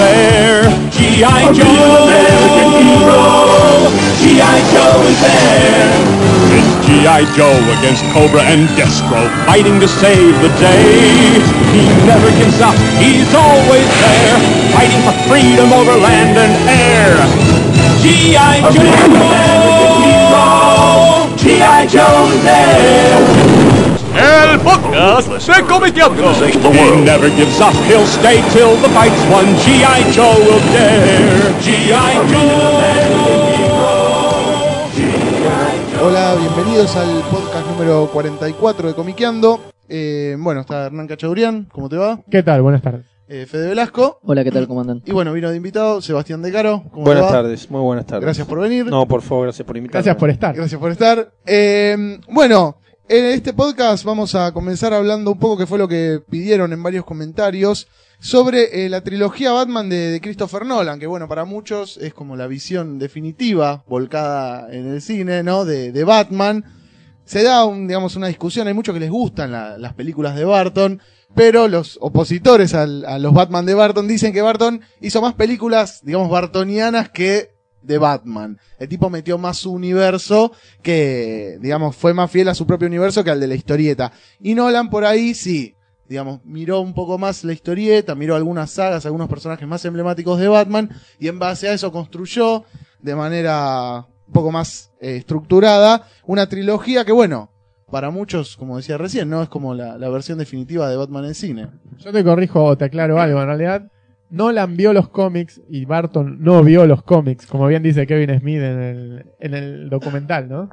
there. G.I. Joe, American hero. G.I. Joe is there. It's G.I. Joe against Cobra and Destro, fighting to save the day. He never gives up, he's always there, fighting for freedom over land and air. G.I. Joe! G.I. Joe is there! El podcast de Comiqueando. He never gives up, he'll stay till the fight's won. G.I. Joe will dare. G.I. Joe! Hola, bienvenidos al podcast número 44 de Comiqueando. Eh, bueno, está Hernán Cachaurián, ¿cómo te va? ¿Qué tal? Buenas tardes. Eh, Fede Velasco. Hola, ¿qué tal? ¿Cómo andan? Y bueno, vino de invitado Sebastián De Caro. ¿cómo te Buenas va? tardes, muy buenas tardes. Gracias por venir. No, por favor, gracias por invitarme. Gracias por estar. Gracias por estar. Eh, bueno, en este podcast vamos a comenzar hablando un poco, que fue lo que pidieron en varios comentarios, sobre eh, la trilogía Batman de, Christopher Nolan, que bueno, para muchos es como la visión definitiva, volcada en el cine, ¿no? De, Batman. Se da, un, digamos, una discusión, hay muchos que les gustan la- las películas de Barton, pero los opositores a los Batman de Barton dicen que Barton hizo más películas, digamos, bartonianas que de Batman. El tipo metió más su universo que, digamos, fue más fiel a su propio universo que al de la historieta. Y Nolan por ahí sí, digamos, miró un poco más la historieta, miró algunas sagas, algunos personajes más emblemáticos de Batman y en base a eso construyó de manera un poco más eh, estructurada una trilogía que, bueno, para muchos, como decía recién, no es como la, la versión definitiva de Batman en cine. Yo te corrijo o te aclaro algo. En realidad, Nolan vio los cómics y Barton no vio los cómics, como bien dice Kevin Smith en el, en el documental, ¿no?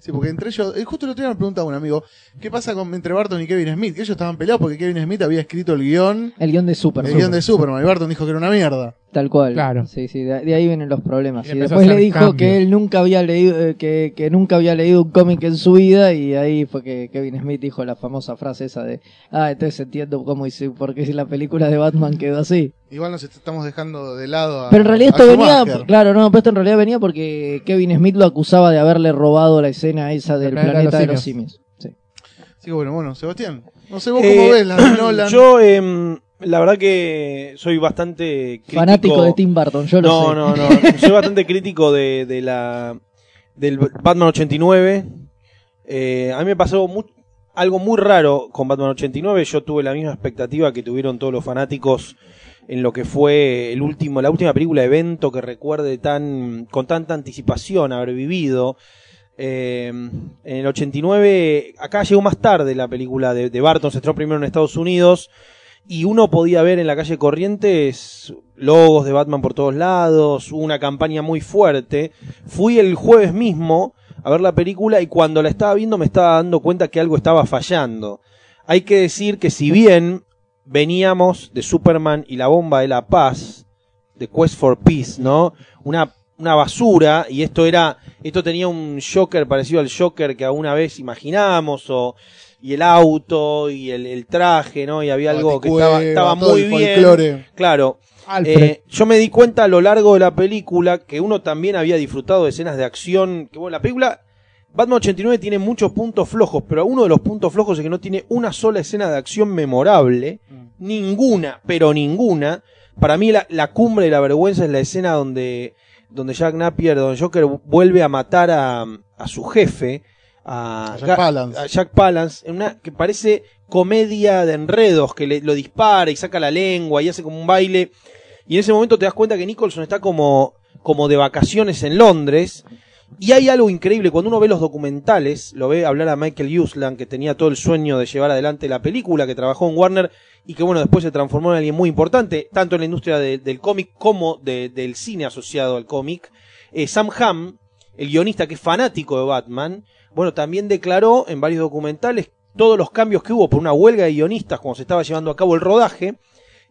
Sí, porque entre ellos, eh, justo el otro día me preguntaba un amigo, ¿qué pasa con, entre Barton y Kevin Smith? Que ellos estaban peleados porque Kevin Smith había escrito el guion, El guion de Super. el guion de Superman, y Barton dijo que era una mierda. Tal cual. Claro. Sí, sí, de, de ahí vienen los problemas. Y después le dijo que él nunca había leído, eh, que, que nunca había leído un cómic en su vida y ahí fue que Kevin Smith dijo la famosa frase esa de, ah, entonces entiendo cómo hice, por qué si la película de Batman quedó así. Igual nos estamos dejando de lado a Pero en realidad esto venía, claro, no, pero esto en realidad venía porque Kevin Smith lo acusaba de haberle robado la escena esa del planeta planeta, de de los simios. Sí. Bueno, bueno, Sebastián, no sé vos Eh, cómo ves la de Nolan. Yo, em, la verdad que soy bastante crítico. Fanático de Tim Burton, yo lo no, sé. no, no. soy bastante crítico de, de la del Batman 89. Eh, a mí me pasó algo muy raro con Batman 89. Yo tuve la misma expectativa que tuvieron todos los fanáticos en lo que fue el último, la última película evento que recuerde tan con tanta anticipación haber vivido. Eh, en el 89, acá llegó más tarde la película de, Barton, se estrenó primero en Estados Unidos y uno podía ver en la calle Corrientes logos de Batman por todos lados, una campaña muy fuerte. Fui el jueves mismo a ver la película y cuando la estaba viendo me estaba dando cuenta que algo estaba fallando. Hay que decir que si bien veníamos de Superman y la bomba de la paz, de Quest for Peace, ¿no? Una, una basura y esto era, esto tenía un Joker parecido al Joker que alguna vez imaginamos o y el auto y el, el traje, ¿no? Y había algo que estaba, muy bien. Claro. Eh, yo me di cuenta a lo largo de la película que uno también había disfrutado de escenas de acción. Que bueno, la película Batman 89 tiene muchos puntos flojos, pero uno de los puntos flojos es que no tiene una sola escena de acción memorable. Ninguna, pero ninguna. Para mí la, la cumbre de la vergüenza es la escena donde, donde Jack Napier, donde Joker vuelve a matar a, a su jefe. A, A Jack Palance. a Jack Palance, en una que parece comedia de enredos, que le, lo dispara y saca la lengua y hace como un baile. Y en ese momento te das cuenta que Nicholson está como, como de vacaciones en Londres. Y hay algo increíble, cuando uno ve los documentales, lo ve hablar a Michael Uslan, que tenía todo el sueño de llevar adelante la película, que trabajó en Warner y que bueno, después se transformó en alguien muy importante, tanto en la industria de- del cómic como de- del cine asociado al cómic. Eh, Sam Hamm, el guionista que es fanático de Batman, bueno, también declaró en varios documentales todos los cambios que hubo por una huelga de guionistas cuando se estaba llevando a cabo el rodaje,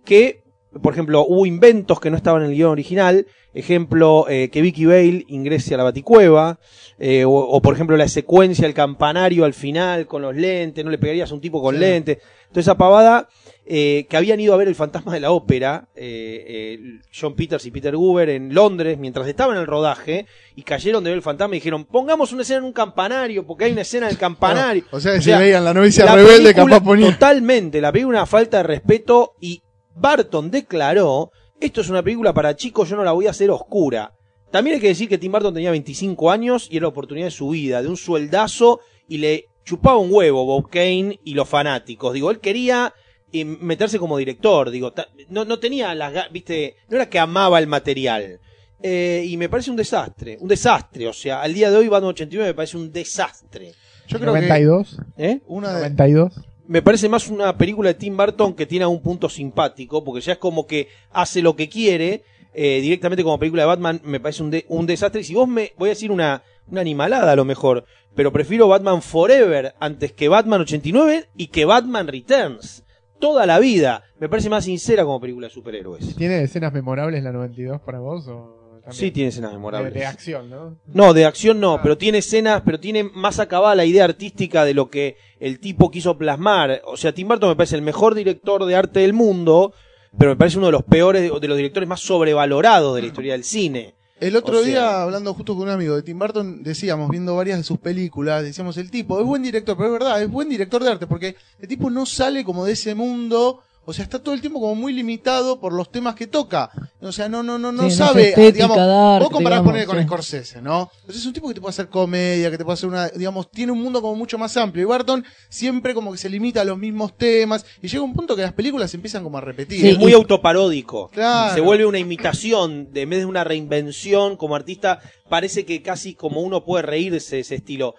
que, por ejemplo, hubo inventos que no estaban en el guion original, ejemplo, eh, que Vicky Bale ingrese a la baticueva, eh, o, o, por ejemplo la secuencia, el campanario al final con los lentes, no le pegarías a un tipo con Sí. lentes, toda esa pavada, eh, que habían ido a ver el fantasma de la ópera, eh, eh, John Peters y Peter Goober en Londres, mientras estaban en el rodaje, y cayeron de ver el fantasma y dijeron, pongamos una escena en un campanario, porque hay una escena del campanario. O sea, que si veían la novicia rebelde, capaz ponía. Totalmente, la película una falta de respeto y Barton declaró esto es una película para chicos, yo no la voy a hacer oscura. También hay que decir que Tim Burton tenía 25 años y era la oportunidad de su vida, de un sueldazo y le chupaba un huevo Bob Kane y los fanáticos. Digo, él quería eh, meterse como director, digo, no, no tenía las, ga- viste, no era que amaba el material. Eh, y me parece un desastre, un desastre, o sea, al día de hoy Batman 89 me parece un desastre. Yo creo que 92. ¿Eh? una de, 92. Me parece más una película de Tim Burton que tiene un punto simpático, porque ya es como que hace lo que quiere, eh, directamente como película de Batman, me parece un, de- un desastre. Si vos me, voy a decir una, una animalada a lo mejor, pero prefiero Batman Forever antes que Batman 89 y que Batman Returns. Toda la vida. Me parece más sincera como película de superhéroes. ¿Tiene escenas memorables la 92 para vos? O también? Sí tiene escenas de, memorables. de acción, ¿no? No, de acción no, Ah. pero tiene escenas, pero tiene más acabada la idea artística de lo que el tipo quiso plasmar. O sea, Tim Burton me parece el mejor director de arte del mundo, pero me parece uno de los peores, de, de los directores más sobrevalorados de la historia del cine. El otro O sea- día, hablando justo con un amigo de Tim Burton, decíamos, viendo varias de sus películas, decíamos, el tipo es buen director, pero es verdad, es buen director de arte, porque el tipo no sale como de ese mundo, o sea, está todo el tiempo como muy limitado por los temas que toca. O sea, no, no, no, no Sí, no es sabe, estética digamos, de arte, vos comparás digamos, poner con sí. Scorsese, ¿no? Entonces es un tipo que te puede hacer comedia, que te puede hacer una, digamos, tiene un mundo como mucho más amplio. Y Burton siempre como que se limita a los mismos temas, y llega un punto que las películas empiezan como a repetir. Sí, es muy y- autoparódico. Claro. Se vuelve una imitación, de, en vez de una reinvención como artista, parece que casi como uno puede reírse de ese estilo.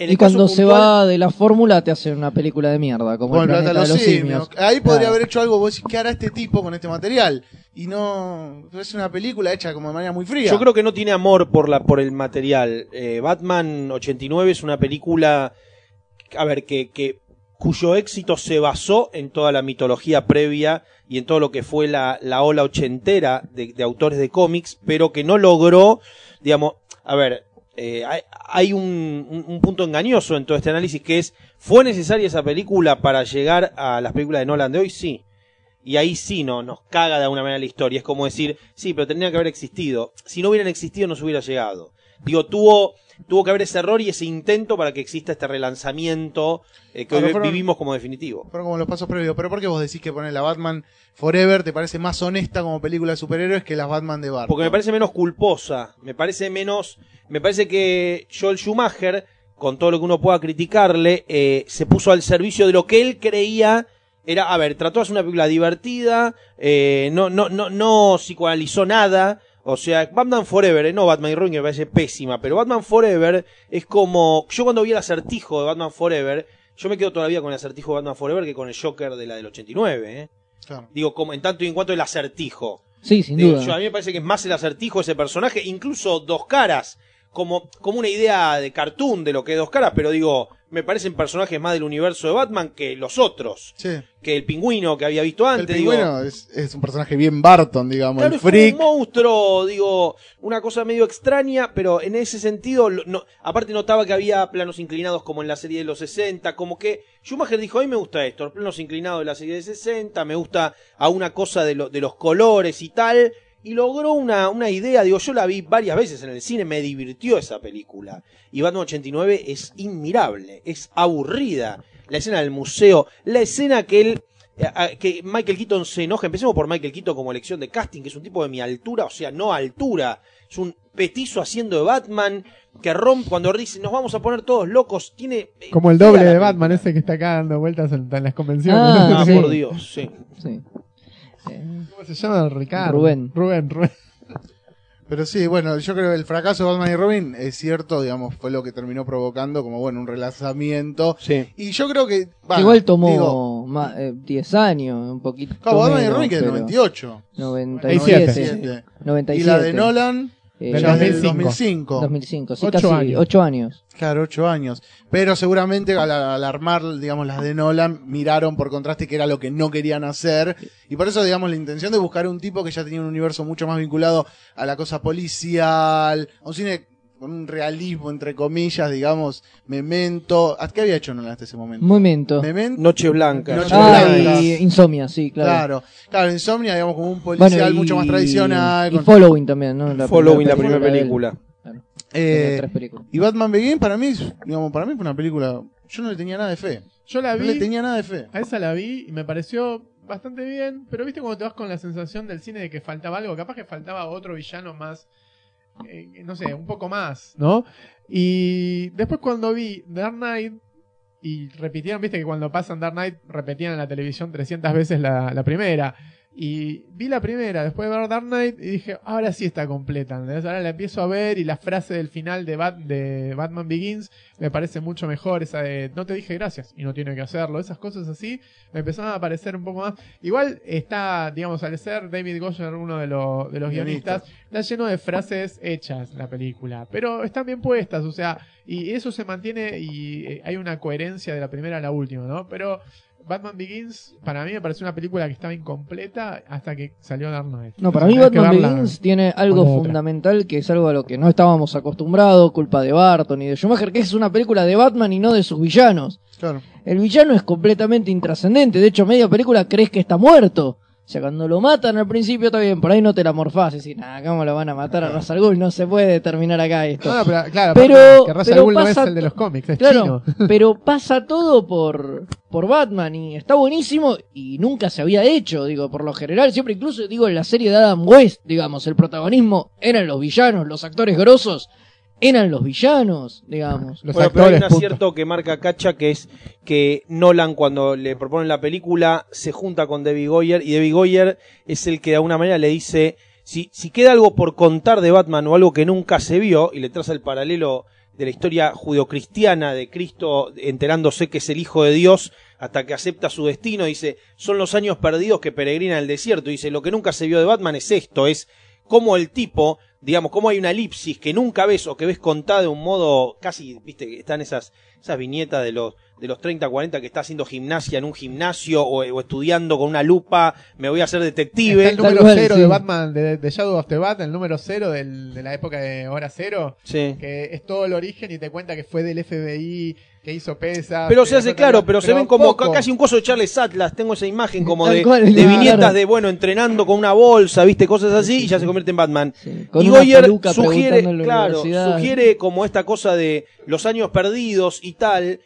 En Y cuando se va de la fórmula te hacen una película de mierda, como el planeta de de los los simios. simios. Ahí podría Claro. haber hecho algo, vos decís, ¿qué hará este tipo con este material? Y no, es una película hecha como de manera muy fría. Yo creo que no tiene amor por la por el material. Eh, Batman 89 es una película, a ver, que, que cuyo éxito se basó en toda la mitología previa y en todo lo que fue la, la ola ochentera de, de autores de cómics, pero que no logró, digamos, a ver, eh, hay, un- un punto engañoso en todo este análisis que es, ¿fue necesaria esa película para llegar a las películas de Nolan de hoy? Sí. Y ahí sí no, nos caga de alguna manera la historia. Es como decir, sí, pero tendría que haber existido. Si no hubieran existido, no se hubiera llegado. Digo, tuvo, tuvo que haber ese error y ese intento para que exista este relanzamiento eh, que hoy fueron- vivimos como definitivo. Fueron como los pasos previos. Pero ¿por qué vos decís que poner la Batman Forever te parece más honesta como película de superhéroes que las Batman de Barton? Porque me parece menos culposa. Me parece menos. Me parece que Joel Schumacher, con todo lo que uno pueda criticarle, eh, se puso al servicio de lo que él creía. Era, a ver, trató de hacer una película divertida, eh, no, no, no, no psicoanalizó nada. O sea, Batman Forever, eh, no Batman y Robin, que me parece pésima, pero Batman Forever es como. Yo cuando vi el acertijo de Batman Forever, yo me quedo todavía con el acertijo de Batman Forever que con el Joker de la del 89, eh. Claro. Digo, como en tanto y en cuanto el acertijo. Sí, sin Digo, duda. yo- a mí me parece que es más el acertijo ese personaje, incluso dos caras, como, como una idea de cartoon de lo que es dos caras, pero digo, me parecen personajes más del universo de Batman que los otros, Sí. que el pingüino que había visto El antes. digo, pingüino es, es un personaje bien Barton, digamos. Claro, el es como freak. un monstruo, digo, una cosa medio extraña, pero en ese sentido, no, aparte notaba que había planos inclinados como en la serie de los 60, como que Schumacher dijo, a mí me gusta esto, los planos inclinados de la serie de 60, me gusta a una cosa de, lo- de los colores y tal, y logró una, una idea, digo, yo la vi varias veces en el cine, me divirtió esa película, y Batman 89 es inmirable, es aburrida, la escena del museo, la escena que él que Michael Keaton se enoja. Empecemos por Michael Keaton como elección de casting, que es un tipo de mi altura, o sea, no altura. Es un petizo haciendo de Batman que rompe cuando dice nos vamos a poner todos locos. Tiene. eh, Como el doble de película. Batman ese que está acá dando vueltas en, en las convenciones. Ah, Ah, Sí. por Dios, sí. Sí. ¿Cómo se llama? Ricardo. Rubén. Rubén, Rubén. Pero sí, bueno, yo creo que el fracaso de Batman y Robin es cierto, digamos, fue lo que terminó provocando como, bueno, un relanzamiento. Sí. Y yo creo que... va, Igual tomó digo, ma- eh, 10 años, un poquito. claro, Batman y Robin que es pero 98. 97. 97. 97. Y la de Nolan, eh, Del ya es del 2005. 2005. 2005. Sí, Ocho casi años. 8 años. Claro, ocho años. Pero seguramente al, al armar, digamos, las de Nolan, miraron por contraste que era lo que no querían hacer. Y por eso, digamos, la intención de buscar un tipo que ya tenía un universo mucho más vinculado a la cosa policial, a un cine con un realismo, entre comillas, digamos, Memento. ¿A ¿Qué había hecho Nolan hasta ese momento? Momento. Memento. Noche Blanca. Noche Ah, Blanca. y Insomnia, sí, claro. Claro. claro, Insomnia, digamos, como un policial Bueno, y- mucho más tradicional. Y con- Following también, ¿no? La Following, la primera película. Claro. eh, Tenía tres películas. y Batman Begin para mí, digamos, para mí fue una película. Yo no le tenía nada de fe. Yo la No le vi, tenía nada de fe. a esa la vi y me pareció bastante bien, pero viste cuando te vas con la sensación del cine de que faltaba algo, capaz que faltaba otro villano más, eh, no sé, un poco más, ¿no? Y después cuando vi Dark Knight, y repitieron, viste que cuando pasan Dark Knight repetían en la televisión 300 veces la, la primera. Y vi la primera después de ver Dark Knight y dije, ahora sí está completa. ¿entendés? Ahora la empiezo a ver y la frase del final de, Bat- de Batman Begins me parece mucho mejor. Esa de no te dije gracias y no tiene que hacerlo. Esas cosas así me empezaron a parecer un poco más. Igual está, digamos, al ser David Goyer uno de, los de los Guionistas. guionistas, está lleno de frases hechas la película. Pero están bien puestas, o sea, y eso se mantiene y eh, hay una coherencia de la primera a la última, ¿no? Pero Batman Begins, para mí me pareció una película que estaba incompleta hasta que salió Dark Knight. No, para mí Batman Begins tiene algo fundamental que es algo a lo que no estábamos acostumbrados, culpa de Barton y de Schumacher, que es una película de Batman y no de sus villanos. Claro. El villano es completamente intrascendente, de hecho media película crees que está muerto. O sea, cuando lo matan al principio está bien, por ahí no te la morfás, y decís, nah, ¿cómo lo van a matar a Ra's al Ghul? No se puede terminar acá esto. No, pero claro, Pero- que Ra's al pero Ghul no es pasa- el de los cómics, es Claro, chino. pero pasa todo por, por Batman y está buenísimo y nunca se había hecho, digo, por lo general, siempre incluso digo en la serie de Adam West, digamos, el protagonismo eran los villanos, los actores grosos eran los villanos, digamos. Los Bueno, pero hay un punto. acierto que marca Cacha, que es que Nolan cuando le proponen la película se junta con David Goyer y David Goyer es el que de alguna manera le dice, si, si queda algo por contar de Batman o algo que nunca se vio, y le traza el paralelo de la historia judeocristiana de Cristo enterándose que es el Hijo de Dios hasta que acepta su destino, dice, son los años perdidos que peregrina el desierto, dice, lo que nunca se vio de Batman es esto, es cómo el tipo, digamos, cómo hay una elipsis que nunca ves o que ves contada de un modo casi, viste, que están esas, esas viñetas de los, de los 30, 40 que está haciendo gimnasia en un gimnasio o, o estudiando con una lupa, me voy a hacer detective. Está el número cual, cero sí. de Batman, de, de Shadow of the Bat, el número cero del- de la época de Hora Cero, Sí. que es todo el origen y te cuenta que fue del FBI, que hizo pesas. Pero se hace claro, pero, se ven como poco. casi un coso de Charles Atlas. Tengo esa imagen como de, cual, de claro. viñetas de, bueno, entrenando con una bolsa, viste, cosas así, y ya se convierte en Batman. Sí, con y Goyer sugiere, claro, sugiere como esta cosa de los años perdidos y tal,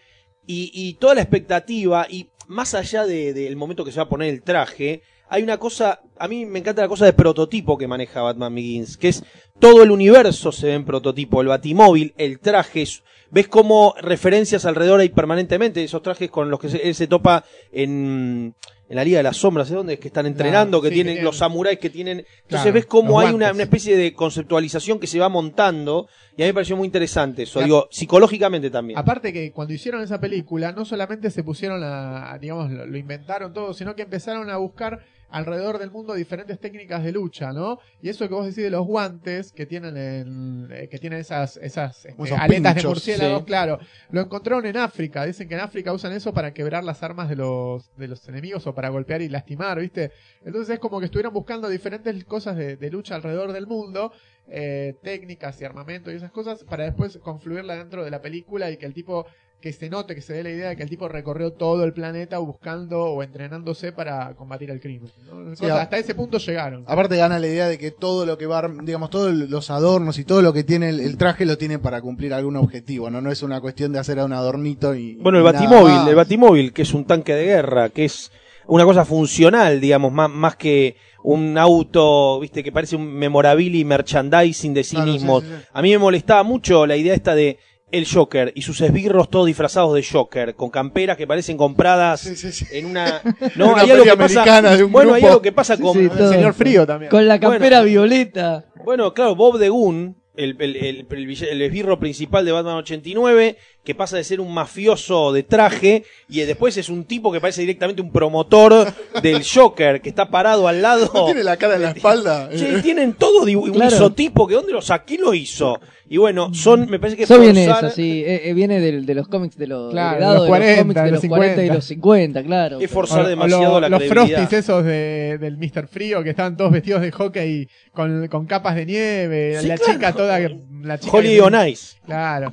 y, y toda la expectativa, y más allá de- del momento que se va a poner el traje, hay una cosa, a mí me encanta la cosa de prototipo que maneja Batman Begins, que es todo el universo se ve en prototipo, el batimóvil, el traje, es- ves como referencias alrededor ahí permanentemente, esos trajes con los que se- él se topa en, en la Liga de las Sombras, ¿de dónde es que están entrenando? Claro, que sí, tienen los samuráis que tienen... Entonces Claro, ves como los hay una, una especie de conceptualización que se va montando, y a mí me pareció muy interesante eso, Claro. digo, psicológicamente también. Aparte que cuando hicieron esa película, no solamente se pusieron a, digamos, lo, lo inventaron todo, sino que empezaron a buscar alrededor del mundo diferentes técnicas de lucha, ¿no? Y eso que vos decís de los guantes que tienen el- eh, que tienen esas esas este, aletas de murciélago, sí. claro, lo encontraron en África, dicen que en África usan eso para quebrar las armas de los de los enemigos o para golpear y lastimar, ¿viste? Entonces es como que estuvieron buscando diferentes cosas de, de lucha alrededor del mundo, eh, técnicas y armamento y esas cosas para después confluirla dentro de la película y que el tipo que se note, que se dé la idea de que el tipo recorrió todo el planeta buscando o entrenándose para combatir el crimen. ¿no? Sí, Cosas- a- hasta ese punto llegaron. Aparte gana la idea de que todo lo que va, digamos, todos los adornos y todo lo que tiene el, el traje lo tiene para cumplir algún objetivo, ¿no? No es una cuestión de hacer a un adornito y... Bueno, el y nada Batimóvil, más. el Batimóvil, que es un tanque de guerra, que es una cosa funcional, digamos, más, más que un auto, viste, que parece un memorabilia merchandising de sí Claro, sí, mismo. sí, sí. A mí me molestaba mucho la idea esta de el Joker y sus esbirros todos disfrazados de Joker, con camperas que parecen compradas Sí, sí, sí. en una... No, una hay algo que pasa... americana de un bueno, hay algo que pasa Sí, con... sí, El todo. señor Frío también. Con la campera Bueno. violeta. Bueno, claro, Bob de Gun, el, el, el, el vill- el esbirro principal de Batman 89, que pasa de ser un mafioso de traje y después es un tipo que parece directamente un promotor del Joker, que está parado al lado. ¿No tiene la cara en la espalda? Che, tienen todo un Claro. isotipo, que dónde lo sacó? ¿Quién lo hizo? Y bueno, son, me parece que Eso viene forzar- eso, sí. eh, eh, viene del- de los cómics de los, Claro, heredado los de 40, los cómics de los los 40 y 50. los 50, claro. es forzar O- demasiado lo- la los credibilidad. frosties esos de, del Mr. Frío que estaban todos vestidos de hockey con, con capas de nieve, Sí, la claro. chica toda la chica Holiday que- on Ice. Claro.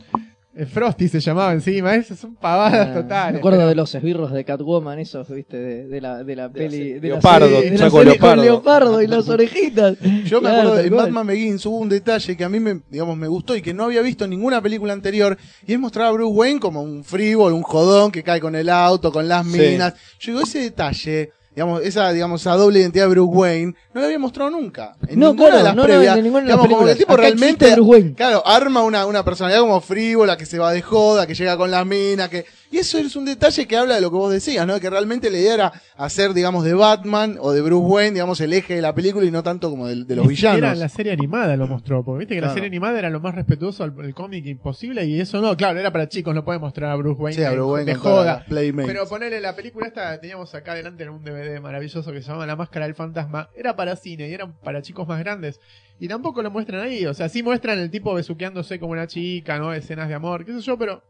El Frosty se llamaba encima, esas son pavadas Ah, totales. Me acuerdo pero- de los esbirros de Catwoman, esos, viste, de, de la, de la peli. De Leopardo, la serie- de la saco serie leopardo. con leopardo y las orejitas. Yo me Claro, acuerdo de en. Batman Begins hubo un detalle que a mí me, digamos, me gustó y que no había visto en ninguna película anterior y es mostrar a Bruce Wayne como un frívolo, un jodón que cae con el auto, con las Sí. minas. Yo digo, ese detalle digamos, esa, digamos, esa doble identidad de Bruce Wayne, no la había mostrado nunca. En No, ninguna claro, de las no, no, previas. en ninguna de las digamos, como que el tipo Acá realmente, Bruce Wayne. claro, arma una, una personalidad como frívola, que se va de joda, que llega con las minas, que, y eso es un detalle que habla de lo que vos decías, ¿no? Que realmente la idea era hacer, digamos, de Batman o de Bruce Wayne, digamos, el eje de la película y no tanto como de, de los villanos. en la serie animada lo mostró, porque viste que Claro. la serie animada era lo más respetuoso al, al cómic imposible y eso no, claro, era para chicos, no puede mostrar a Bruce Wayne Sí, a Bruce Wayne de joda. Pero ponerle la película esta, teníamos acá adelante en un DVD maravilloso que se llama La Máscara del Fantasma, era para cine y era para chicos más grandes. Y tampoco lo muestran ahí, o sea, sí muestran el tipo besuqueándose como una chica, ¿no? Escenas de amor, qué sé yo, pero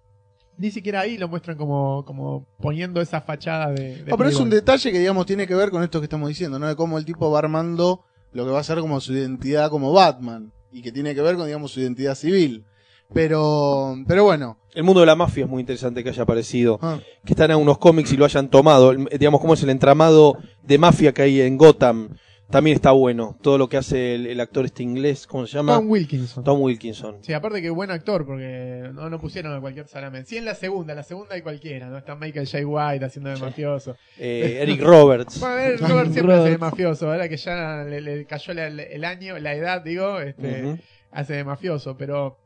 ni siquiera ahí lo muestran como, como poniendo esa fachada de... de No, pero es un detalle que, digamos, tiene que ver con esto que estamos diciendo, ¿no? De cómo el tipo va armando lo que va a ser como su identidad como Batman. Y que tiene que ver con, digamos, su identidad civil. Pero, pero bueno. El mundo de la mafia es muy interesante que haya aparecido. Ah, Que están en unos cómics y lo hayan tomado. El- digamos, cómo es el entramado de mafia que hay en Gotham. También está bueno. Todo lo que hace el, el actor este inglés, ¿cómo se llama? Tom Wilkinson. Tom Wilkinson. Sí, aparte que buen actor, porque no, no pusieron a cualquier salame. Sí, en la segunda, la segunda hay cualquiera, ¿no? Está Michael J. White haciendo de mafioso. Eh, Eric Roberts. Bueno, a ver, Robert siempre Robert. hace de mafioso, ahora que ya le, le cayó la- el año, la edad, digo, este, hace de mafioso, pero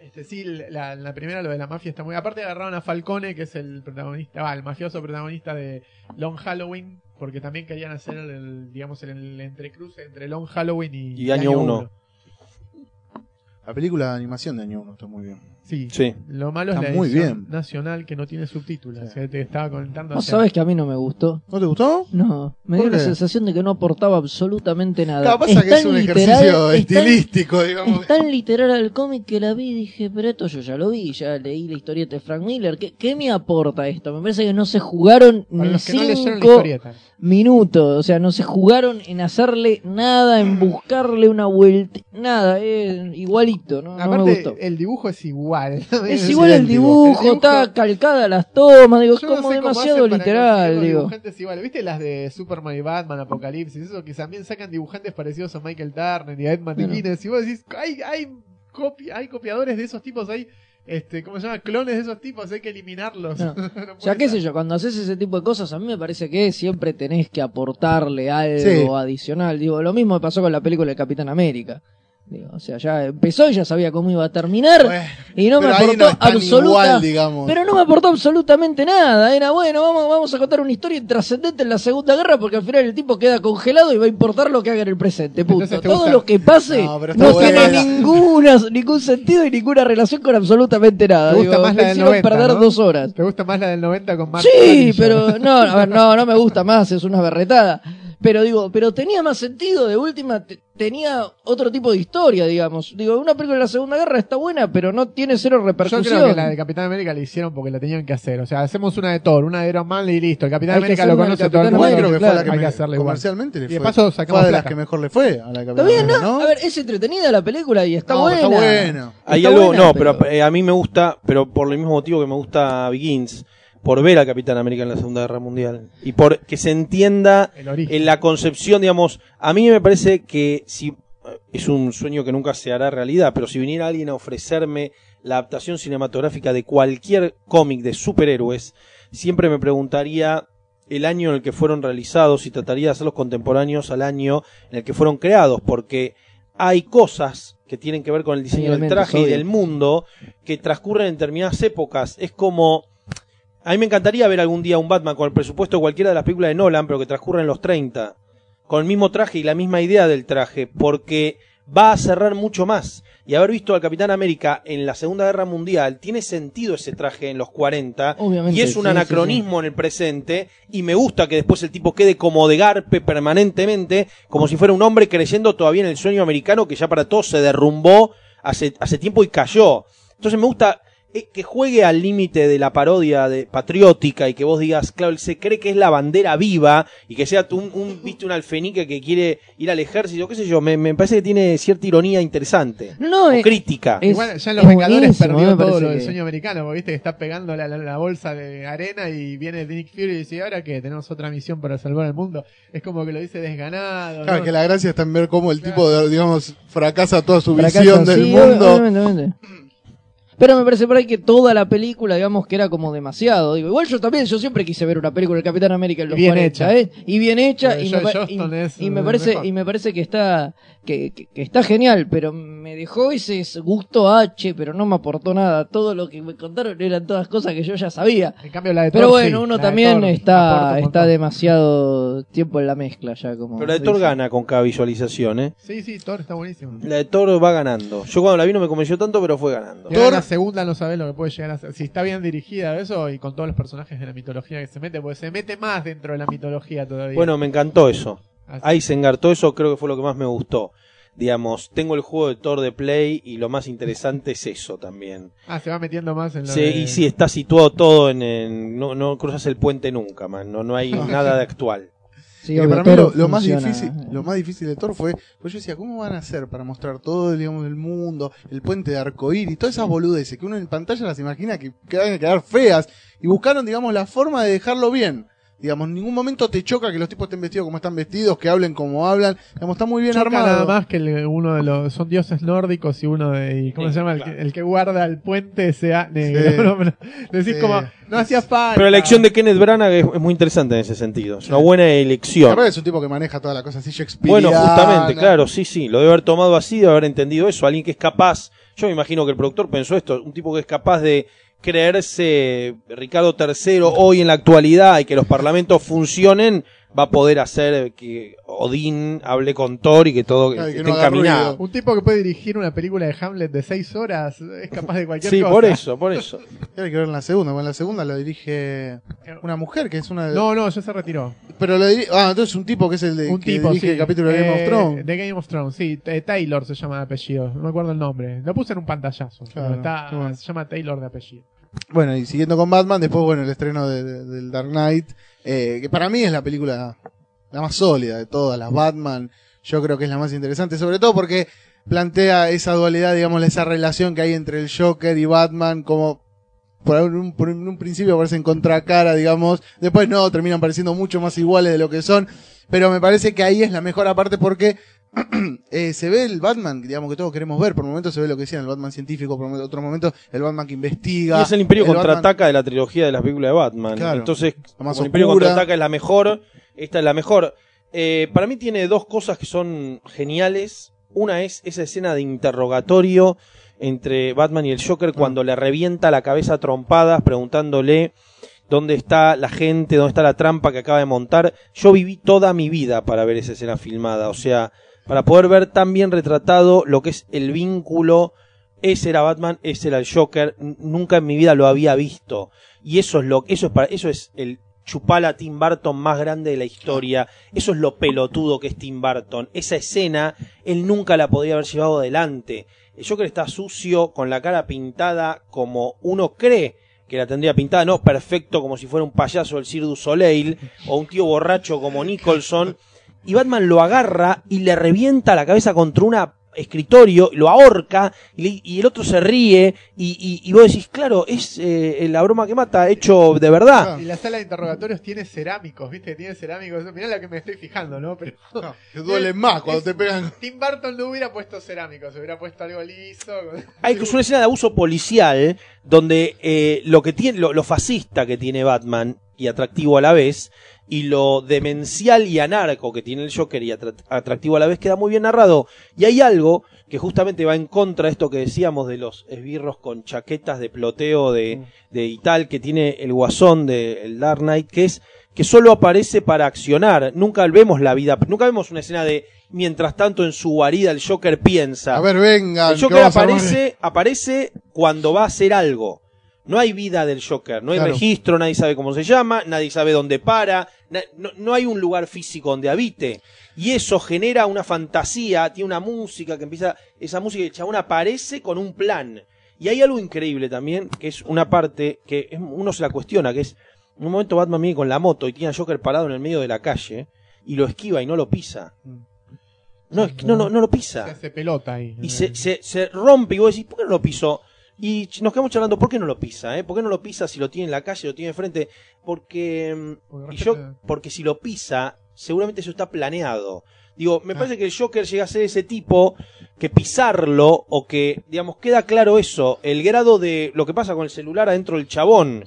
este sí, la, la primera, lo de la mafia está muy... Aparte agarraron a Falcone, que es el protagonista, va, el mafioso protagonista de Long Halloween, porque también querían hacer el, digamos, el, el entrecruce entre Long Halloween y, Y Año Uno. la película de animación de año 1 está muy bien. Sí. Sí. Lo malo es la muy edición bien. nacional que no tiene subtítulos. Sí. que te estaba comentando. Vos ayer. sabés que a mí no me gustó. ¿No te gustó? No, me ¿Por dio la qué? sensación de que no aportaba absolutamente nada. Claro, pasa que es un literal- ejercicio es tan- estilístico, digamos. Es tan literal al cómic que la vi y dije, pero esto yo ya lo vi, ya leí la historieta de Frank Miller. ¿Qué, qué me aporta esto? Me parece que no se jugaron Para ni los que no leyeron la cinco historieta. minutos. O sea, no se jugaron en hacerle nada, en buscarle una vuelta. Nada, es igualito, ¿no? No me Aparte, gustó. el dibujo es igual. Es es igual el dibujo, está calcada las tomas, digo, es no como sé demasiado literal, digo. dibujantes iguales. ¿Viste las de Superman y Batman, Apocalipsis? Eso que también sacan dibujantes parecidos a Michael Turner y a Ed Martinez. Y vos decís, hay, hay, copi- hay copiadores de esos tipos, hay, este, ¿cómo se llama? Clones de esos tipos, hay que eliminarlos. No. No O sea, qué ser. sé yo, cuando haces ese tipo de cosas, a mí me parece que siempre tenés que aportarle algo Sí. adicional. Digo, lo mismo me pasó con la película de Capitán América. Digo, o sea, ya empezó y ya sabía cómo iba a terminar. Bueno, y no me aportó no absoluta. igual. Pero no me aportó absolutamente nada. Era bueno, vamos, vamos a contar una historia trascendente en la Segunda Guerra porque al final el tipo queda congelado y va a importar lo que haga en el presente. Punto. Entonces, ¿te Todo gusta? lo que pase No, tiene ninguna, ningún sentido y ninguna relación con absolutamente nada. ¿Te gusta Digo, más me la del hicieron 90, perder ¿no? dos horas. ¿Te gusta más la del 90 con Mark Sí, pero no, a ver, no, no me gusta más, es una berretada. Pero digo, pero tenía más sentido, de última, te- tenía otro tipo de historia, digamos. Digo, una película de la Segunda Guerra está buena, pero no tiene cero Yo repercusión. creo que la de Capitán América la hicieron porque la tenían que hacer. O sea, hacemos una de Thor, una de Iron Man y listo. El Capitán Hay América lo conoce todo el Capitán mundo. América, creo que fue la claro, que hay que me- hacerla igual. comercialmente le Y de fue, paso sacamos fue de las que mejor le fue a la Está bien, ¿no? ¿no? A ver, es entretenida la película y está No, buena. está bueno. Hay Está algo, buena, no, pero, eh, a mí me gusta, pero por el mismo motivo que me gusta Begins, por ver al Capitán América en la Segunda Guerra Mundial y por que se entienda en la concepción, digamos, a mí me parece que si eh, es un sueño que nunca se hará realidad, pero si viniera alguien a ofrecerme la adaptación cinematográfica de cualquier cómic de superhéroes, siempre me preguntaría el año en el que fueron realizados y trataría de hacerlos contemporáneos al año en el que fueron creados, porque hay cosas que tienen que ver con el diseño del traje y del mundo que transcurren en determinadas épocas. Es como a mí me encantaría ver algún día un Batman con el presupuesto de cualquiera de las películas de Nolan, pero que transcurra en los 30, con el mismo traje y la misma idea del traje, porque va a cerrar mucho más. Y haber visto al Capitán América en la Segunda Guerra Mundial, tiene sentido ese traje en los 40, Obviamente, y es un sí, anacronismo en el presente, y me gusta que después el tipo quede como de garpe permanentemente, como si fuera un hombre creyendo todavía en el sueño americano que ya para todos se derrumbó hace, hace tiempo y cayó. Entonces me gusta que juegue al límite de la parodia de patriótica y que vos digas, claro, él se cree que es la bandera viva y que sea un, un viste un alfenique que quiere ir al ejército, qué sé yo, me, me parece que tiene cierta ironía interesante. No, o eh, crítica. es- Igual ya en los es Vengadores perdió todo lo del que- sueño americano, porque viste que está pegando la, la- la bolsa de arena y viene Nick Fury y dice, "¿Y ahora que tenemos otra misión para salvar el mundo. Es como que lo dice desganado. Claro, ¿no? que la gracia está en ver cómo el tipo, digamos, fracasa toda su Fracasa, visión del sí, mundo. obviamente, obviamente. Pero me parece por ahí que toda la película, digamos, que era como demasiado. Digo, igual yo también, yo siempre quise ver una película del Capitán América en los Bien 40, hecha. ¿eh? Y bien hecha, y, me, pa- Johnston y- es, y me parece, mejor. y me parece que está, que, que- que está genial, pero me dejó ese gusto H, pero no me aportó nada. Todo lo que me contaron eran todas cosas que yo ya sabía. En cambio, la de Pero Thor, bueno, sí, uno la de también Thor está, está demasiado tiempo en la mezcla ya como. Pero la de Thor dice. gana con cada visualización, ¿eh? Sí, sí, Thor está buenísimo. La de Thor va ganando. Yo cuando la vi no me convenció tanto, pero fue ganando. Y ahora Thor- la segunda no sabes lo que puede llegar a ser. Si está bien dirigida eso y con todos los personajes de la mitología que se mete, porque se mete más dentro de la mitología todavía. Bueno, me encantó eso. Isengard, todo eso creo que fue lo que más me gustó. Digamos, tengo el juego de Thor de Play y lo más interesante es eso también. Ah, se va metiendo más en lo Sí, de- y sí, está situado todo en... en- no, no cruzas el puente nunca, man. No, no hay nada de actual. Sí, obvio, para mí lo, más difícil, lo más difícil de Thor fue, pues yo decía, ¿cómo van a hacer para mostrar todo, digamos, el mundo, el puente de arcoíris, todas esas boludeces que uno en pantalla las imagina que, que van a quedar feas y buscaron, digamos, la forma de dejarlo bien. Digamos, en ningún momento te choca que los tipos estén vestidos como están vestidos, que hablen como hablan. Digamos, está muy bien Choca armado. nada más que el- uno de los son dioses nórdicos y uno de y ¿cómo Sí, se llama? El, que, el que guarda el puente sea negro. Sí. No, pero decís Sí. como no hacía falta. Pero la elección de Kenneth Branagh es, es muy interesante en ese sentido. Es una buena elección. Es un tipo que maneja toda la cosa así Shakespeareana. Bueno, justamente, claro, sí, sí. Lo debe haber tomado así, debe haber entendido eso. Alguien que es capaz. Yo me imagino que el productor pensó esto. Un tipo que es capaz de creerse Ricardo III hoy en la actualidad y que los parlamentos funcionen, va a poder hacer que Odín hable con Thor y que todo Claro, y que esté no encaminado. ruido. Un tipo que puede dirigir una película de Hamlet de seis horas es capaz de cualquier Sí, cosa. por eso, por eso. Hay que ver en la segunda. Bueno, en la segunda lo dirige una mujer que es una de... No, no, ya se retiró. Pero lo dirige... Ah, entonces un tipo que es el de, Un que tipo, dirige sí. el capítulo de Game Eh, of Thrones. De Game of Thrones, sí. Eh, Taylor se llama de apellido. No me acuerdo el nombre. Lo puse en un pantallazo. pero Claro, está, bueno. Se llama Taylor de apellido. Bueno, y siguiendo con Batman, después, bueno, el estreno de, de- del Dark Knight, eh, que para mí es la película la más sólida de todas las Batman. Yo creo que es la más interesante, sobre todo porque plantea esa dualidad, digamos, esa relación que hay entre el Joker y Batman, como por un, por un principio parecen contracara, digamos, después no, terminan pareciendo mucho más iguales de lo que son, pero me parece que ahí es la mejor aparte porque eh, se ve el Batman, digamos, que todos queremos ver, por momentos se ve lo que decían, el Batman científico, por otro momento el Batman que investiga. Y es el Imperio el Batman- contraataca de la trilogía de las películas de Batman. Claro. Entonces, como el Imperio contraataca es la mejor, esta es la mejor. Eh, para mí tiene dos cosas que son geniales. Una es esa escena de interrogatorio entre Batman y el Joker cuando le revienta la cabeza a trompadas preguntándole dónde está la gente, dónde está la trampa que acaba de montar. Yo viví toda mi vida para ver esa escena filmada, o sea, para poder ver tan bien retratado lo que es el vínculo. Ese era Batman, ese era el Joker. Nunca en mi vida lo había visto. Y eso es lo, eso es para, eso es el chupala Tim Burton más grande de la historia. Eso es lo pelotudo que es Tim Burton. Esa escena, él nunca la podría haber llevado adelante. El Joker está sucio, con la cara pintada como uno cree que la tendría pintada, no perfecto como si fuera un payaso del Cirque du Soleil o un tío borracho como Nicholson. Y Batman lo agarra y le revienta la cabeza contra un escritorio, lo ahorca y, le- y el otro se ríe y, y, y vos decís, claro, es eh, la broma que mata hecho de verdad. Y la sala de interrogatorios tiene cerámicos, ¿viste? Tiene cerámicos. Mirá lo que me estoy fijando, ¿no? Pero No, te duele más cuando Es- te pegan. Tim Burton no hubiera puesto cerámicos, hubiera puesto algo liso. Hay es una escena de abuso policial donde eh, lo que tiene, lo, lo fascista que tiene Batman y atractivo a la vez, y lo demencial y anarco que tiene el Joker y atra- atractivo a la vez queda muy bien narrado. Y hay algo que justamente va en contra de esto que decíamos de los esbirros con chaquetas de ploteo de, de y tal que tiene el guasón de el Dark Knight, que es que solo aparece para accionar. Nunca vemos la vida, nunca vemos una escena de mientras tanto en su guarida el Joker piensa. A ver, vengan. El Joker aparece, aparece cuando va a hacer algo. No hay vida del Joker, no hay Claro. registro, nadie sabe cómo se llama, nadie sabe dónde para, no, no hay un lugar físico donde habite. Y eso genera una fantasía, tiene una música que empieza, esa música y el chabón aparece con un plan. Y hay algo increíble también, que es una parte que es- uno se la cuestiona, que es, en un momento Batman viene con la moto y tiene a Joker parado en el medio de la calle, y lo esquiva y no lo pisa. No, no, no, no lo Se pisa hace pelota ahí. y se, se, se rompe y vos decís, ¿por qué no lo pisó? Y nos quedamos charlando, ¿por qué no lo pisa? Eh? ¿Por qué no lo pisa si lo tiene en la calle, lo tiene enfrente? Porque, mm, Porque y yo, porque si lo pisa, seguramente eso está planeado. Digo, me parece que el Joker llega a ser ese tipo que pisarlo o que, digamos, queda claro eso, el grado de lo que pasa con el celular adentro del chabón.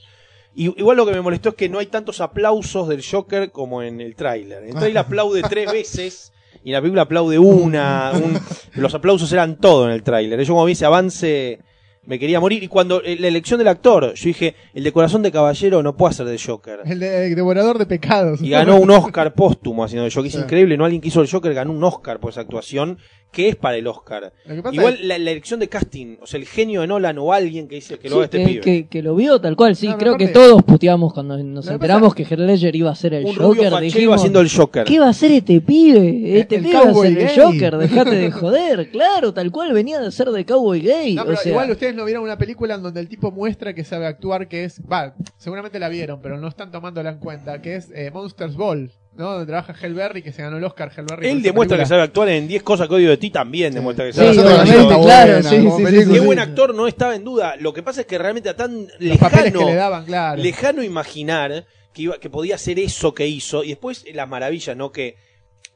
Y, igual lo que me molestó es que no hay tantos aplausos del Joker como en el tráiler. El tráiler aplaude tres veces y en la película aplaude una. un- los aplausos eran todo en el tráiler. Yo como vi ese avance me quería morir. Y cuando eh, la elección del actor, yo dije, el de corazón de caballero no puede ser de Joker. El, de- el devorador de pecados. Y ganó un Oscar póstumo haciendo el Joker. Es increíble, no alguien que hizo el Joker ganó un Oscar por esa actuación, que es para el Oscar. Que Igual es- la, la elección de casting, o sea, el genio de Nolan o alguien que dice que lo Sí, haga este que, pibe. que- que lo vio tal cual, sí. No, creo que todos puteamos cuando nos que enteramos que Heath Ledger iba a ser el un Joker. Dijimos, haciendo el Joker. ¿Qué va a hacer este pibe? Este El pibe va a ser el. Joker, dejate de joder. Claro, tal cual venía de ser de cowboy gay. No, o sea, igual ustedes no vieron una película en donde el tipo muestra que sabe actuar, que es, va, seguramente la vieron, pero no están tomándola en cuenta, que es eh, Monsters Ball, ¿no? Donde trabaja Hell Berry, que se ganó el Oscar Hell Berry. por Él demuestra que sabe actuar en 10 cosas que odio de ti también, demuestra que Sí, sabe Las actuar. claro, sí, sí, sí. Qué sí. buen actor, no estaba en duda. Lo que pasa es que realmente era tan Los lejano, que le daban, claro. lejano imaginar que, iba, que podía hacer eso que hizo. Y después las maravillas, ¿no? Que,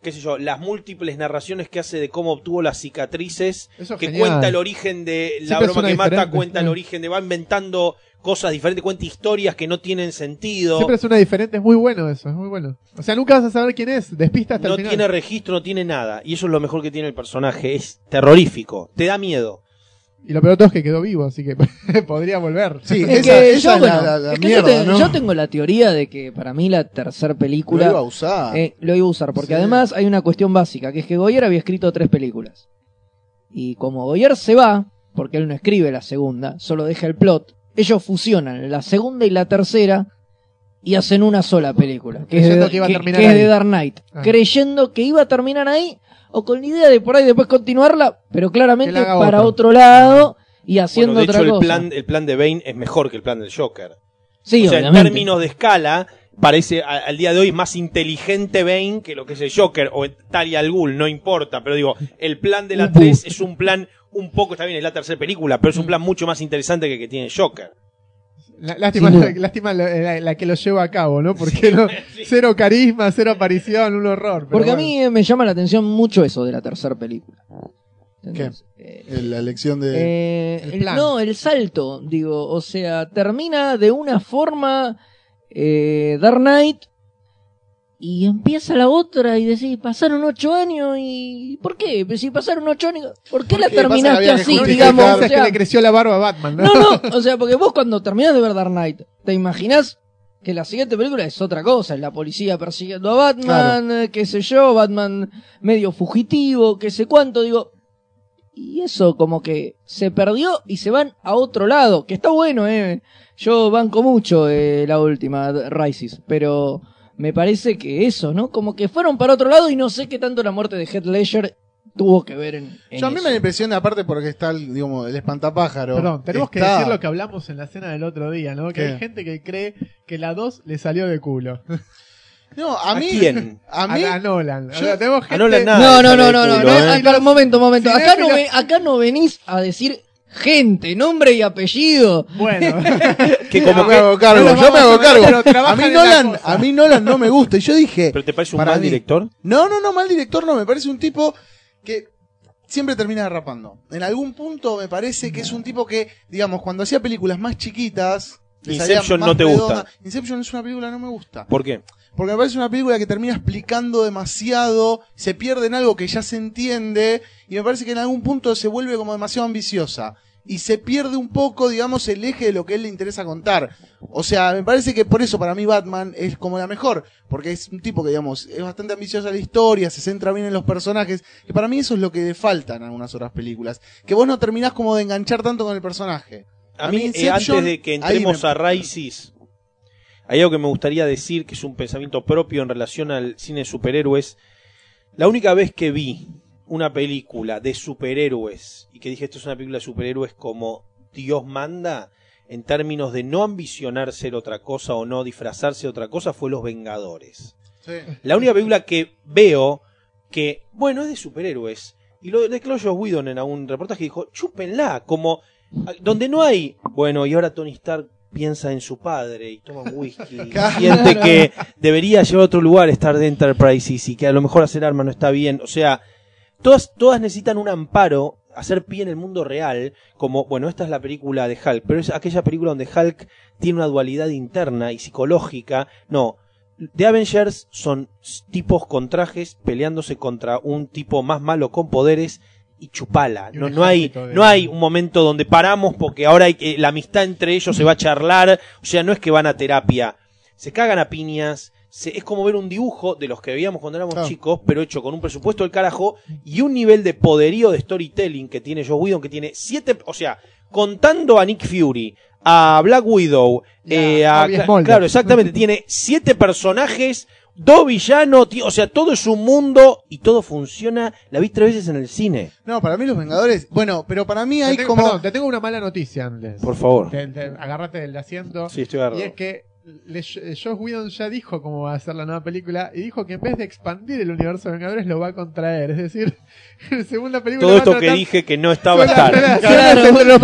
qué sé yo, las múltiples narraciones que hace de cómo obtuvo las cicatrices, Eso es que genial. cuenta el origen de la Siempre broma que mata, cuenta el origen de, va inventando cosas diferentes, cuenta historias que no tienen sentido. Siempre es una diferente, es muy bueno eso, es muy bueno. O sea, nunca vas a saber quién es, despista hasta no el final. tiene registro, no tiene nada. Y eso es lo mejor que tiene el personaje. Es terrorífico. Te da miedo. Y lo peor todo es que quedó vivo, así que podría volver. Sí, Es esa, que esa yo, es bueno, la, la- la es que yo mierda, te- ¿no? yo tengo la teoría de que para mí la tercera Lo película iba a usar. eh, lo iba a usar, porque Sí. además hay una cuestión básica, que es que Goyer había escrito tres películas. Y como Goyer se va, porque él no escribe la segunda, solo deja el plot, ellos fusionan la segunda y la tercera y hacen una sola película, que, es de, Creyendo que iba a terminar que es ahí. de Dark Knight, Ah. creyendo que iba a terminar ahí, o con la idea de por ahí después continuarla, pero claramente para otro. otro lado y haciendo Bueno, de otra hecho, el cosa. plan, el plan de Bane es mejor que el plan del Joker. sí, o sea, en términos de escala, parece a- al día de hoy más inteligente Bane que lo que es el Joker o Talia al Ghul, no importa. Pero digo, el plan de la Un 3 es un plan un poco, está bien, es la tercera película, pero es un Mm. plan mucho más interesante que el que tiene Joker. Lá- Lástima, la, la- la que lo lleva a cabo, ¿no? Porque no, cero carisma, cero aparición, un horror. Porque a mí eh, me llama la atención mucho eso de la tercera película. ¿Entendés? Eh, Eh, La elección de... eh, el el- plan. no, el salto, digo, o sea, termina de una forma eh, Dark Knight y empieza la otra y decís, pasaron ocho años y... ¿Por qué? Pues si pasaron ocho años, ¿por qué la Porque que terminaste que así, digamos? O que sea, le creció la barba a Batman, ¿no? no, no, o sea, porque vos cuando terminás de ver Dark Knight, te imaginás que la siguiente película es otra cosa, es la policía persiguiendo a Batman, eh, qué sé yo, Batman medio fugitivo, qué sé cuánto, digo. Y eso como que se perdió y se van a otro lado, que está bueno, eh. Yo banco mucho eh, la última, Rises, pero me parece que eso, ¿no? Como que fueron para otro lado y no sé qué tanto la muerte de Heath Ledger tuvo que ver en, en Yo a mí eso. me da la impresión, aparte porque está el, digamos, el espantapájaro. Perdón, tenemos que decir lo que hablamos en la cena del otro día, ¿no? Que ¿Qué? hay gente que cree que la 2 le salió de culo. No, a ¿A mí... quién? A mí... A, a Nolan. Yo- O sea, tenemos gente... A Nolan nada. No, no, no, no, no, no, ¿eh? acá, un momento, un momento. Acá no, no venís a decir gente, nombre y apellido. Bueno. Que Yo como me que, hago cargo, no yo me hago cargo. pero A mí Nolan, a mí Nolan no me gusta. Y yo dije, ¿Pero te parece un mal mí. director? no, no, no, mal director no, me parece un tipo que siempre termina derrapando. En algún punto me parece que es un tipo que, digamos, cuando hacía películas más chiquitas, Inception más no te redonda. gusta. Inception es una película que no me gusta. ¿Por qué? Porque me parece una película que termina explicando demasiado, se pierde en algo que ya se entiende, y me parece que en algún punto se vuelve como demasiado ambiciosa. Y se pierde un poco, digamos, el eje de lo que a él le interesa contar. O sea, me parece que por eso para mí Batman es como la mejor. Porque es un tipo que, digamos, es bastante ambiciosa la historia, se centra bien en los personajes. Que para mí eso es lo que le falta en algunas otras películas. Que vos no terminás como de enganchar tanto con el personaje. A, A mí, eh, antes de que entremos me- a Rises, hay algo que me gustaría decir que es un pensamiento propio en relación al cine de superhéroes. La única vez que vi una película de superhéroes y que dije esto es una película de superhéroes como Dios manda, en términos de no ambicionar ser otra cosa o no disfrazarse de otra cosa, fue Los Vengadores. La única película que veo que, bueno, es de superhéroes. Y lo declaró Joss Whedon en algún reportaje dijo, chúpenla, como donde no hay, bueno, y ahora Tony Stark piensa en su padre y toma un whisky. y Claro. siente que debería llevar a otro lugar estar de Enterprise y que a lo mejor hacer arma no está bien. O sea, todas, todas necesitan un amparo, hacer pie en el mundo real, como, bueno, esta es la película de Hulk, pero es aquella película donde Hulk tiene una dualidad interna y psicológica. No, The Avengers son tipos con trajes peleándose contra un tipo más malo con poderes y chupala. No, no hay, no hay un momento donde paramos porque ahora hay que- la amistad entre ellos se va a charlar. O sea, no es que van a terapia. Se cagan a piñas. Se- es como ver un dibujo de los que veíamos cuando éramos Claro. chicos, pero hecho con un presupuesto del carajo y un nivel de poderío de storytelling que tiene Joe Whedon, que tiene siete, o sea, contando a Nick Fury, a Black Widow, Y a eh, a- claro, exactamente, tiene siete personajes, dos villanos, o sea, todo es un mundo y todo funciona. La vi tres veces en el cine, No, para mí los Vengadores. Bueno, pero para mí Te hay tengo, como. perdón, te tengo una mala noticia antes. por favor. Te- te- agárrate del asiento. Sí, estoy Y agarrado. es que Josh Whedon ya dijo cómo va a ser la nueva película y dijo que en vez de expandir el universo de Vengadores lo va a contraer. Es decir, en segunda película Todo va a esto que dije que no estaba estar. Claro, pero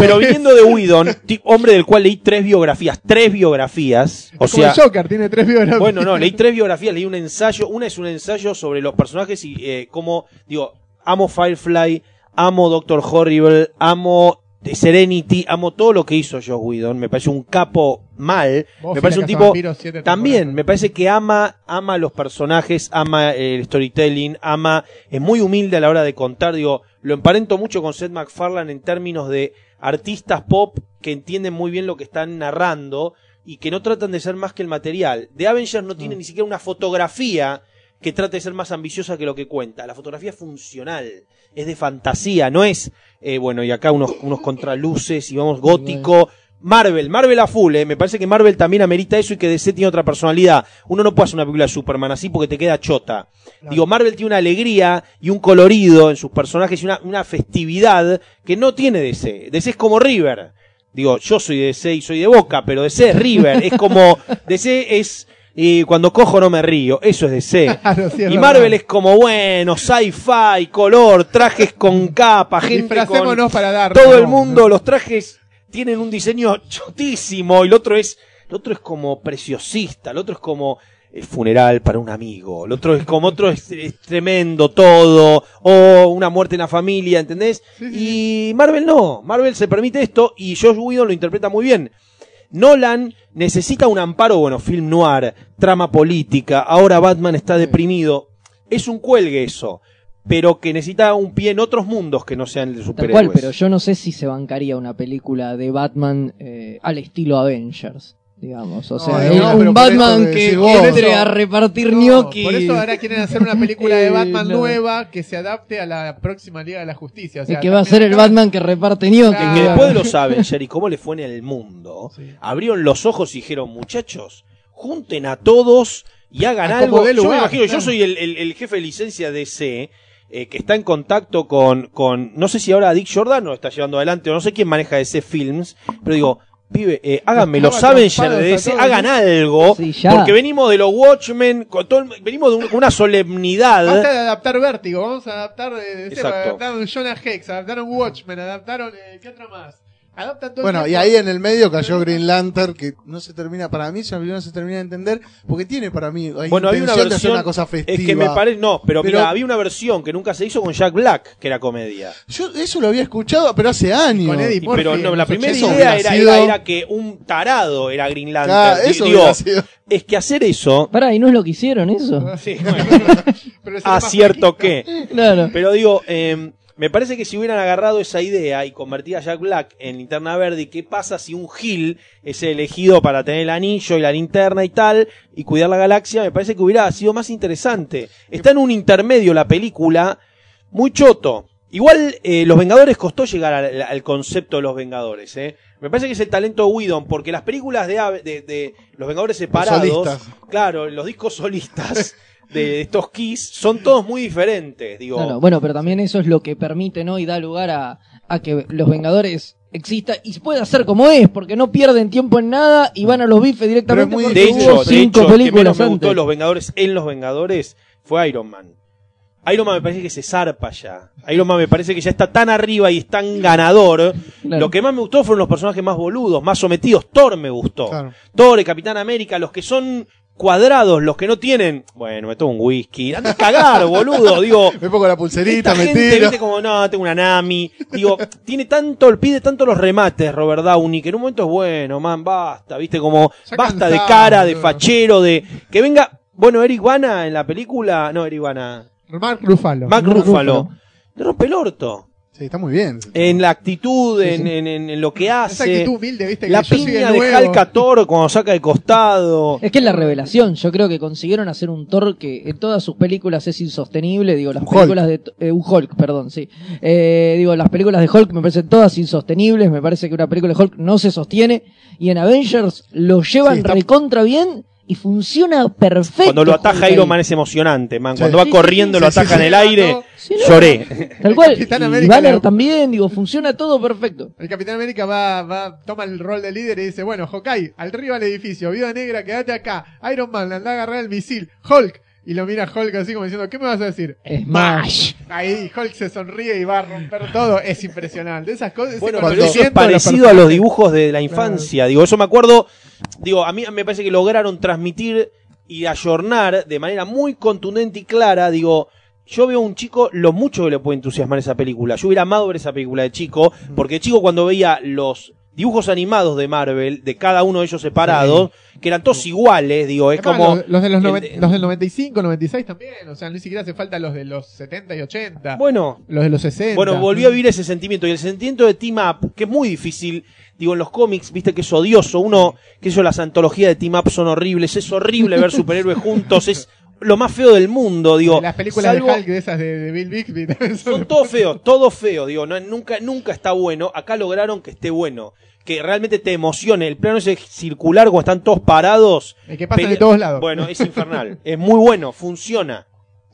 Pero, viniendo de Whedon, hombre del cual leí tres biografías, tres biografías, o como sea, el Joker tiene tres biografías. bueno, no, leí tres biografías, leí un ensayo, una es un ensayo sobre los personajes y eh, cómo, digo, amo Firefly, amo Doctor Horrible, amo The Serenity, amo todo lo que hizo Josh Whedon, me parece un capo mal, me parece un tipo también, temporadas. me parece que ama, ama los personajes, ama el storytelling, ama, es muy humilde a la hora de contar, digo, lo emparento mucho con Seth MacFarlane en términos de artistas pop que entienden muy bien lo que están narrando y que no tratan de ser más que el material. The Avengers no tiene ni siquiera una fotografía que trate de ser más ambiciosa que lo que cuenta. La fotografía es funcional, es de fantasía, no es, eh, bueno, y acá unos, unos contraluces y vamos gótico. Marvel, Marvel a full, eh. me parece que Marvel también amerita eso y que DC tiene otra personalidad. Uno no puede hacer una película de Superman así porque te queda chota. Digo, Marvel tiene una alegría y un colorido en sus personajes y una, una festividad que no tiene DC. DC es como River. Digo, yo soy de DC y soy de Boca, pero DC es River. es como, DC es, y cuando cojo no me río. Eso es DC. Claro, sí, es y verdad. Marvel es como, bueno, sci-fi, color, trajes con capa, gente con... Para dar. Todo el ¿no? mundo, los trajes tienen un diseño chotísimo y el otro es, el otro es como preciosista, el otro es como eh, funeral para un amigo, el otro es como otro es, es tremendo todo, o una muerte en la familia, ¿entendés? Sí, sí, Y Marvel no, Marvel se permite esto y Josh Whedon lo interpreta muy bien. Nolan necesita un amparo, bueno, film noir, trama política, ahora Batman está deprimido. Es un cuelgue eso, pero que necesita un pie en otros mundos que no sean de Tal superhéroes. cual, pero yo no sé si se bancaría una película de Batman eh, al estilo Avengers, digamos. O No, sea, no, un Batman que entre a repartir No, gnocchi. Por eso ahora quieren hacer una película de Eh, Batman no. nueva que se adapte a la próxima Liga de la Justicia. O sea, Es que va a ser el Batman que reparte gnocchi. Claro. que después de los Avengers y cómo le fue en el mundo, Sí. abrieron los ojos y dijeron, muchachos, junten a todos y hagan A algo. Yo me imagino, yo soy el, el- el jefe de licencia DC, eh, que está en contacto con, con, no sé si ahora Dick Jordan lo está llevando adelante, o no sé quién maneja DC Films, pero digo, pibe, eh, háganme los Avengers de DC, hagan algo, Sí, porque venimos de los Watchmen, con todo el- venimos de un- una solemnidad. Basta de adaptar Vértigo, vamos a adaptar, eh, Exacto. adaptaron Jonah Hex, adaptaron Watchmen, adaptaron, eh, ¿qué otro más? Adaptan todo el Bueno, y ahí en el medio cayó Green Lantern, que no se termina, para mí, esa película no se termina de entender, porque tiene para mí, hay Bueno, había una intención de hacer versión. una cosa festiva. es que me parece. No, pero, Pero- mira, había una versión que nunca se hizo con Jack Black, que era comedia. Yo eso lo había escuchado, pero hace años. Con Eddie Murphy pero no, la primera 80. idea era, sido- era, era que un tarado era Green Lantern. Claro, eso Digo, sido. es que hacer eso. Pará, ¿y no es lo que hicieron eso? Sí, bueno, Pero sería ah, más cierto flaquito. que. Claro. Pero digo, eh, me parece que si hubieran agarrado esa idea y convertido a Jack Black en linterna verde, ¿qué pasa si un Gil es elegido para tener el anillo y la linterna y tal y cuidar la galaxia? Me parece que hubiera sido más interesante. Está en un intermedio la película, muy choto. Igual eh, Los Vengadores costó llegar al, al concepto de Los Vengadores. ¿eh? Me parece que es el talento de Whedon, porque las películas de, de, de Los Vengadores separados, solistas. claro, los discos solistas de estos Kiss son todos muy diferentes. Digo, bueno, pero también eso es lo que permite, ¿no? Y da lugar a, a que los Vengadores exista y se pueda hacer como es, porque no pierden tiempo en nada y van a los bifes directamente muy porque De hecho, de cinco hecho, el que películas menos me gustó los Vengadores en los Vengadores fue Iron Man. Iron Man me parece que se zarpa ya. Iron Man me parece que ya está tan arriba y es tan ganador. Claro. Lo que más me gustó fueron los personajes más boludos, más sometidos. Thor me gustó. Claro. Thor, el Capitán América, los que son cuadrados, los que no tienen, bueno, me tomo un whisky, anda a cagar, boludo, digo, Me pongo la pulserita, esta me gente, tiro. viste, como, no, tengo una Nami. Digo, tiene tanto, pide tanto los remates, Robert Downey, que en un momento es bueno, man, basta, viste, como, Ya basta de cara, de fachero, de, que venga, bueno, Eric Bana en la película, no, Eric Bana, Mark Ruffalo. Mark Ruffalo. le rompe el orto. Sí, está muy bien. En la actitud, en, en- en- en lo que Esa hace. actitud humilde, viste, que La el piña de a Thor cuando saca de costado. Es que es la revelación. Yo creo que consiguieron hacer un Thor que en todas sus películas es insostenible. Digo, las Un películas de. eh, un Hulk, perdón, sí. Eh, digo, las películas de Hulk me parecen todas insostenibles. Me parece que una película de Hulk no se sostiene. Y en Avengers lo llevan Sí, está- recontra bien y funciona perfecto. Cuando lo ataja Iron. Man es emocionante, man. Sí. Cuando va Sí, corriendo sí, lo sí, ataja sí, en el aire, no. Sí, no, lloré. Tal cual. Capitán y América Banner la- también, digo, funciona todo perfecto. El Capitán América va, va, toma el rol de líder y dice, bueno, Hawkeye, arriba al edificio, Viuda Negra, quédate acá, Iron Man, anda a agarrar el misil, Hulk, y lo mira Hulk así como diciendo, ¿qué me vas a decir? Smash. Ahí Hulk se sonríe y va a romper todo, es impresionante. Esas cosas, Bueno, Cuando- pero eso es los parecido a los dibujos de la infancia. Digo, eso me acuerdo. Digo, a mí me parece que lograron transmitir y ayornar de manera muy contundente y clara. Digo, yo veo a un chico lo mucho que le puede entusiasmar esa película. Yo hubiera amado ver esa película de chico, porque de chico cuando veía los dibujos animados de Marvel, de cada uno de ellos separados, que eran todos iguales, digo, es Además, como... los, los de los, noven- de- los del 95, 96 también, o sea, ni siquiera hace falta los de los 70 y 80, Bueno, los de los 60. Bueno, volví a vivir ese sentimiento. Y el sentimiento de Team Up, que es muy difícil. Digo, en los cómics, viste que es odioso. Uno, que eso, las antologías de Team Up son horribles. Es horrible ver superhéroes juntos. Es lo más feo del mundo. Digo, Las películas salvo- de Hulk de esas de, de Bill Bixby son son todos feos, todo feo. Digo, no, nunca, nunca está bueno. Acá lograron que esté bueno. Que realmente te emocione. El plano ese circular, cuando están todos parados. El que pasa de todos lados. Bueno, es infernal. es muy bueno, funciona.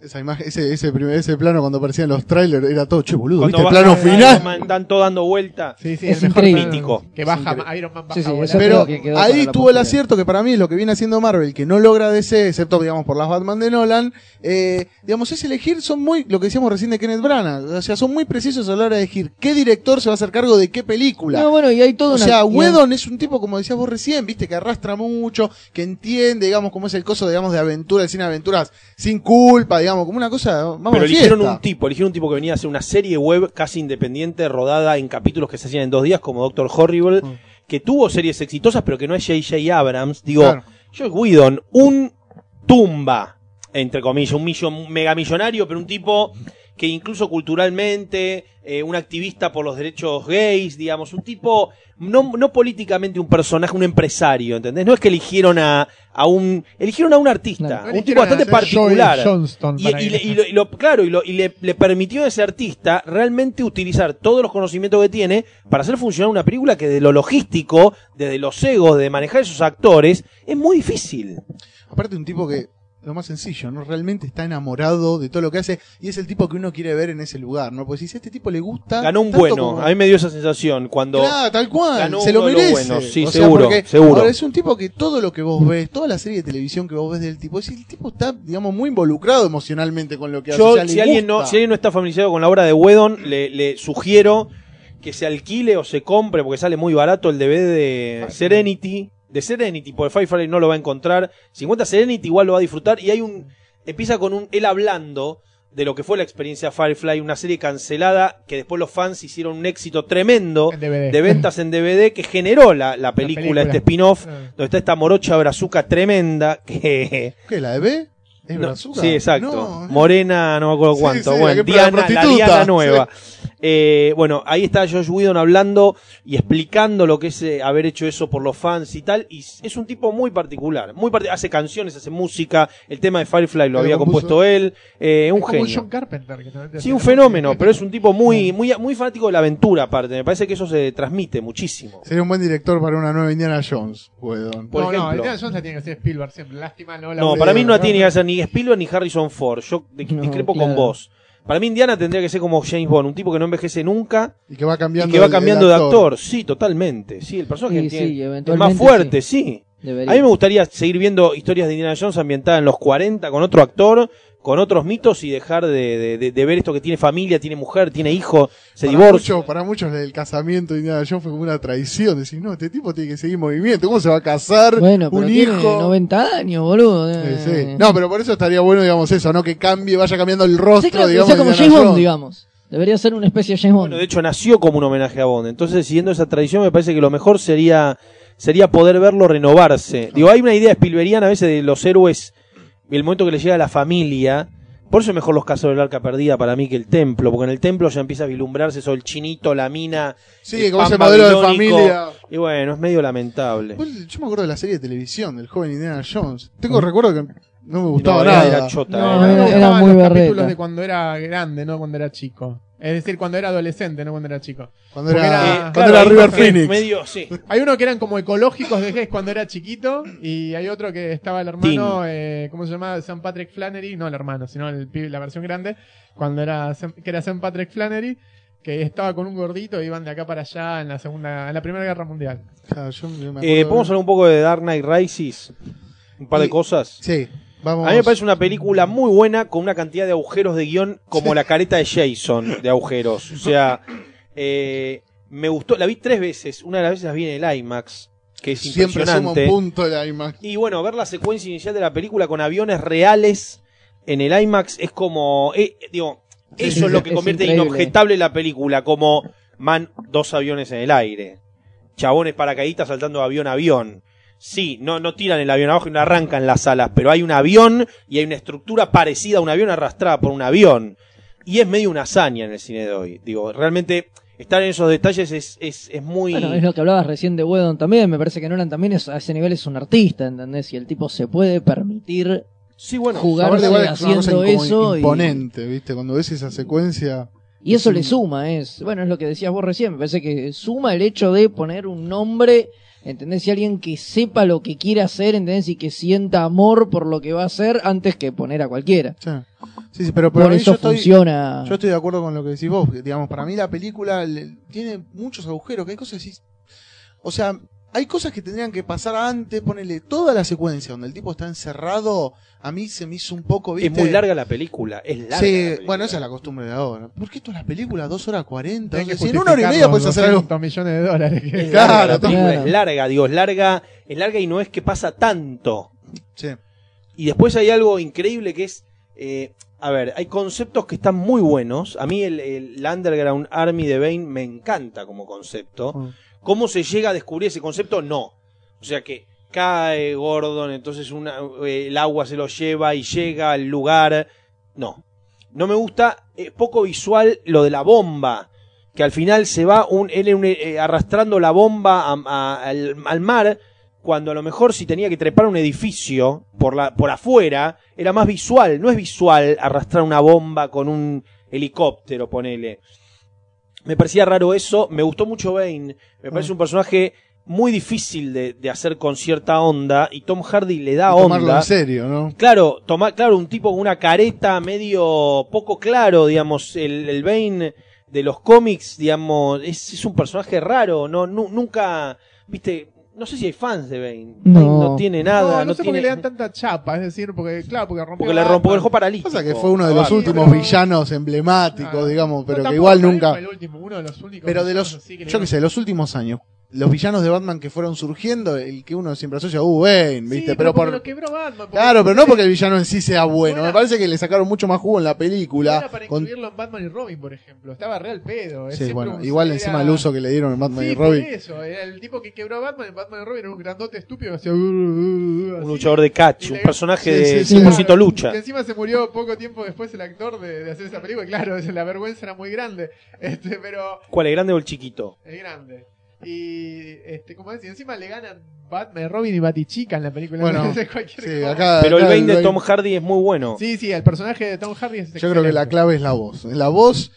Esa imagen, ese, ese, primer- ese plano cuando aparecían los trailers era todo, che, boludo, Cuando ¿viste el plano Iron final? Man, Están todos dando vuelta. Sí, sí, Es el mejor increíble. Mítico. Que baja, Es Iron Man baja Sí, sí, eso Pero que quedó ahí tuvo el acierto que para mí lo que viene haciendo Marvel, que no logra DC, excepto digamos por las Batman de Nolan, eh, digamos es elegir, son muy, lo que decíamos recién de Kenneth Branagh, o sea, son muy precisos a la hora de elegir qué director se va a hacer cargo de qué película. No, bueno, y hay todo O una. sea, Whedon es un tipo, como decías vos recién, viste, que arrastra mucho, que entiende, digamos, cómo es el coso, digamos, de aventura, el cine de aventuras, sin culpa, digamos, como una cosa, vamos Pero a eligieron fiesta. un tipo, eligieron un tipo que venía a hacer una serie web casi independiente, rodada en capítulos que se hacían en dos días, como Doctor Horrible, Mm. que tuvo series exitosas, pero que no es J.J. Abrams. Digo, Claro. Joe Whedon, un tumba, entre comillas, un millon, megamillonario, pero un tipo que incluso culturalmente, eh, un activista por los derechos gays, digamos, un tipo, no, no políticamente un personaje, un empresario, ¿entendés? No es que eligieron a, a un, eligieron a un artista. No un tipo bastante particular. Y, y le- y lo, y lo- claro, y, lo- y le, le permitió a ese artista realmente utilizar todos los conocimientos que tiene para hacer funcionar una película que de lo logístico, desde los egos, de manejar esos actores, es muy difícil. Aparte un tipo que, lo más sencillo, ¿no? Realmente está enamorado de todo lo que hace y es el tipo que uno quiere ver en ese lugar, ¿no? Porque si a este tipo le gusta... Ganó un bueno, como- a mí me dio esa sensación cuando... Claro, tal cual, ganó se lo merece. buenos, sí, O sea, seguro, porque seguro. ahora es un tipo que todo lo que vos ves, toda la serie de televisión que vos ves del tipo, es el tipo está, digamos, muy involucrado emocionalmente con lo que hace. O sea, si, alguien no, si alguien no está familiarizado con la obra de Whedon, le, le sugiero que se alquile o se compre, porque sale muy barato el DVD de Serenity. De Serenity, porque Firefly no lo va a encontrar. Si encuentra Serenity, igual lo va a disfrutar. Y hay un. Empieza con un. Él hablando de lo que fue la experiencia Firefly, una serie cancelada que después los fans hicieron un éxito tremendo En DVD. de ventas en DVD que generó la, la película, película. este spin-off, Ah. donde está esta morocha brazuca tremenda que. ¿Qué, la de B? ¿Es No, brazuca? sí, exacto. No. Morena, no me acuerdo cuánto. sí, bueno, la Diana nueva. Eh, bueno, ahí está Josh Whedon hablando y explicando lo que es eh, haber hecho eso por los fans y tal. Y es un tipo muy particular. muy parti- Hace canciones, hace música. El tema de Firefly lo Lo había compuso. compuesto él. Eh, Es un genio. John Carpenter. Que también te Sí, un la fenómeno, pero es un tipo muy, muy, muy fanático de la aventura, aparte. Me parece que eso se transmite muchísimo. Sería un buen director para una nueva Indiana Jones, Wedon. Por no, no. Indiana Jones la tiene que hacer Spielberg siempre. Lástima, no la No, para mí no tiene que ser ni Spielberg ni Harrison Ford. Yo No, discrepo claro. con vos. Para mí Indiana tendría que ser como James Bond, un tipo que no envejece nunca Y que va y cambiando que va el- el cambiando de actor. Sí, totalmente. Sí, el personaje Sí, tiene- sí, es más fuerte, sí. Debería. A mí me gustaría seguir viendo historias de Indiana Jones ambientadas en los 40 con otro actor, con otros mitos y dejar de, de- de- de ver esto que tiene familia, tiene mujer, tiene hijo, se para, divorcia. muchos, para muchos el casamiento de Indiana Jones fue como una traición. Decir, no, este tipo tiene que seguir en movimiento. ¿Cómo se va a casar? Bueno, pero un tiene hijo. 90 años, boludo. Sí, Eh, sí. No, pero por eso estaría bueno, digamos, eso, ¿no? Que cambie, vaya cambiando el rostro, Sí, claro, que digamos. sea como James Bond, digamos. Debería ser una especie de James Bond. Bueno, de hecho nació como un homenaje a Bond. Entonces, siguiendo esa tradición, me parece que lo mejor sería sería poder verlo renovarse. Digo, hay una idea spilberiana a veces de los héroes el momento que le llega a la familia. Por eso es mejor los casos del arca perdida para mí que el templo, porque en el templo ya empieza a vislumbrarse eso, el chinito, la mina. Sí, el como ese modelo de familia. Y bueno, es medio lamentable. Igual, Yo me acuerdo de la serie de televisión del joven Indiana Jones. Tengo recuerdo que no me gustaba No, era- nada. era chota, No, era- era- muy los berreta. capítulos de cuando era grande, no cuando era chico. Es decir, cuando era adolescente, no cuando era chico. Cuando Porque era, era- Eh, cuando claro, era ahí River Phoenix. Medio, sí. Hay uno que eran como ecológicos de Hess cuando era chiquito y hay otro que estaba el hermano, eh, ¿cómo se llama? Sam Patrick Flannery, no el hermano, sino el, la versión grande, cuando era que era Sam Patrick Flannery, que estaba con un gordito y iban de acá para allá en la segunda, en la Primera Guerra Mundial. Claro, yo me acuerdo Eh, de- ¿Podemos hablar un poco de Dark Knight Rises? Un par de cosas. Sí, vamos. A mí me parece una película muy buena con una cantidad de agujeros de guion como la careta de Jason de agujeros. O sea, eh, me gustó, la vi tres veces. Una de las veces la vi en el IMAX, que es Siempre suma un impresionante. punto la imagen. Y bueno, ver la secuencia inicial de la película con aviones reales en el IMAX es como, eh, digo, eso sí, es lo que es convierte inobjetable la película, como man, dos aviones en el aire, chabones paracaidistas saltando de avión a avión. Sí, no, no tiran el avión abajo y no arrancan las alas, pero hay un avión y hay una estructura parecida a un avión arrastrada por un avión. Y es medio una hazaña en el cine de hoy. Digo, realmente estar en esos detalles es, es, es muy... Bueno, es lo que hablabas recién de Whedon también. Me parece que Nolan también es, a ese nivel es un artista, ¿entendés? Y el tipo se puede permitir Sí, bueno, jugarse Aparte, igual es una cosa haciendo eso. y- imponente, ¿viste? Cuando ves esa secuencia. Y eso Es le suma, es, bueno, es lo que decías vos recién, me parece que suma el hecho de poner un nombre, ¿entendés? Y alguien que sepa lo que quiere hacer, ¿entendés? Y que sienta amor por lo que va a hacer antes que poner a cualquiera. Sí, sí, sí, pero, Por eso yo estoy, funciona. yo estoy de acuerdo con lo que decís vos. Digamos, para mí la película le- tiene muchos agujeros, que hay cosas así. O sea, hay cosas que tendrían que pasar antes, ponerle toda la secuencia donde el tipo está encerrado. A mí se me hizo un poco, ¿viste? es muy larga la película, es larga. Sí, la película. bueno, esa es la costumbre de ahora. ¿Por qué todas las películas dos horas cuarenta? Si en una hora y media puedes hacer algo. 200 millones de dólares. que- Es Claro, larga, la película claro. es larga, digo, es larga, es larga y no es que pasa tanto. Sí. Y después hay algo increíble que es, eh, a ver, hay conceptos que están muy buenos. A mí el, Underground Army de Bane me encanta como concepto. Mm. ¿Cómo se llega a descubrir ese concepto? No. O sea que cae Gordon, entonces una, eh, el agua se lo lleva y llega al lugar. No. No me gusta, es poco visual lo de la bomba. Que al final se va un, él eh, arrastrando la bomba al, al mar. Cuando a lo mejor si tenía que trepar un edificio por, la, por afuera, era más visual. No es visual arrastrar una bomba con un helicóptero, ponele. Me parecía raro eso. Me gustó mucho Bane. Me parece un personaje muy difícil de, de hacer con cierta onda. Y Tom Hardy le da Y tomarlo onda. en serio, ¿no? Claro, toma, claro, un tipo con una careta medio poco claro, digamos, el, el Bane de los cómics, digamos, es, es un personaje raro, no, nu- nunca, viste, no sé si hay fans de Bane, No. Bane no tiene nada, no, no, no sé por tiene, qué le dan tanta chapa, es decir, porque, claro, porque rompió. porque le rompo el dejó paralítico. Pasa que fue uno de los Batman. últimos pero- villanos emblemáticos, Ah. digamos, No, pero que igual nunca. el último, uno de los únicos Pero de los, que yo qué sé, de los últimos años, los villanos de Batman que fueron surgiendo, el que uno siempre asocia, uh, Sí, ¿viste? pero por. lo quebró Batman, porque- Claro, pero no porque el villano en sí sea bueno. Buena- Me parece que le sacaron mucho más jugo en la película. era para con- incluirlo en Batman y Robin, por ejemplo. Estaba real pedo. Sí, bueno, igual era- encima el uso que le dieron en Batman Sí, y por Robin. eso. Era el tipo que quebró a Batman. En Batman y Robin era un grandote estúpido que hacía. uh, Un luchador de catch, Y un le- personaje Sí, de sí, sí. 100% lucha. Y encima se murió poco tiempo después el actor de, de hacer esa película. y Claro, la vergüenza era muy grande. Este, pero ¿Cuál, el grande o el chiquito? es grande. Y, este, como decía, encima le ganan Batman, Robin y Batichica en la película. Bueno, cualquier Sí, cosa. acá, Pero el Bane de Tom Hardy es muy bueno. Sí, sí, el personaje de Tom Hardy es Yo creo que la clave es la voz. La voz.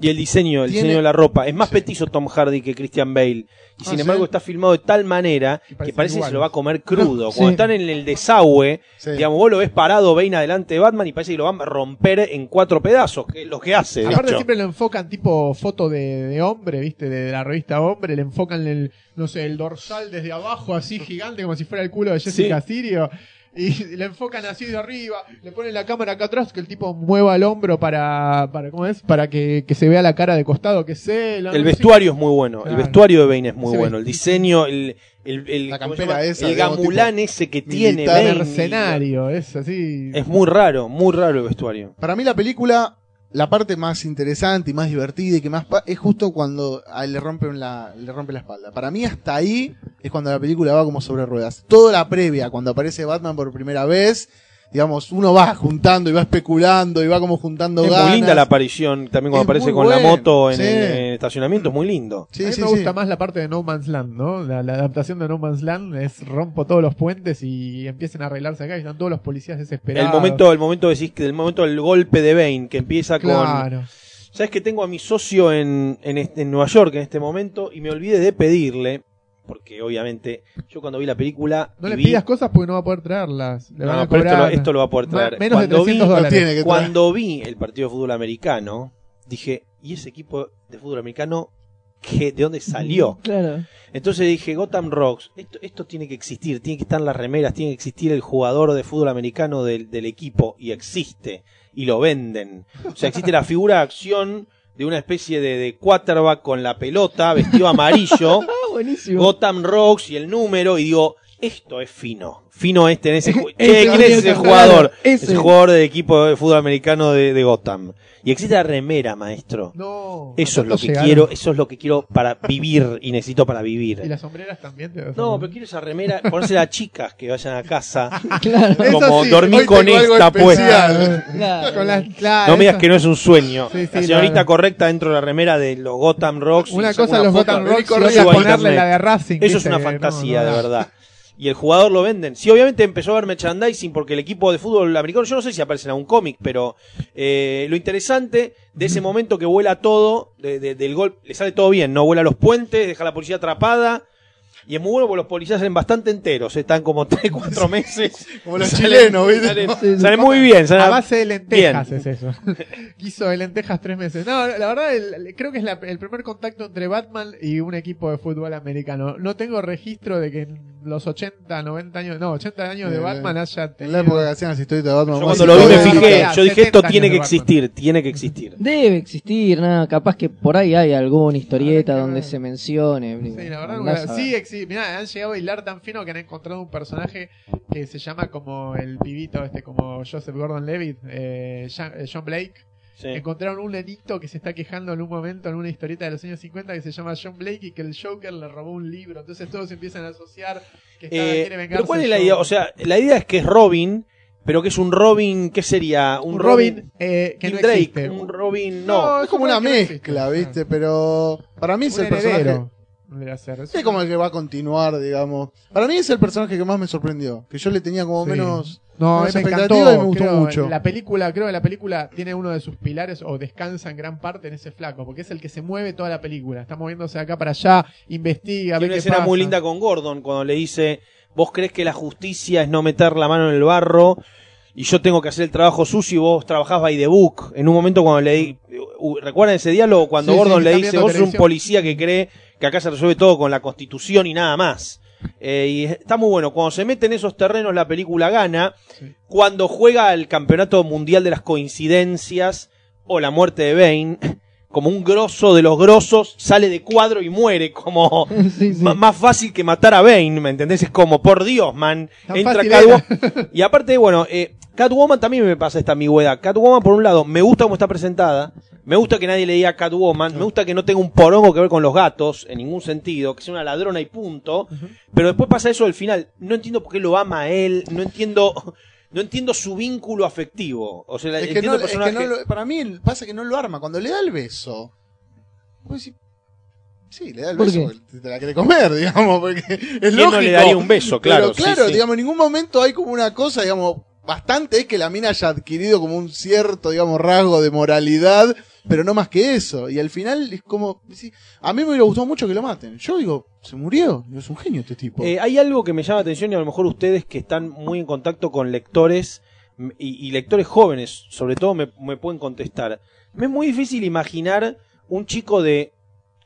Y el diseño, el Tiene- diseño de la ropa. Es más petizo Tom Hardy que Christian Bale. Y sin Ah, embargo ¿sí? está filmado de tal manera que parece que se lo va a comer crudo. Sí. Cuando están en el desagüe, sí. digamos, vos lo ves parado Bane adelante de Batman y parece que lo van a romper en cuatro pedazos, que es lo que hace. de Aparte siempre lo enfocan tipo foto de, de hombre, viste, de, la revista Hombre, le enfocan el, no sé, el dorsal desde abajo, así gigante, como si fuera el culo de Jessica Sirio. Y le enfocan así de arriba, le ponen la cámara acá atrás, que el tipo mueva el hombro para, para ¿cómo es? Para que, que se vea la cara de costado, que sé. El vestuario es muy bueno, el vestuario de Bane es muy Ese bueno, el diseño, el, el, el, La ¿cómo se campera esa, el gamulán tipo ese que tiene. Bane. mercenario, es así. Es muy raro, muy raro el vestuario. Para mí la película, la parte más interesante y más divertida y que más es justo cuando a él le rompen la, le rompe la espalda. Para mí hasta ahí es cuando la película va como sobre ruedas. Toda la previa, cuando aparece Batman por primera vez, digamos, uno va juntando y va especulando y va como juntando Es ganas. muy linda la aparición, también cuando Es aparece con la moto en, sí. el, en el estacionamiento, es muy lindo. Sí, a mí sí, me sí. gusta más la parte de No Man's Land, ¿no? La, la adaptación de No Man's Land es rompo todos los puentes y empiecen a arreglarse acá y están todos los policías desesperados. El momento, el momento decís que el momento del golpe de Bane, que empieza con Claro. Sabes que tengo a mi socio en, en, este- en Nueva York en este momento y me olvidé de pedirle, porque obviamente yo cuando vi la película. No le vi- pidas cosas porque no va a poder traerlas. Le No, van a pero esto lo, esto lo va a poder ma- traer. menos de Cuando vi, 300 Lo dólares. tiene que traer. cuando vi el partido de fútbol americano, dije, ¿y ese equipo de fútbol americano qué, de dónde salió? Claro. Entonces dije, Gotham Rocks, esto, esto tiene que existir, tiene que estar en las remeras, tiene que existir el jugador de fútbol americano del, del equipo, y existe, y lo venden. O sea, existe la figura de acción de una especie de, de quarterback con la pelota, vestido amarillo, Ah, buenísimo. Gotham Rocks y el número, y digo, esto es fino. Fino este en ese ju- Ese Che, ¿quién es ese jugador? Ese. ese. jugador del equipo de fútbol americano de, de Gotham. Y existe la remera, maestro. No. Eso es lo ¿cuántos que llegaron? quiero, eso es lo que quiero para vivir y necesito para vivir. Y las sombreras también. te- No, pero quiero esa remera, ponérsela a chicas que vayan a casa. Claro. Eso como sí, dormir hoy con tengo algo esta puesta. especial. Claro. Con las, claro, No me digas eso- que no es un sueño. Sí, sí, la señorita correcta dentro de la remera de los Gotham Rocks. Una cosa los foto, Gotham Rocks y otra a ponerle internet. la de Racing. Eso es ¿viste? una No, fantasía, no, de no. verdad. Y el jugador lo venden. Sí, obviamente empezó a ver merchandising porque el equipo de fútbol americano, yo no sé si aparece en algún cómic, pero eh, lo interesante de ese momento que vuela todo, de- de- del gol, le sale todo bien, no vuela los puentes, deja la policía atrapada. Y es muy bueno porque los policías salen bastante enteros, están como 3, 4 meses. Como los Salen- chilenos, ¿viste? Salen, sí. salen muy bien. salen- A base de lentejas Bien. es eso. Guiso de lentejas tres meses. No, la verdad, el- creo que es la- el primer contacto entre Batman y un equipo de fútbol americano. No tengo registro de que en los 80, 90 años, no, 80 años de Eh, Batman haya En tenido... la época que hacían las historietas de Batman. Yo cuando lo vi me fijé, yo dije 70 esto tiene que existir, tiene que existir. Debe existir, nada, capaz que por ahí hay alguna historieta donde se mencione. Sí, la verdad, sí, ver. Exi- mirá, han llegado a hilar tan fino que han encontrado un personaje que se llama como el pibito, este, como Joseph Gordon-Levitt, eh, Jean- eh, John Blake. Sí. Encontraron un nenito que se está quejando en un momento en una historieta de los años 50 que se llama John Blake y que el Joker le robó un libro. Entonces todos empiezan a asociar que está, Eh, quiere vengarse. pero ¿cuál es la idea? O sea, la idea es que es Robin, pero que es un Robin, ¿qué sería? un Robin, eh, que Tim no Drake, existe. un Robin, no. Es como una no mezcla, ¿viste? Pero para mí es Un el personaje. heredero. Vendría a ser. Es como el que va a continuar, digamos. Para mí es el personaje que más me sorprendió. Que yo le tenía como Sí. menos. No, me expectativa encantó. y me gustó creo, mucho. La película, creo que la película tiene uno de sus pilares o descansa en gran parte en ese flaco, porque es el que se mueve toda la película. Está moviéndose de acá para allá, investiga, Tiene ve una qué escena pasa. muy linda con Gordon cuando le dice, vos crees que la justicia es no meter la mano en el barro y yo tengo que hacer el trabajo sucio y vos trabajás by the book. En un momento cuando le ¿recuerdan ese diálogo? Cuando Sí, Gordon le dice, vos sos un televisión". policía que cree que acá se resuelve todo con la constitución y nada más. Eh, y está muy bueno. Cuando se mete en esos terrenos la película gana. Sí. Cuando juega el campeonato mundial de las coincidencias o la muerte de Bane, como un grosso de los grosos, sale de cuadro y muere como Sí, sí. Ma- más fácil que matar a Bane, ¿me entendés? Es como, por Dios, man. Tan Entra Catwoman. Y aparte, bueno, eh, Catwoman también me pasa esta ambigüedad. Catwoman, por un lado, me gusta cómo está presentada. Me gusta que nadie le diga Catwoman. Me gusta que no tenga un porongo que ver con los gatos, en ningún sentido. Que sea una ladrona y punto. Pero después pasa eso del final. No entiendo por qué lo ama a él. No entiendo. No entiendo su vínculo afectivo. O sea, Es que, no, el es que personaje. no lo- para mí pasa que no lo arma. Cuando le da el beso. vos decís, sí, le da el ¿Por beso. qué? porque Te, la quiere comer, digamos. Porque es ¿Quién lógico. no le daría un beso? Claro, Pero claro, sí, sí. digamos, en ningún momento hay como una cosa, digamos, bastante es que la mina haya adquirido como un cierto, digamos, rasgo de moralidad, pero no más que eso. Y al final es como, a mí me hubiera gustado mucho que lo maten. Yo digo, se murió, es un genio este tipo. Eh, hay algo que me llama la atención y a lo mejor ustedes que están muy en contacto con lectores y lectores jóvenes, sobre todo, me, me pueden contestar. Me es muy difícil imaginar un chico de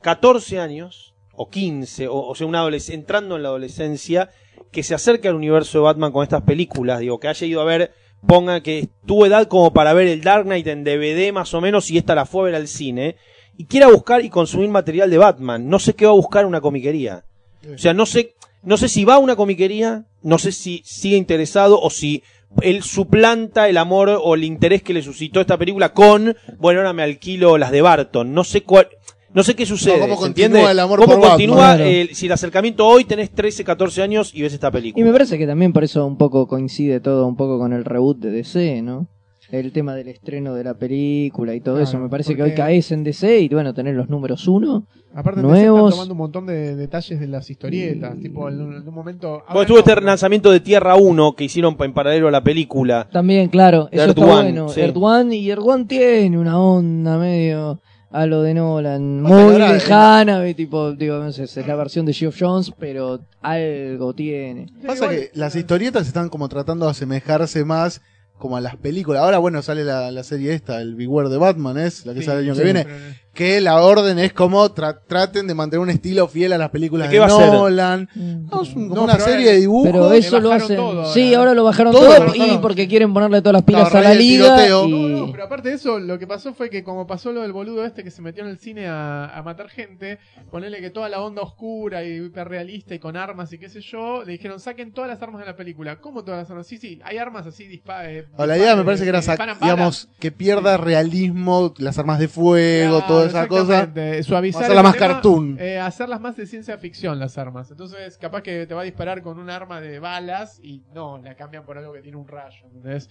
14 años o 15, o, o sea, un adolescente, entrando en la adolescencia, que se acerque al universo de Batman con estas películas, digo, que haya ido a ver, ponga que tuvo edad como para ver el Dark Knight en DVD más o menos, y esta la fue a ver al cine, y quiera buscar y consumir material de Batman. No sé qué va a buscar una comiquería. O sea, no sé, no sé si va a una comiquería, no sé si sigue interesado o si él suplanta el amor o el interés que le suscitó esta película con, bueno, ahora me alquilo las de Barton. No sé cuál, no sé qué sucede. cómo ¿se continúa entiende? el amor ¿Cómo por continúa Batman? el- si el acercamiento hoy tenés 13, 14 años y ves esta película? Y me parece que también por eso un poco coincide todo un poco con el reboot de DC, ¿no? El tema del estreno de la película y todo Claro, eso. Me parece que hoy porque- caes en DC y bueno, tener los números uno. Aparte, Nuevos. están tomando un montón de detalles de las historietas. Tipo, en un, en un momento. Bueno, estuvo no, este pero- lanzamiento de Tierra 1 que hicieron en paralelo a la película. También, claro, eso Earth está One, bueno. sí. Earth One y One tiene una onda medio a lo de Nolan, muy ahora- lejana, tipo, digo, no sé, es la versión de Geoff Jones, pero algo tiene. Pasa que las historietas están como tratando de asemejarse más como a las películas. Ahora, bueno, sale la, la serie esta, el Beware de Batman, es la que Sí, sale el año sí, que viene. Que la orden es como tra- traten de mantener un estilo fiel a las películas ¿De de, qué va a ser? Nolan. No, es un- como No, una serie ahora- de dibujos. Pero eso lo bajaron hacen. todo sí, ahora. lo bajaron Todo todo, lo y porque quieren ponerle todas las pilas a la liga. Y... No, no, pero aparte de eso, lo que pasó fue que como pasó lo del boludo este que se metió en el cine a, a matar gente, ponerle que toda la onda oscura y hiperrealista y con armas y qué sé yo, le dijeron saquen todas las armas de la película. ¿Cómo todas las armas? Sí, sí, hay armas así dispa eh, la idea me parece que era, digamos, que pierda realismo, las armas de fuego, Claro, esa cosa. Suavizar Hacerla el más tema, cartoon. eh, hacerlas más de ciencia ficción las armas. Entonces, capaz que te va a disparar con un arma de balas y no, la cambian por algo que tiene un rayo. ¿entendés?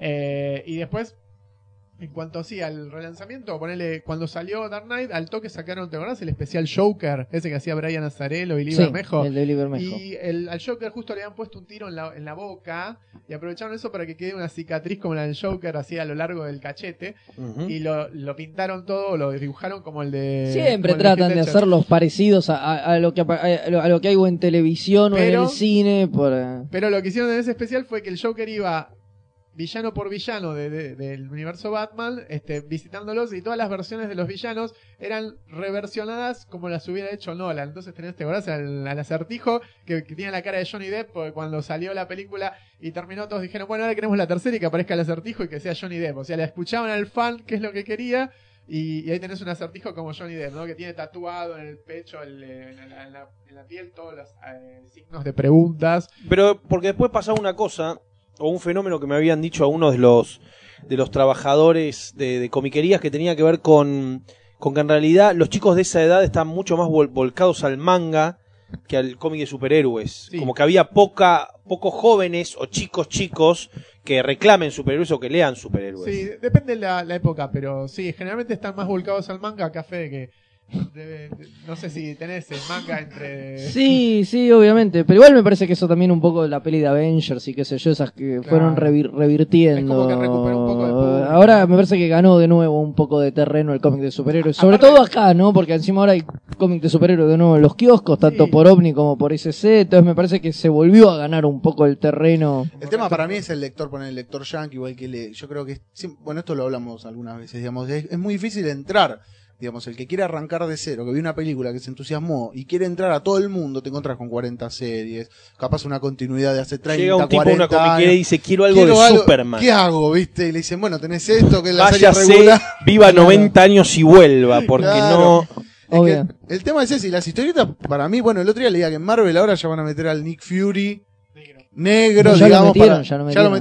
Eh, y después, en cuanto así al relanzamiento, ponele, cuando salió Dark Knight, al toque sacaron, ¿te acordás? El especial Joker, ese que hacía Brian Azarello y Lee Sí, Bermejo. el de Lee Bermejo. Y el, al Joker justo le habían puesto un tiro en la, en la boca y aprovecharon eso para que quede una cicatriz como la del Joker así a lo largo del cachete y lo, lo pintaron todo, lo dibujaron como el de... Siempre el tratan de Ledger. hacerlos parecidos a, a- a lo que a, lo- a lo que hay o en televisión o en el cine. Por, eh, Pero lo que hicieron en ese especial fue que el Joker iba villano por villano de- de- del universo Batman, este, visitándolos y todas las versiones de los villanos eran reversionadas como las hubiera hecho Nolan. Entonces tenés, te acordás al, acertijo que, que tiene la cara de Johnny Depp cuando salió la película y terminó todos dijeron, bueno, ahora queremos la tercera y que aparezca el acertijo y que sea Johnny Depp. O sea, le escuchaban al fan qué es lo que quería y, y ahí tenés un acertijo como Johnny Depp, ¿no? Que tiene tatuado en el pecho, el, eh, en, la, en la- en la piel, todos los eh, signos de preguntas. Pero porque después pasaba una cosa, o un fenómeno que me habían dicho algunos de los, de los trabajadores de, de comiquerías que tenía que ver con, con que en realidad los chicos de esa edad están mucho más vol- volcados al manga que al cómic de superhéroes. Sí. Como que había poca, pocos jóvenes o chicos chicos que reclamen superhéroes o que lean superhéroes. Sí, depende de la, la época, pero sí, generalmente están más volcados al manga, café, que no sé si tenés el manga entre... Sí, sí, obviamente. Pero igual me parece que eso también un poco de la peli de Avengers y qué sé yo, esas que fueron revir- revirtiendo. Es como que recuperó un poco de público. ahora me parece que ganó de nuevo un poco de terreno el cómic de superhéroes. Sobre aparte- todo acá, ¿no? Porque encima ahora hay cómic de superhéroes de nuevo en los kioscos, tanto Sí. por OVNI como por SC. Entonces me parece que se volvió a ganar un poco el terreno. El tema para mí es el lector, poner el lector yankee, igual que le, yo creo que, bueno, esto lo hablamos algunas veces, digamos, es, es muy difícil entrar, digamos, el que quiere arrancar de cero, que vio una película que se entusiasmó y quiere entrar a todo el mundo, te encuentras con 40 series, capaz una continuidad de hace 30, Llega un tipo a 40 una comiquería y años. dice, quiero algo Quiero de algo- Superman. ¿Qué hago, viste? Y le dicen, bueno, tenés esto, que es la serie Váyase, regular. viva Claro. 90 años y vuelva, porque Claro. no... Es que el tema es ese, y las historietas, para mí, bueno, el otro día leía que en Marvel ahora ya van a meter al Nick Fury negro, No, ya lo digamos, metieron, para- ya lo ya lo metieron.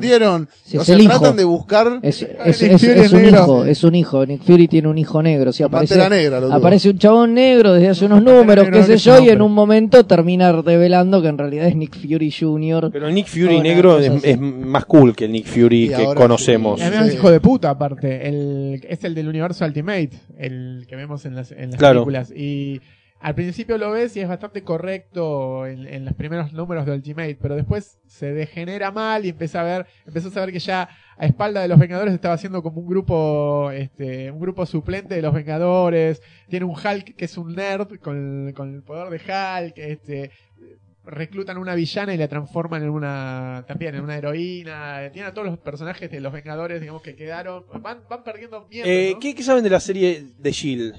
metieron. Sí, o es sea, el hijo. tratan de buscar Es, un negro. hijo, es un hijo. Nick Fury tiene un hijo negro. Aparece, Negra. lo aparece un chabón negro desde hace unos Pantera números, qué sé yo, y en un momento termina revelando que en realidad es Nick Fury Jr. Pero Nick Fury negro es, más cool que el Nick Fury que conocemos. Además es hijo de puta, aparte. El, es el del universo Ultimate, el que vemos en las, en las Claro. películas. Y al principio lo ves y es bastante correcto en, en los primeros números de Ultimate, pero después se degenera mal y empieza a ver, empezó a saber que ya a espalda de los Vengadores estaba haciendo como un grupo, este, un grupo suplente de los Vengadores. Tiene un Hulk que es un nerd con, con el poder de Hulk, este reclutan una villana y la transforman en una también en una heroína tiene a todos los personajes de los Vengadores digamos que quedaron van, van perdiendo mierda Eh, ¿no? ¿qué, qué saben de la serie de Shield?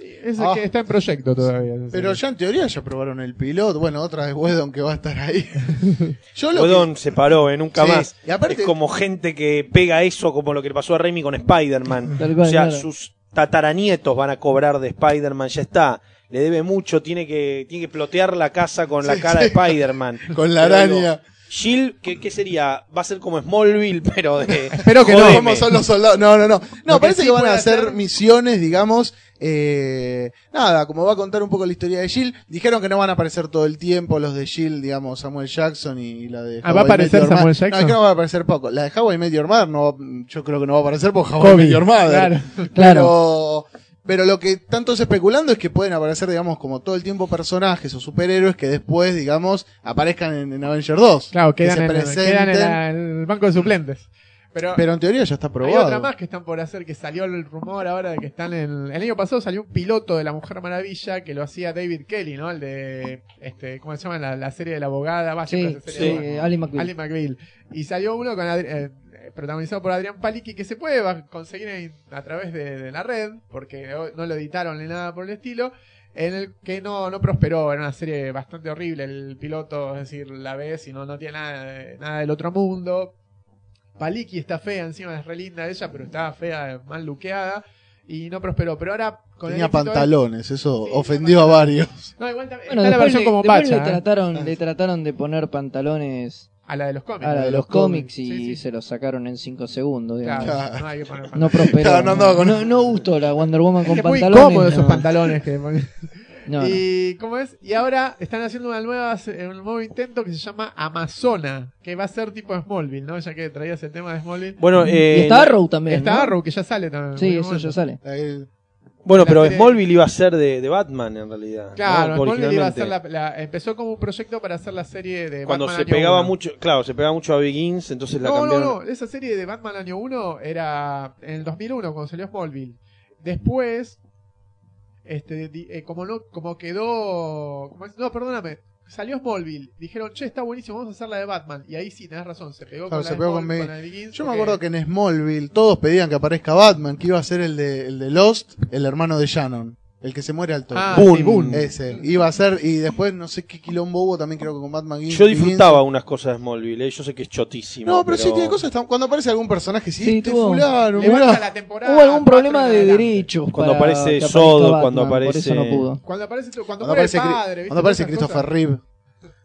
Es el Ah. que está en proyecto todavía. Pero ya en teoría ya probaron el piloto. Bueno, otra vez Wedon que va a estar ahí. Yo lo Wedon se paró, eh, nunca Sí, más. y aparte- es como gente que pega eso como lo que le pasó a Raimi con Spider-Man. O sea, claro. sus tataranietos van a cobrar de Spider-Man, ya está. Le debe mucho, tiene que, tiene que plotear la casa con la cara sí. de Spider-Man. Con la Pero digo, Jill, ¿qué, qué sería? Va a ser como Smallville, pero de. Espero que no. Jodeme. ¿Cómo son los soldados? No, no, no. No, Lo que parece sí que van a hacer hacer- misiones, digamos. Eh, nada, como va a contar un poco la historia de Jill. Dijeron que no van a aparecer todo el tiempo los de Jill, digamos, Samuel Jackson y la de. Ah, How ¿va a aparecer Samuel. Jackson? No, es que no va a aparecer poco. La de How I Met Your Mother, no, va- yo creo que no va a aparecer por How I Met Kobe, Your Mother. claro. Claro. Pero, pero lo que tanto se especulando es que pueden aparecer, digamos, como todo el tiempo personajes o superhéroes que después, digamos, aparezcan en, en Avenger 2. Claro, que quedan, se en, quedan en, la- en el banco de suplentes. Pero, Pero en teoría ya está hay probado. otra más que están por hacer, que salió el rumor ahora de que están en... El año pasado salió un piloto de La Mujer Maravilla que lo hacía David Kelly, ¿no? El de... este ¿Cómo se llama? La, la serie de la abogada. Va, Sí, sí, abogada. Ali McBeal. Ali McBeal. Y salió uno con Adri- eh, protagonizado por Adrián Paliki que se puede conseguir en- a través de, de la red, porque no lo editaron ni nada por el estilo, en el que no, no prosperó, era una serie bastante horrible el piloto, es decir, la ves y no, no tiene nada, de- nada del otro mundo. Paliki está fea, encima es re linda ella, pero estaba fea, mal luqueada. Y no prosperó, pero ahora con el Tenía de- pantalones, eso Sí, ofendió a varios. No, igual también- Bueno, está la después, versión le, como Pacha. le ¿eh? trataron, le trataron de poner pantalones A la de los cómics. a la de los cómics y Sí, sí. se los sacaron en 5 segundos. digamos. Claro, Claro. no hay que poner No pantalones. prosperó. No no, con- no, no gustó la Wonder Woman Es con que es muy pantalones. cómodo esos no. pantalones que. No, no. Y ¿cómo es? Y ahora están haciendo una nueva, un nuevo intento que se llama Amazona, que va a ser tipo Smallville, ¿no? Ya que traías el tema de Smallville. Bueno, eh, y está Arrow también. Está ¿no? Arrow, que ya sale también. Sí, eso ya sale. Bueno, pero serie- Smallville iba a ser de, de Batman en realidad. Claro, ¿no? Smallville iba a ser la, la- empezó como un proyecto para hacer la serie de Cuando Batman se año pegaba uno. mucho, claro, se pegaba mucho a Begins, entonces la No, no, cambiaron. no, esa serie de Batman año 1 era en el 2001 cuando salió Smallville. Después este eh, como no como quedó como no, perdóname. Salió Smallville, dijeron, "Che, está buenísimo, vamos a hacer la de Batman." Y ahí sí tenés razón, se pegó Claro, con se la de pegó con Smallville, Be- con la de Begins, Yo me acuerdo que en Smallville todos pedían que aparezca Batman, que iba a ser el de, el de Lost, el hermano de Shannon, el que se muere al toque. Ah, sí, Boone. Ese, iba a ser, y después no sé qué quilombo hubo también creo que con Batman Yo disfrutaba unas cosas de Smallville, eh, yo sé que es chotísimo. No, pero, sí tiene cosas, cuando aparece algún personaje, sí, Sí, este tuvo- fulano, Levanta mirá. la temporada Hubo algún cuatro problema de adelante. derechos. Cuando para aparece que aparezca Sod, Batman, cuando Por eso aparece- no pudo. Cuando aparece cuando, Cuando muere aparece, el Cri- padre, ¿viste? cuando aparece Todas esas Christopher cosas. Reeve.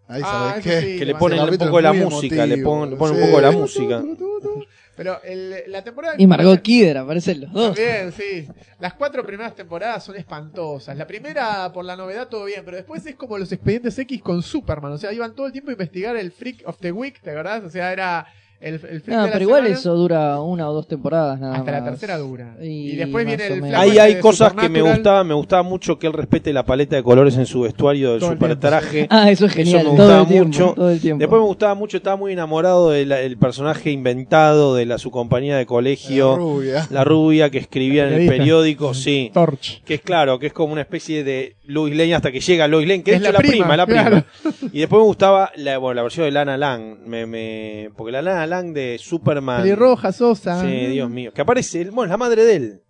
Ahí Ah, sabes eso qué. sí, que le Ese ponen un capítulo poco de es la muy música, le emotivo, ponen, le ponen sí. un poco de la música. Pero el- la temporada Y Margot Kidder aparecen los dos. También, sí. Las cuatro primeras temporadas son espantosas. La primera, por la novedad, todo bien, pero después es como los expedientes X con Superman. O sea, iban todo el tiempo a investigar el Freak of the Week, ¿te acordás? O sea, era el, el No, de la pero igual semana. eso dura una o dos temporadas nada Hasta la tercera dura. Y, Y después más viene o el menos. flaco Ahí hay de cosas que me Supernatural. gustaban, me gustaba mucho que él respete la paleta de colores en su vestuario Todo el tiempo, traje. Ah, eso es genial. me todo gustaba el tiempo, mucho. Todo el tiempo. Después me gustaba mucho, estaba muy enamorado del el personaje inventado de la su compañía de La colegio, rubia. la rubia que escribía en el Periodista. periódico, sí. Torch. Que es claro, que es como una especie de Lois Lane hasta que llega Lois Lane, que Es de la la prima, prima, la prima. claro. Y después me gustaba la, bueno, la versión de Lana Lang, me, me, porque la Lana Lang de Superman. Pelirroja, Sosa. Sí, Dios mío. Que aparece, bueno, es la madre de él.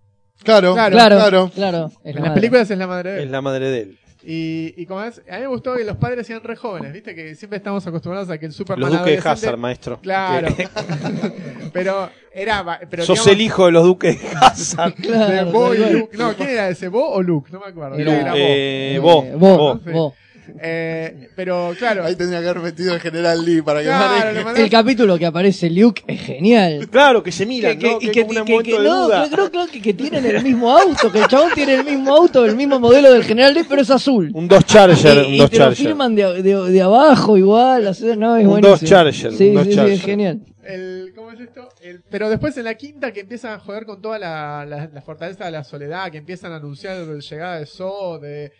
Claro, Claro, claro, Claro, claro. En la las madre. películas es la madre de él. Es la madre de él. Y, y como es, a mí me gustó que los padres sean re jóvenes, ¿viste? Que siempre estamos acostumbrados a que el Superman Los duques de Hazard, maestro. Claro. Pero era. Pero sos digamos, el hijo de los duques de Hazard. de Claro, Bo y. Luke. No, ¿quién era ese? ¿Bo o Luke? No me acuerdo. Era- que era Bo. Eh, Eh, vos, vos, vos. Sí. Eh, pero claro. Ahí tendría que haber metido el general Lee para que claro, maneje. mandé- El capítulo que aparece Luke es genial. Claro, que se miran, Que, ¿no? que- Que, que- que- no, creo, creo que, que tienen el mismo auto, que el chabón tiene el mismo auto, el mismo modelo del General Lee, pero es azul. Un dos Charger, y, un y dos te lo Charger. filman de, de- de abajo igual, o sea, no, es Un buenísimo. dos Charger, Sí, un dos sí, sí, Charger. es genial. el- ¿Cómo es esto? El- pero después en la quinta que empiezan a joder con toda la, la- la fortaleza de la soledad, que empiezan a anunciar la llegada de Sod, de,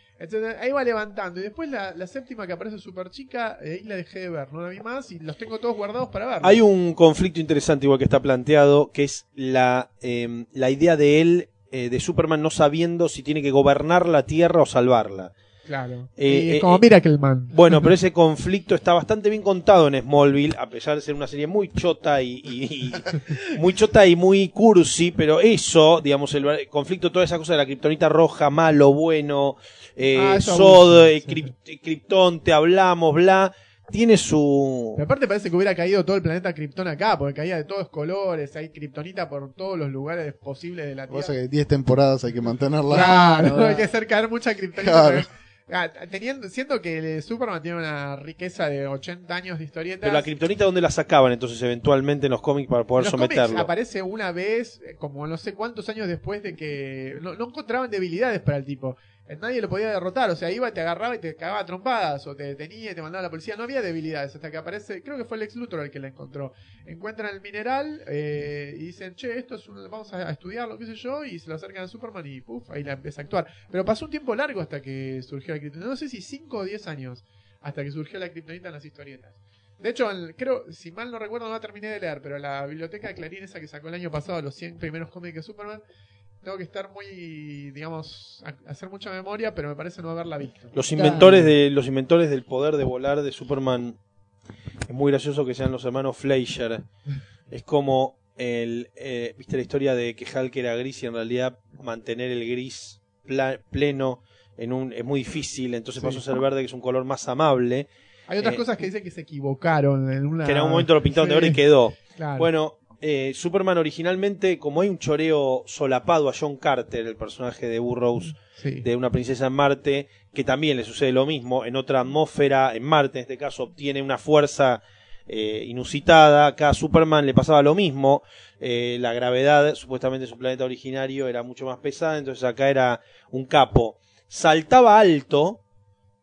ahí va levantando. Y después la, la séptima que aparece super chica, eh, ahí la dejé de ver, no la vi más y los tengo todos guardados para ver. Hay un conflicto interesante igual que está planteado, que es la, eh, la idea de él, eh, de Superman, no sabiendo si tiene que gobernar la Tierra o salvarla. Claro. Eh, y eh, es como eh, Miracle Man. Bueno, pero ese conflicto está bastante bien contado en Smallville, a pesar de ser una serie muy chota y, y- y- muy chota y muy cursi, pero eso, digamos, el conflicto, toda esa cosa de la kriptonita roja, malo, bueno, eh, Ah, Sod, eh, sí, Kryp- Krypton, te hablamos, bla, tiene su... Pero aparte parece que hubiera caído todo el planeta Krypton acá, porque caía de todos colores, hay Kryptonita por todos los lugares posibles de la Cosa Tierra. que 10 temporadas hay que mantenerla. Claro, Claro. hay que hacer caer mucha Kryptonita. Claro. Ah, teniendo, siento que el Superman tiene una riqueza de 80 años de historietas. Pero la kriptonita, ¿dónde la sacaban entonces eventualmente en los cómics para poder los cómics someterlo? aparece una vez, eh, como no sé cuántos años después de que no, no encontraban debilidades para el tipo. Eh, Nadie lo podía derrotar, o sea, iba, te agarraba y te cagaba a trompadas, o te detenía y te mandaba a la policía. No había debilidades hasta que aparece, creo que fue el ex Luthor el que la encontró. Encuentran el mineral eh, y dicen, che, esto es un, vamos a estudiarlo, qué sé yo, y se lo acercan a Superman y puf, ahí la empieza a actuar. Pero pasó un tiempo largo hasta que surgió la kriptonita. No sé si 5 o 10 años hasta que surgió la kriptonita en las historietas. De hecho, creo, si mal no recuerdo, no la terminé de leer, pero la biblioteca de Clarín, esa que sacó el año pasado, los 100 primeros cómics de Superman, tengo que estar muy, digamos, hacer mucha memoria, pero me parece no haberla visto. Los inventores de los inventores del poder de volar de Superman es muy gracioso que sean los hermanos Fleischer. Es como el eh, viste la historia de que Hulk era gris y en realidad mantener el gris pleno en un es muy difícil, entonces Sí. pasó a ser verde que es un color más amable, Hay otras Eh, cosas que dicen que se equivocaron en una... que en algún momento lo pintaron de Sí, verde y quedó. claro. Bueno, eh, Superman originalmente, como hay un choreo solapado a John Carter, el personaje de Burroughs, Sí. de una princesa en Marte, que también le sucede lo mismo, en otra atmósfera, en Marte en este caso, obtiene una fuerza eh, inusitada, acá a Superman le pasaba lo mismo, eh, la gravedad, supuestamente en su planeta originario, era mucho más pesada, entonces acá era un capo. Saltaba alto,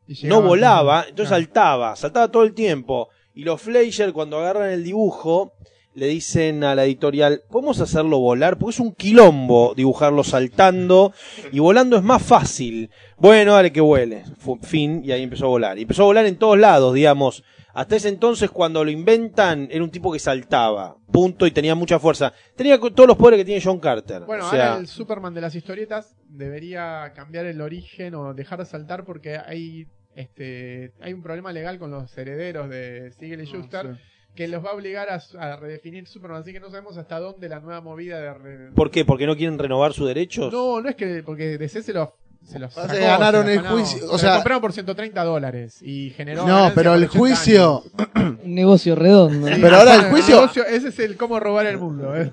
Y no volaba, entonces Claro. saltaba, saltaba todo el tiempo. Y los Fleischer, cuando agarran el dibujo, le dicen a la editorial, ¿podemos hacerlo volar? Porque es un quilombo dibujarlo saltando y volando es más fácil. Bueno, dale que vuele. Fin, y ahí empezó a volar. Y empezó a volar en todos lados, digamos. Hasta ese entonces, cuando lo inventan, era un tipo que saltaba. Punto, y tenía mucha fuerza. Tenía todos los poderes que tiene John Carter. Bueno, o sea, ahora el Superman de las historietas debería cambiar el origen o dejar de saltar porque hay este hay un problema legal con los herederos de Siegel y Schuster que los va a obligar a, a redefinir Superman, así que no sabemos hasta dónde la nueva movida de re- ¿Por qué? ¿Porque no quieren renovar sus derechos? No, no es que porque DC se los se los sacó, ganaron se el los juicio, o Se sea- compraron por 130 dólares y generó No, pero el 80 juicio. años. Un negocio redondo. Sí, Pero ahora el el juicio- negocio- ese es el cómo robar el mundo, ¿eh?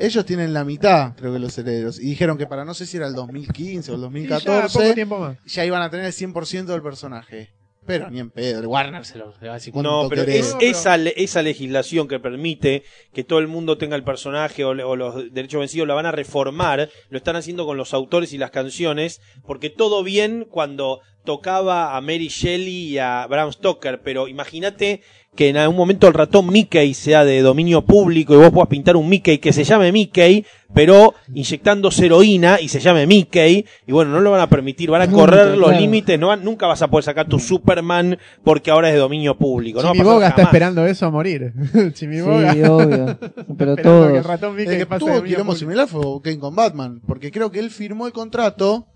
Ellos tienen la mitad, creo que los herederos. Y dijeron que para no sé si era el 2015 o el Y ya, poco 2014, tiempo más. ya iban a tener el 100% del personaje. Pero ni en pedo, el Warner se lo se va a decir, ¿cuánto No, pero querés? es esa, esa legislación que permite que todo el mundo tenga el personaje o, o los derechos vencidos la van a reformar, lo están haciendo con los autores y las canciones, porque todo bien cuando tocaba a Mary Shelley y a Bram Stoker, pero imagínate que en algún momento el ratón Mickey sea de dominio público y vos puedas pintar un Mickey que se llame Mickey, pero inyectando heroína y se llame Mickey, y bueno, no lo van a permitir, van a correr los claro. límites, no van- nunca vas a poder sacar tu Superman porque ahora es de dominio público. No va a Jimmy pasar Boga está jamás. esperando eso a morir. Jimmy Sí, obvio. Pero que el todos. ratón Mickey El que pase tuvo quilombo similar fue Kane con Batman, porque creo que él firmó el contrato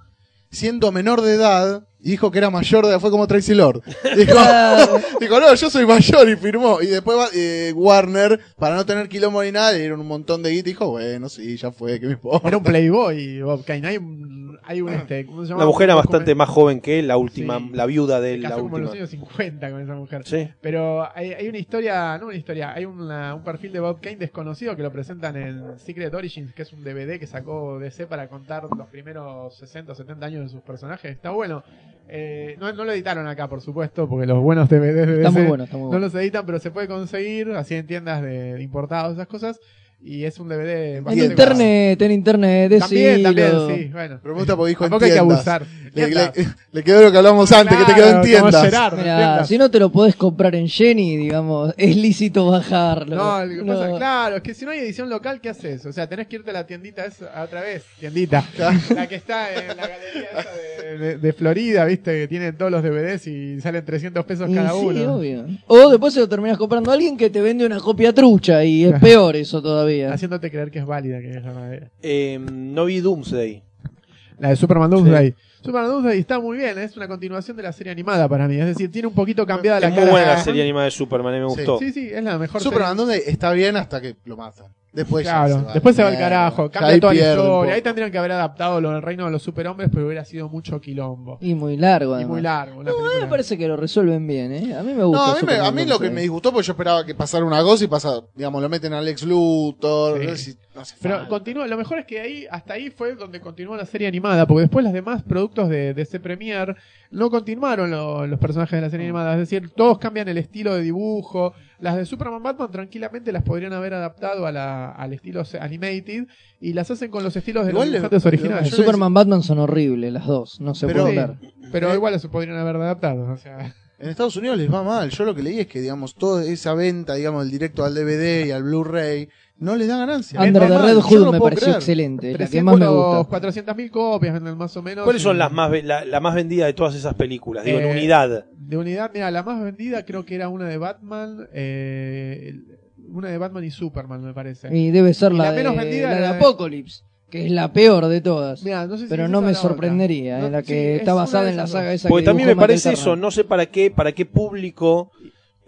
siendo menor de edad y dijo que era mayor de edad, fue como Tracy Lord. Dijo, dijo, no, yo soy mayor y firmó. Y después eh, Warner, para no tener quilombo ni nada, le dieron un montón de guita y dijo, bueno, sí, ya fue, que me importa. Era un playboy, Bob Kane. Hay un, hay un este, ¿cómo se llama? La mujer era Un bastante más joven que él, la última, Sí. la viuda de Se él, la casó como en última. los años 50 con esa mujer. Sí. Pero hay, hay una historia, no una historia, hay una- un perfil de Bob Kane desconocido que lo presentan en Secret Origins, que es un DVD que sacó DC para contar los primeros 60 o 70 años de sus personajes. Está bueno. Eh, no, no lo editaron acá, por supuesto, porque los buenos DVDs de Está DC muy bueno, está muy no bueno. los editan, pero se puede conseguir así en tiendas de, de importados, esas cosas. Y es un DVD En internet, en internet, caro. También, también, decilo. sí, bueno. Pero me gusta porque dijo en Tampoco hay que abusar. Le, le- le quedó lo que hablamos antes, que te quedó en tiendas. Gerard, Mirá, tiendas. si no te lo podés comprar en Jenny, digamos, es lícito bajarlo. No, lo que No. pasa, claro, es que si no hay edición local, ¿qué haces? O sea, tenés que irte a la tiendita esa, otra vez, tiendita, la que está en la galería esa de, de- de Florida, viste, que tiene todos los DVDs y salen 300 pesos Y cada sí, uno. obvio. O después se lo terminás comprando a alguien que te vende una copia trucha y es peor eso todavía. Haciéndote creer que es válida, que es verdadera. Eh, no vi Doomsday. La de Superman Doomsday. Superman Doomsday está muy bien, es una continuación de la serie animada para mí. Es decir, tiene un poquito cambiada la Es muy cara. buena la serie animada de Superman, a mí me gustó. Sí, sí, es la mejor Superman serie. donde está bien hasta que lo matan. Después ya Claro, se va después se va al carajo, cambia ahí toda la historia. Ahí tendrían que haber adaptado lo del reino de los superhombres, pero hubiera sido mucho quilombo. Y muy largo, Y además. muy largo. No, a mí me parque que lo resuelven bien, ¿eh? A mí me gusta. No, a mí, me- Superman a mí lo que me disgustó porque yo esperaba que pasara una cosa y pasa, digamos, lo meten a Lex Luthor. Sí. no sé si- no hace Pero falta. continúa, lo mejor es que ahí, hasta ahí fue donde continuó la serie animada, porque después los demás productos de DC Premier no continuaron lo- los personajes de la serie animada, es decir, todos cambian el estilo de dibujo, las de Superman Batman tranquilamente las podrían haber adaptado a la, al estilo animated y las hacen con los estilos de Igual los dibujantes originales. Superman Batman son horribles las dos, no se Pero- pueden Sí, ver. pero igual las podrían haber adaptado, o sea, En Estados Unidos les va mal. Yo lo que leí es que, digamos, toda esa venta, digamos, del directo al DVD y al Blu-ray, no les da ganancia. Under the. Red Hood no me pareció creer. excelente, la que 300 más me gusta. 400.000 copias venden más o menos. ¿Cuáles son las más ve- la, la más vendida de todas esas películas? Digo, en Eh, unidad. De unidad, mira, la más vendida creo que era una de Batman, eh, una de Batman y Superman, me parece. Y debe ser Y la, la de, menos vendida la de era de- Apocalypse, que es la peor de todas. Mirá, no sé si Pero es no me sorprendería, No, en la que es está basada en la saga esa Porque que también me parece eso, no sé para qué, para qué público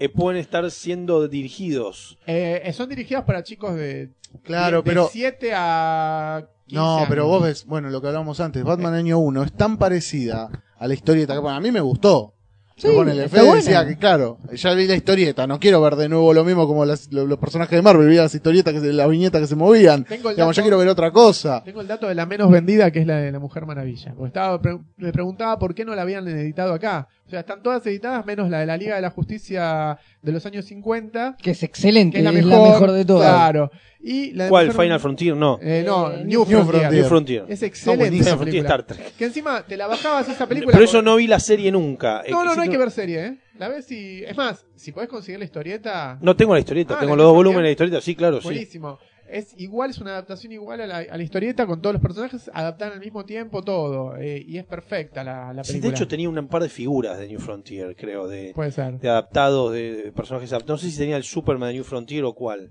eh, pueden estar siendo dirigidos. Eh, eh, son dirigidas para chicos de, Claro, de pero. 7 a 15 No, años. pero vos ves, bueno, lo que hablábamos antes, Batman año 1 es tan parecida a la historieta que bueno, a mí me gustó. Sí, bueno, el está Fede buena. decía que, claro, ya vi la historieta, no quiero ver de nuevo lo mismo como las- lo- los, personajes de Marvel, vi las historietas, que se, las viñetas que se movían. Tengo el Digamos, yo dato- quiero ver otra cosa. Tengo el dato de la menos vendida, que es la de la Mujer Maravilla. Porque estaba, pre- me preguntaba por qué no la habían editado acá. O sea, están todas editadas, menos la de la Liga de la Justicia de los años 50, Que es excelente, que es la es mejor, la mejor de todas. Claro. Y la de ¿Cuál? Final Frontier, no. Eh, no, Eh, New, New Frontier. Frontier. New Frontier. Es excelente buenísimo. esa Final Frontier película. Star Trek. Que encima te la bajabas esa película. Pero con- eso no vi la serie nunca. No, no, no hay que ver serie, ¿eh? La ves y. Es más, si podés conseguir la historieta. No tengo la historieta, Ah, tengo ¿la los dos volúmenes de la historieta, sí, claro, sí. Buenísimo. Es igual, es una adaptación igual a la, a la historieta con todos los personajes, adaptan al mismo tiempo todo. eh, y es perfecta la, la Sí, película. de hecho tenía un par de figuras de New Frontier, creo, de, Puede ser. de adaptados, de, de personajes adaptados. No sé si tenía el Superman de New Frontier o cuál.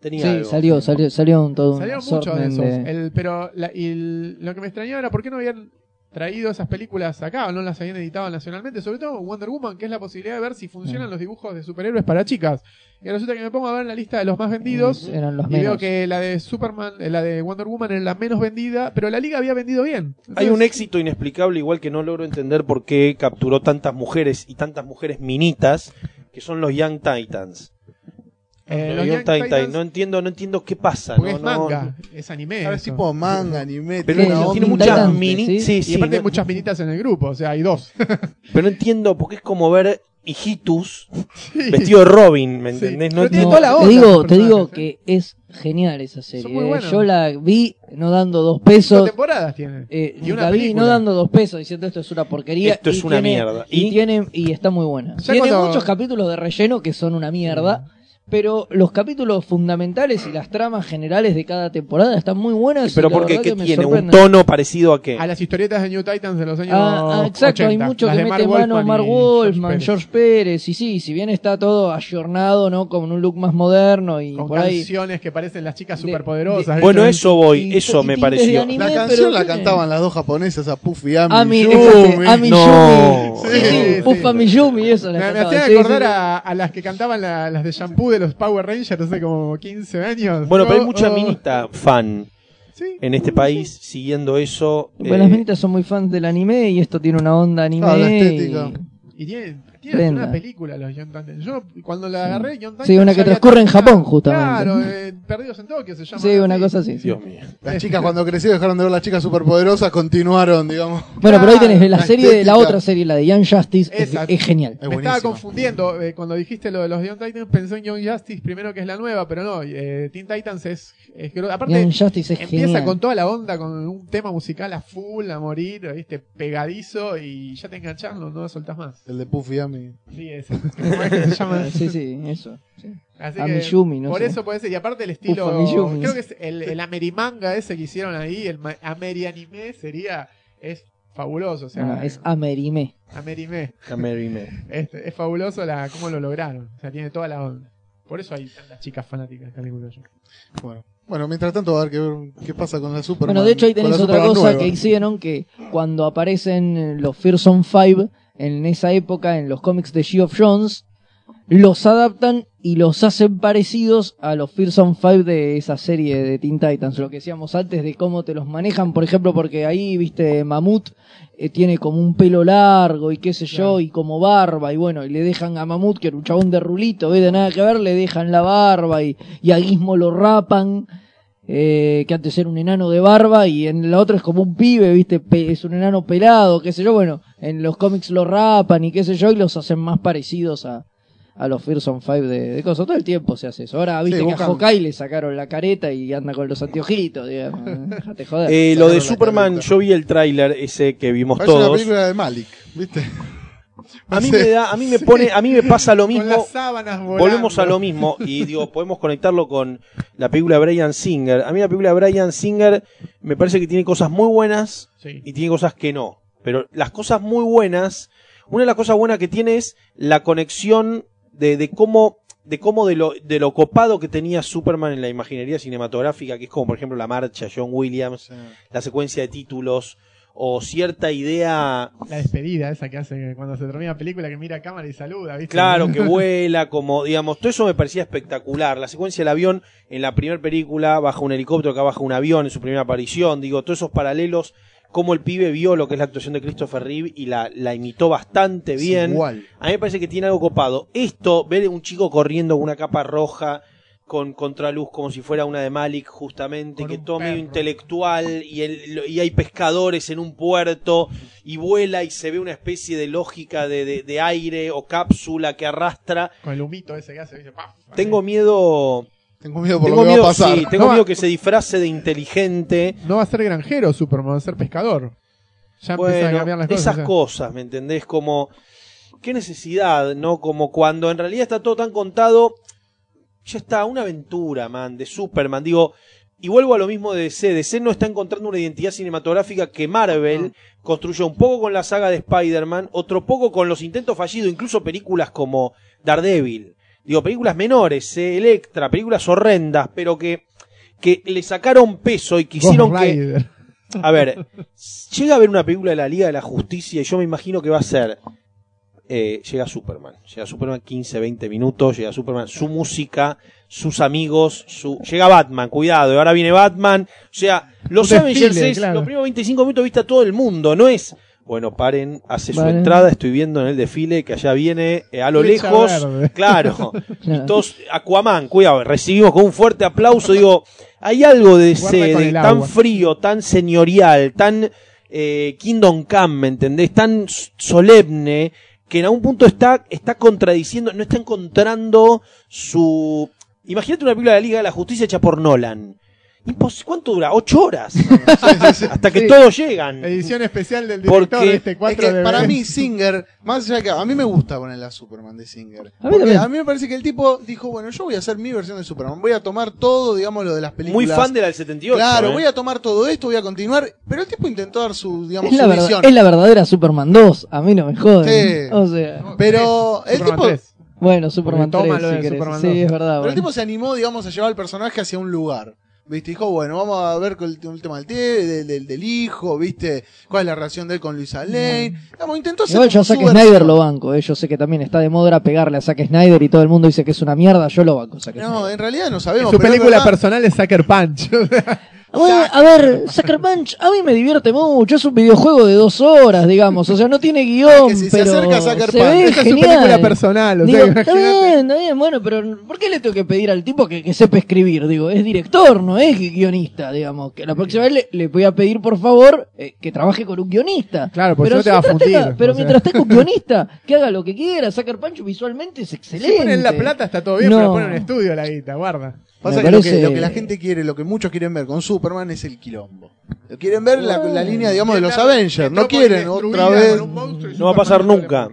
Tenía Sí, algo. salió, salió, salió un todo un Salieron muchos de esos. de- El- pero la- y el- lo que me extrañaba era por qué no habían traído esas películas acá o no las habían editado nacionalmente. Sobre todo Wonder Woman, que es la posibilidad de ver si funcionan Mm. los dibujos de superhéroes para chicas. Y resulta que me pongo a ver la lista de los más vendidos. eran los Y veo que la de Superman, eh, la de Wonder Woman era la menos vendida, pero la liga había vendido bien. Hay un éxito inexplicable, igual que no logro entender por qué capturó tantas mujeres y tantas mujeres minitas, que son los Young Titans. Eh, Los los Young Young Titans, Titans, no entiendo, no entiendo qué pasa. porque no, es no- manga, es anime. Ahora es tipo manga, anime, Pero tiene Sí, una no, tiene onda- muchas Titans, mini. ¿sí? Sí, Y aparte hay muchas minitas en el grupo, o sea, hay dos. Pero no entiendo, porque es como ver hijitus vestido de Robin, ¿me entendés? No, tiene No, toda la te onda digo, te digo que es genial esa serie. Eh. Yo la vi no dando dos pesos. temporadas tiene. Eh, Y una la vi película. no dando dos pesos diciendo esto es una porquería. Esto es y una tiene- mierda. Y, Y- tiene, y está muy buena. Ya tiene cuando- muchos capítulos de relleno que son una mierda. Pero los capítulos fundamentales y las tramas generales de cada temporada están muy buenas. Pero y la porque verdad ¿qué que tiene? ¿Un tono parecido a qué? A las historietas de New Titans de los años Ah, ah, exacto, 80, hay mucho las que mete Mark mano Wolfman Mark y George Wolfman, Pérez. George Pérez, y sí, si bien está todo ayornado, ¿no? Con un look más moderno y con por ahí. canciones que parecen las chicas De- superpoderosas. de- Bueno, eso voy, y- eso y me pareció. anime, La pero canción la cantaban las dos japonesas, a Puffy y Ami. Ami, Yumi. Ami No. Yumi. Sí, Sí, sí. Puffa Miyumi, eso la Me, sí, acordar sí. A, las que cantaban la- las de shampoo de los Power Rangers hace como 15 años. Bueno, pero hay mucha oh. minita fan Sí. en este país siguiendo eso. Bueno, eh, las menitas son muy fans del anime y esto tiene una onda anime. Ah, y- estética. Y tienen, Prenda. una película los Young Titans. Yo cuando la agarré, Young Titans. Sí, una que transcurre en. Japón, justamente. Claro, eh, Perdidos en Tokio se llama. Sí, una cosa así. sí. Dios mío. Las chicas cuando creció dejaron de ver las chicas superpoderosas, continuaron, digamos. Bueno, pero ahí tenés la La serie, de la otra serie, la de Young Justice, es, Esa. es genial. Es Me estaba confundiendo eh, cuando dijiste lo de los Young Titans, pensé en Young Justice primero que es la nueva, pero no, eh, Teen Titans es, es aparte Young Justice es empieza genial. con toda la onda con un tema musical a full, a morir, viste, pegadizo y ya te enganchas, no, no lo soltás más. El de Puffy y Sí, ese. ¿Cómo es que se llama? Sí, sí, eso. sí. Así que, no por sé. eso puede ser. Y aparte el estilo. Ufa, creo que es el, el amerimanga ese que hicieron ahí, el amerianime, sería. Es fabuloso. O sea, Bueno, es Amerime. amerime. A Mary May. Es, es fabuloso la, cómo lo lograron. O sea, tiene toda la onda. Por eso hay tantas chicas fanáticas, calculo yo. Bueno, Bueno, mientras tanto va a ver qué pasa con la Superman. Bueno, de hecho ahí tenés otra Superman cosa nueva. que hicieron que cuando aparecen los Fearsome Five en esa época en los cómics de of Jones los adaptan y los hacen parecidos a los Fearsome Five de esa serie de Teen Titans, lo que decíamos antes de cómo te los manejan, por ejemplo, porque ahí, viste, Mamut eh, tiene como un pelo largo y qué sé yo, y como barba, y bueno, y le dejan a Mamut, que era un chabón de rulito, ve de nada que ver, le dejan la barba y, y a Gizmo lo rapan, eh, que antes era un enano de barba y en la otra es como un pibe, viste, Pe- es un enano pelado, qué sé yo, bueno, en los cómics lo rapan y qué sé yo, y los hacen más parecidos a, a los Fearsome Five de, de cosas. Todo el tiempo se hace eso. Ahora viste Sí, que a Hawkeye le sacaron la careta y anda con los anteojitos, digamos. Déjate joder. Eh, lo de Superman, careta. yo vi el tráiler ese que vimos Parece una todos. película de Malik, ¿viste? A mí me da, a mí me pone, a mí me pasa lo Con mismo. las sábanas volando. Volvemos a lo mismo y digo, podemos conectarlo con la película de Brian Singer. A mí la película de Brian Singer me parece que tiene cosas muy buenas Sí. y tiene cosas que no. Pero las cosas muy buenas, una de las cosas buenas que tiene es la conexión de, de cómo de cómo de lo, de lo copado que tenía Superman en la imaginería cinematográfica, que es como por ejemplo la marcha, John Williams, Sí. la secuencia de títulos, o cierta idea La despedida esa que hace cuando se termina la película que mira a cámara y saluda, ¿viste? Claro, que vuela, como, digamos, todo eso me parecía espectacular. La secuencia del avión en la primera película, baja un helicóptero, acá baja un avión en su primera aparición, digo, todos esos paralelos, como el pibe vio lo que es la actuación de Christopher Reeve y la, la imitó bastante bien. Igual. A mí me parece que tiene algo copado. Esto, ver un chico corriendo con una capa roja, con contraluz como si fuera una de Malik, justamente, Con que un todo medio intelectual, y, el- y hay pescadores en un puerto, y vuela y se ve una especie de lógica de, de- de aire o cápsula que arrastra. Con el humito ese que hace. ¡Paf! Tengo miedo. Tengo miedo por Tengo lo que miedo, va a pasar. sí, tengo No, miedo va- que se disfrace de inteligente. No va a ser granjero Superman, va a ser pescador. Ya empiezan a Bueno, cambiar las cosas. esas o sea. cosas, ¿me entendés? Como, qué necesidad, ¿no? Como cuando en realidad está todo tan contado, ya está, una aventura, man, de Superman. Digo, y vuelvo a lo mismo de DC. DC no está encontrando una identidad cinematográfica que Marvel construyó un poco con la saga de Spider-Man, otro poco con los intentos fallidos, incluso películas como Daredevil. Digo, películas menores, eh, Electra, películas horrendas, pero que, que le sacaron peso y quisieron que... A ver, llega a ver una película de la Liga de la Justicia y yo me imagino que va a ser. Eh, llega Superman. Llega Superman 15, 20 minutos. Llega Superman, su música, sus amigos. su Llega Batman, cuidado. y Ahora viene Batman. O sea, los Avengers desfile, es. claro. Los primeros 25 minutos viste a todo el mundo. No es. Bueno, paren, hace su entrada. Estoy viendo en el desfile que allá viene eh, a lo Flecha lejos. verde. Claro. Y todos, Aquaman, cuidado, recibimos con un fuerte aplauso. Digo, hay algo de ese, de tan agua. frío, tan señorial, tan eh, Kingdom Come, ¿me entendés? Tan solemne, que en algún punto está, está contradiciendo, no está encontrando su... Imagínate una película de la Liga de la Justicia hecha por Nolan. Impos- ¿Cuánto dura? Ocho horas. Hasta que Sí. todos llegan. Edición especial del director Porque- este Es 4 que de para mí Singer, más allá de que a mí me gusta poner la Superman de Singer. A mí a mí me parece que el tipo dijo, bueno, yo voy a hacer mi versión de Superman, voy a tomar todo, digamos, lo de las películas. Muy fan de la del 78. Claro, ¿eh? voy a tomar todo esto, voy a continuar, pero el tipo intentó dar su, digamos, Es la, su verdad- visión. es la verdadera Superman 2. A mí no me joden. Sí. O sea, Pero el Superman tipo, 3. bueno, Superman Porque toma 3, lo si de. Superman Sí, 2. es verdad. pero el tipo se animó, digamos, a llevar al personaje hacia un lugar. ¿Viste? Dijo, bueno, vamos a ver con el, el tema del, tie- del, del- del hijo, ¿viste? ¿Cuál es la relación de él con Luisa Lane? Digamos, intentó hacer Igual yo a Zack Snyder lo banco, eh. yo sé que también está de moda pegarle a Zack Snyder y todo el mundo dice que es una mierda, yo lo banco. Zack No, Snyder. en realidad no sabemos. Su película verdad- personal es Sucker Punch. Bueno, a ver, Sucker Punch a mí me divierte mucho, es un videojuego de dos horas, digamos, o sea, no tiene guion, si se pero acerca a Sucker se Punch, ve Esa es su genial. película personal. O Digo, sea, está bien, está bien, bueno, pero ¿por qué le tengo que pedir al tipo que, que sepa escribir? Digo, es director, no es guionista, digamos. Que la próxima vez le, le voy a pedir, por favor, eh, que trabaje con un guionista. Claro, porque pero si no te va a tenga- fundir, pero o sea. mientras tenga un guionista, que haga lo que quiera. Sucker Punch visualmente es excelente. Si ponen la plata está todo bien, No. pero ponen en estudio la guita, guarda. Pasa que, lo que lo que la gente quiere, lo que muchos quieren ver con Superman es el quilombo. Lo quieren ver la, la línea, digamos, de los Avengers. No quieren otra vez. No va a pasar nunca.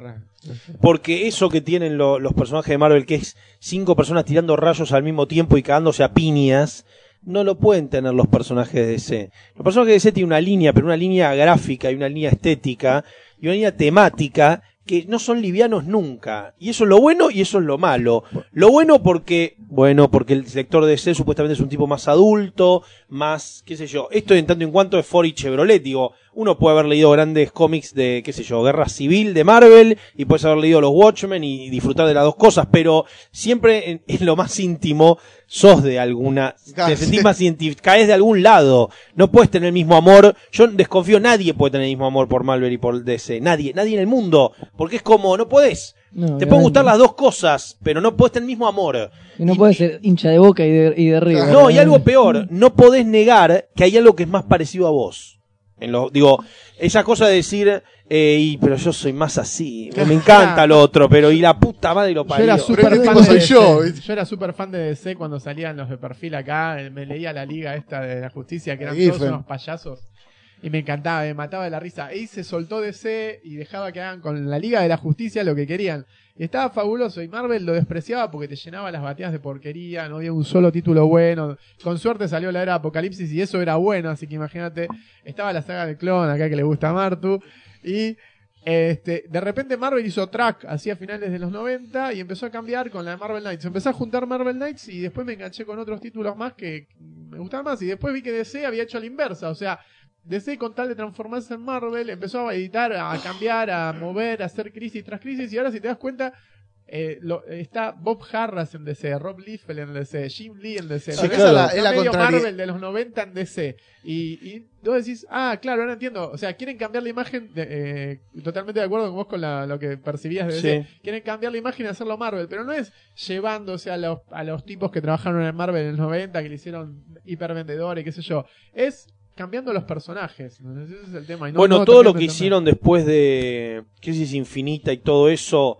Porque eso que tienen lo- los personajes de Marvel, que es cinco personas tirando rayos al mismo tiempo y cagándose a piñas, no lo pueden tener los personajes de DC. Los personajes de DC tienen una línea, pero una línea gráfica y una línea estética y una línea temática que no son livianos nunca. Y eso es lo bueno y eso es lo malo. Lo bueno porque Bueno, porque el lector de DC supuestamente es un tipo más adulto, más, qué sé yo. Esto en tanto en cuanto es Ford y Chevrolet, digo, uno puede haber leído grandes cómics de, qué sé yo, Guerra Civil de Marvel y puedes haber leído los Watchmen y disfrutar de las dos cosas, pero siempre en, en lo más íntimo sos de alguna, te sentís más identi- caes de algún lado, no puedes tener el mismo amor, yo desconfío, nadie puede tener el mismo amor por Marvel y por DC, nadie, nadie en el mundo, porque es como, no podés. No, Te pueden gustar las dos cosas, pero no puedes tener el mismo amor. Y no puedes ser hincha de boca y de, y de River. No, y algo peor, no podés negar que hay algo que es más parecido a vos. En lo, digo, esa cosa de decir, eh, y, pero yo soy más así, me encanta lo otro, pero y la puta madre lo Yo parió. era súper este fan de soy DC. yo. Yo era súper fan de DC cuando salían los de perfil acá. eh, Me leía la liga esta de la justicia, que eran todos unos payasos. Y me encantaba, me mataba de la risa. Y se soltó DC y dejaba que hagan con la Liga de la Justicia lo que querían. Y estaba fabuloso. Y Marvel lo despreciaba porque te llenaba las bateas de porquería. No había un solo título bueno. Con suerte salió la era Apocalipsis y eso era bueno. Así que imagínate, estaba la saga de clon acá que le gusta a Martu. Y este, de repente Marvel hizo track hacia finales de los 90 y empezó a cambiar con la de Marvel Knights. Empecé a juntar Marvel Knights y después me enganché con otros títulos más que me gustaban más. Y después vi que DC había hecho la inversa. O sea, DC con tal de transformarse en Marvel empezó a editar, a cambiar, a mover, a hacer crisis tras crisis. Y ahora si te das cuenta... eh, lo- está Bob Harras en DC, Rob Liefeld en DC, Jim Lee en DC. Sí, claro. esa es la medio contraria. Marvel de los 90 en DC. Y, y vos decís, ah, claro, ahora entiendo. O sea, quieren cambiar la imagen. de- eh, totalmente de acuerdo con vos con la- lo que percibías de DC. Sí. Quieren cambiar la imagen y hacerlo Marvel. Pero no es llevándose a los, a los tipos que trabajaron en Marvel en los 90, que le hicieron hipervendedores, qué sé yo. Es cambiando los personajes. Ese es el tema. y no- bueno, no todo lo que hicieron después de Crisis Infinita y todo eso,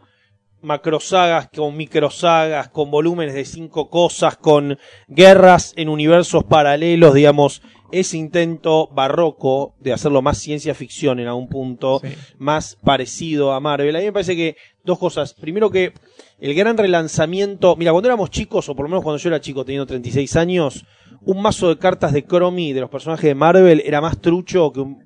macrosagas con microsagas, con volúmenes de cinco cosas, con guerras en universos paralelos, digamos, ese intento barroco de hacerlo más ciencia ficción en algún punto, Sí. más parecido a Marvel. A mí me parece que dos cosas. Primero que el gran relanzamiento, mira, cuando éramos chicos, o por lo menos cuando yo era chico, teniendo 36 años, un mazo de cartas de Chromie de los personajes de Marvel era más trucho que un,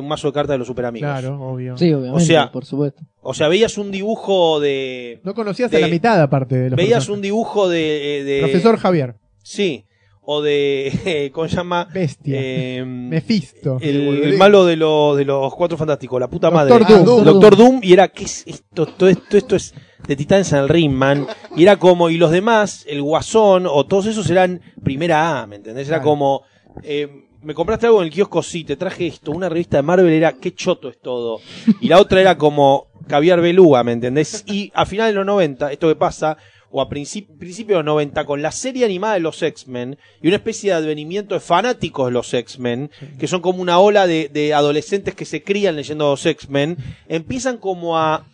un mazo de cartas de los super amigos. Claro, obvio. Sí, obviamente, O sea, por supuesto. O sea, veías un dibujo de. No conocías de- a la mitad aparte de los Veías personajes. un dibujo de. de Profesor Javier. Sí. O de. ¿Cómo se llama? Bestia. Eh, Mephisto. el, malo de, los de los cuatro fantásticos, la puta Doctor madre. Doom. El Doctor Doom, y era, ¿qué es esto? Todo esto, esto es de Titans en el Ring, man. Y era como, y los demás, el Guasón, o todos esos eran primera A, ¿me entendés? Era Claro. como, eh, me compraste algo en el kiosco, sí, te traje esto, una revista de Marvel era, qué choto es todo. Y la otra era como, caviar beluga, ¿me entendés? Y a finales de los 90, esto que pasa, o a princip- principios de los 90, con la serie animada de los X-Men y una especie de advenimiento de fanáticos de los X-Men, que son como una ola de, de adolescentes que se crían leyendo a los X-Men, empiezan como a,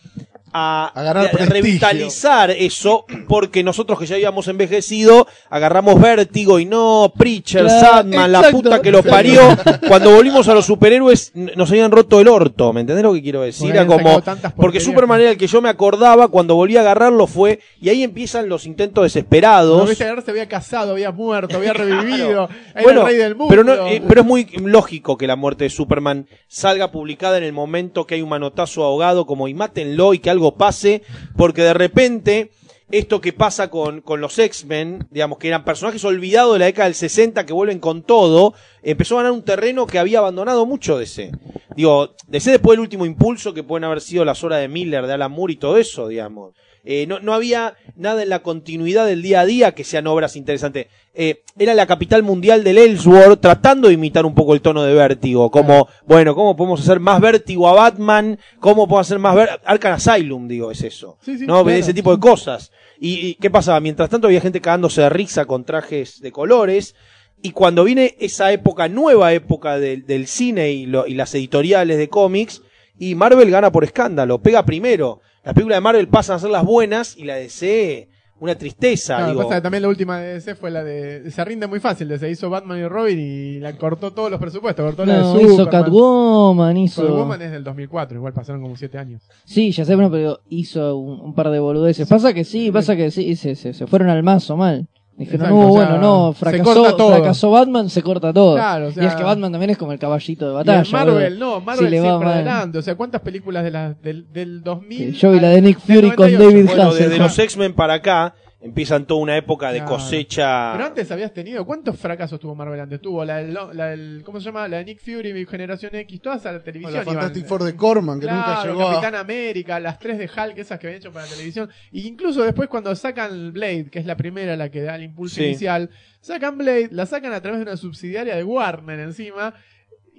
a, A ganar a prestigio. revitalizar eso, porque nosotros que ya habíamos envejecido, agarramos vértigo y no, Preacher, Claro, Sandman, la puta que lo parió. Cuando volvimos a los superhéroes, nos habían roto el orto, ¿me entendés lo que quiero decir? Era como, porque Superman era el que yo me acordaba, cuando volví a agarrarlo fue, y ahí empiezan los intentos desesperados. No agarrar, se había casado, había muerto, había revivido. Era Bueno, el rey del mundo. pero, no, eh, pero es muy lógico que la muerte de Superman salga publicada en el momento que hay un manotazo ahogado como y mátenlo y que algo pase, porque de repente esto que pasa con, con los X-Men, digamos que eran personajes olvidados de la década del 60 que vuelven con todo, empezó a ganar un terreno que había abandonado mucho DC. Digo, DC después del último impulso que pueden haber sido las horas de Miller, de Alan Moore y todo eso, digamos. Eh, no, no había nada en la continuidad del día a día que sean obras interesantes. Eh, era la capital mundial del Ellsworth tratando de imitar un poco el tono de vértigo. Como, bueno, ¿cómo podemos hacer más vértigo a Batman? ¿Cómo podemos hacer más ver Arkham Asylum, digo, es eso. Sí, sí, ¿No? claro. Ese tipo de cosas. Y, y qué pasaba? Mientras tanto había gente cagándose de risa con trajes de colores. Y cuando viene esa época, nueva época del, del cine y, lo- y las editoriales de cómics, y Marvel gana por escándalo, pega primero. Las películas de Marvel pasan a ser las buenas y la de DC una tristeza. Claro, digo. pasa que también la última de DC fue la de. Se rinde muy fácil. De se hizo Batman y Robin y la cortó todos los presupuestos. Cortó la No, de hizo Superman. Catwoman, hizo... Catwoman es del 2004. Igual pasaron como 7 años. Sí, ya sé, bueno, pero hizo un, un par de boludeces. Pasa que sí, pasa que sí, se, se, se fueron al mazo mal. Dijeron, Exacto, no, o sea, bueno, no, fracasó, fracasó Batman, se corta todo. Claro, o sea- y es que Batman también es como el caballito de batalla. Marvel, no, Marvel va siempre adelante. O sea, ¿cuántas películas de la, del, del 2000? Yo vi la de Nick Fury con 98? David Bueno, Hasselhoff. desde los X-Men para acá, empiezan toda una época de Claro. cosecha. Pero antes habías tenido, ¿cuántos fracasos tuvo Marvel antes? Tuvo la la del- ¿cómo se llama? La de Nick Fury, Generación X, todas a la O televisión. la. Fantastic Four de Corman, que nunca llegó a... Capitán América, las tres de Hulk, esas que habían hecho para la televisión. Y incluso después cuando sacan Blade, que es la primera la que da el impulso Sí. inicial, sacan Blade, la sacan a través de una subsidiaria de Warner encima.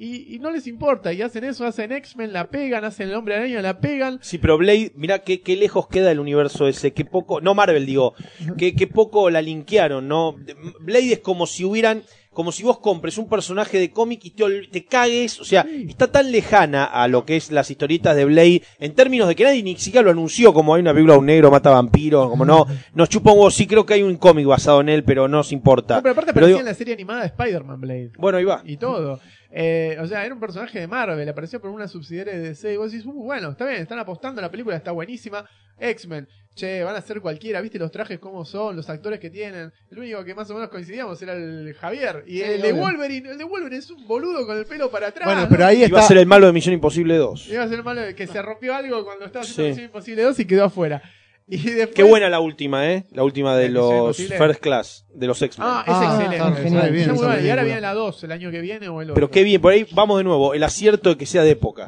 Y, y no les importa, y hacen eso, hacen X-Men, la pegan, hacen el hombre araña, la pegan. Sí, pero Blade, mira qué, qué lejos queda el universo ese, qué poco, no Marvel digo, qué, qué poco la linkearon, ¿no? Blade es como si hubieran, como si vos compres un personaje de cómic y te, te cagues, o sea, está tan lejana a lo que es las historietas de Blade, en términos de que nadie ni siquiera lo anunció, como hay una película un negro mata vampiros, como no, nos chupa un huevo, sí creo que hay un cómic basado en él, pero no nos importa. No, pero aparte Pero aparecía digo- en la serie animada de Spider-Man Blade. bueno, ahí va. y todo. Eh, o sea, era un personaje de Marvel, apareció por una subsidiaria de DC y vos decís, uh, bueno, está bien, están apostando, la película está buenísima. X-Men, che, van a ser cualquiera, ¿viste los trajes cómo son, los actores que tienen? El único que más o menos coincidíamos era el Javier. Y Sí, el de obvio. Wolverine, el de Wolverine es un boludo con el pelo para atrás. Bueno, ¿no? pero ahí Iba a está... ser el malo de Misión Imposible 2. Iba a ser el malo de que se rompió algo cuando estaba haciendo Sí. Misión Imposible 2 y quedó afuera. Y después... Qué buena la última, ¿eh? La última de ¿De los? First Class, de los X-Men. Ah, es Ah, excelente. genial, bien. Y ahora película. viene la 2, el año que viene o el otro. Pero qué bien, por ahí vamos de nuevo. El acierto de que sea de época.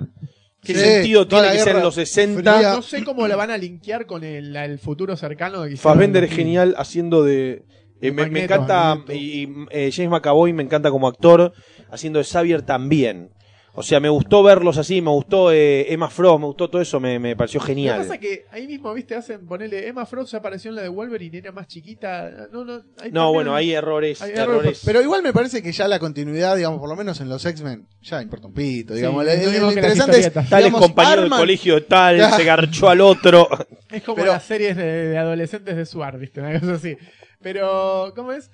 ¿Qué Sí, sentido tiene que ser en los 60? fría. No sé cómo la van a linkear con el, el futuro cercano. Hicieron Fassbender en es genial haciendo de... eh, me, encanta, Magneto. y, y, eh, James McAvoy me encanta como actor, haciendo de Xavier también. O sea, me gustó verlos así, me gustó eh, Emma Frost, me gustó todo eso, me, me pareció Lo que genial. pasa es que ahí mismo, viste, hacen ponerle Emma Frost ya apareció en la de Wolverine, era más chiquita. No, no, ahí No, bueno, hay errores, hay errores. errores, Pero igual me parece que ya la continuidad, digamos, por lo menos en los X-Men, ya importa un pito, digamos. Sí, lo interesante es. Tal es compañero del colegio de tal, Ya. se garchó al otro. Es como Pero- las series de, de adolescentes de Suar, viste, una cosa así. Pero, ¿cómo es?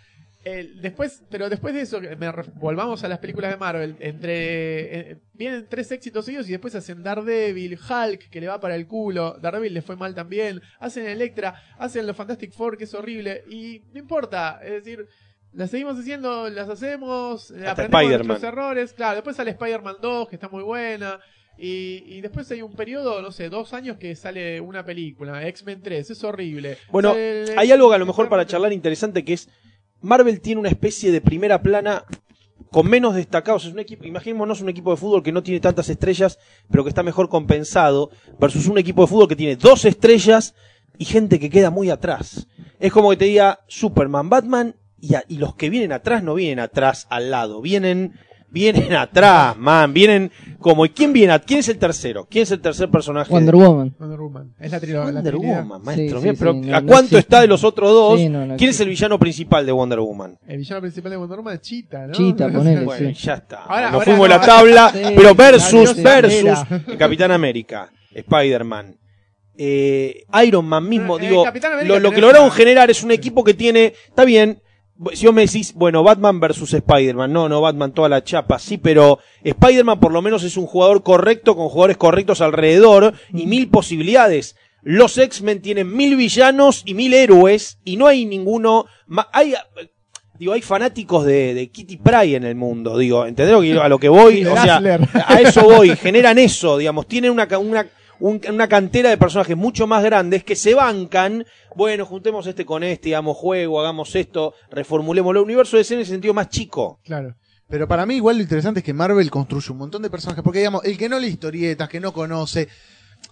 Después, pero después de eso, me volvamos a las películas de Marvel. Entre eh, vienen tres éxitos seguidos y después hacen Daredevil, Hulk, que le va para el culo. Daredevil le fue mal también. Hacen Electra, hacen los Fantastic Four, que es horrible. Y no importa, es decir, las seguimos haciendo, las hacemos, eh, aprendemos de nuestros errores. Claro, después sale Spider-Man 2, que está muy buena. Y, y después hay un periodo, no sé, dos años que sale una película, X-Men 3, es horrible. Bueno, Sale- hay algo que a lo mejor para charlar interesante que es Marvel tiene una especie de primera plana con menos destacados. Es un equipo, imaginémonos un equipo de fútbol que no tiene tantas estrellas, pero que está mejor compensado, versus un equipo de fútbol que tiene dos estrellas y gente que queda muy atrás. Es como que te diga Superman, Batman y, los que vienen atrás no vienen atrás al lado, vienen vienen atrás, man, vienen como ¿y quién viene? a- ¿Quién es el tercero? ¿Quién es el tercer personaje? Wonder Woman. Wonder Woman. Es la trilogía. Wonder Woman, maestro. Sí, Bien, sí, pero sí, ¿a no cuánto está de los otros dos? Sí, no, no ¿Quién es el villano principal de Wonder Woman? El villano principal de Wonder Woman es Cheetah, ¿no? Cheetah, ponele. Bueno, sí. ya está. Ahora- Nos ahora fuimos la tabla, Sí, pero la versus, versus era. Capitán América, Spider-Man, eh, Iron Man mismo, Eh, digo, Capitán América lo, lo que lograron generar es un equipo que tiene, está bien, si vos me decís, bueno, Batman versus Spider-Man, no, no, Batman toda la chapa, sí, pero Spider-Man por lo menos es un jugador correcto, con jugadores correctos alrededor y mil posibilidades. Los X-Men tienen mil villanos y mil héroes y no hay ninguno, hay, digo, hay fanáticos de, de Kitty Pryde en el mundo, digo, ¿entendés a lo que voy? O sea, a eso voy, generan eso, digamos, tienen una, una, un- una cantera de personajes mucho más grandes que se bancan, bueno, juntemos este con este, hagamos juego, hagamos esto, reformulémoslo. El universo de en ese sentido más chico. Claro. Pero para mí igual lo interesante es que Marvel construye un montón de personajes, porque digamos, el que no lee historietas, que no conoce,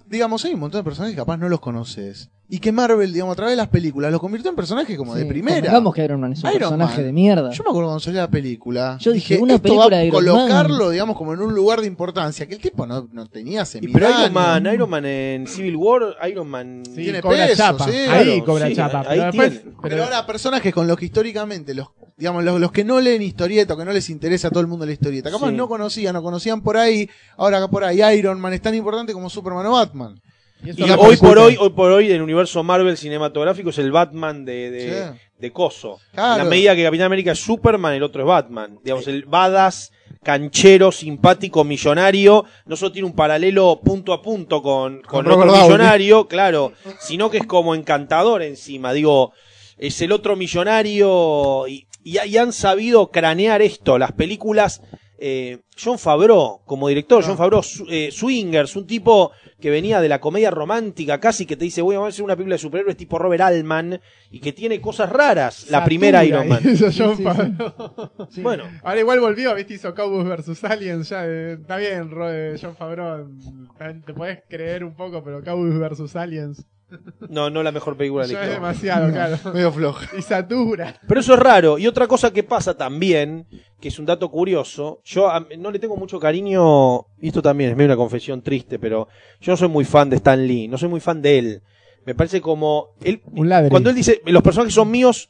digamos, hay un montón de personajes que capaz no los conoces. Y que Marvel, digamos, a través de las películas los convirtió en personajes como de primera. convengamos que Iron Man es un Iron personaje Man. de mierda. Yo me acuerdo cuando salió la película. Yo dije, una esto película va a de Iron colocarlo, Man. digamos, como en un lugar de importancia, que el tipo no, no tenía mil pero Iron. Man, Iron Man en Civil War, Iron Man Sí, Tiene cobra peso, chapa. sí. ahí Claro, cobra sí, chapa. ahí Pero después, tiene. Pero ahora personajes con los que históricamente los digamos los, los que no leen historieta o que no les interesa a todo el mundo la historieta, capaz Sí. no conocían, no conocían por ahí, ahora acá por ahí Iron Man es tan importante como Superman o Batman. y hoy por hoy, hoy por hoy, el universo Marvel cinematográfico es el Batman de, de, Sí. de Coso. Claro. En la medida que Capitán América es Superman, el otro es Batman. Digamos, el badass, canchero, simpático, millonario, no solo tiene un paralelo punto a punto con, con, Con otro Robert Downey. millonario, claro, sino que es como encantador encima. Digo, es el otro millonario y, y- y han sabido cranear esto. Las películas eh, John Favreau como director, Ah. John Favreau su- eh, Swingers, un tipo que venía de la comedia romántica casi, que te dice, voy a hacer una película de superhéroes tipo Robert Altman, y que tiene cosas raras, la primera Iron Man. hizo Jon Sí, sí, Favreau. Sí. Bueno, Ahora igual volvió, viste, hizo Cowboys vs Aliens, ya, eh, está bien, Ro- eh, John Favreau, eh, te podés creer un poco, pero Cowboys vs Aliens no, no la mejor película de la es historia. demasiado, claro. Medio floja. Y satura. Pero eso es raro. Y otra cosa que pasa también, que es un dato curioso, yo a- no le tengo mucho cariño, y esto también es medio una confesión triste, pero yo no soy muy fan de Stan Lee, no soy muy fan de él. Me parece como... Él, Un ladri. cuando él dice, los personajes son míos,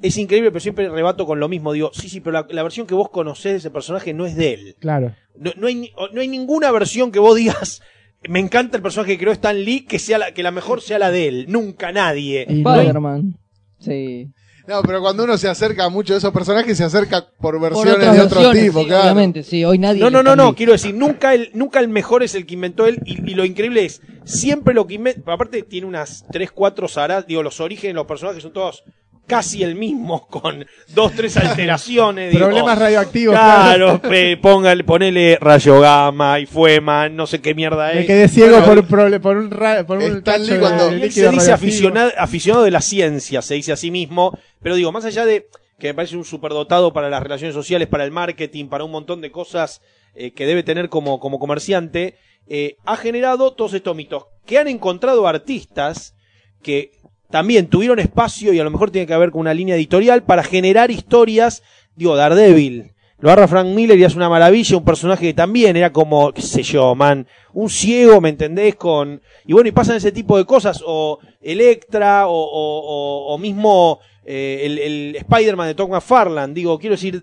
es increíble, pero siempre rebato con lo mismo. Digo, sí, sí, pero la, la versión que vos conocés de ese personaje no es de él. Claro. No, no hay, ni- no hay ninguna versión que vos digas, me encanta el personaje que creó Stan Lee, que, sea la, que la mejor sea la de él. Nunca nadie. Y Spider-Man. Sí. No, pero cuando uno se acerca a muchos de esos personajes, se acerca por versiones de otro versiones, tipo, sí, claro. Obviamente, sí. Hoy nadie. No, no, no, no, quiero decir, nunca el, nunca el mejor es el que inventó él y, y lo increíble es, siempre lo que inventa, aparte tiene unas 3, 4 zaras, digo, los orígenes, los personajes son todos casi el mismo, con dos, tres alteraciones. digo, Problemas radioactivos. Claro, pe- póngale, ponele rayo gamma y fuema, no sé qué mierda Me es. quedé ciego Bueno, por, prole- por un, ra- por un de cuando- Y él líquido se dice radioactivo. aficionado, aficionado de la ciencia, se dice a sí mismo, pero digo, más allá de que me parece un superdotado para las relaciones sociales, para el marketing, para un montón de cosas eh, que debe tener como, como comerciante, eh, ha generado todos estos mitos que han encontrado artistas que también tuvieron espacio y a lo mejor tiene que ver con una línea editorial para generar historias, digo, Daredevil. Lo agarra Frank Miller y es una maravilla, un personaje que también era como, qué sé yo, man, un ciego, ¿me entendés? Con, y bueno, y pasan ese tipo de cosas, o Electra, o, o, o- o mismo eh, el, el Spider-Man de Tom McFarlane, digo, quiero decir,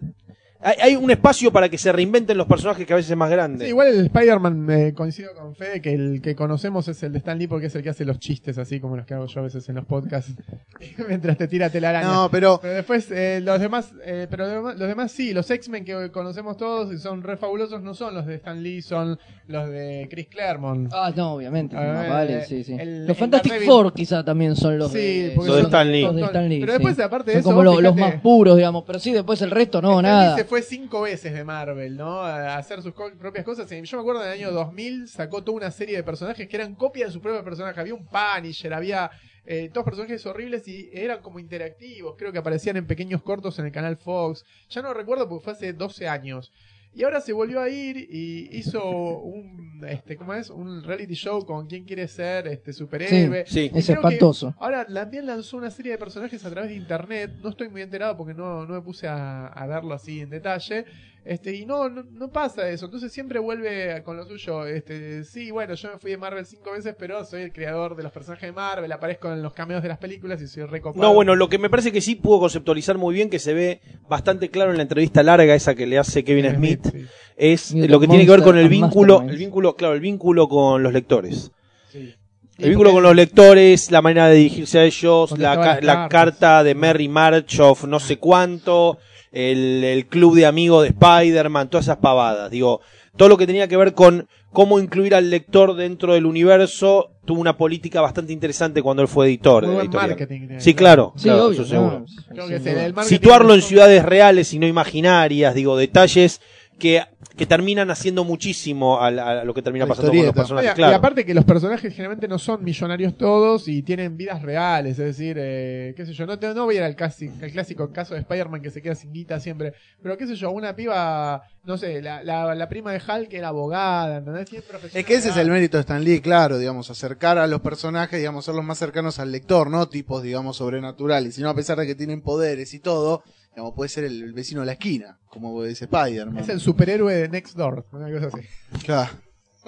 hay, hay un espacio para que se reinventen los personajes que a veces es más grande. Sí, igual el Spider-Man, eh, coincido con Fede, que el que conocemos es el de Stan Lee porque es el que hace los chistes así como los que hago yo a veces en los podcasts mientras te tira telaraña. No, pero Pero después, eh, los demás, eh, pero los demás, los demás sí, los X-Men que conocemos todos y son re fabulosos no son los de Stan Lee, son los de Chris Claremont. Ah, no, obviamente. A más ver, vale, sí, sí. el- los Fantastic Daredevil- Four quizá también son los Sí, de, de Stan Lee. los de Stan Lee, Pero después, sí. aparte de Son eso, como lo- los más puros, digamos. Pero sí, después el resto no, Stan nada. Fue cinco veces de Marvel, ¿no? Hacer sus propias cosas. Yo me acuerdo en el año 2000 sacó toda una serie de personajes que eran copia de su propio personaje. Había un Punisher, había eh, todos personajes horribles y eran como interactivos. Creo que aparecían en pequeños cortos en el canal Fox. Ya no recuerdo porque fue hace 12 años. Y ahora se volvió a ir y hizo un, este, ¿cómo es? Un reality show con quién quiere ser este superhéroe. Sí. Es Creo que- espantoso. Ahora también lanzó una serie de personajes a través de internet. No estoy muy enterado porque no, no me puse a, a verlo así en detalle. Este, y no, no, no pasa eso. Entonces siempre vuelve con lo suyo. Este, sí, bueno, yo me fui de Marvel cinco veces, pero soy el creador de los personajes de Marvel. Aparezco en los cameos de las películas y soy recopado. No, bueno, lo que me parece que sí pudo conceptualizar muy bien, que se ve bastante claro en la entrevista larga esa que le hace Kevin Smith, sí. es lo que tiene que ver con el vínculo, el vínculo, claro, el vínculo con los lectores. Sí. El vínculo con los lectores, la manera de dirigirse a ellos, la, ca- la carta de Mary Marchoff, no sé cuánto, el, el club de amigos de Spider-Man, todas esas pavadas. Digo, todo lo que tenía que ver con cómo incluir al lector dentro del universo, tuvo una política bastante interesante cuando él fue editor. Muy de buen editorial. marketing. Sí, claro, Sí, claro, obvio. eso seguro. no, Creo sin que sí, duda. el marketing Situarlo en es- ciudades reales y no imaginarias, digo, detalles que, que terminan haciendo muchísimo a, la- a lo que termina La pasando con los personajes. Oye, claro. Y aparte que los personajes generalmente no son millonarios todos y tienen vidas reales, es decir, eh, qué sé yo, no, te- no voy a ir al clásico, al clásico caso de Spider-Man que se queda sin guita siempre, pero qué sé yo, una piba, no sé, la, la, la prima de Hulk era abogada, ¿entendés? Es que ese es el mérito de Stan Lee, claro, digamos, acercar a los personajes, digamos, ser los más cercanos al lector, ¿no? Tipos, digamos, sobrenaturales, sino a pesar de que tienen poderes y todo, digamos, puede ser el vecino de la esquina, como dice Spider-Man. Es el superhéroe de Next Door, una cosa así. Claro.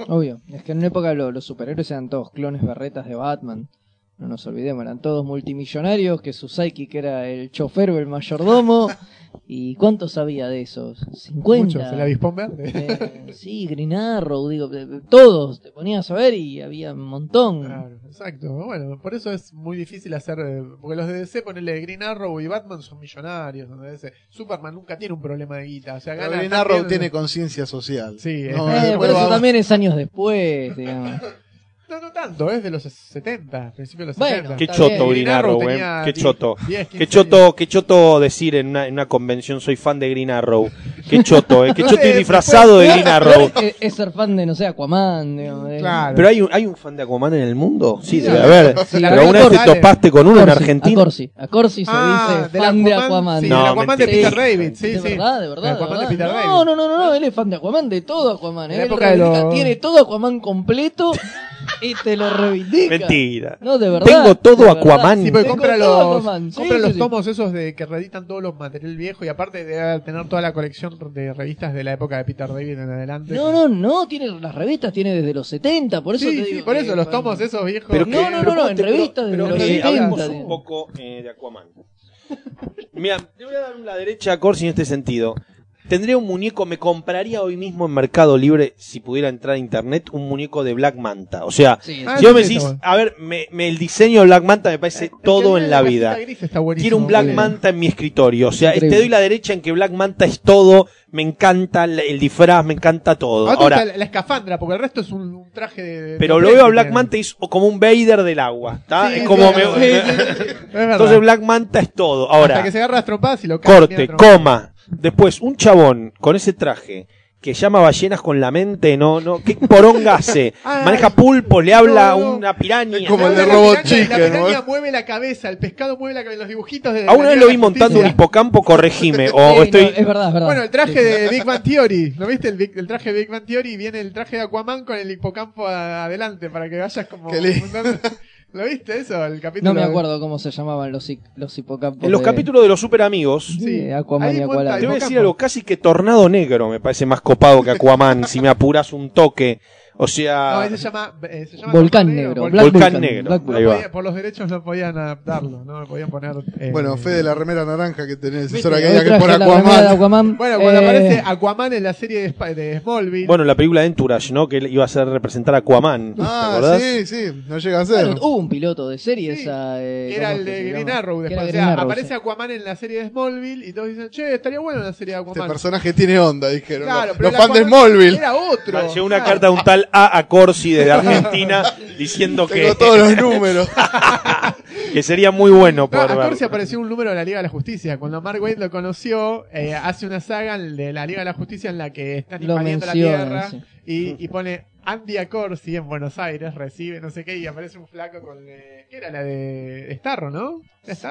Obvio. Es que en una época lo- los superhéroes eran todos clones berretas de Batman. No nos olvidemos, eran todos multimillonarios, que su psychic era el chofer o el mayordomo. ¿Y cuánto sabía de esos? 50. Muchos, el avispón verde. Eh, sí, Green Arrow, digo, todos te ponías a ver y había un montón. Claro, exacto. Bueno, por eso es muy difícil hacer. eh, Porque los de DC, ponerle Green Arrow y Batman son millonarios. ¿no? DC. Superman nunca tiene un problema de guita. O sea, Pero gana. Green Arrow tiene conciencia social. Sí, No, eh, por eso también es años después, digamos. No, no tanto, es de los 70, principios de los Bueno, 70. Qué Está choto bien. Green Arrow, eh. tenía Qué 10, choto. 10, 15 Qué choto, qué choto decir en una, en una convención soy fan de Green Arrow. Qué choto, eh. Qué No choto sé, ir disfrazado de Green Arrow. Es, es ser fan de, no sé, Aquaman. digamos, eh. Claro. Pero hay un, hay un fan de Aquaman en el mundo. Sí, Sí, debe haber. Sí, Pero la una vez te topaste con uno en Argentina. A Corsi, a Corsi se Ah, dice fan de Aquaman, sí, No, del Aquaman de. Peter David, sí, de sí. verdad, de verdad. De Aquaman de verdad. Peter no, David. no, no, no, él es fan de Aquaman, de todo Aquaman. Él de Tiene todo Aquaman completo y te lo reivindica. Mentira. No, de verdad. Tengo todo de verdad. Aquaman. Sí, porque Tengo compra todo los, Aquaman, sí, compra sí, los sí. tomos esos de que reeditan todos los material viejo y aparte debe tener toda la colección de revistas de la época de Peter David en adelante. No, no, no, tiene las revistas, tiene desde los 70, por eso Sí, te sí, digo por que- eso, los tomos esos viejos. Pero No, que- no, no, no, ¿cómo en te- pero- revistas desde pero los que 70, hablemos digo. un poco eh, de Aquaman. Mira, le voy a dar la derecha a Corsi en este sentido. Tendría un muñeco, me compraría hoy mismo en Mercado Libre, si pudiera entrar a internet, un muñeco de Black Manta. O sea, Sí, Ah, si vos me decís, bueno. a ver, me, me- el diseño de Black Manta me parece que todo en la vida. Quiero un Black Sí. Manta en mi escritorio. O sea, te doy la derecha en que Black Manta es todo. Me encanta el, el disfraz, me encanta todo. Ahora, Ahora, la, la escafandra, porque el resto es un, un traje de. pero de lo veo a Black. Manta y es como un Vader del agua. es como me- sí, me- sí, sí. Es verdad. Entonces Black Manta es todo. Ahora, Hasta que se agarra las trompadas y lo corte, coma. Después, un chabón con ese traje que llama ballenas con la mente, no, no, ¿qué poronga hace? Ay. Maneja pulpo, le habla a No, no. una piraña. Es como el de la Robot piraña- Chicken, La piraña ¿no? mueve la cabeza, el pescado mueve la cabeza, los dibujitos de. A una la vez lo vi montando un hipocampo, corregime. O Sí, no, estoy. es verdad, es verdad. Bueno, el traje de Big Bang Theory, ¿lo viste? El, Big- el traje de Big Bang Theory viene el traje de Aquaman con el hipocampo a- adelante para que vayas como. ¿Lo viste eso? El capítulo. No me acuerdo cómo se llamaban los, los hipocampos. En los de- capítulos de los super amigos. Sí, Aquaman Ahí y Aqualad. Te voy a decir algo, casi que Tornado Negro me parece más copado que Aquaman, si me apuras un toque. O No, sea, ese se llama. eh, se llama Volcán Negro, Black Volcán Vulcan, Negro. Black No Vulcan. Ahí va. podía- por los derechos no podían adaptarlo, no me podían poner. eh, Bueno, Fede, la remera naranja que tenés, ¿Viste? es hora que diga que por Aquaman. Aquaman. Bueno, cuando Eh, aparece Aquaman en la serie de, Sp- de Smallville. bueno, la película de Entourage, ¿no? Que iba a ser representar a Aquaman. ¿Te Ah, acordás? sí, sí, no llega a ser. bueno, hubo un piloto de serie Sí, esa. eh, que era ¿cómo el de Green? Arrow después. era O Green sea, Arrow, aparece sí. Aquaman en la serie de Smallville y todos dicen, che, estaría bueno la serie de Este Aquaman. personaje tiene onda, dijeron. Claro, los pero los fans de Smallville. Era otro. Llegó una carta de un tal A a Corsi desde Argentina diciendo que, Tengo todos los números. que sería muy bueno No, poder a ver. Corsi apareció un número de la Liga de la Justicia. Cuando Mark Waid lo conoció, eh, hace una saga de la Liga de la Justicia en la que están invadiendo la Tierra sí. y, y pone Andy Acorsi en Buenos Aires, recibe no sé qué, y aparece un flaco con... eh, ¿Qué era la de Starro, no?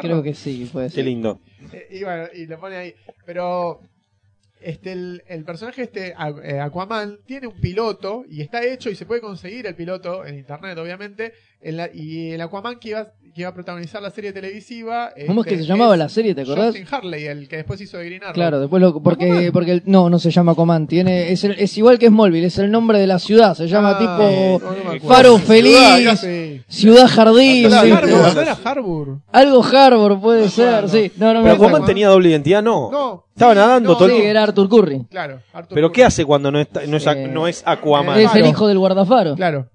Creo que sí, puede Qué ser. lindo. Eh, y bueno, y lo pone ahí. Pero este el, el personaje este eh, Aquaman tiene un piloto y está hecho y se puede conseguir el piloto en internet obviamente en la- y el Aquaman que iba, que iba a protagonizar la serie televisiva ¿Cómo es este, que se llamaba la serie, te acordás? Justin Harley el que después hizo de Green Arrow Claro, después lo, porque, porque el- no, no se llama Aquaman, tiene, es, el- es igual que Smallville, es el nombre de la ciudad, se llama Ah, tipo no, no me acuerdo. Faro Ciudad, Feliz, Sí. Ciudad Jardín. Harbour, ¿no era Harbour? algo Harbor puede ser, sí, no, no Pero. Aquaman tenía doble identidad, no. No. Estaba nadando no, todo el Sí, era Arthur Curry, Claro. Arthur Pero Curry. ¿qué hace cuando no, está, no, es, Eh, no es Aquaman? es es el hijo del guardafaro. Claro.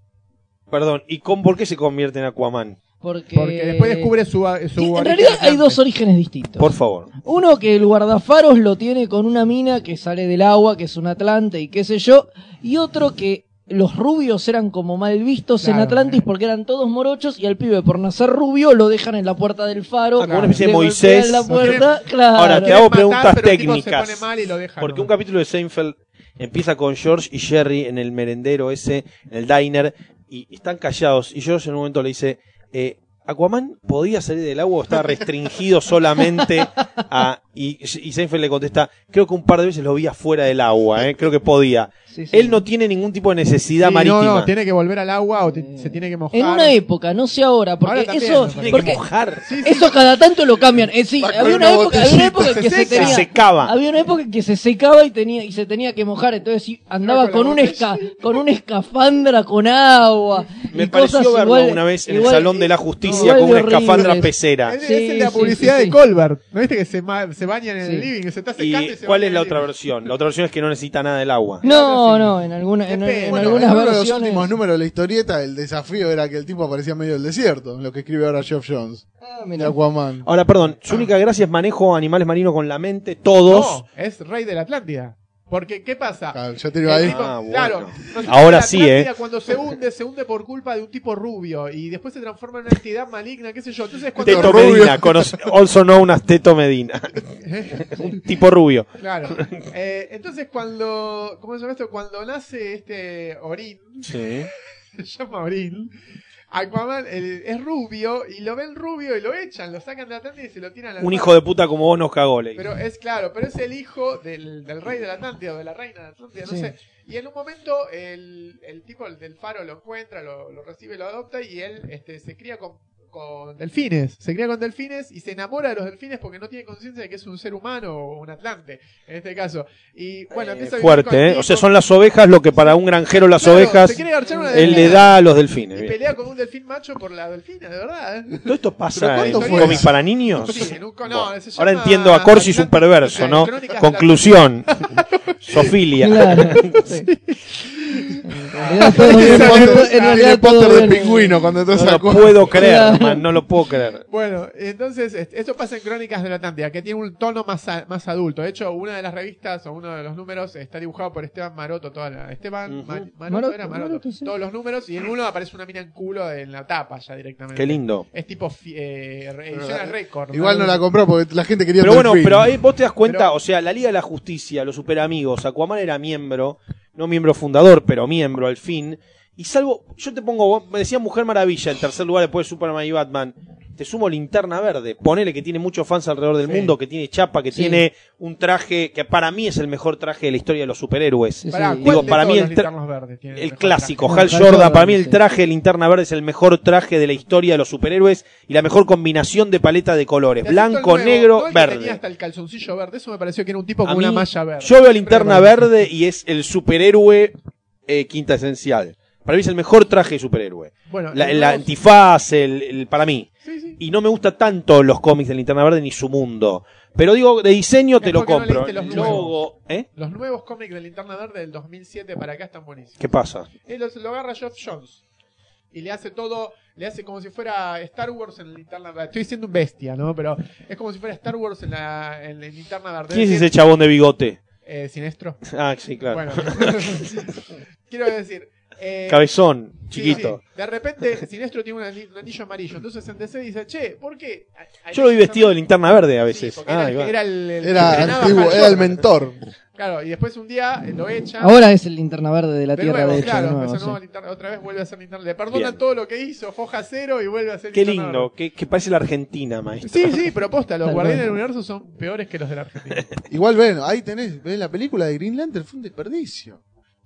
Perdón, ¿y con, por qué se convierte en Aquaman? Porque, Porque después descubre su, su en realidad hay dos orígenes distintos. Por favor. Uno que el guardafaros lo tiene con una mina que sale del agua, que es un Atlante y qué sé yo, y otro que los rubios eran como mal vistos en. Atlantis porque eran todos morochos y al pibe por nacer rubio lo dejan en la puerta del faro. Ah, como una especie de Moisés. la puerta, claro. Ahora, te hago matar, preguntas pero el tipo técnicas. Se pone mal y lo deja Porque un capítulo de Seinfeld empieza con George y Jerry en el merendero ese, en el diner, y están callados. Y George en un momento le dice, eh, ¿Aquaman podía salir del agua o estaba restringido solamente a... Y, y Seinfeld le contesta, creo que un par de veces lo vi afuera del agua, eh, creo que podía. Sí, sí. Él no tiene ningún tipo de necesidad Sí, marítima. No, no, tiene que volver al agua o te- se tiene que mojar. En una época, no sé ahora, porque Ahora también, eso. Tiene porque que mojar. Eso cada tanto lo cambian. Eh, sí, había una, época, había una época que se se, seca. tenía, Se secaba. Había una época que se secaba y tenía y se tenía que mojar, entonces sí, andaba Con un esca, con una escafandra con agua. Me y pareció cosas verlo igual- una vez en el Salón de la Justicia con una escafandra pecera. Es, Sí, es el de la sí, publicidad sí, de. Colbert. ¿No viste que se, se bañan en Sí. el living? Se está ¿Y secando y se cuál es la otra versión? La otra versión es que no necesita nada del agua. No, no, en, alguna, en, en Bueno, algunas en uno de los versiones. últimos números de la historieta, el desafío era que el tipo aparecía en medio del desierto, lo que escribe ahora Geoff Jones. Ah, mira. Aquaman. Ahora, perdón, su única gracia es manejo animales marinos con la mente, todos. No, es rey de la Atlántida. Porque, ¿qué pasa? Claro, yo te digo ahí. tipo- Ah, bueno. claro, Ahora sí, ¿eh? Cuando se hunde, se hunde por culpa de un tipo rubio y después se transforma en una entidad maligna, qué sé yo. Entonces, cuando Teto rubio. Medina, conoce- also known as Teto Medina. Un tipo rubio. Claro. Eh, entonces, cuando. ¿Cómo se llama esto? Cuando nace este Orin, Sí. se llama Orin. Aquaman es rubio y lo ven rubio y lo echan, lo sacan de la Atlántida y se lo tiran al Un mar. hijo de puta como vos nos cagó, le Pero es claro, pero es el hijo del, del rey de la Atlántida o de la reina de la Atlántida, no Sí. sé. Y en un momento el, el tipo el del faro lo encuentra, lo, lo recibe, lo adopta y él este, se cría con, con delfines. Se cría con delfines y se enamora de los delfines porque no tiene conciencia de que es un ser humano o un atlante, en este caso. Y bueno, Eh, empieza a vivir fuerte, ¿eh? O sea, son las ovejas lo que para un granjero las Claro, ovejas se una él le da a los delfines. Y bien. pelea con un delfín macho por la delfina, de verdad. ¿eh? ¿Todo esto ¿Pero pasa en un cómic para niños? Sí, en un co- no, se Ahora entiendo a Corsi es un perverso, ¿no? Conclusión. Sofilia. Claro. sí. En realidad póster- bien. pingüino cuando No lo puedo creer, man, no lo puedo creer. Bueno, entonces est- esto pasa en Crónicas de la Atlántida, que tiene un tono más, a- más adulto. De hecho, una de las revistas o uno de los números está dibujado por Esteban Maroto. Toda la, Esteban Maroto, Maroto, era Maroto. Maroto, sí. Todos los números y en uno aparece una mina en culo en la tapa ya directamente. Qué lindo. Es tipo eh, edición al récord. Igual no la compró porque la gente quería Pero bueno, pero ahí vos te das cuenta, Pero- o sea, la Liga de la Justicia, los superamigos, Aquaman era miembro, no miembro fundador, pero miembro al fin. Y salvo, yo te pongo, me decía Mujer Maravilla, en tercer lugar después de Superman y Batman. Te sumo Linterna Verde. Ponele que tiene muchos fans alrededor del Sí. mundo, que tiene chapa, que Sí. tiene un traje que para mí es el mejor traje de la historia de los superhéroes. Sí. ¿cuál Digo, de para mí el verdes El clásico, traje? Hal Jordan. Jordan, Para mí el traje de Linterna Verde es el mejor traje de la historia de los superhéroes y la mejor combinación de paleta de colores. Te Blanco, nuevo, negro, no que Tenía verde. hasta el calzoncillo verde. Eso me pareció que era un tipo A con una mí, malla verde. Yo veo linterna verde y es el superhéroe eh, quinta esencial. Para mí es el mejor traje de superhéroe. Bueno, La, el el nuevo- antifaz, el, el- para mí. Sí, sí. Y no me gusta tanto los cómics de linterna verde ni su mundo. Pero digo, de diseño te lo no compro. los El nuevos. logo, ¿eh? Los nuevos cómics de Linterna Verde del 2007 para acá están buenísimos. ¿Qué pasa? Él lo, lo agarra Geoff Jones y le hace todo, le hace como si fuera Star Wars en Linterna Verde. Estoy siendo un bestia, ¿no? Pero es como si fuera Star Wars en la, en la Linterna Verde. ¿Quién es ese chabón de bigote? Eh, Sinestro. Ah, sí, claro. Bueno, quiero decir. Eh, Cabezón, chiquito. sí. De repente, Sinestro tiene un, ani- un anillo amarillo. Entonces en DC dice, che, ¿por qué? a- Yo lo vi vestido de linterna verde a veces. Sí, porque Ah, era, el, el que Era entrenaba antiguo, Hal era el Jordan. mentor. Claro, y después un día eh, lo echan. Ahora es el linterna verde de la De Tierra, nuevo, de hecho. claro, de nuevo, esa sí. nueva linterna- otra vez vuelve a ser linterna. Le perdonan Bien. todo lo que hizo, foja cero y vuelve a ser Qué linterna lindo, que, que parece la Argentina, maestro. Sí, sí, pero posta, los guardianes del universo son peores que los de la Argentina. Igual ven, ahí tenés, ves la película de Green Lantern, fue un desperdicio.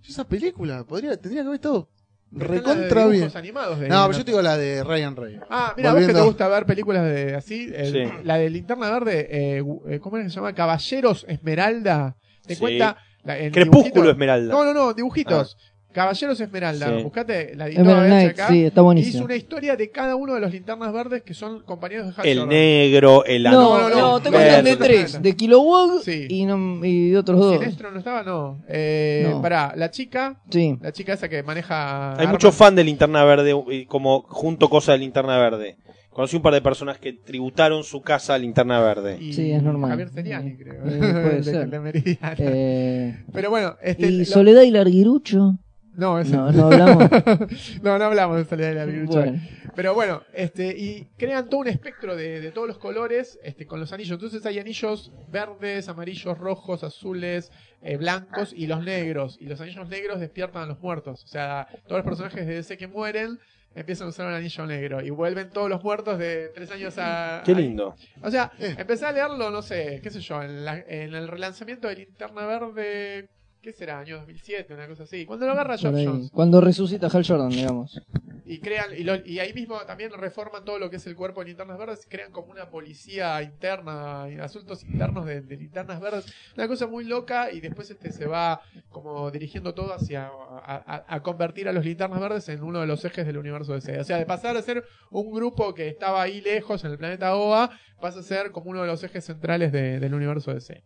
Esa película podría, tendría que haber estado recontra bien. dibujos animados de No, pero yo te digo la de Ryan Ray. Ah, mira, vos que te gusta ver películas de así, Sí. la de Linterna Verde, eh, eh, ¿cómo es que se llama? Caballeros Esmeralda. ¿Te Sí. cuenta? La, Crepúsculo dibujitos? Esmeralda. Ah. No, no, no, dibujitos. Caballeros Esmeralda. Sí. Buscate la editó Knight, acá. sí, está Hizo buenísimo. una historia de cada uno de los linternas verdes que son compañeros de Hal El Jordan. negro, el No, no, no, no, te no, cuentan de tres, de Kilowog Sí. y, no, y de otros dos. Sinestro no estaba, no. Eh, No. Pará, la chica, Sí. la chica esa que maneja. Hay armas. muchos fan de Linterna Verde, como junto cosas de Linterna Verde. Conocí un par de personas que tributaron su casa a Linterna Verde. Y Sí, es normal. Javier Seriani, creo. Eh, puede De- ser. de. Eh, Pero bueno, este. y lo- Soledad y Larguirucho. No, No, no hablamos. no, no hablamos de Soledad y la Virucha. Bueno. Pero bueno, este, y crean todo un espectro de, de todos los colores este, con los anillos. Entonces hay anillos verdes, amarillos, rojos, azules, eh, blancos y los negros. Y los anillos negros despiertan a los muertos. O sea, todos los personajes de DC que mueren empiezan a usar un anillo negro. Y vuelven todos los muertos de tres años a. Qué a- lindo. O sea, Eh. empecé a leerlo, no sé, qué sé yo, en, la- en el relanzamiento de Linterna Verde. ¿Qué será? Año 2007, una cosa así. Cuando lo agarra Por Geoff ahí. Jones. Cuando resucita Hal Jordan, digamos. Y crean, y, lo- y ahí mismo también reforman todo lo que es el cuerpo de linternas verdes, crean como una policía interna, asuntos internos de, de linternas verdes, una cosa muy loca y después este se va como dirigiendo todo hacia a, a- a convertir a los linternas verdes en uno de los ejes del universo DC. O sea, de pasar a ser un grupo que estaba ahí lejos en el planeta OA, pasa a ser como uno de los ejes centrales de- del universo DC.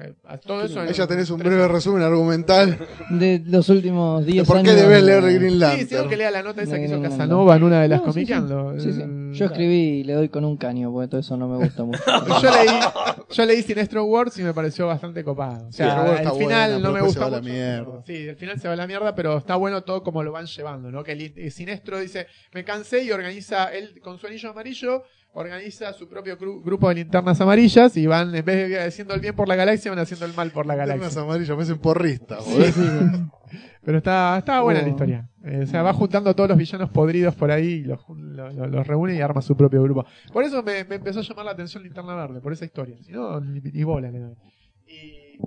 Eh, a todo eso ya tenés un breve resumen argumental De los últimos de 10 por años. qué debes leer de- Green Sí, Lantern. sí, que lea la nota esa que hizo No, no, no, Casanova en una de las No, sí, sí. comiqueando. Sí, sí. Eh, Yo escribí y le doy con un caño, porque todo eso no me gusta mucho. Yo leí, yo leí Sinestro Wars y me pareció bastante copado. O sea, el está final buena, no me después se gusta va a la mucho. mierda. Sí, el final se va a la mierda, pero está bueno todo como lo van llevando, ¿no? Que el, el Sinestro dice, me cansé y organiza, él con su anillo amarillo, organiza su propio gru- grupo de linternas amarillas y van, en vez de haciendo el bien por la galaxia, van haciendo el mal por la Linternas galaxia. amarillas, me hacen Sí, sí, sí. Pero está, está buena Oh. la historia. Eh, o sea, va juntando a todos los villanos podridos por ahí y los, jun- lo- lo- los reúne y arma su propio grupo. Por eso me, me empezó a llamar la atención Linterna Verde, por esa historia. Si no, ni, ni bola le doy. Y.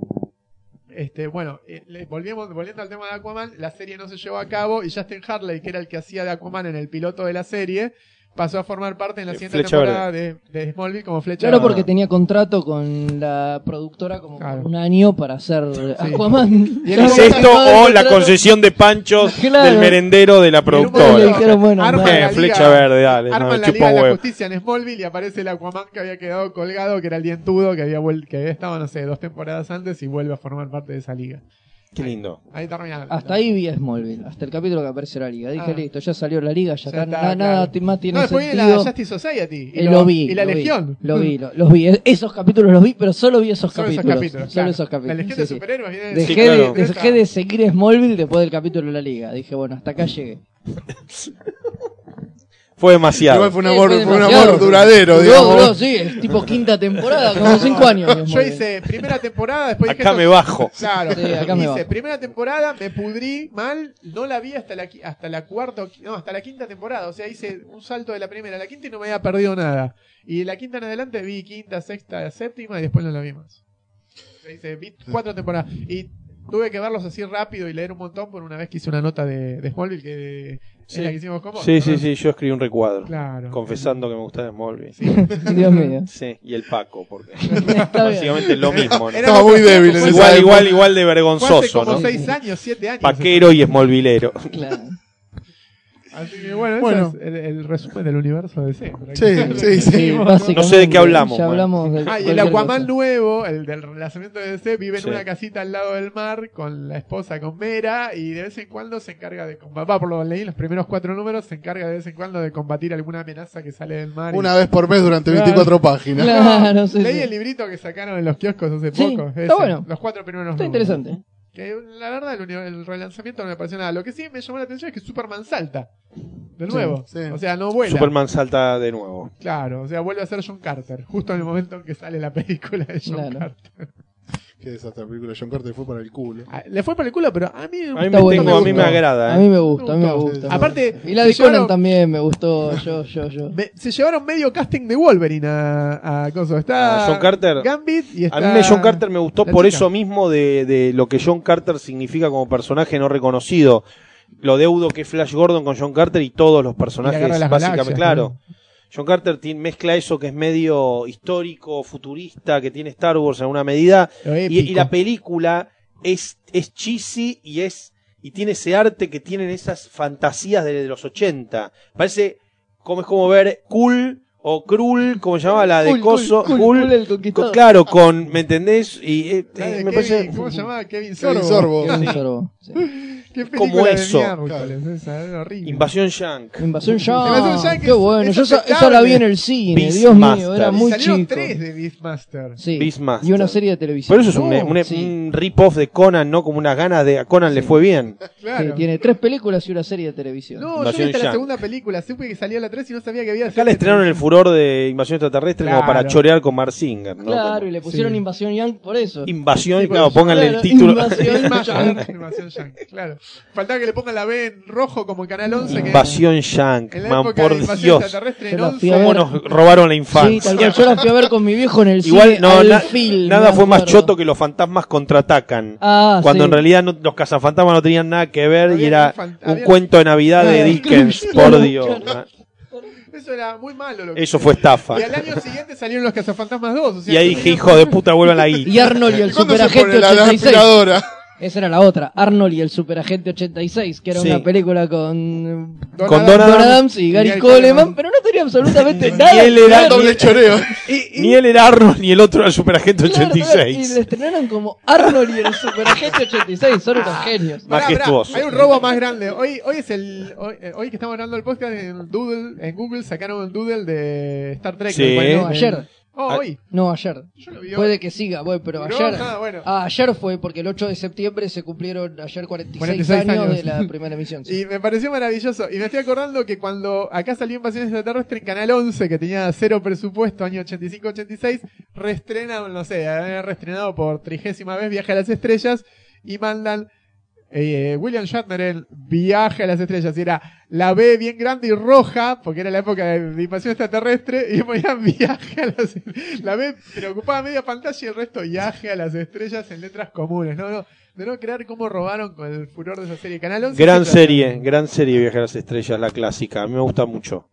Este, bueno, eh, volvemos, volviendo al tema de Aquaman, la serie no se llevó a cabo y Justin Harley, que era el que hacía de Aquaman en el piloto de la serie, pasó a formar parte en la Eh, siguiente Flecha temporada de, de Smallville como Flecha Claro, Verde. porque tenía contrato con la productora como Claro. un año para hacer Aquaman. ¿Es esto o la concesión de panchos Claro. del merendero de la productora? momento Le dijeron, bueno, arman dale. la Eh, flecha verde, dale, no, Arman la Liga de la. Justicia en Smallville y aparece el Aquaman que había quedado colgado, que era el dientudo, que había vuel- que había estado, no sé, dos temporadas antes y vuelve a formar parte de esa liga. Qué lindo. Ahí termina. Hasta ahí vi Smallville, hasta el capítulo que aparece la liga. Dije, Ah. listo, ya salió la liga, ya, Ya está, claro. nada más tiene No, después viene sentido. la Justice Society. Y, Eh, lo, vi. Y la lo vi, Legión. Lo vi, lo- los vi. Esos capítulos los vi, pero solo vi esos Solo esos capítulos. capítulos. Solo esos capítulos. La Legión sí, de. Superhéroes viene Dejé, Sí, claro. de, dejé de seguir Smallville después del capítulo de la liga. Dije, bueno, hasta acá llegué. Fue demasiado. Igual fue un amor, fue fue un amor duradero, Duró, digamos. duró, sí, es tipo quinta temporada, como cinco años. Yo hice primera temporada, después Acá me bajo. Claro, Sí, acá me hice bajo. primera temporada, me pudrí mal, no la vi hasta la, hasta la cuarta, no, hasta la quinta temporada. O sea, hice un salto de la primera a la quinta y no me había perdido nada. Y de la quinta en adelante vi quinta, sexta, séptima y después no la vi más. O sea, hice, vi cuatro temporadas. Y tuve que verlos así rápido y leer un montón por una vez que hice una nota de, de Smallville que Sí. es la que hicimos con vos. Sí, sí, ¿no? sí, yo escribí un recuadro. Claro. Confesando que me gustaba Smallville. Sí. Dios mío. Sí, y el Paco, porque básicamente es lo mismo, ¿no? Estaba muy débil Igual, igual, igual de hace vergonzoso, como ¿no? seis años, siete años. Paquero y Smallvilero. Claro. Así que bueno, ese Bueno. es el, el resumen del universo de DC. Sí, sí, sí. No sé de qué hablamos, Ya hablamos de Ah, y el cualquier Aquaman cosa. nuevo, el del relanzamiento de DC, vive en Sí. una casita al lado del mar con la esposa, con Mera, y de vez en cuando se encarga de combatir, por lo que leí, los primeros cuatro números, se encarga de vez en cuando de combatir alguna amenaza que sale del mar. y- Una vez por mes durante Claro. 24 páginas. Claro, sí, Leí sí. el librito que sacaron en los kioscos hace Sí, poco. está ese, bueno. Los cuatro primeros Está números. interesante. Que la verdad, el, el relanzamiento no me pareció nada. Lo que sí me llamó la atención es que Superman salta. De nuevo. sí. O sea, no vuela. Superman salta de nuevo. Claro, o sea, vuelve a ser John Carter. Justo en el momento en que sale la película de John Claro. Carter. Qué desastre, la película John Carter fue para el culo. Ah, Le fue por el culo, pero a mí, A mí, me, bueno, tengo, a mí me agrada. A ¿eh? mí me gusta, a mí me Me gustó, gusta. sí. Aparte, Y la se de Conan llevaron- también me gustó, yo, yo, yo. me- se llevaron medio casting de Wolverine a, a Coso. Está A John Carter. Gambit y está A mí me John Carter me gustó la por chica. eso mismo de, de lo que John Carter significa como personaje no reconocido. Lo deudo que es Flash Gordon con John Carter y todos los personajes, Guerra de las básicamente, Galaxias, claro. John Carter tiene- mezcla eso que es medio histórico, futurista, que tiene Star Wars en una medida, y, la película es, es cheesy y es y tiene ese arte que tienen esas fantasías de, de los 80. Parece como es como ver Cool o Cruel, como se llamaba la de Cool, Coso, cool, Cool, cool, el conquistador. con- claro, con, ¿me entendés? Y eh, eh, me Kevin- parece ¿Cómo se llamaba? Kevin Kevin Sorbo. Sorbo. Kevin Sorbo, sí. Qué Como película de eso. miércoles. Invasión Shank. Invasión ya. Invasión Yankee Qué bueno. es Yo esa, la vi en el cine. Dios mío, era muy salieron chico. tres de Beastmaster. Sí. Beastmaster. Y una serie de televisión. Pero eso es un, No, un, sí. un rip-off de Conan, ¿no? Como unas ganas de... A Conan le fue bien. Claro. Sí, tiene tres películas y una serie de televisión. No, yo Invasión vi hasta la segunda película. Supe que salía la 3 y no sabía que había Acá le estrenaron el furor de Invasión Extraterrestre como para chorear con Mark Singer, ¿no? Claro, Como y le pusieron Sí. Invasión Young por eso. Invasión, Sí, claro, pónganle el título. Invasión Yankee, claro. Faltaba que le pongan la B en rojo como el Canal 11. que Invasión Shank, en la man, época por de Invasión Dios. Extraterrestre Yo en la 11. fui a ¿Cómo nos robaron la Sí, infancia? tal cual. Yo la fui a ver con mi viejo en el Igual, cine. no, al na- film, nada me fue más acuerdo. choto que los fantasmas contraatacan. Ah, cuando sí. en realidad no- los cazafantasmas no tenían nada que ver y Había era un fan- un había- cuento de Navidad de Dickens, por Dios. Eso era muy malo. Lo que Eso fue estafa. Y al año siguiente salieron los cazafantasmas 2. O sea, Y ahí dije, hijo de puta, vuelvan la guita. Y Arnold y el ¿Cuándo se superagente pone la, la 86. aspiradora? Esa era la otra, Arnold y el Superagente 86, que era Sí. una película con Don Con Adam- Don Adams Adams y Gary Gary Coleman, Coleman. pero no tenía absolutamente Ni nada. él que era ver. Doble choreo. Ni él era Arnold ni el otro era el Superagente Claro, claro, Y 86. le estrenaron como Arnold y el Superagente 86, son unos genios. Pará, pará, Majestuoso. hay un robo más grande. Hoy, hoy es el. Hoy, eh, hoy que estamos grabando el podcast en Doodle, en Google sacaron un Doodle de Star Trek. Sí. No, ayer. Oh, Ah, hoy. No, ayer. Yo lo vi hoy. Puede que siga, voy, pero ayer. Ah, bueno. Ah, ayer fue porque el 8 de septiembre se cumplieron ayer 46, 46 años, años. de la primera emisión. sí. Y me pareció maravilloso. Y me estoy acordando que cuando acá salió Invasión Extraterrestre en Canal 11, que tenía cero presupuesto, año 85-86, reestrenan, no sé, habían reestrenado por trigésima vez Viaje a las Estrellas y mandan eh, William Shatner en Viaje a las Estrellas. Y era la B bien grande y roja, porque era la época de Invasión Extraterrestre, y ponían Viaje a las La B preocupaba media pantalla y el resto Viaje a las Estrellas en letras comunes. No, no. De no creer cómo robaron con el furor de esa serie. Canal 11 Gran serie, gran serie Viaje a las Estrellas, la clásica. A mí me gusta mucho.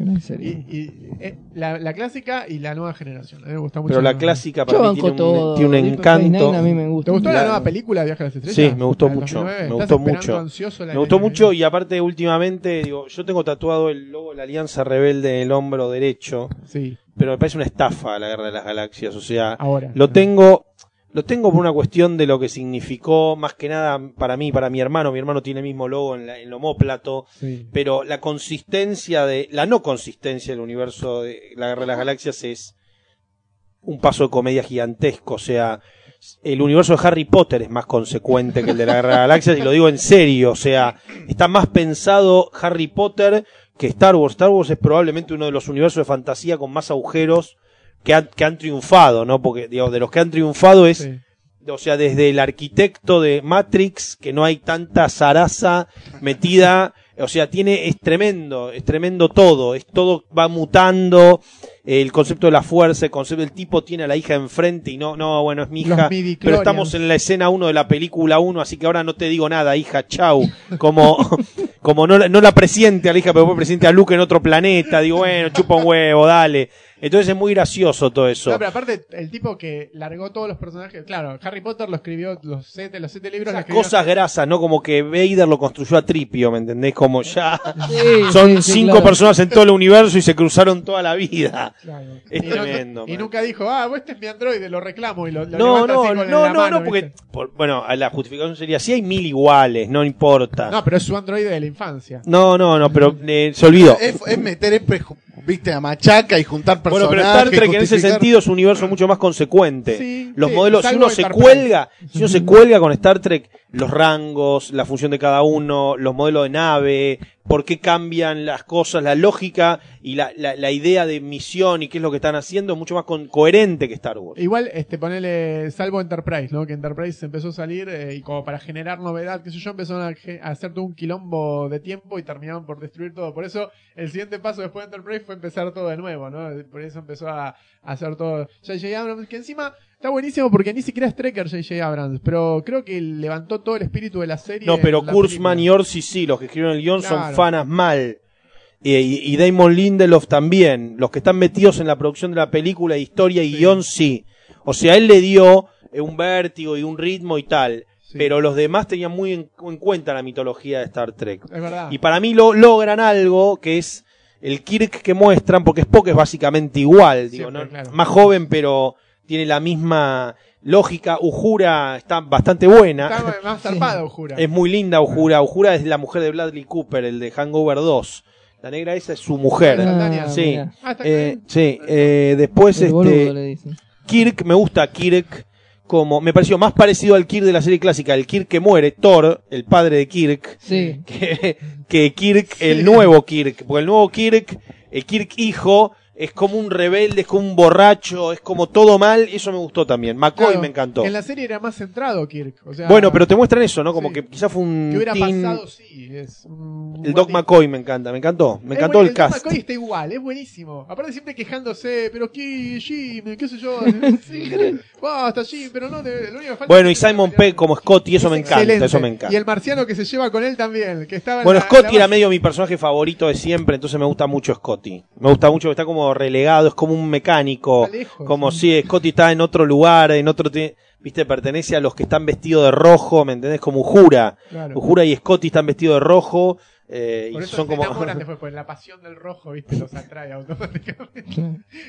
Gran serie. y, eh, la, la clásica y la nueva generación. A mí me gusta mucho. Pero la clásica Yo para mí banco tiene un, todo. tiene un Deep Space encanto. A mí me gusta. ¿Te gustó la, La- nueva película Viaje a las Estrellas? Sí, me gustó mucho, 2009. me ¿Estás gustó mucho. Me gustó mucho y aparte últimamente, digo, yo tengo tatuado el logo de la Alianza Rebelde en el hombro derecho, Sí, pero me parece una estafa la Guerra de las Galaxias, o sea, ahora. lo tengo lo tengo por una cuestión de lo que significó más que nada para mí, para mi hermano, mi hermano tiene el mismo logo en, la, en el homóplato, Sí. pero la consistencia de la no consistencia del universo de la Guerra de las Galaxias es un paso de comedia gigantesco, o sea, el universo de Harry Potter es más consecuente que el de la Guerra de las Galaxias y lo digo en serio, o sea, está más pensado Harry Potter que Star Wars. Star Wars es probablemente uno de los universos de fantasía con más agujeros que han, que han triunfado, ¿no? Porque, digo, de los que han triunfado es Sí. o sea, desde el arquitecto de Matrix, que no hay tanta zaraza metida, o sea, tiene, es tremendo, es tremendo todo, es todo va mutando, el concepto de la fuerza, el concepto del tipo tiene a la hija enfrente y no, no, bueno, es mi hija, pero estamos en la escena 1 de la película 1, así que ahora no te digo nada, hija, chau, como, como no, la- no la presiente a la hija, pero después presiente a Luke en otro planeta, digo, bueno, chupa un huevo, dale. Entonces es muy gracioso todo eso. No, pero aparte, el tipo que largó todos los personajes. Claro, Harry Potter lo escribió, los siete, los siete libros. lo Esas escribió- cosas grasas, ¿no? Como que Vader lo construyó a Tripio, ¿me entendés? Como ya Sí, son sí, sí, cinco claro. personas en todo el universo y se cruzaron toda la vida. Claro. Es y no- tremendo, y nunca dijo, ah, vos este es mi androide, lo reclamo y lo, lo No, no, así no, con no, la no, mano, porque, ¿viste? por- bueno, la justificación sería, si hay mil iguales, no importa. No, pero es su androide de la infancia. No, no, no, pero eh, se olvidó. Es, es meter, es viste, a machaca y juntar Bueno, pero Star Trek en ese sentido es un universo mucho más consecuente. Sí, los sí, modelos, si uno se cuelga, si uno se cuelga con Star Trek, los rangos, la función de cada uno, los modelos de nave, por qué cambian las cosas, la lógica y la, idea de misión y qué es lo que están haciendo es mucho más con- coherente que Star Wars. Igual, este, ponele, salvo Enterprise, ¿no? Que Enterprise empezó a salir eh, y como para generar novedad, qué sé yo, empezaron a, hacer todo un quilombo de tiempo y terminaron por destruir todo. Por eso, el siguiente paso después de Enterprise fue empezar todo de nuevo, ¿no? Por eso empezó a, a hacer todo. J.J. Abrams, que encima está buenísimo porque ni siquiera es Trekker J.J. Abrams, pero creo que levantó todo el espíritu de la serie. No, pero Kurzman y. Orsi sí, los que escribieron el guion son fanas mal. Eh, Y, y Damon Lindelof también. Los que están metidos en la producción de la película, historia y Sí. guion sí. O sea, él le dio eh, un vértigo y un ritmo y tal. Sí. Pero los demás tenían muy en, en cuenta la mitología de Star Trek. Es verdad. Y para mí lo logran algo que es el Kirk que muestran, porque Spock es básicamente igual, digo, Siempre, ¿no? claro. más joven, pero tiene la misma lógica. Uhura está bastante buena. Está más zarpado, jura. Es muy linda Uhura. Uhura es la mujer de Bradley Cooper, el de Hangover 2. La negra esa es su mujer. Ah, sí. Ah, Eh, bien. sí. eh, después El este. Kirk me gusta Kirk como me pareció más parecido al Kirk de la serie clásica, el Kirk que muere, Thor, el padre de Kirk, Sí. que, que Kirk, el nuevo Kirk, porque el nuevo Kirk, el Kirk hijo, es como un rebelde, es como un borracho, es como todo mal, eso me gustó también. McCoy Claro, me encantó. En la serie era más centrado Kirk. O sea, Bueno, pero te muestran eso, ¿no? Como Sí. que quizás fue un que hubiera teen- pasado, sí. Es un el Doc McCoy me encanta, me encantó, me encantó buen- el cast. Doc McCoy está igual, es buenísimo. Aparte siempre quejándose, pero qué, Jim, qué sé yo. sí, basta, Jim, pero no, lo único que falta Bueno, y Simon Pegg como Scotty, eso Es me encanta, eso me encanta. Y el marciano que se lleva con él también, que estaba en Bueno, Scotty era medio mi personaje favorito de siempre, entonces me gusta mucho Scotty. Me gusta mucho, está como relegado, es como un mecánico. Como sí. si Scotty está en otro lugar, en otro... te- Viste, pertenece a los que están vestidos de rojo, ¿me entendés? Como Ujura. Claro. Ujura y Scotty están vestidos de rojo. eh, Por y eso son se como... después, porque la pasión del rojo, viste, los atrae automáticamente.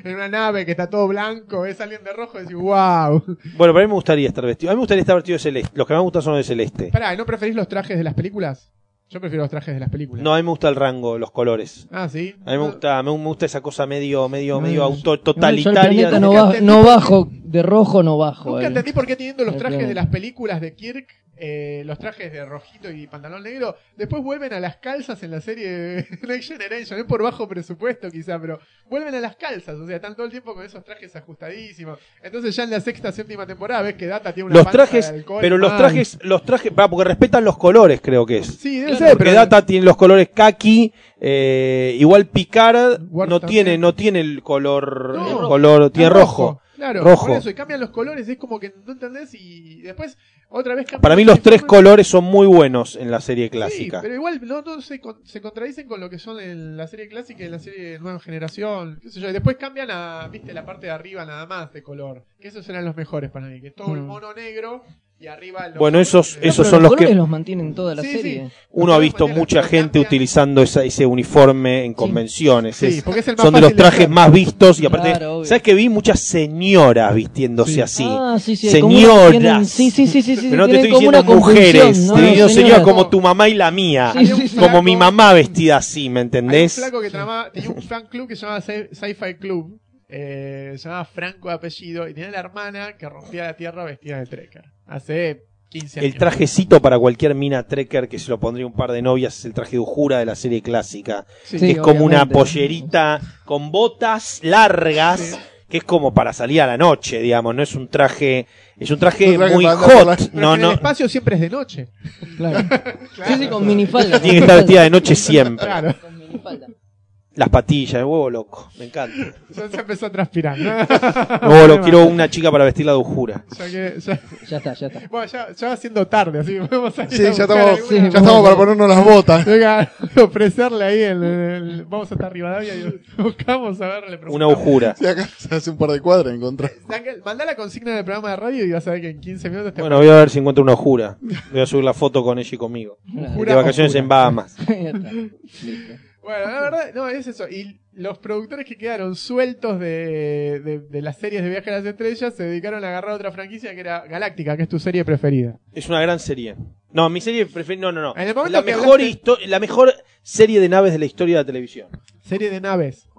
en una nave que está todo blanco, ves a alguien de rojo y decís, wow. Bueno, para mí me gustaría estar vestido. A mí me gustaría estar vestido de celeste. Los que más me gustan son de celeste. Pará, ¿no preferís los trajes de las películas? Yo prefiero los trajes de las películas. No, a mí me gusta el rango, los colores. Ah, sí. A mí me gusta, me, me gusta esa cosa medio, medio, No, medio auto, totalitaria. no, no bajo, de rojo no bajo. Nunca eh. entendí por qué teniendo los trajes de las películas de Kirk, eh, los trajes de rojito y pantalón negro, después vuelven a las calzas en la serie de Next Generation. Es por bajo presupuesto quizá, pero vuelven a las calzas. O sea, están todo el tiempo con esos trajes ajustadísimos. Entonces ya en la sexta, séptima temporada ves que Data tiene una Los panza trajes, de alcohol pero los trajes, los trajes, va, porque respetan los colores, creo que es. Sí, debe Claro, ser, Porque pero... Data tiene los colores kaki, eh, igual Picard no también. tiene, no tiene el color, No. el color, tiene rojo. Claro, Rojo. por eso, y cambian los colores, es como que no entendés y después otra vez cambian Para mí los tres colores son muy buenos en la serie Sí, clásica. pero igual no, no se, con- se contradicen con lo que son en la serie clásica y la serie de nueva generación, qué sé yo, y después cambian a, viste, la parte de arriba nada más de color, que esos eran los mejores para mí, que es todo el Mm. mono negro y arriba el Bueno, esos- No, esos pero son los los que- los mantienen toda la Sí, serie. sí. Uno ha Los visto mucha gente utilizando esa- ese uniforme en convenciones. Sí, es- porque es el más son de los de trajes hacer. más vistos y aparte, Claro. ¿sabes que vi muchas señoras vistiéndose Sí. así? Ah, Señoras. tienen- Sí, sí, sí, sí. sí, Pero no te estoy diciendo mujeres, conjunción, te ¿no? estoy diciendo señoras como tu mamá y la mía. Como mi mamá vestida así, ¿me Hay un entendés? flaco que tenía un fan club que se llamaba Sci- Sci-Fi Club, eh, se llamaba Franco de apellido, y tenía la hermana que rompía la tierra vestida de Trekker. Hace 15 años. El trajecito para cualquier mina trekker que se lo pondría un par de novias es el traje de Ujura de la serie clásica. Sí. Sí, que es como una pollerita con botas largas, Sí. que es como para salir a la noche, digamos. No es un traje, es un traje Un traje muy la- hot. Pero No, en no. el espacio siempre es de noche. Claro. Sí, sí, con minifalda. Tiene que estar vestida de noche siempre. Claro. Con minifalda. Las patillas, el huevo loco. Me encanta. Ya se empezó a transpirar. ¿no? Huevo loco. Quiero una chica para vestirla de Ujura. Ya que- ya- Ya está, ya está. bueno, ya, ya va siendo tarde, así que podemos salir Sí, a ya estamos, alguna- ya estamos para ponernos las botas. Venga, ofrecerle ahí el, el- Vamos hasta Rivadavia y buscamos a ver, le Una. Ujura. Si acá se hace un par de cuadras encontrar. Ángel, Mandá la consigna del programa de radio y vas a ver que en 15 minutos te Bueno, voy a ver si encuentro una Ujura. Voy a subir la foto con ella y conmigo. Jura De vacaciones Ujura. en Bahamas. Ya está. Listo. Bueno, la verdad, no, es eso. Y los productores que quedaron sueltos de, de, de las series de Viaje a las Estrellas se dedicaron a agarrar otra franquicia que era Galáctica, que es tu serie preferida. Es una gran serie. No, mi serie preferida. No, no, no. En el momento La que mejor, hablaste- la mejor serie de naves de la historia de la televisión. Serie de naves.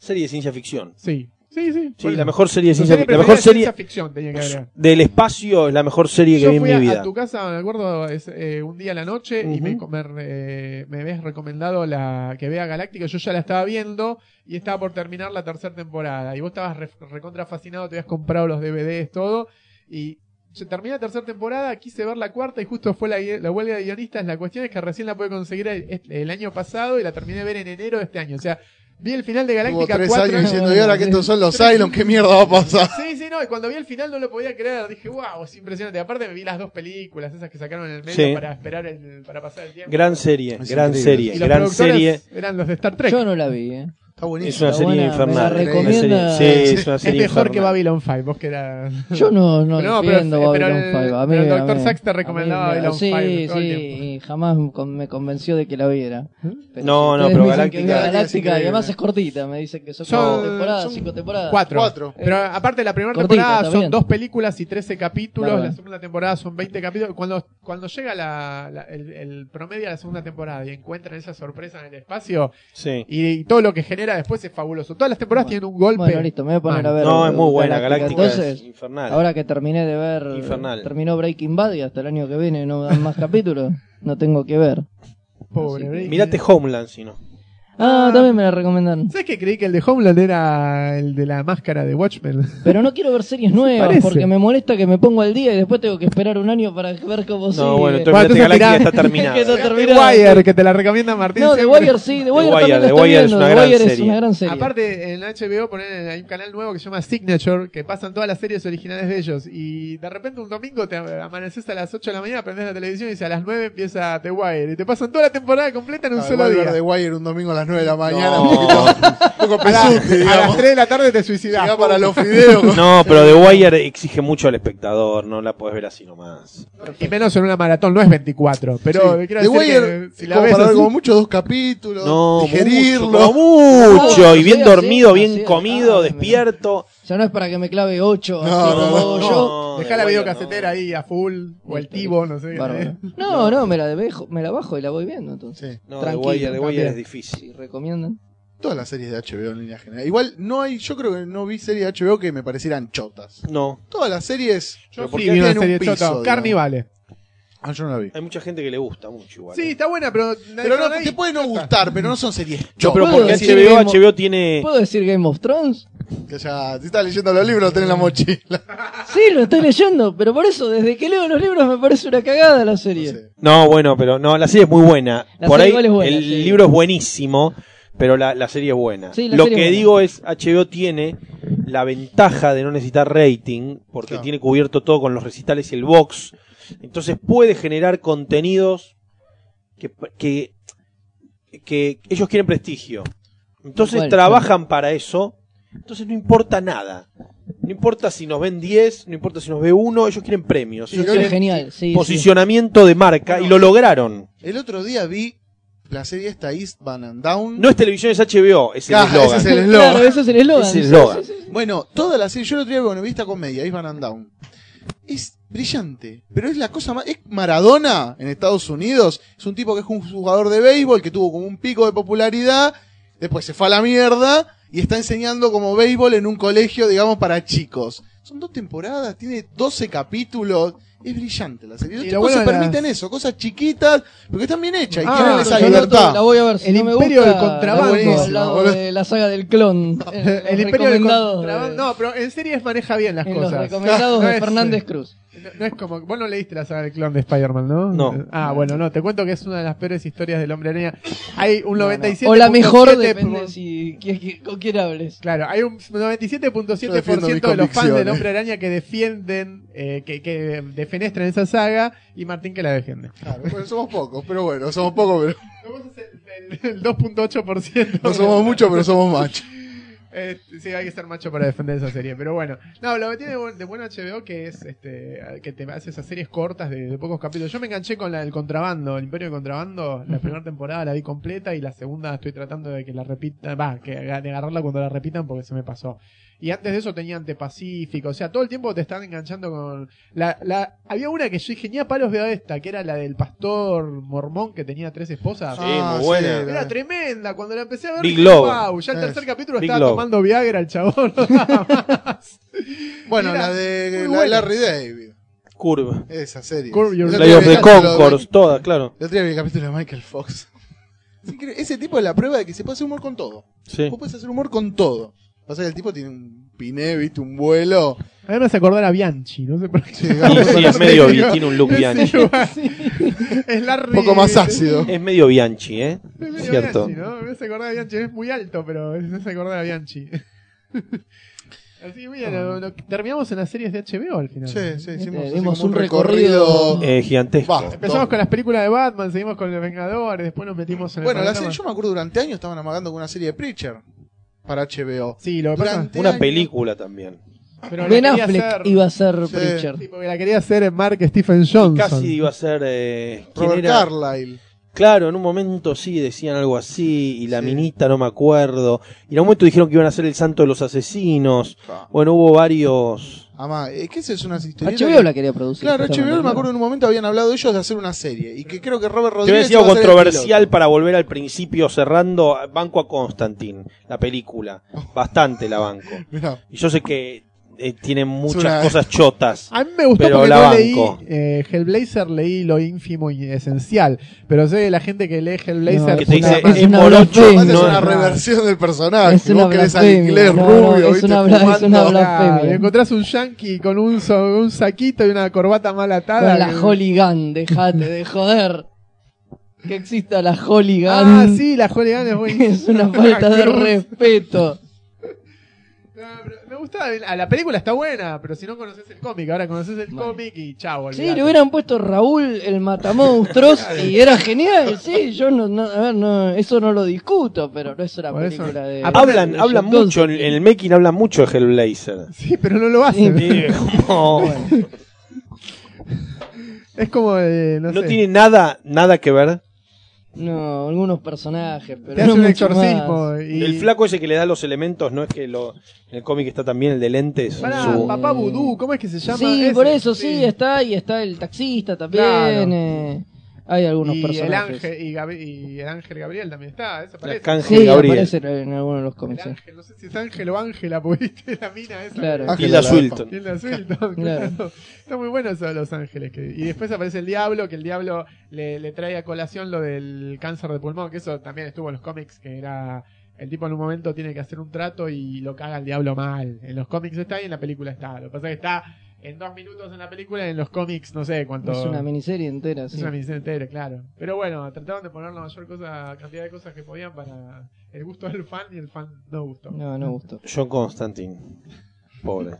Serie de ciencia ficción. Sí. Sí, sí. Sí, la mejor serie de ciencia serie ficción. La mejor serie ficción tenía que agregar. del espacio es la mejor serie que vi en mi vida. a tu casa, me acuerdo, es, eh, un día a la noche y me, me, eh, me habías recomendado la que vea Galáctica. Yo ya la estaba viendo y estaba por terminar la tercera temporada. Y vos estabas re- recontra fascinado, te habías comprado los DVDs, todo. Y se terminé la tercera temporada, quise ver la cuarta y justo fue la, la huelga de guionistas. La cuestión es que recién la pude conseguir el, el año pasado y la terminé de ver en enero de este año. O sea, vi el final de Galáctica tres cuatro años diciendo, y ahora que estos son los Cylon, ¿qué mierda va a pasar? Sí, sí, no, y cuando vi el final no lo podía creer, dije, wow, es impresionante. Aparte me vi las dos películas, esas que sacaron en el medio Sí. para esperar el, para pasar el tiempo. Gran serie, Es gran increíble. serie, y los gran productores serie. eran los de Star Trek. Yo no la vi, ¿eh. Está Es buenísimo. una Está serie buena, infernal. me la Una recomienda. serie- Sí, es una es serie mejor que. Babylon 5, vos que era... Yo no, no No, defiendo pero Babylon el- 5. A mí, pero el Dr. Sachs te recomendaba me- Babylon Sí, 5 todo el sí, tiempo. y jamás con- me convenció de que la viera. Pero No, si no, pero Galáctica- Galáctica es y además es cortita, me dicen que son, Son- cuatro temporadas, son cinco temporadas. Cuatro. Cuatro. Pero aparte la primera Cortita, temporada son bien. dos películas y 13 capítulos, la segunda temporada son 20 capítulos. Cuando, cuando llega la, la- el, el promedio a la segunda temporada y encuentran esa sorpresa en el espacio Sí. y, y todo lo que genera después es fabuloso. Todas las temporadas tienen un golpe. Bueno, listo, me voy a poner a ver. No, es muy buena. Galáctica. Galáctica Entonces, es infernal. ahora que terminé de ver, Infernal. terminó Breaking Bad y hasta el año que viene no dan más capítulos, no tengo que ver. Pobre Breaking. Mirate Homeland, si no. Ah, también me la recomendan. ¿Sabes que creí que el de Homeland era el de la máscara de Watchmen? Pero no quiero ver series nuevas Parece. porque me molesta que me pongo al día y después tengo que esperar un año para ver cómo sigue. No, bueno, entonces Bueno, entonces mirá- está terminada. Que no The. Wire, que te la recomienda Martín. No, The siempre. Wire sí, The Wire, Wire, también la The estoy Wire es viendo. una The gran Wire es serie. una gran serie. Aparte, en HBO ponen, hay un canal nuevo que se llama Signature, que pasan todas las series originales de ellos. Y de repente un domingo te amaneces a las 8 de la mañana, prendés la televisión y dice a las 9 empieza The Wire. Y te pasan toda la temporada completa en un Ah, solo día. The Wire un domingo a las las 9 de la mañana, No. un poco A, la- pesuti, a las digamos. 3 de la tarde te suicidas. Llega para los fideos. No, pero The Wire exige mucho al espectador, no la puedes ver así nomás. Y menos en una maratón, no es 24. Pero Sí. quiero The Wire, que si la ves como mucho dos capítulos, No, digerirlo. mucho, como mucho, No, y bien dormido, bien comido, tarde, despierto. Ya no es para que me clave 8, No, así no, como no, hago no. yo. Dejá la videocasetera no. ahí a full, o el tivo, no sé. qué Bárbaro. No, no, me la, dejo, me la bajo y la voy viendo entonces. Sí. No, The Tranquilo, Wire, The Wire también. es difícil. Recomiendan. Todas las series de HBO en línea general. Igual no hay, yo creo que no vi series de HBO que me parecieran chotas. No, Todas las series. Yo pero sí vi una tienen un serie piso, chota. digamos. Carnivale. Ah, yo no la vi. hay mucha gente que le gusta mucho igual. Sí, ¿eh? está buena, pero. Pero no, te puede no gustar, pero no son series No, chotas. pero ¿Puedo porque decir HBO, Game of- HBO tiene... ¿Puedo decir Game of Thrones? Que ya, si estás leyendo los libros, lo tenés en la mochila. Sí, lo estoy leyendo, pero por eso, desde que leo los libros me parece una cagada la No serie. sé. No, bueno, pero no, la serie es muy buena. La Por serie ahí igual es buena, el sí. libro es buenísimo, pero la, la serie es buena. Sí, la Lo serie que buena. digo es, HBO tiene la ventaja de no necesitar rating, porque Claro. tiene cubierto todo con los recitales y el box. Entonces puede generar contenidos que, que, que ellos quieren prestigio. Entonces trabajan para eso. Entonces no importa nada. No importa si nos ven 10, no importa si nos ve uno, ellos quieren premios. Sí, ellos Eso es quieren genial, sí. sí. posicionamiento de marca y lo lograron. El otro día vi la serie esta East Van and Down. No es televisión, es HBO, es el eslogan. ese es el eslogan. Claro, eso es el eslogan. Es el sí, eslogan. sí, sí. Bueno, toda la serie, yo el otro día bueno, vi esta comedia, East Van and Down. Es brillante, pero es la cosa más. Es Maradona en Estados Unidos. Es un tipo que es un jugador de béisbol que tuvo como un pico de popularidad. Después se fue a la mierda y está enseñando como béisbol en un colegio, digamos, para chicos. Son dos temporadas, tiene 12 capítulos. Es brillante la serie. Los tipos se permiten eso, cosas chiquitas, porque están bien hechas y Ah, tienen esa libertad. La voy a ver. Si El no me Imperio gusta, del Contrabando. la de la saga del clon. El los Imperio del Contrabando. de- No, pero en series maneja bien las en los cosas. recomendados No de es- Fernández Cruz. No, no es como. Vos no leíste la saga del clon de Spider-Man, ¿no? No. Ah, bueno, no. Te cuento que es una de las peores historias del hombre araña. Hay un No, no. 97. O la mejor, depende si, qui- qui- con quién hables. Claro, hay un Yo 97.7% defiendo mis de los fans del. Hombre Araña que defienden, eh, que, que defenestran esa saga y Martín que la defiende. Claro, bueno, somos pocos, pero bueno, somos pocos, pero Somos el, el- el 2.8%. no somos muchos, pero somos machos. Eh, sí, hay que ser macho para defender esa serie, pero bueno. No, lo que tiene de bu- de bueno HBO que es este que te hace esas series cortas de, de pocos capítulos. Yo me enganché con la del contrabando, el Imperio del Contrabando, la primera temporada la vi completa y la segunda estoy tratando de que la repita, va, que de agarrarla cuando la repitan porque se me pasó. Y antes de eso tenía Antepacífico, o sea, todo el tiempo te están enganchando con la, la había una que yo dije, ni a palos veo esta, que era la del pastor mormón que tenía tres esposas. Sí, muy buena. sí, Era tremenda, cuando la empecé a ver, Big dije, Love. wow, ya el tercer capítulo Big estaba Love. tomando Viagra el chabón. nada más. Bueno, Era la de, la. Larry David. Curve. Esa serie. Curb Your of the de Concourse, todas, claro. El otro día vi el capítulo de Michael Fox. Ese tipo es la prueba de que se puede hacer humor con todo. Sí. Vos puedes hacer humor con todo. Pasa que el tipo tiene un piné, viste, un vuelo. A mí me hace acordar a Bianchi, no sé por qué. Sí, sí, es medio, tiene un look Bianchi. es Larry. Un poco más ácido. Es medio Bianchi, ¿eh? Es medio Cierto. Bianchi, ¿no? Me hace acordar a Bianchi. Es muy alto, pero me hace acordar a Bianchi. Así que mira, lo- lo- terminamos en las series de HBO al final. Sí, sí, hicimos dimos como un recorrido. Eh, gigantesco. Va. Empezamos con las películas de Batman, seguimos con los Vengadores, después nos metimos en el Bueno, la panorama. serie, yo me acuerdo durante años estaban amagando con una serie de Preacher para HBO. Sí, lo que pasa Durante Una años. película también. pero la Ben quería Affleck hacer- iba a ser Sí. Preacher. Sí, porque la quería hacer Mark Stephen Johnson. Casi iba a ser. Eh, ¿quién Robert era? Carlyle. Claro, en un momento sí decían algo así, y la Sí. minita no me acuerdo. Y en un momento dijeron que iban a ser el santo de los asesinos. Ah. Bueno, hubo varios. Amá, es que esa es una historia. HBO la quería producir. Claro, HBO me acuerdo en un momento habían hablado ellos de hacer una serie. Y que creo que Robert Rodríguez. sido ser el controversial para volver al principio cerrando Banco a Constantine, la película. Bastante la banco. Mirá, Y yo sé que eh, tiene muchas una- cosas chotas. A mí me gustó Pero porque la no leí eh, Hellblazer, leí lo ínfimo y esencial. Pero sé que la gente que lee Hellblazer No, que es te una- dice, es es una morocho, es no- una reversión del personaje. Es una Vos querés al blasfemia. inglés rubio, es ¿viste? una bla- es una blasfemia. Encontrás un yankee con un, so- un saquito y una corbata mal atada. Con la que- Holy Gun, dejate de joder. Que exista la Holy Gun. Ah, sí, la Holy Gun es buenísima. Es una falta de respeto. No, pero Ah, La película está buena, pero si no conoces el cómic, ahora conoces el Bueno. cómic y chao, Sí, olvidate. le hubieran puesto Raúl el matamonstruos y era genial. Sí, yo no, no, a ver, no, eso no lo discuto, pero no es una Por eso- película de. Hablan, de hablan mucho, en el making hablan mucho de Hellblazer. Sí, pero no lo hace. Sí, como- Es como, eh, no, no sé. tiene nada, nada que ver. No, algunos personajes, pero Te hace no un mucho exorcismo. Y... El flaco ese que le da los elementos, no es que lo, en el cómic está también el de lentes. Pará, su- papá vudú, ¿cómo es que se llama? Sí, ese? por eso sí, está y está el taxista también. Claro. eh, hay algunos y el personajes. ángel y, Gabri- y el ángel Gabriel también está, ese aparece. Arcángel Sí, Gabriel. aparece en algunos de los El cómics. ángel, no sé si es ángel o ángela, porque viste la mina esa. Claro. Ángela Swilton. Swinton, Claro. claro. Está muy bueno eso de Los Ángeles. que- y después aparece el diablo, que el diablo le, le trae a colación lo del cáncer de pulmón, que eso también estuvo en los cómics, que era... El tipo en un momento tiene que hacer un trato y lo caga el diablo mal. En los cómics está y en la película está. Lo que pasa es que está en dos minutos en la película y en los cómics no sé cuánto... Es una miniserie entera, Es sí. una miniserie entera, claro. Pero bueno, trataron de poner la mayor cosa, cantidad de cosas que podían para el gusto del fan y el fan no gustó. No, no gustó. John Constantine. Pobre.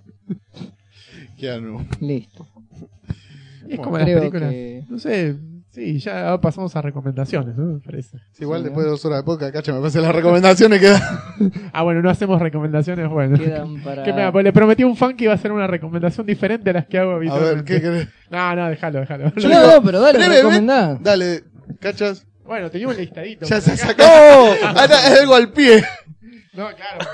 Keanu. Listo. Y es como las películas. que- No sé, sí, ya pasamos a recomendaciones, ¿no? Me parece. Sí, igual Sí, después de dos horas de podcast, cacha, me pasé las recomendaciones que da. Ah, bueno, no hacemos recomendaciones buenas. Quedan para. Que me, pues le prometí a un fan que iba a hacer una recomendación diferente a las que hago A habitualmente. ver, ¿qué querés? No, no, déjalo, déjalo. Yo No, digo, pero dale, recomendá. Dale, cachas. Bueno, tenía un listadito. Ya se acá. sacó. Ahora es algo al pie. No, claro.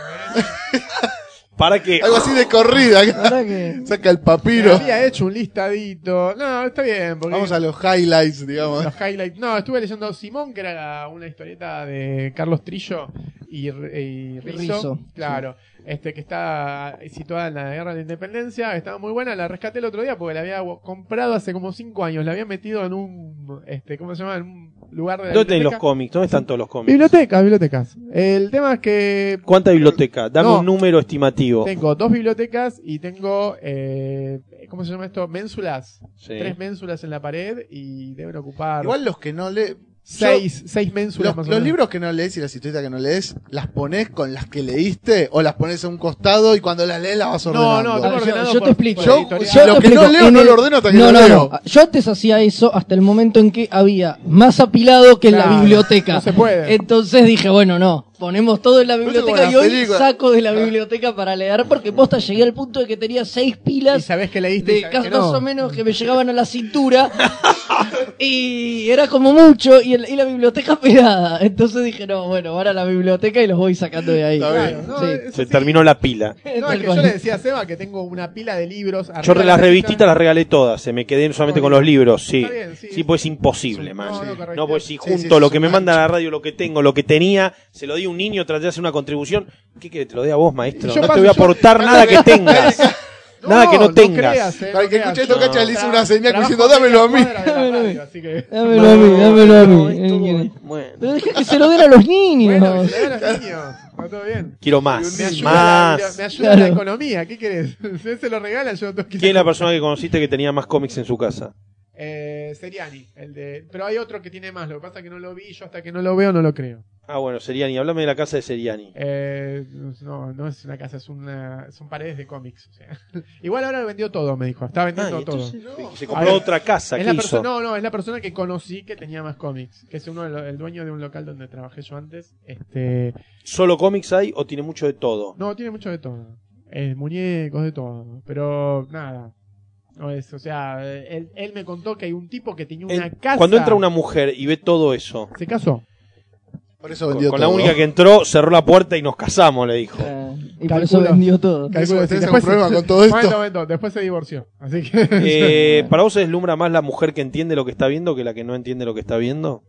Para que. Algo así de corrida. Verdad que. Saca el me papiro. había hecho un listadito. No, está bien. Porque Vamos a los highlights, digamos. los highlights. No, estuve leyendo Simón, que era la- una historieta de Carlos Trillo y, y Rizzo. Rizzo, claro. Este que está situada en la guerra de la independencia, estaba muy buena, la rescaté el otro día porque la había comprado hace como cinco años, la había metido en un este, ¿cómo se llama? en un lugar de la ¿Dónde tienen los biblioteca. cómics? ¿Dónde están todos los cómics? Bibliotecas, bibliotecas. El tema es que ¿Cuánta biblioteca? Dame No. un número estimativo. tengo dos bibliotecas y tengo eh, ¿cómo se llama esto? Ménsulas. Sí. Tres ménsulas en la pared y deben ocupar Igual los que no lees. Seis, seis ménsulas Los, más o los menos. libros que no lees y las historietas que no lees, ¿las pones con las que leíste o las pones a un costado y cuando las lees las vas No, ordenando? no, Ah, tengo yo- yo te explico. Yo- yo- te lo que explico, no leo en no el- lo ordeno hasta que no, no, leo. no. Yo antes hacía eso hasta el momento en que había más apilado que en la biblioteca. no se puede. Entonces dije, bueno, no, ponemos todo en la biblioteca y hoy películas. saco de la biblioteca para leer porque posta llegué al punto de que tenía seis Y pilas sabés que leíste y de más que no. o menos que me llegaban a la cintura y era como mucho y, el- y la biblioteca pegada. Entonces dije, no, bueno, ahora a la biblioteca y los voy sacando de ahí. Claro, no, Sí. Se sí. terminó la pila. No, es que yo le decía a Seba que tengo una pila de libros. Yo las la revistitas las regalé todas, se me quedé solamente con los libros, sí. Bien, sí. Sí, pues es imposible, man. No, no, correcto. No, pues si Sí, junto sí, lo que me manda la radio, lo que tengo, lo que tenía, se lo di un niño, traté de hacer una contribución. ¿Qué querés? Te lo doy a vos, maestro. Yo no paso- te voy a yo- aportar nada que tengas. nada que no tengas. creas, eh, Para no que escuche esto, Cacha le hizo una señal diciendo, dámelo a mí. la Dámelo a mí, dámelo a mí. todo- Eh, bueno. Pero deja que se lo den a los niños. Bueno, que se le den a los niños. Está todo bien. Quiero más, Me ayuda, la, más. me ayuda la economía. ¿Qué querés? Se lo regala, yo no ¿Quién es la persona que conociste que tenía más cómics en su casa? Eh, Seriani, el de. Pero hay otro que tiene más. Lo que pasa es que no lo vi. Yo hasta que no lo veo no lo creo. Ah, bueno, Seriani. Háblame de la casa de Seriani. Eh, no, no es una casa, es una, son paredes de cómics. O sea. Igual ahora vendió todo, me dijo. Está Ah, vendiendo y todo. se compró ver, otra casa. Es ¿Qué la hizo? persona, no, no, es la persona que conocí que tenía más cómics. Que es uno de los- el dueño de un local donde trabajé yo antes. Este, ¿Solo cómics hay o tiene mucho de todo? no, tiene mucho de todo. Eh, muñecos, de todo. Pero nada. No es, o sea, él, él me contó que hay un tipo que tenía una Él- casa. Cuando entra una mujer y ve todo eso, Se casó. Por eso con, vendió con la todo. única que entró, cerró la puerta y nos casamos, le dijo. Ah, y por eso vendió todo. Calculo que ¿tenés sí. algún problema con todo esto? Momento, momento, después se divorció. Así que. Eh, ¿Para vos se deslumbra más la mujer que entiende lo que está viendo que la que no entiende lo que está viendo?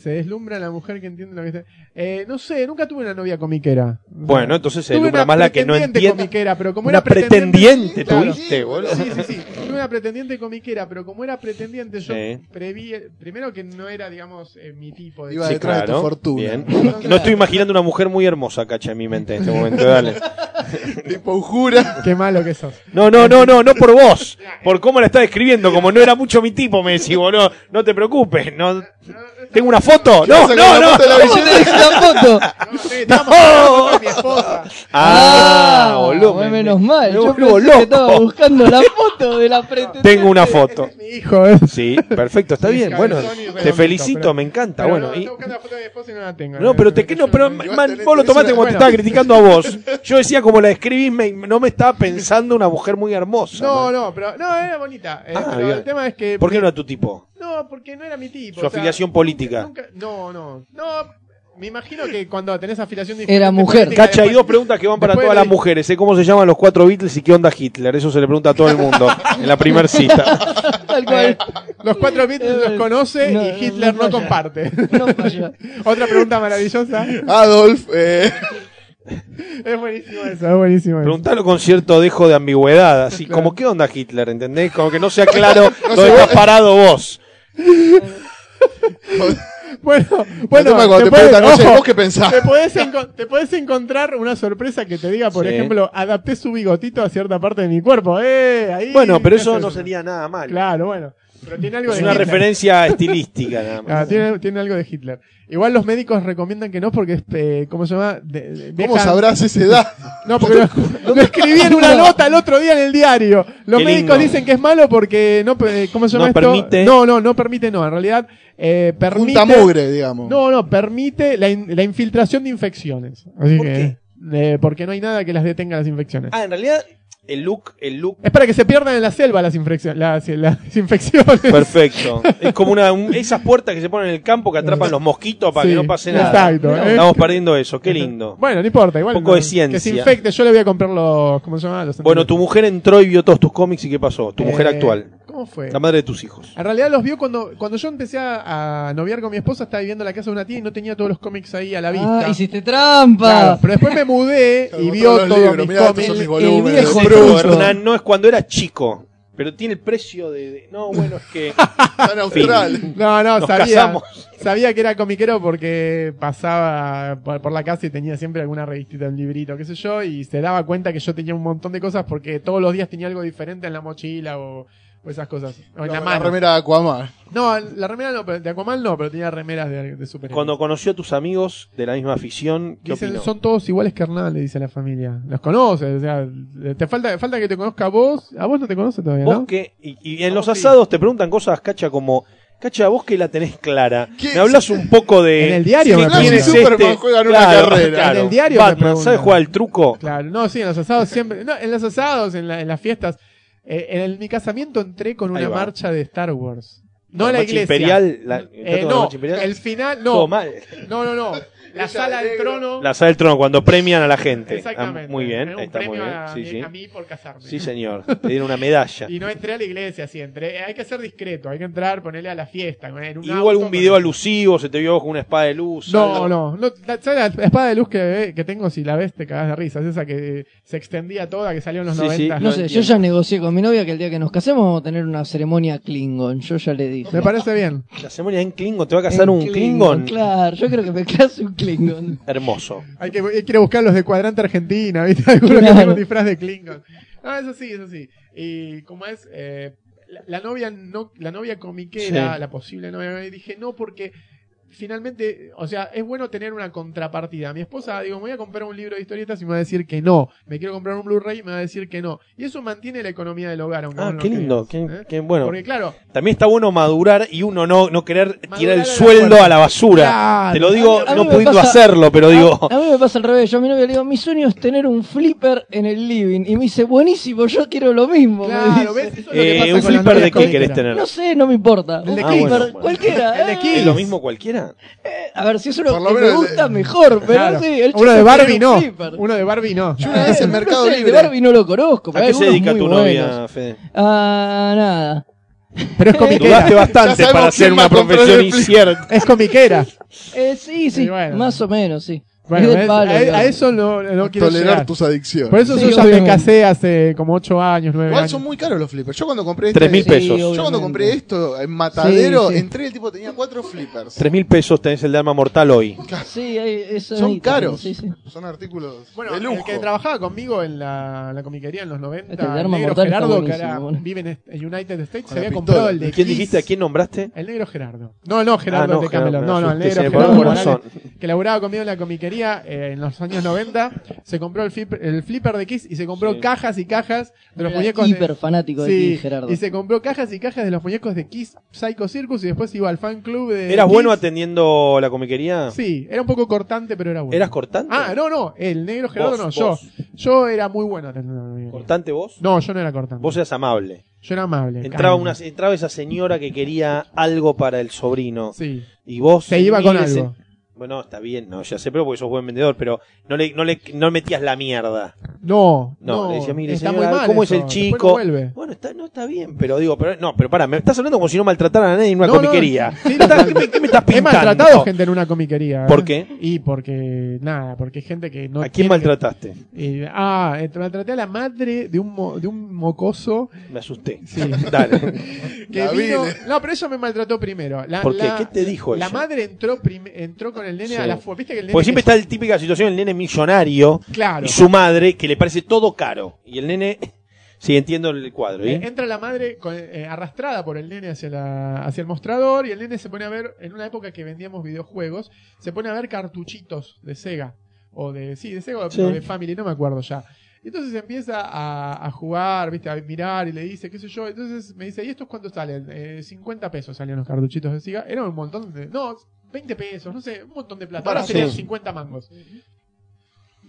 Se deslumbra la mujer que entiende lo que está. Eh, no sé, nunca tuve una novia comiquera. Bueno, entonces se Tuve deslumbra más la que no pretendiente entiende. comiquera, pero como Una era pretendiente claro. tuviste, boludo. Sí, sí, sí. Una pretendiente comiquera, pero como era pretendiente, yo Sí. preví. Primero que no era, digamos, eh, mi tipo de. Iba Sí, detrás de tu claro. fortuna. Bien. Entonces- No estoy imaginando una mujer muy hermosa, cacha, en mi mente en este momento. Dale. Tipo jura. Qué malo que sos. No, no, no, no, no por vos. Por cómo la está describiendo. Como no era mucho mi tipo, me decís, boludo. No te preocupes. No, tengo una foto? ¿Qué vas No, no, no. foto de la foto? No, sí, hablando de mi esposa. Ah, boludo. bueno, me- menos me- mal. me Yo vuelvo pensé que estaba buscando la foto de la. Tengo una foto. Mi hijo, ¿eh? Sí, perfecto, está bien. Bueno, te felicito, me encanta. Bueno, no, y- no pero te que no, pero man, vos lo tomaste como te estaba criticando a vos. Yo decía como la escribís, me- no me estaba pensando una mujer muy hermosa. No, man. no, pero no, era bonita. eh, Ah, pero el tema es que. ¿Por qué no era tu tipo? No, porque no era mi tipo. Su o sea, afiliación política. nunca- no, no. No, me imagino que cuando tenés afiliación Era mujer. Cacha, hay dos preguntas que van para después todas las mujeres. ¿eh? ¿Cómo se llaman los cuatro Beatles y qué onda Hitler? Eso se le pregunta a todo el mundo en la primer cita. Tal Eh, cual. los cuatro Beatles los conoce No, y Hitler no no, falla. comparte. No falla. Otra pregunta maravillosa. Adolf, eh, Es buenísimo eso, es buenísimo eso. Preguntalo con cierto dejo de ambigüedad, así Claro. como ¿qué onda Hitler? ¿Entendés? Como que no sea claro No dónde estás vos- parado vos. Bueno, bueno, cuando te puedes- preguntan, no sé, ojo, ¿vos qué pensás? Te podés encontrar una sorpresa que te diga, por Sí. ejemplo, adapté su bigotito a cierta parte de mi cuerpo. ¡Eh! Ahí, Bueno, pero ¿qué eso no sería nada mal. Claro, bueno. Pero tiene algo Es de una Hitler. referencia estilística nada más. Ah, tiene, tiene algo de Hitler. Igual los médicos recomiendan que no porque es, eh, ¿cómo se llama? De- de- ¿cómo dejan- sabrás esa edad? No, porque lo, lo escribí en una nota el otro día en el diario. Los Qué médicos lindo. dicen que es malo porque no, eh, ¿cómo se llama No esto? permite. No, no, no permite, no. En realidad, eh, permite. Junta mugre, digamos. No, no, permite la, in- la infiltración de infecciones. Así ¿Por que, eh, porque no hay nada que las detenga las infecciones. Ah, en realidad, el look, el look Es para que se pierdan en la selva las, infecciones las, las infecciones. perfecto. Es como una un- esas puertas que se ponen en el campo que atrapan los mosquitos para Sí, que no pase nada. Exacto. ¿eh? Estamos perdiendo eso, qué lindo. Bueno, no importa, igual. Un poco de no, Que ciencia. se infecte, yo le voy a comprar los. ¿Cómo se llama? Los Bueno, tu mujer entró y vio todos tus cómics y qué pasó. Tu mujer Eh, actual, ¿Cómo fue? la madre de tus hijos. En realidad los vio cuando, cuando yo empecé a, a noviar con mi esposa, estaba viviendo en la casa de una tía y no tenía todos los cómics ahí a la vista. Ah, hiciste trampa. Claro, pero después me mudé y vio todos los todos libros, mis cómics. mis El viejo. Hernán, no es cuando era chico, pero tiene el precio de... de- no, bueno, es que... Tan austral. No, no, Nos sabía, casamos. sabía que era comiquero porque pasaba por, por la casa y tenía siempre alguna revistita, un librito, qué sé yo, y se daba cuenta que yo tenía un montón de cosas porque todos los días tenía algo diferente en la mochila o, o esas cosas. O en la La mano. remera de Aquaman. No, la remera no, pero de Aquaman no, pero tenía remeras de, de superhéroes. Cuando conoció a tus amigos de la misma afición, ¿qué Dicen, opinó? son todos iguales que Hernán, le dice la familia. Los conoces, o sea, te falta, falta que te conozca a vos. A vos no te conoce todavía, Vos ¿no? que... Y, y en los sí. asados te preguntan cosas, Cacha, como... Cacha, vos que la tenés clara. ¿Qué? Me hablas un poco de... En el diario Sí, me claro, ¿Quién es este? una Claro, carrera. claro. En el diario Batman. ¿sabes jugar al truco? Claro, no, sí, en los asados siempre. No, en los asados, en, la- en las fiestas. Eh, en el- mi casamiento entré con una marcha de Star Wars. No La la iglesia. imperial, la- Eh, ¿está con la no, imperial? el final, Todo no. mal. No, no, no. La Ella sala de del trono. La sala del trono, cuando premian a la gente. Exactamente. Ah, muy bien, Un está muy premio bien. A, Sí, mí- sí. a mí por casarme. Sí, señor. Te dieron una medalla. Y no entré a la iglesia, sí, entré. Hay que ser discreto, hay que entrar, ponerle a la fiesta. En un ¿Y auto hubo algún video alusivo? ¿Se te vio con una espada de luz? No, algo? no, no. la- ¿Sabes la espada de luz que, que tengo? Si la ves, te cagas de risa. Es esa que se extendía toda, que salió en los Sí, sí. 90. No sé, yo ya negocié con mi novia que el día que nos casemos vamos a tener una ceremonia Klingon. Yo ya le dije. Me parece bien. La ceremonia en Klingon. ¿Te va a casar En un Klingon? Claro, yo creo que me case un Klingon. Hermoso. Hay que, hay que ir a buscar los de cuadrante Argentina, ¿viste? Algunos que tienen un disfraz de Klingon. Ah, eso sí, eso sí. Y como es, eh, la, la novia no, la novia comiquera, Sí. la posible novia, y dije no porque finalmente, o sea, es bueno tener una contrapartida. Mi esposa, digo, me voy a comprar un libro de historietas y me va a decir que no. Me quiero comprar un Blu-ray y me va a decir que no. Y eso mantiene la economía del hogar. Aunque Ah, no qué lindo. creas, Qué, ¿eh? qué bueno. Porque claro, También está bueno madurar y uno no, no querer tirar el sueldo a la basura. Claro. Te lo digo A mí no pudiendo pasa- hacerlo, pero digo. A, a mí me pasa al revés. Yo a mi novia le digo, mi sueño es tener un flipper en el living. Y me dice, buenísimo, yo quiero lo mismo. claro. ¿ves? Eso es lo que Eh, pasa ¿Un flipper de qué querés tener? No sé, no me importa. El de Ah, bueno. cualquiera. El de eh. Kiss. ¿Es lo mismo cualquiera? A ver, si es uno Por lo que me menos el de- gusta, mejor. Pero Claro. sí, el Uno chico de Barbie un no. flipper. Uno de Barbie no. Yo una vez en No Mercado sé, el Libre. de Barbie no lo conozco. ¿A pero qué hay se algunos dedica muy tu buenos. novia, Fede? Ah, nada. Pero es comiquera. Dudaste bastante sabemos para quién hacer va una comprar profesión el flip. incierta. Es comiquera. Eh, sí, sí, Y bueno. más o menos, sí. A, eso no, no quiero Tolerar llegar. tus adicciones. Por eso Sí, yo ya me casé hace como 8 años, 9 Igual años. son muy caros los flippers. Yo cuando compré este, Tres mil Sí, pesos. yo cuando compré esto en Matadero, Sí, sí. entré y el tipo tenía cuatro flippers. Tres mil pesos tenés el de arma mortal hoy. Sí, eso Son ahí caros. Sí, sí. Son artículos Bueno, de lujo. el que trabajaba conmigo en la, la comiquería en los 90, Este, el de Arma negro Mortal Gerardo, que ahora bueno. vive en, United States, se había comprado el de ¿Quién Kiss. dijiste? ¿A quién nombraste? El negro Gerardo. No, no, Gerardo Ah, no, de Camelot. me No, no, el negro Gerardo que laburaba conmigo en la comiquería eh, en los años 90. Se compró el, flip- el flipper de Kiss y se compró Sí. cajas y cajas de los Era muñecos. hiper de... fanático de Sí, Gerardo. y se compró cajas y cajas de los muñecos de Kiss Psycho Circus y después iba al fan club de. ¿Eras Kiss. bueno atendiendo la comiquería? Sí, era un poco cortante, pero era bueno. ¿Eras cortante? Ah, no, no, el negro Gerardo Vos, no, yo. vos. Yo era muy bueno atendiendo la comiquería. ¿Cortante vos? No, yo no era cortante. Vos eras amable. Yo era amable. Entraba, calmo. una, entraba esa señora que quería algo para el sobrino. Sí. Y vos... Se iba con miles- algo. Bueno, está bien, no, ya sé, pero porque sos buen vendedor, pero no le, no le no metías la mierda. No, No, no. le decía, mire, está señora, muy mal ¿cómo eso, es el chico? no. Bueno, está, no está bien, pero digo, pero no, pero para, me estás hablando como si no maltrataran a nadie en una No, no, comiquería. sí, ¿Qué, estás- qué me, qué me estás He pintando? maltratado gente en una comiquería. ¿eh? ¿Por qué? Y porque, nada, porque hay gente que no ¿A quién tiene maltrataste? que- eh, ah, eh, maltraté a la madre de un, mo- de un mocoso Me asusté. Sí. Dale. que vino... No, pero ella me maltrató primero. La, ¿Por qué? la- ¿Qué te dijo La ella? madre entró, prim- entró con el nene Sí. a la fu- ¿Viste que el nene Porque siempre está la típica situación, el nene millonario Claro. y su madre, que le parece todo caro. Y el nene, sí, entiendo el cuadro. ¿eh? Eh, entra la madre con- eh, arrastrada por el nene hacia, la, hacia el mostrador y el nene se pone a ver, en una época que vendíamos videojuegos, se pone a ver cartuchitos de Sega. O de, sí, de Sega o Sí. de Family, no me acuerdo ya. Y entonces empieza a, a jugar, viste, a mirar y le dice, qué sé yo. Entonces me dice, ¿y estos cuánto salen? Eh, 50 pesos salían los cartuchitos de Sega. Era un montón de... No, 20 pesos, no sé, un montón de plata. Ahora serían Sí. 50 mangos.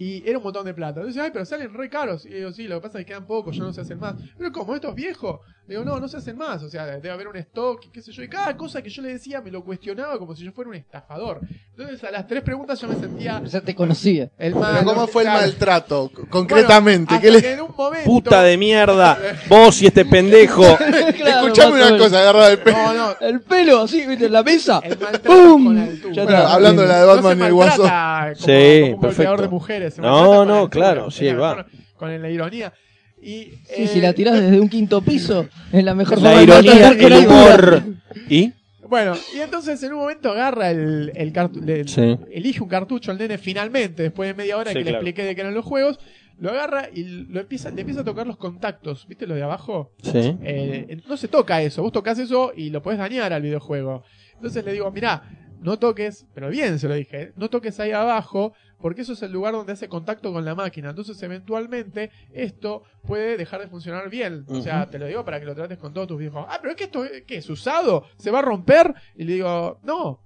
Y era un montón de plata. Entonces, ay, pero salen re caros. Y digo, sí, lo que pasa es que quedan pocos, ya no se hacen más. Pero como esto es viejo, digo, no, no se hacen más. O sea, debe haber un stock, y qué sé yo. Y cada cosa que yo le decía me lo cuestionaba como si yo fuera un estafador. Entonces, a las tres preguntas yo me sentía Ya te conocía. el Pero malo. ¿cómo fue el Claro. maltrato? Bueno, Concretamente. hasta ¿qué le... que en un momento. Puta de mierda, vos y este pendejo. Claro, Escuchame una cosa, agarrada de pelo. No, no. El pelo así, viste, en la mesa. El ¡Pum! Ya Bueno, está. hablando de la de No Batman se y el Guasón. Sí, como un golpeador perfecto. de mujeres. se No, no, claro, sí, va. Con, con la ironía. Y, Sí, eh, si la tirás desde un quinto piso, es la mejor La forma de ironía, con el humor. ¿Y? Bueno, y entonces en un momento agarra el, el Sí. elige un cartucho al nene finalmente, después de media hora Sí, que le expliqué de qué eran los juegos, lo agarra y lo empieza, le empieza a tocar los contactos, ¿viste lo de abajo? Sí. Eh, no se toca eso, vos tocas eso y lo puedes dañar al videojuego. Entonces le digo, mirá, no toques, pero bien se lo dije, ¿eh? no toques ahí abajo, porque eso es el lugar donde hace contacto con la máquina. Entonces, eventualmente, esto puede dejar de funcionar bien. O sea, te lo digo para que lo trates con todos tus viejos. Ah, pero es que esto ¿qué es usado, se va a romper. Y le digo, no.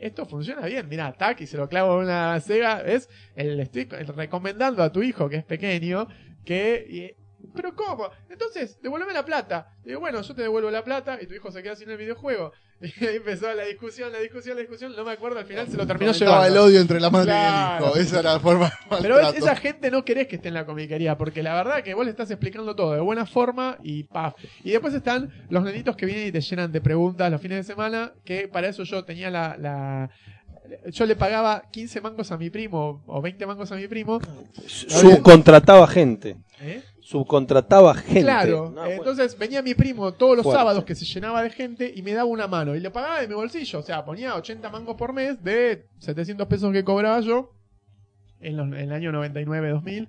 Esto funciona bien, mira, tac, y se lo clavo en una Sega, ¿ves? El, estoy recomendando a tu hijo, que es pequeño, que ¿Pero cómo? Entonces, devuélveme la plata. Digo, bueno, yo te devuelvo la plata y tu hijo se queda sin el videojuego. Y ahí empezó la discusión, la discusión, la discusión. No me acuerdo, al final se lo terminó Estaba el llevando. odio entre la madre y Claro. el hijo. Esa era la forma de Pero esa gente no querés que esté en la comiquería, porque la verdad que vos le estás explicando todo de buena forma y paf. Y después están los nenitos que vienen y te llenan de preguntas los fines de semana, que para eso yo tenía la... la- yo le pagaba 15 mangos a mi primo o 20 mangos a mi primo. Subcontrataba gente. ¿eh? Subcontrataba gente. Claro, No, entonces venía mi primo todos los Fuerte. sábados que se llenaba de gente y me daba una mano y le pagaba de mi bolsillo, o sea, ponía 80 mangos por mes de 700 pesos que cobraba yo en, los- en el año 99-2000,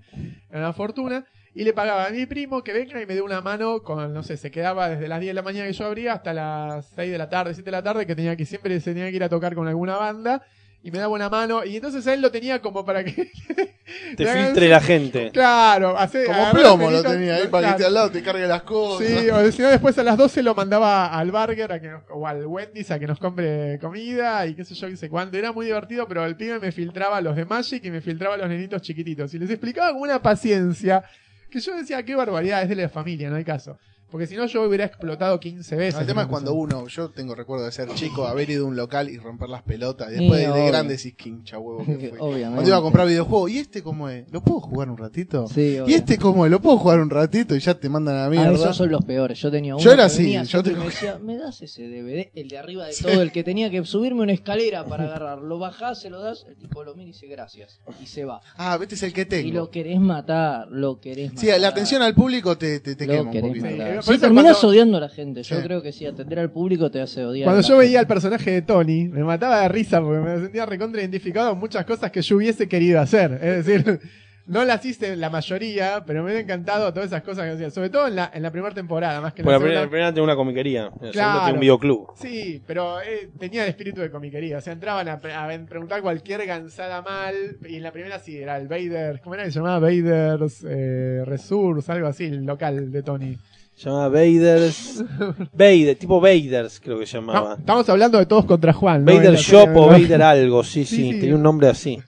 era una fortuna, y le pagaba a mi primo que venga y me dé una mano con, no sé, se quedaba desde las 10 de la mañana que yo abría hasta las 6 de la tarde, 7 de la tarde, que tenía que siempre se tenía que ir a tocar con alguna banda. Y me daba una mano, y entonces él lo tenía como para que. Te filtre la gente. Claro, hace, Como plomo lo tenía ahí para que esté al lado, te cargue las cosas. Sí, o si no, después a las 12 lo mandaba al Burger a que nos- o al Wendy's a que nos compre comida y qué sé yo, qué sé cuándo. Era muy divertido, pero el pibe me filtraba los de Magic y me filtraba los nenitos chiquititos. Y les explicaba con una paciencia que yo decía, qué barbaridad, es de la familia, no hay caso. Porque si no, yo hubiera explotado 15 veces. el tema es cuando uno, yo tengo recuerdo de ser chico, haber ido a un local y romper las pelotas. Y después Sí, de, de grande decís, quincha huevo que fue. Obviamente. Cuando iba a comprar videojuegos, ¿y este cómo es? ¿Lo puedo jugar un ratito? Sí, ¿Y obvio. este cómo es? ¿Lo puedo jugar un ratito? Y ya te mandan a la Ah, mierda. esos son los peores. Yo tenía uno Yo era que así, venía yo y tengo- me decía, ¿me das ese DVD? El de arriba de todo, el que tenía que subirme una escalera para agarrar. Lo bajás, se lo das, el tipo lo mira y dice gracias. Y se va. Ah, este es el que tengo. Y lo querés matar, lo querés matar. Sí, la atención al público te, te, te Lo quema un poquito. Sí, matar. por Sí, eso terminás cuando- odiando a la gente. Yo Sí. creo que sí, atender al público te hace odiar. Cuando a la yo veía gente. al personaje de Tony, me mataba de risa porque me sentía recontra identificado con muchas cosas que yo hubiese querido hacer. Es decir, no las hice la mayoría, pero me hubiera encantado todas esas cosas que hacía. Sobre todo en la, en la primera temporada, más que en la la primera, segunda. la primera tenía una comiquería, la segunda Claro. tenía un videoclub. Sí, pero eh, tenía el espíritu de comiquería. O sea, entraban a, pre- a preguntar cualquier gansada mal. Y en la primera sí, era el Vader. ¿Cómo era que se llamaba? Vader's eh, Resource, algo así, el local de Tony. Se llamaba Vaders. Vader, tipo Vaders creo que se No, llamaba. estamos hablando de todos contra Juan. ¿no? Vader Shop o. Vader algo, sí, Sí, sí, sí. tenía un nombre así.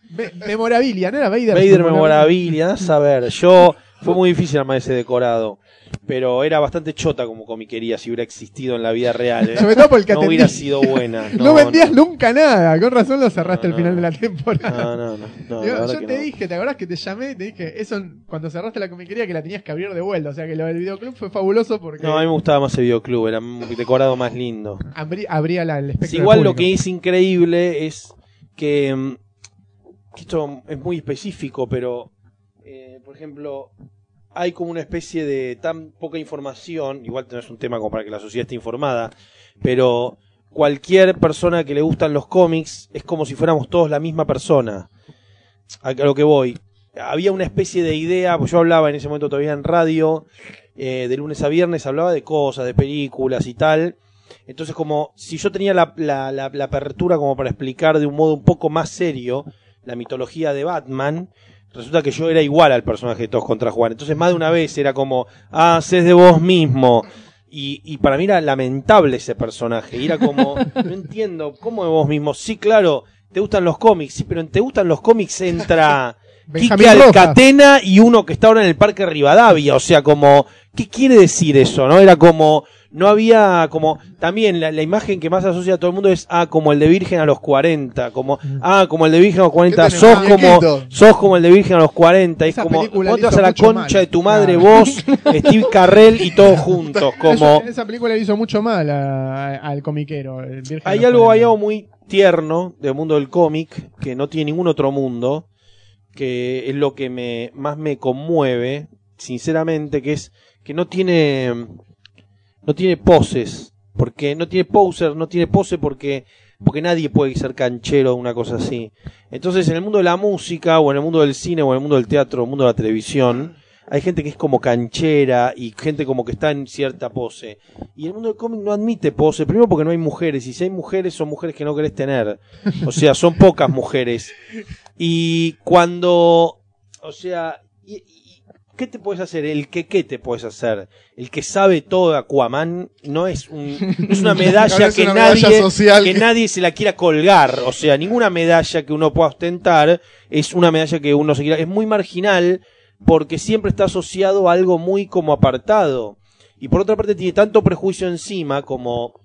Memorabilia, ¿no era Vader? Vader Memorabilia, a ver, yo fue muy difícil armar ese decorado, pero era bastante chota como comiquería si hubiera existido en la vida real. ¿eh? Sobre todo porque No atendí- hubiera sido buena. No, vendías nunca nada. Con razón lo cerraste al final de la temporada. No, no, no. Yo, te dije, ¿te acordás que te llamé y te dije eso cuando cerraste la comiquería que la tenías que abrir de vuelta? O sea que lo del videoclub fue fabuloso porque No, a mí me gustaba más el videoclub, era un decorado más lindo. abrí- abría la, el espectro. Igual lo que es increíble es que, mm, que esto es muy específico, pero eh, por ejemplo, hay como una especie de tan poca información, igual no es un tema como para que la sociedad esté informada, pero cualquier persona que le gustan los cómics es como si fuéramos todos la misma persona. A lo que voy. Había una especie de idea, pues yo hablaba en ese momento todavía en radio, eh, de lunes a viernes, hablaba de cosas, de películas y tal. Entonces, como si yo tenía la, la, la- la apertura como para explicar de un modo un poco más serio la mitología de Batman, resulta que yo era igual al personaje de Todos contra Juan. Entonces, más de una vez era como, ah, haces de vos mismo. Y, y para mí era lamentable ese personaje. Y era como, no entiendo, ¿cómo de vos mismo? Sí, claro, te gustan los cómics, sí, pero en te gustan los cómics entra Quique. Alcatena y uno que está ahora en el Parque Rivadavia. O sea, como, ¿qué quiere decir eso? ¿No? Era como, no había como, también la, la imagen que más asocia a todo el mundo es, ah, como el de Virgen a los 40, como, ah, como el de Virgen a los 40, ¿Qué sos tenemos, como, sos como el de Virgen a los 40. Es Esa como, vos te le vas a la concha mal. de tu madre, Claro. vos, Steve Carrell y todos juntos, como... Eso- esa película le hizo mucho mal a- a- al comiquero. el Virgen Hay algo, hay 40. algo muy tierno del mundo del cómic que no tiene ningún otro mundo, que es lo que me más me conmueve, sinceramente, que es que no tiene no tiene poses, porque no tiene poser, no tiene pose porque porque nadie puede ser canchero de una cosa así. Entonces, en el mundo de la música o en el mundo del cine o en el mundo del teatro o en el mundo de la televisión, hay gente que es como canchera y gente como que está en cierta pose. Y el mundo del cómic no admite pose, primero porque no hay mujeres, y si hay mujeres son mujeres que no querés tener. O sea, son pocas mujeres. Y cuando, o sea, y- ¿qué te puedes hacer? El que qué te puedes hacer. El que sabe todo Aquaman no es, un, no es una medalla Ahora es que una nadie medalla social. que nadie se la quiera colgar. O sea, ninguna medalla que uno pueda ostentar es una medalla que uno se quiera. Es muy marginal porque siempre está asociado a algo muy como apartado. Y por otra parte tiene tanto prejuicio encima como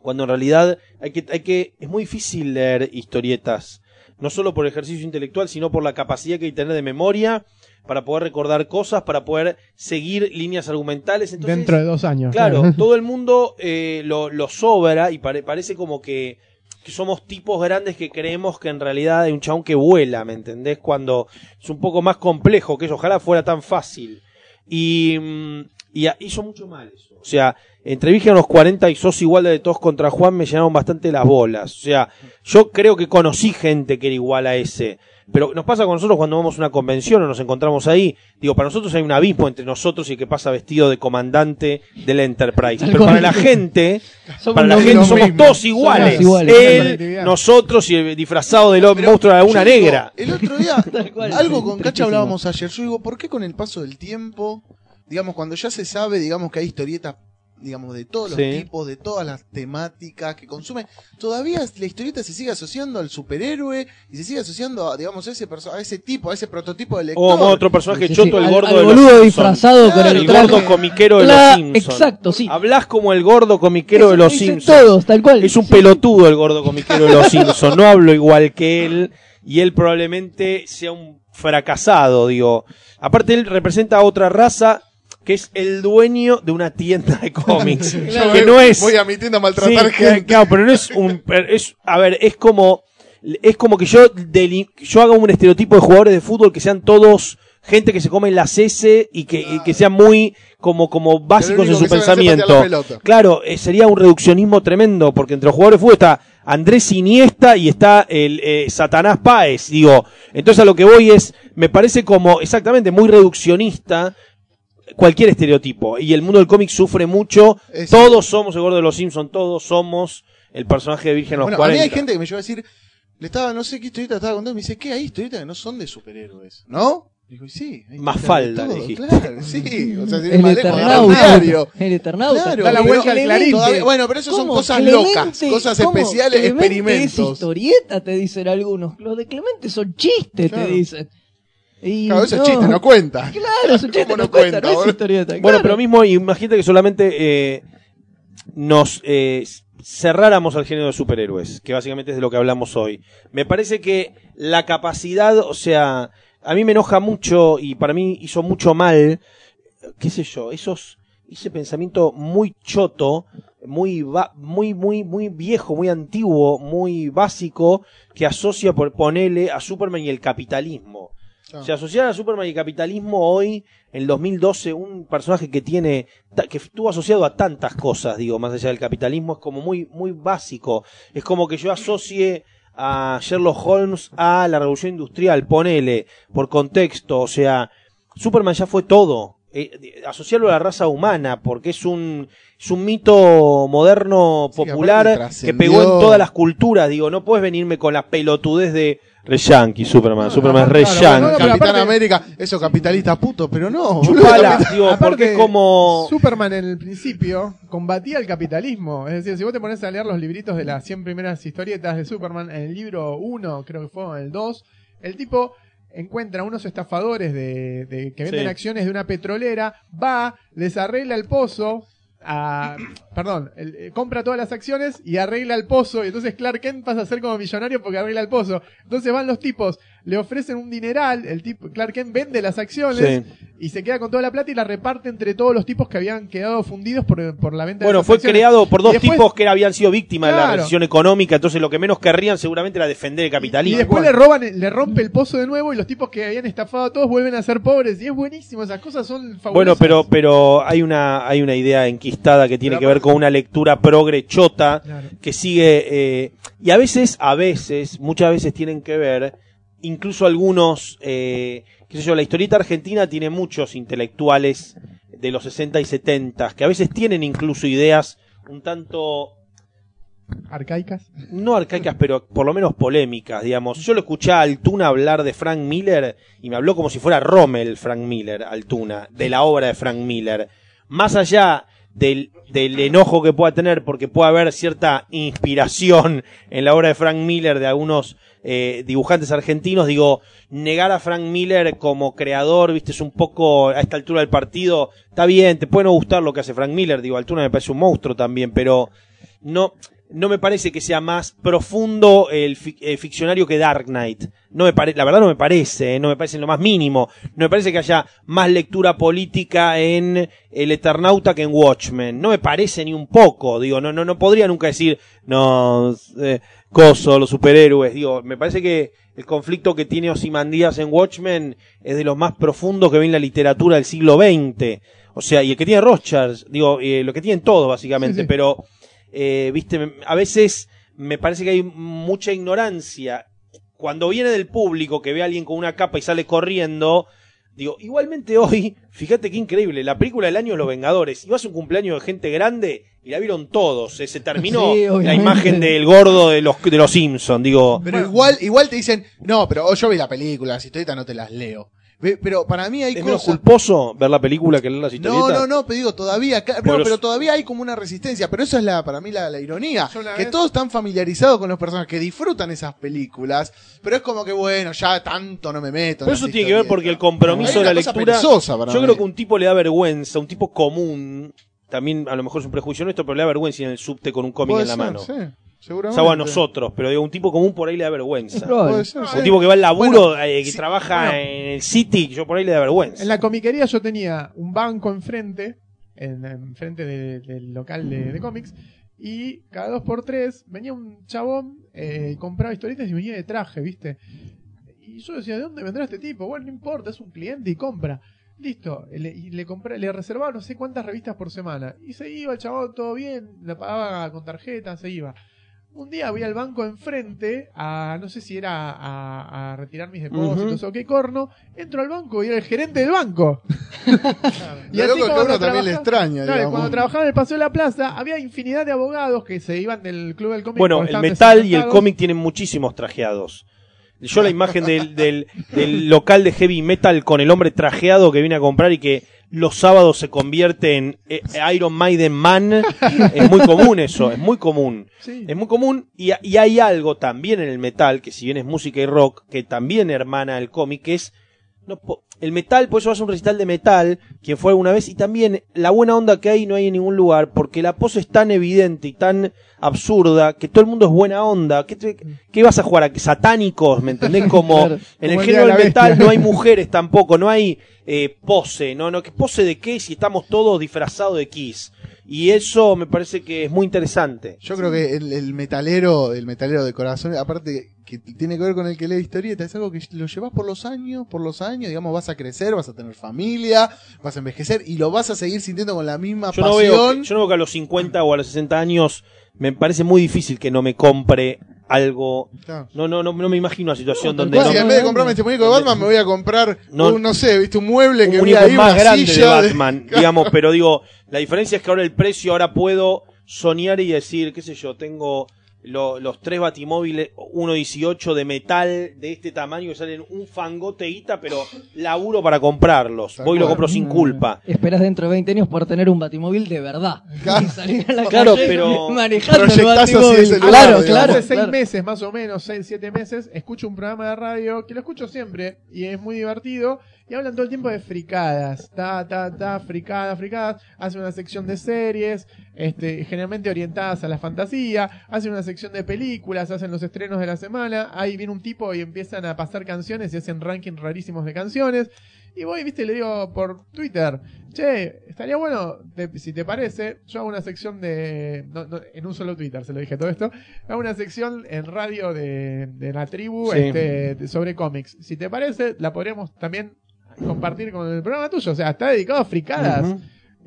cuando en realidad hay que, hay que, es muy difícil leer historietas. No solo por ejercicio intelectual, sino por la capacidad que hay que tener de memoria para poder recordar cosas, para poder seguir líneas argumentales. Entonces, Dentro de dos años. Claro, todo el mundo eh, lo, lo sobra y pare- parece como que, que somos tipos grandes que creemos que en realidad hay un chabón que vuela, ¿me entendés? Cuando es un poco más complejo que eso, ojalá fuera tan fácil. Y, mm, y hizo mucho mal eso. O sea, entre Virgen a los 40 y sos igual de todos contra Juan me llenaron bastante las bolas. O sea, yo creo que conocí gente que era igual a ese. Pero nos pasa con nosotros cuando vamos a una convención o nos encontramos ahí. Digo, para nosotros hay un abismo entre nosotros y el que pasa vestido de comandante del Enterprise. Pero para la gente, Somos para la gente somos todos iguales. Somos iguales. Él, nosotros y el disfrazado del Pero monstruo de la laguna yo digo, negra. El otro día, algo con Cacha hablábamos ayer. Yo digo, ¿por qué con el paso del tiempo, digamos, cuando ya se sabe, digamos, que hay historietas digamos, de todos los Sí. tipos, de todas las temáticas que consume, todavía la historieta se sigue asociando al superhéroe y se sigue asociando a, digamos, a ese, a ese tipo, a ese prototipo de lector. O como otro personaje Sí, sí, choto, el al- gordo al de los boludo Simpson. disfrazado con Claro, el El traje. gordo comiquero de los Simpsons. exacto, sí. Hablas como el gordo comiquero de los Simpsons. todos, tal cual. Es un Sí. pelotudo el gordo comiquero de los Simpsons. No hablo igual que él. Y él probablemente sea un fracasado, digo. Aparte, él representa a otra raza que es el dueño de una tienda de cómics. Yo que voy- no es. Voy a mi tienda a maltratar Sí, gente. Claro, pero no es un. Es, a ver, es como. Es como que yo, deli- yo haga un estereotipo de jugadores de fútbol que sean todos gente que se come las S y que, y que sean muy como, como básicos en su pensamiento. Claro, eh, sería un reduccionismo tremendo, porque entre los jugadores de fútbol está Andrés Iniesta y está el eh, Satanás Páez, digo. Entonces a lo que voy es, me parece como exactamente muy reduccionista cualquier estereotipo. Y el mundo del cómic sufre mucho. Es- todos somos el gordo de los Simpsons, todos somos el personaje de Virgen a los Bueno, a 40. mí hay gente que me lleva a decir, le estaba, no sé qué historieta estaba contando, y me dice, ¿qué hay historietas que no son de superhéroes? ¿No? Digo, y sí. Más falda, todo, dijiste. Claro, sí. O sea, si El más lejos. El Eternauta. Claro, Da la vuelta al Clarín. todavía- bueno, pero eso son cosas Clemente- locas, cosas ¿cómo? especiales, Clemente Es experimentos. historieta, te dicen algunos. Los de Clemente son chistes, Claro. te dicen. Y Claro, eso es chiste, no cuenta. Claro, es un chiste, ¿Cómo no, no cuenta, cuenta, no es boludo? historieta. Bueno, claro. pero mismo, imagínate que solamente eh, nos eh, cerráramos al género de superhéroes, que básicamente es de lo que hablamos hoy. Me parece que la capacidad, o sea, a mí me enoja mucho y para mí hizo mucho mal, qué sé yo, esos ese pensamiento muy choto, muy va- muy muy muy viejo, muy antiguo, muy básico que asocia por ponele a Superman y el capitalismo. Ah. O sea, asociar a Superman y capitalismo hoy, en el 2012, un personaje que tiene, que estuvo asociado a tantas cosas, digo, más allá del capitalismo, es como muy, muy básico. Es como que yo asocie a Sherlock Holmes a la revolución industrial, ponele, por contexto, o sea, Superman ya fue todo. Eh, asociarlo a la raza humana, porque es un, es un mito moderno, Sí, que popular, que trascendió- pegó en todas las culturas, digo, no puedes venirme con la pelotudez de re yankee, Superman, No, Superman no, es re claro, yankee. no, Capitán aparte- América, eso capitalista puto, pero no. Chupala, digo, Aparte, porque es como... Superman en el principio combatía el capitalismo. Es decir, si vos te pones a leer los libritos de las 100 primeras historietas de Superman, en el libro 1, creo que fue, o en el 2, el tipo encuentra unos estafadores de, de- que venden Sí. acciones de una petrolera, va, les arregla el pozo, a- perdón, el- eh, compra todas las acciones y arregla el pozo. Y entonces Clark Kent pasa a ser como millonario porque arregla el pozo. Entonces van los tipos, le ofrecen un dineral, el tipo, Clark Kent vende las acciones Sí. y se queda con toda la plata y la reparte entre todos los tipos que habían quedado fundidos por, por la venta de Bueno, fue acciones. creado por dos Y después- tipos que habían sido víctimas de la recesión económica, entonces lo que menos querrían seguramente era defender el Y capitalismo. después le roban, le rompe el pozo de nuevo y los tipos que habían estafado a todos vuelven a ser pobres. Y es buenísimo, esas cosas son fabulosas. Bueno, pero, pero hay una, hay una idea enquistada que tiene Pero que ver con una lectura progre chota Claro. que sigue, eh, y a veces, a veces, muchas veces tienen que ver, incluso algunos, eh, qué sé yo, la historieta argentina tiene muchos intelectuales de los 60 y 70 que a veces tienen incluso ideas un tanto Arcaicas. no arcaicas, pero por lo menos polémicas, digamos. Yo lo escuché a Altuna hablar de Frank Miller y me habló como si fuera Rommel Frank Miller, Altuna, de la obra de Frank Miller. Más allá del, del enojo que pueda tener, porque puede haber cierta inspiración en la obra de Frank Miller de algunos eh, dibujantes argentinos, digo, negar a Frank Miller como creador, viste, es un poco a esta altura del partido, está bien, te puede no gustar lo que hace Frank Miller, digo, Altuna me parece un monstruo también, pero no, no me parece que sea más profundo el, fic- el ficcionario que Dark Knight. No me pare- la verdad no me parece, eh, no me parece en lo más mínimo. No me parece que haya más lectura política en El Eternauta que en Watchmen. No me parece ni un poco, digo, no, no, no podría nunca decir, no, eh, coso, los superhéroes, digo, me parece que el conflicto que tiene Ozymandias en Watchmen es de los más profundos que ve en la literatura del siglo XX. O sea, y el que tiene Rothschild, digo, eh, lo que tienen todo básicamente, Sí, sí. pero eh, viste, a veces me parece que hay mucha ignorancia. Cuando viene del público que ve a alguien con una capa y sale corriendo, digo, igualmente hoy, fíjate qué increíble, la película del año es Los Vengadores, ibas a un cumpleaños de gente grande y la vieron todos, eh, se terminó Sí, la imagen del gordo de los, de los Simpsons, digo, Pero igual, igual te dicen, no, pero oh, yo vi la película, las historietas no te las leo. Pero para mí hay ¿Es menos cosas. culposo ver la película que leer las No, historietas? no, no, pero digo, todavía, no, Pero todavía hay como una resistencia, pero eso es la, para mí la, la ironía, que vez- todos están familiarizados con los personajes, que disfrutan esas películas, pero es como que bueno, ya tanto no me meto. en Pero eso tiene que ver porque el compromiso de la lectura. Yo mí. creo que un tipo le da vergüenza, un tipo común. También a lo mejor es un prejuicio nuestro, pero le da vergüenza ir en el subte con un cómic en la ser, mano. sí, seguramente. Salvo a nosotros, pero digo, un tipo común por ahí le da vergüenza. probable. Puede ser, sí. Un tipo que va al laburo, Bueno, eh, que sí, trabaja bueno. en el City, yo por ahí le da vergüenza. En la comiquería yo tenía un banco enfrente, en, enfrente de- del local de, de cómics, y cada dos por tres venía un chabón, eh, y compraba historietas y venía de traje, ¿viste? Y yo decía, ¿de dónde vendrá este tipo? Bueno, no importa, es un cliente y compra. Listo, le- y le compré, le reservaba no sé cuántas revistas por semana. Y se iba el chabón, todo bien, le pagaba con tarjeta, se iba. Un día voy al banco enfrente a, no sé si era a, a retirar mis depósitos o qué corno, entro al banco y era el gerente del banco. Y así loco no también le extraña, Claro, cuando trabajaba en el Paseo de la Plaza, había infinidad de abogados que se iban del club del cómic. Bueno, el metal y el cómic tienen muchísimos trajeados. Yo la imagen del, del, del local de heavy metal con el hombre trajeado que viene a comprar y que los sábados se convierte en eh, Iron Maiden Man, es muy común eso, es muy común. Sí. Es muy común y, y hay algo también en el metal, que si bien es música y rock, que también hermana el cómic, que es no, po- el metal, por eso vas a un recital de metal, quien fue alguna vez, y también la buena onda que hay no hay en ningún lugar, porque la pose es tan evidente y tan absurda, que todo el mundo es buena onda. ¿Qué, te- qué vas a jugar? ¿A que satánicos? ¿Me entendés? Como Claro. en Como el género del metal Bestia. no hay mujeres tampoco, no hay eh, pose, no, no, ¿qué pose de qué si estamos todos disfrazados de Kiss? Y eso me parece que es muy interesante. Yo creo que el, el metalero, el metalero de corazón, aparte que tiene que ver con el que lee historietas, es algo que lo llevas por los años, por los años, digamos, vas a crecer, vas a tener familia, vas a envejecer y lo vas a seguir sintiendo con la misma Yo no, veo, pasión. yo no veo que a los 50 o a los 60 años me parece muy difícil que no me compre algo. Claro. No, no, no, no me imagino una situación No, donde no, si en vez de comprarme este muñeco de Batman, me voy a comprar No. un, no sé, viste, un mueble que un voy a ir más una grande silla de- Batman, digamos, pero digo, la diferencia es que ahora el precio, ahora puedo soñar y decir, qué sé yo, tengo lo- los tres batimóviles 1.18 de metal de este tamaño que salen un fangote guita, pero laburo para comprarlos. Voy y lo compro sin culpa. Esperás dentro de 20 años poder tener un batimóvil de verdad. Claro. Y salir a la Claro, calle pero- manejando el batimóvil. lugar, claro, claro, Hace seis claro. meses, más o menos, seis, siete meses, escucho un programa de radio que lo escucho siempre y es muy divertido. Y hablan todo el tiempo de fricadas, ta, ta, ta, fricadas, fricadas. Hacen una sección de series, este, generalmente orientadas a la fantasía. Hacen una sección de películas, hacen los estrenos de la semana. Ahí viene un tipo y empiezan a pasar canciones y hacen rankings rarísimos de canciones. Y voy, viste, le digo por Twitter, che, estaría bueno, te- si te parece, yo hago una sección de, no, no, en un solo Twitter se lo dije todo esto, hago una sección en radio de, de la tribu Sí. este, de- sobre cómics. Si te parece, la podríamos también compartir con el programa tuyo, o sea, está dedicado a fricadas.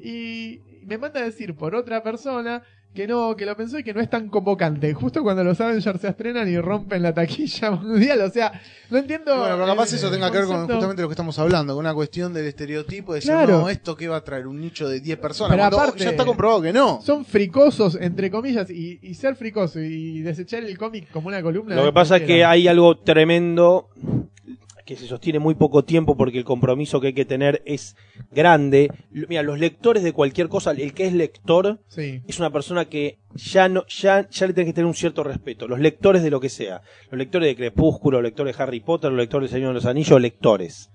Y me manda a decir por otra persona que no, que lo pensó y que no es tan convocante. Justo cuando los Avengers se estrenan y rompen la taquilla mundial, o sea, no entiendo. Bueno, pero capaz eso tenga que ver con justamente lo que estamos hablando, con una cuestión del estereotipo de decir, Claro. no, esto que va a traer un nicho de 10 personas. Pero cuando aparte- ya está comprobado que no. Son fricosos, entre comillas, y, y ser fricoso y desechar el cómic como una columna. Lo que pasa es que hay algo tremendo que se sostiene muy poco tiempo porque el compromiso que hay que tener es grande. Mira, los lectores de cualquier cosa, el que es lector Sí. es una persona que ya no ya ya le tiene que tener un cierto respeto. Los lectores de lo que sea, los lectores de Crepúsculo, los lectores de Harry Potter, los lectores del Señor de los Anillos, lectores.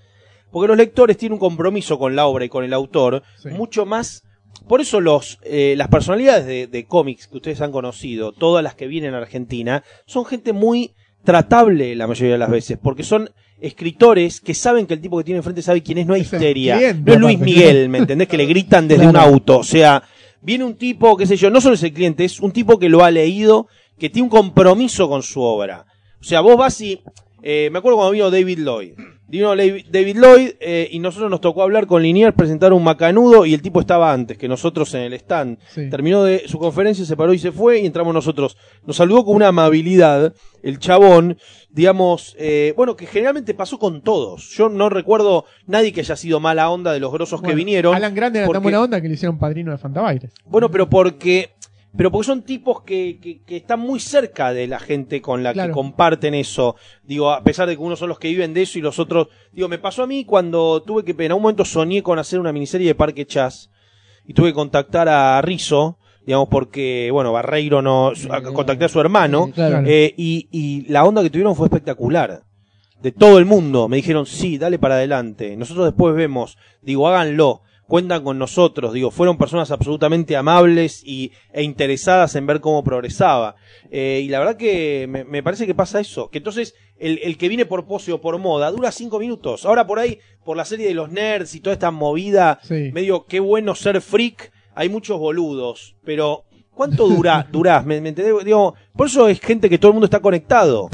Porque los lectores tienen un compromiso con la obra y con el autor Sí. mucho más por eso los, eh, las personalidades de, de cómics que ustedes han conocido, todas las que vienen a Argentina, son gente muy tratable la mayoría de las veces, porque son escritores que saben que el tipo que tiene enfrente sabe quién es, no hay Es histeria. cliente, no es Luis. Miguel, ¿me entendés? Que le gritan desde Claro. un auto. O sea, viene un tipo, qué sé yo, no solo es el cliente, es un tipo que lo ha leído, que tiene un compromiso con su obra. O sea, vos vas y... eh, me acuerdo cuando vino David Lloyd. Vino Levi- David Lloyd eh, y nosotros nos tocó hablar con Liniers, presentar un macanudo y el tipo estaba antes que nosotros en el stand. Sí. Terminó de su conferencia, se paró y se fue y entramos nosotros. Nos saludó con una amabilidad el chabón, digamos, eh, bueno, que generalmente pasó con todos. Yo no recuerdo nadie que haya sido mala onda de los grosos que vinieron. Alan Grande era porque- tan buena onda que le hicieron padrino de Fantabaires. Bueno, pero porque pero porque son tipos que, que, que están muy cerca de la gente con la Claro. que comparten eso. Digo, a pesar de que unos son los que viven de eso y los otros. Digo, me pasó a mí cuando tuve que. En un momento soñé con hacer una miniserie de Parque Chas y tuve que contactar a Rizzo, digamos, porque, bueno, Barreiro no. contacté a su hermano. Claro. Eh, y, y la onda que tuvieron fue espectacular. De todo el mundo. Me dijeron, sí, dale para adelante. Nosotros después vemos. Digo, háganlo. Cuentan con nosotros. Digo, fueron personas absolutamente amables y, e interesadas en ver cómo progresaba. Eh, y la verdad que me, me parece que pasa eso. Que entonces el, el que viene por pose o por moda dura cinco minutos. Ahora por ahí, por la serie de los nerds y toda esta movida, Sí. medio qué bueno ser freak, hay muchos boludos. Pero, ¿cuánto dura, durás? ¿Me, me? Digo, por eso es gente que todo el mundo está conectado.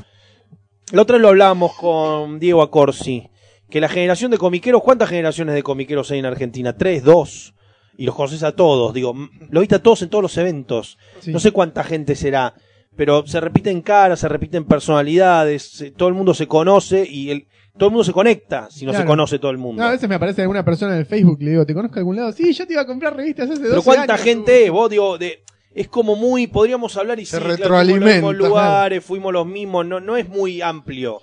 La otra vez lo hablábamos con Diego Acorsi, que la generación de comiqueros, ¿cuántas generaciones de comiqueros hay en Argentina? Tres, dos. Y los conoces a todos, digo, lo viste a todos en todos los eventos. Sí. No sé cuánta gente será, pero se repiten caras, se repiten personalidades, se- todo el mundo se conoce y el, todo el mundo se conecta si no se conoce todo el mundo. No, a veces me aparece alguna persona en el Facebook y le digo, ¿te conozco de algún lado? Sí, yo te iba a comprar revistas hace 12 Pero cuánta años. gente es, vos digo, de, es como muy, podríamos hablar y Se sí, claro, retroalimenta, fuimos a los mismos lugares, fuimos los mismos, no, no es muy amplio,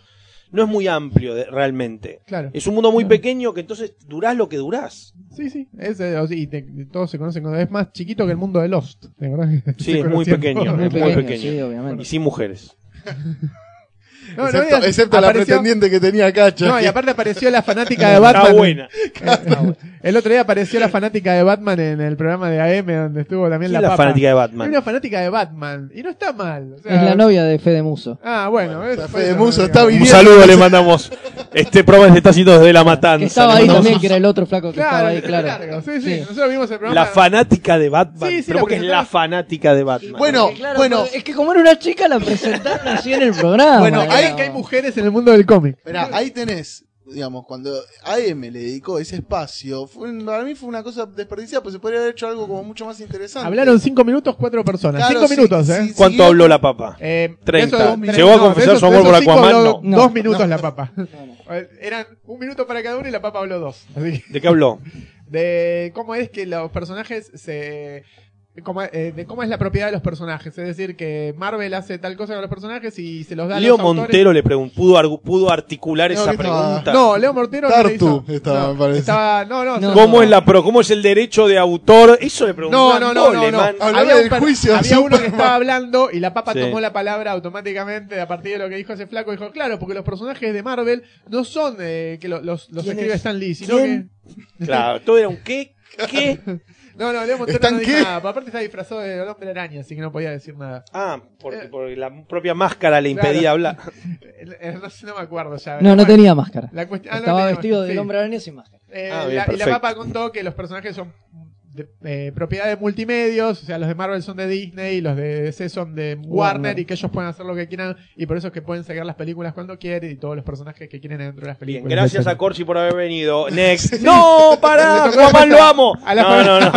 no es muy amplio de- realmente. Claro. Es un mundo muy pequeño que entonces durás lo que durás. Sí, sí. Es, eh, y te- todos se conocen. cuando- Es más chiquito que el mundo de Lost. ¿te acordás? Sí, es muy pequeño, es muy pequeño, pequeño. sí, obviamente. Y sin mujeres. No, no excepto la apareció- pretendiente que tenía Cacha. No, y aparte apareció la fanática de Batman. Está buena. El otro día apareció la fanática de Batman en el programa de AM donde estuvo también ¿Quién la, es la papa. fanática de Batman? una fanática de Batman. Y no está mal. o sea- Es la novia de Fede Muso. Ah, bueno. es- fue Fede Muso está Un viviendo- saludo le mandamos. Este programa se está haciendo desde la matanza. Que estaba ahí también, que era el otro flaco que Claro, estaba ahí, claro. largo. Sí, sí, Sí. Nosotros vimos el programa. La fanática de Batman. Sí, sí, Pero porque es la fanática de Batman. Bueno, claro, bueno. Es que como era una chica, la presentaron así en el programa. Bueno, hay- que hay mujeres en el mundo del cómic. Esperá, ahí tenés, digamos, cuando AM le dedicó ese espacio, fue, para mí fue una cosa desperdiciada, pues se podría haber hecho algo como mucho más interesante. Hablaron cinco minutos, cuatro personas. Claro, cinco sí, minutos, ¿eh? sí, ¿Cuánto siguió- habló la papa? Eh, 30. eso de- ¿Llegó a confesar su amor por Aquaman? habló No. Dos minutos No. la papa. Eh, Eran un minuto para cada uno y la papa habló dos. Así ¿De qué habló? de cómo es que los personajes se. Cómo- eh, de cómo es la propiedad de los personajes. Es decir, que Marvel hace tal cosa con los personajes y se los da a Leo los autores. Montero le preguntó, pudo, pudo articular No, esa que estaba- pregunta. No, Leo Montero. Tartu no le hizo. estaba, no, me parece. estaba- no, no, No. se- ¿Cómo es la pro, cómo es el derecho de autor? Eso le preguntó. No, a no, no, no, Había, del un juicio había uno que estaba hablando y la papa Sí. tomó la palabra automáticamente a partir de lo que dijo ese flaco. Dijo, claro, porque los personajes de Marvel no son eh, que lo- los, los ¿Quién escribe es? Stan Lee, sino ¿Quién? Claro, todo era un qué, qué. No, no, Leo Montero ¿Están no dijo qué? nada. Aparte está disfrazado de hombre araña, así que no podía decir nada. Ah, porque, porque la propia máscara le impedía Claro. hablar. Eh, eh, No, sé, no me acuerdo ya. No, no Bueno, tenía máscara. La cuestión, ah, no Estaba tenía- vestido sí. del hombre araña sin máscara. Eh, Ah, bien, la- y la papa contó que los personajes son de, eh, propiedad de multimedios, o sea, los de Marvel son de Disney, los de DC son de Warner, Warner. y que ellos pueden hacer lo que quieran y por eso es que pueden sacar las películas cuando quieren y todos los personajes que quieren dentro de las Bien, películas. gracias a. Corsi por haber venido. Next. ¡No! La ¡Aquaman lo amo! a la No, no, no.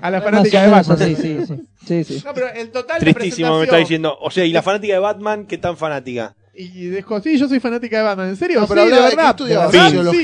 A la Más fanática de Batman. así, sí, sí. Sí, sí. No, pero el total de Tristísimo me está presentación- diciendo. O sea, ¿y la fanática de Batman qué tan fanática? Y dijo, sí, yo soy fanática de Batman. ¿En serio? No, pero sí, de que verdad.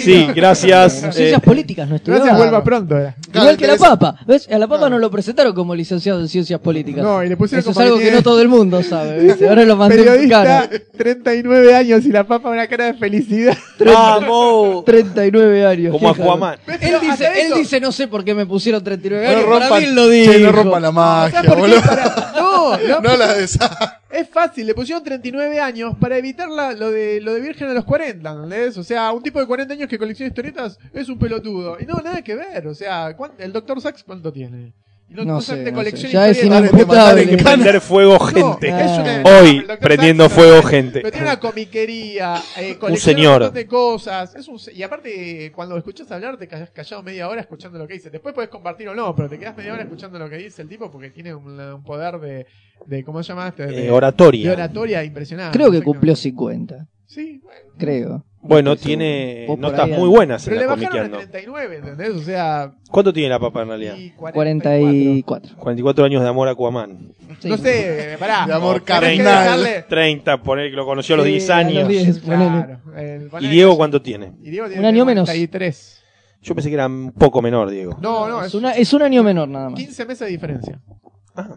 Sí, gracias. En eh, ciencias políticas no estudió. Gracias, vuelva pronto. era. Claro, Igual que la papa. ¿Ves? A la papa no lo presentaron como licenciado en ciencias políticas. No, y le pusieron Eso es algo que que no todo el mundo sabe. ¿viste? Ahora lo mandé Periodista, cara. 39 años y la papa una cara de felicidad. ¡Vamos! 39 años. Como Aquaman. ¿Ves? Él dice, él dice, no sé por qué me pusieron 39 No años. Para rompan, mí él lo dijo. che, no rompan la. No, no, No la de esa. es fácil. Le pusieron 39 años para evitar la- lo de lo de Virgen a los 40, ¿entendés? O sea, un tipo de 40 años que colecciona historietas es un pelotudo. Y no, nada que ver. O sea, ¿cuán- ¿el Doctor Sax cuánto tiene? Y No sé, solamente no colecciona sé. Ya es Hay que en prender fuego, No, gente. una-. Hoy, prendiendo fuego, gente. Pero tiene una comiquería, eh, Un señor. un montón de cosas. Es un y aparte, cuando escuchas hablar, te quedas callado media hora escuchando lo que dice. Después puedes compartir o no, pero te quedas media hora escuchando lo que dice el tipo porque tiene un, un poder de, de. ¿Cómo se llama? este? De, Eh, oratoria. de oratoria impresionante. Creo que cumplió 50. Sí, bueno. Creo. Bueno, tiene notas muy buenas en Pero le la bajaron a comiqueando. 39, ¿entendés? O sea. ¿Cuánto tiene la papa en realidad? y 44. 44 años de amor a Aquaman. Sí. No sé, pará. De amor carnal. dejarle- 30, poner que lo conoció a los Sí, 10 a los años. 10. ponele. Claro, el- ¿Y Diego cuánto tiene? Y Diego tiene Un año menos. 43. Yo pensé que era un poco menor, Diego. No, no, Es, es una, es un año menor nada más. 15 meses de diferencia. Ah,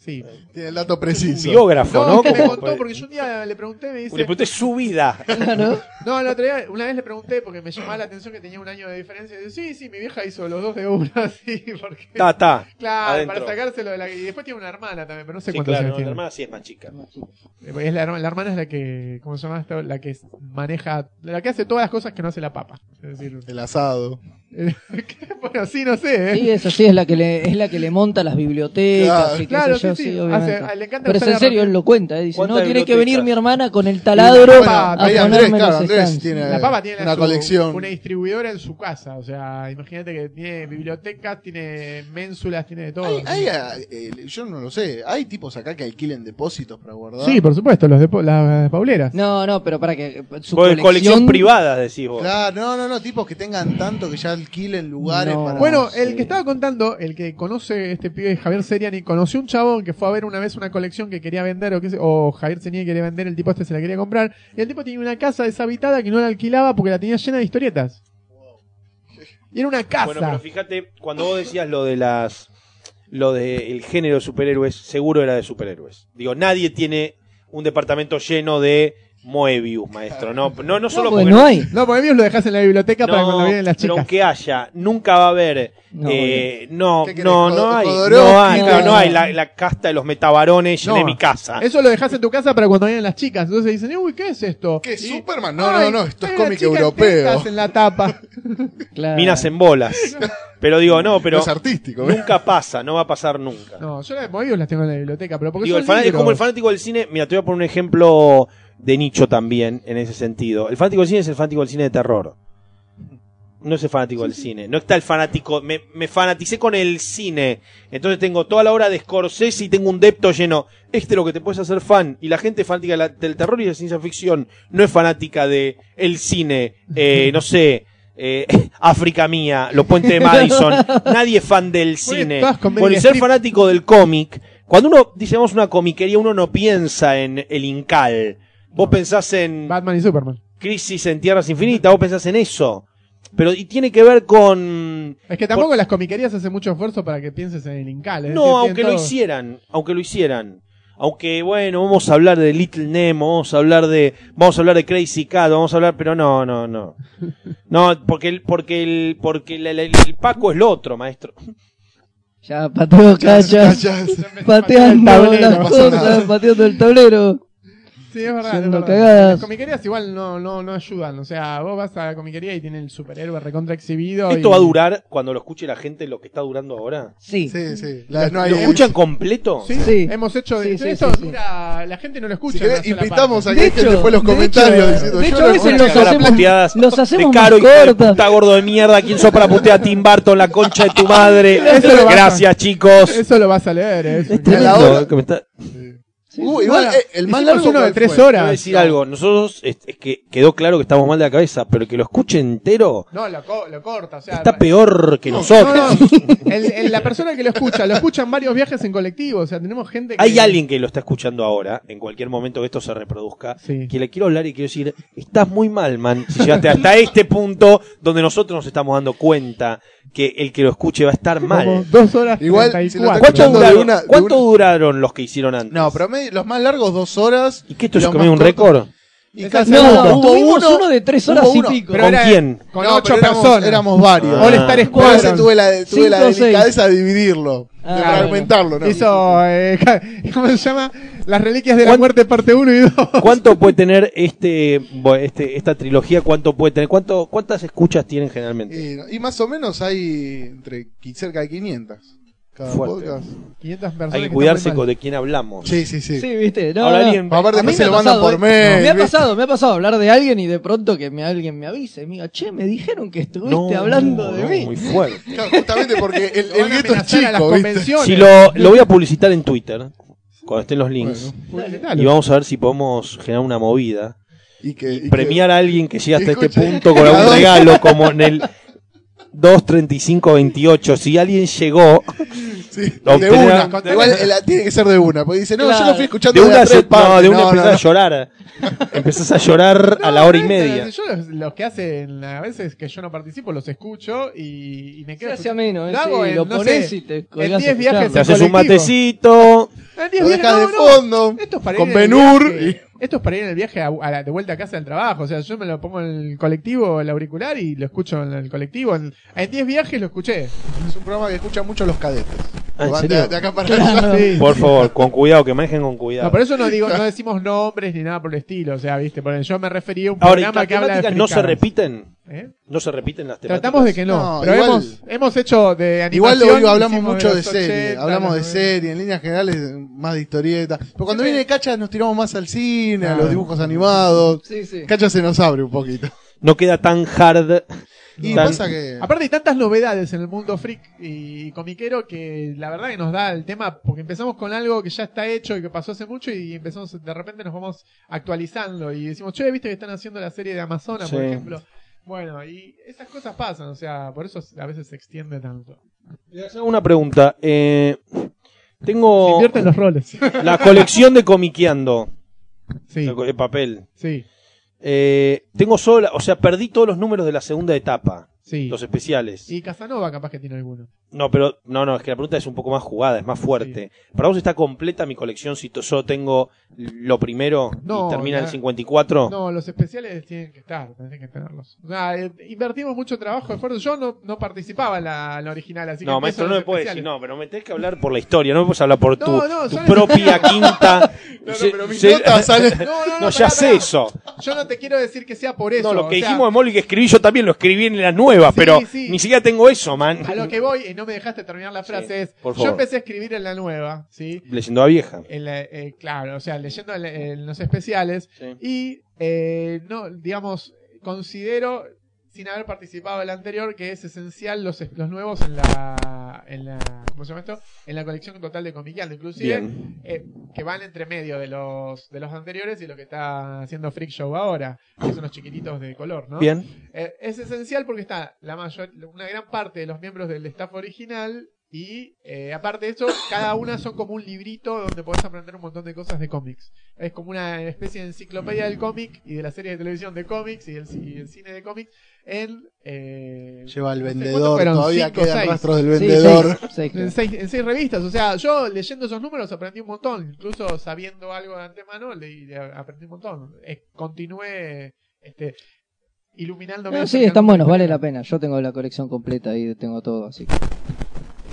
Sí. Tiene el dato Un preciso. biógrafo, No, ¿no? que me contó, porque yo un día le pregunté, me Le dice. pregunté su vida. Claro. No, el otro día, una vez le pregunté porque me llamaba la atención que tenía un año de diferencia. Y dice, sí, sí, mi vieja hizo los dos de una, sí, porque. Ta, ta. Claro, adentro. para sacárselo de la. Y después tiene una hermana también, pero no sé Sí, cuántos claro, años no, la hermana sí es más chica. Es la, la hermana es la que, ¿cómo se llama esto? La que maneja, la que hace todas las cosas que no hace la papa. Es decir, El asado. bueno, sí, no sé, ¿eh? Sí, esa sí es la que le, es la que le monta las bibliotecas Claro, y qué claro, sé yo, sí, sí, sí. obviamente. Hace- le encanta Pero es en serio, él lo cuenta, ¿eh? dice, no, ¿Cuántas tiene que venir mi hermana con el taladro Bueno, a Andrés, claro, los Andrés tiene La papa tiene una su- colección. una distribuidora en su casa. O sea, imagínate que tiene bibliotecas, tiene ménsulas, tiene de todo. Hay, hay, eh, eh, yo no lo sé. Hay tipos acá que alquilen depósitos para guardar. Sí, por supuesto, los de po- las pauleras. No, no, pero para que su colección, colección privada, decís vos. Claro, no, no, no, tipos que tengan tanto que ya alquilen lugares No. para. Bueno, sí. el que estaba contando, el que conoce este pibe Javier Seriani, conoció un chabón que fue a ver una vez una colección que quería vender o, qué sé- o Javier Seriani quería vender, el tipo este se la quería comprar, y el tipo tenía una casa deshabitada que no la alquilaba porque la tenía llena de historietas. Y era una casa. Bueno, pero fíjate, cuando vos decías lo de las. Lo del género de superhéroes, seguro era de superhéroes. Digo, nadie tiene un departamento lleno de Moebius, maestro. No, no, no solo no, porque no hay. No, porque Dios lo dejas en la biblioteca para cuando vienen las pero chicas. aunque haya, nunca va a haber. No, eh, no, ¿Qué querés, no, no hay. Jodorowsky? No hay, No, claro, no no. hay la, la casta de los metabarones No. de mi casa. Eso lo dejas en tu casa para cuando vienen las chicas. Entonces dicen, uy, ¿qué es esto? ¿Qué, Y- Superman? No, Ay, no, no, esto es hay cómic una chica en europeo. tetas en la tapa. Claro. Minas en bolas. Pero digo, no, pero No es artístico, ¿eh? nunca pasa, no va a pasar nunca. No, yo las de Moebius las tengo en la biblioteca, pero porque Digo, son el fan- es libros. como el fanático del cine. Mira, te voy a poner un ejemplo de nicho también en ese sentido. El fanático del cine es el fanático del cine de terror. No es el fanático del cine. No está el fanático. Me, me fanaticé con el cine. Entonces tengo toda la obra de Scorsese y tengo un depto lleno. Este es lo que te puedes hacer fan. Y la gente fanática de la- del terror y de la ciencia ficción no es fanática de el cine. eh, no sé. eh, África mía, los puentes de Madison. Nadie es fan del cine. y Meryl ser fanático del cómic. Cuando uno dice vamos una comiquería, uno no piensa en el Incal. Vos pensás en Batman y Superman. Crisis en Tierras Infinitas, vos pensás en eso. Pero y tiene que ver con. Es que tampoco las comiquerías hacen mucho esfuerzo para que pienses en el Incal. No, decir, aunque lo todo- hicieran. Aunque lo hicieran. Aunque, bueno, vamos a hablar de Little Nemo, vamos a hablar de. Vamos a hablar de Crazy Cat, vamos a hablar. Pero no, no, no. No, porque el, porque el, porque el, el- el Paco es lo otro, maestro. Ya pateo cachas, Cachas. pateando el tablero, las no pasa nada. cosas, pateando el tablero. Sí, es verdad. es verdad. Las comiquerías igual no, no, no ayudan. O sea, vos vas a la comiquería y tiene el superhéroe recontra exhibido. Esto y- va a durar, cuando lo escuche la gente, lo que está durando ahora. Sí. Sí, sí. La- no hay- ¿Lo escuchan completo? Sí, Sí. hemos hecho. Sí, sí, esto sí, sí. dura. La gente no lo escucha. Si querés, invitamos a que De hecho, después los de comentarios hecho, diciendo de yo hecho, no a veces los hacemos- los hacemos de Caro, más de puta gordo de mierda. ¿Quién sos para putear a Tim Burton, la concha de tu madre? Eso a- Gracias, chicos. Eso lo vas a leer. eh, es- Sí, Uh, igual, Bueno, eh, el más largo uno de ¿cuál tres fue? Horas. decir algo. Nosotros, es, es que quedó claro que estamos mal de la cabeza, pero que lo escuche entero No, lo, co- lo corta. O sea, está peor que No, nosotros. no, el- el- la persona que lo escucha, lo escucha en varios viajes en colectivo. O sea, tenemos gente que. Hay alguien que lo está escuchando ahora, en cualquier momento que esto se reproduzca, Sí. que le quiero hablar y quiero decir, estás muy mal, man. Si llegaste hasta este punto donde nosotros nos estamos dando cuenta que el que lo escuche va a estar como mal. dos horas. Igual, 34. si lo está ¿Cuánto, escuchando de duraron, una- de cuánto una- duraron los que hicieron antes? No, promedio, los más largos dos horas. ¿Y qué esto es los como un cortos- récord? Y casi No, hubo tuvimos uno- uno de tres horas y pico. Pero ¿Con era- quién? Con No, ocho pero éramos, personas. éramos varios. Ah. All Star Squadron. eso tuve la, tuve Cinco la seis. delicadeza de dividirlo, Ah, de fragmentarlo, ¿no? Hizo, eh, ¿cómo se llama? Las reliquias de la ¿Cuán- muerte parte 1 y 2. ¿Cuánto puede tener este, este esta trilogía? ¿Cuánto puede tener? ¿Cuánto, ¿Cuántas escuchas tienen generalmente? Y, y más o menos hay entre cerca de 500 cada Fuerte. podcast. 500 personas. Hay que cuidarse con de quién hablamos. Sí, sí, sí. Sí, viste. No, Ahora no. alguien- Aparte A mí después se me lo ha mandan pasado, por eh. Me ha ¿viste? pasado, me ha pasado hablar de alguien y de pronto que me, alguien me avise. Me diga, che, me dijeron que estuviste hablando de no, mí. Muy fuerte. Claro, justamente porque el, el gueto es a las chico, ¿viste? convenciones. Si lo, lo voy a publicitar en Twitter, cuando estén los links, Dale, dale. y vamos a ver si podemos generar una movida. Y que, y que- premiar a alguien que llega hasta este punto con algún regalo, como en el 2.35.28. Si alguien llegó, sí, de una. Igual la- tiene que ser de una. Porque dice, no, yo Claro. lo fui escuchando de de, una, a tres se- no, de una No, empezás no. a llorar. empezás a llorar a la hora y media. Yo los, los que hacen a veces que yo no participo los escucho y, y me Se quedo. hace ameno, eh, Lo sí, en, lo no pones sé, y te en colgás 10 viajes Te haces un matecito, En 10 Lo viajes, de fondo. Esto es para con ir Esto es para ir en el viaje de vuelta a casa del trabajo. O sea, yo me lo pongo en el colectivo, el auricular, y lo escucho en el colectivo. En 10 viajes lo escuché. Es un programa que escuchan mucho los cadetes. ¿En Van serio? De, de acá para Claro. allá. Sí. Por favor, con cuidado, que manejen con cuidado. No, por eso no digo, no decimos nombres ni nada por el estilo. O sea, viste, porque yo me refería a un Ahora, ¿y programa que habla de no se repiten? ¿Eh? ¿No se repiten las temáticas? Tratamos de que no, No, pero igual- hemos, hemos hecho de Igual animación. hoy hablamos mucho de serie, 80, hablamos de serie, en líneas generales más de historieta. Pero cuando viene Cacha nos tiramos más al cine, a los dibujos animados. Sí, sí. Cacha se nos abre un poquito. No queda tan hard. Y tan- pasa que... Aparte hay tantas novedades en el mundo freak y comiquero que la verdad que nos da el tema, porque empezamos con algo que ya está hecho y que pasó hace mucho y empezamos, de repente nos vamos actualizando y decimos, che, viste que están haciendo la serie de Amazonas, por ejemplo. Bueno, y esas cosas pasan, o sea, por eso a veces se extiende tanto. Les hago una pregunta. Eh, Se tengo invierten los roles. la colección de comiqueando. Sí, de papel. sí, Eh, tengo solo, o sea, perdí todos los números de la segunda etapa, sí. los especiales. Y Casanova capaz que tiene alguno. No, pero no, no, es que la pregunta es un poco más jugada, es más fuerte. ¿Para vos está completa mi colección si yo tengo lo primero No, y termina en la- el 54? No, los especiales tienen que estar, tenés que tenerlos. O sea, eh, invertimos mucho trabajo, esfuerzo. Yo no, no participaba en la, en la original, así que No, maestro, no me puedes decir, no, pero me tenés que hablar por la historia, no me puedes hablar por tu, No, no, tu propia quinta. No, no, pero mis se- notas salen- No, no, no, No, ya sé eso. Yo no te quiero decir que sea por eso. No, lo que o sea, dijimos de Molly que escribí yo también lo escribí en la nueva, Sí, pero sí. ni siquiera tengo eso, man. A lo que voy, y no me dejaste terminar la frase, es. por Yo empecé a escribir en la nueva, ¿sí? Leyendo a vieja. En la- eh, claro, o sea, leyendo en, en los especiales. Y, eh, no, digamos, considero, sin haber participado del anterior, que es esencial los, los nuevos en la, en la. ¿Cómo se llama esto? En la colección total de Comiqueando. Inclusive. Eh, que van entre medio de los de los anteriores y lo que está haciendo Freak Show ahora, que son los chiquititos de color, ¿no? Bien. Eh, es esencial porque está la mayor, una gran parte de los miembros del staff original y eh, aparte de eso, cada una son como un librito donde podés aprender un montón de cosas de cómics. Es como una especie de enciclopedia del cómic y de la serie de televisión de cómics y el, y el cine de cómics en... eh, Lleva el no vendedor, todavía cinco, quedan seis. rastros del Sí, vendedor. seis, seis. En seis, en seis revistas, o sea, yo leyendo esos números aprendí un montón, incluso sabiendo algo de antemano, leí, aprendí un montón. Eh, continué este, iluminándome. No, sí, están buenos, vale la pena. Yo tengo la colección completa y tengo todo, así que.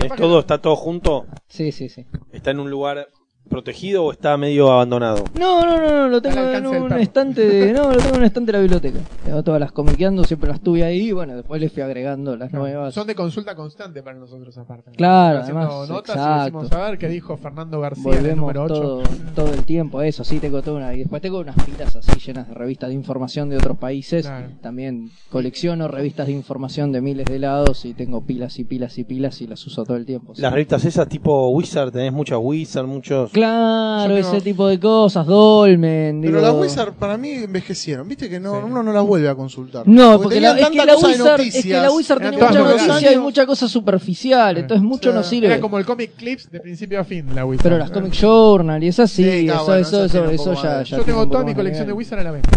¿Es todo, ¿Está todo junto? Sí, sí, sí. ¿Está en un lugar protegido o está medio abandonado? No, no, no, no, lo tengo en un estante de, no, lo tengo en un estante de la biblioteca. Tengo todas las comiqueando, siempre las tuve ahí y bueno, después le fui agregando las nuevas. Son de consulta constante para nosotros aparte. Claro, además, notas y exacto. decimos a ver qué dijo Fernando García en el Volvemos número 8. todo, todo el tiempo a eso, sí, tengo toda una. Y después tengo unas pilas así llenas de revistas de información de otros países. Claro. También colecciono revistas de información de miles de lados y tengo pilas y pilas y pilas y las uso todo el tiempo. sí. Las revistas esas tipo Wizard, tenés muchas Wizard, muchos... Claro, tengo- ese tipo de cosas, Dolmen. Pero digo- las Wizard para mí envejecieron, viste que no, Sí. uno no las vuelve a consultar. No, porque, la, tenían es, que tanta la Wizard, es que la. Wizard todas mucha noticia y mucha cosa superficial, Sí. entonces mucho no sirve. Era como el comic clips de principio a fin, la Wizard. Pero las Comic Journal y esas sí, Sí, claro, eso, bueno, eso, eso, eso ya, ya Yo tiene tengo toda mi colección de. Wizard a la venta.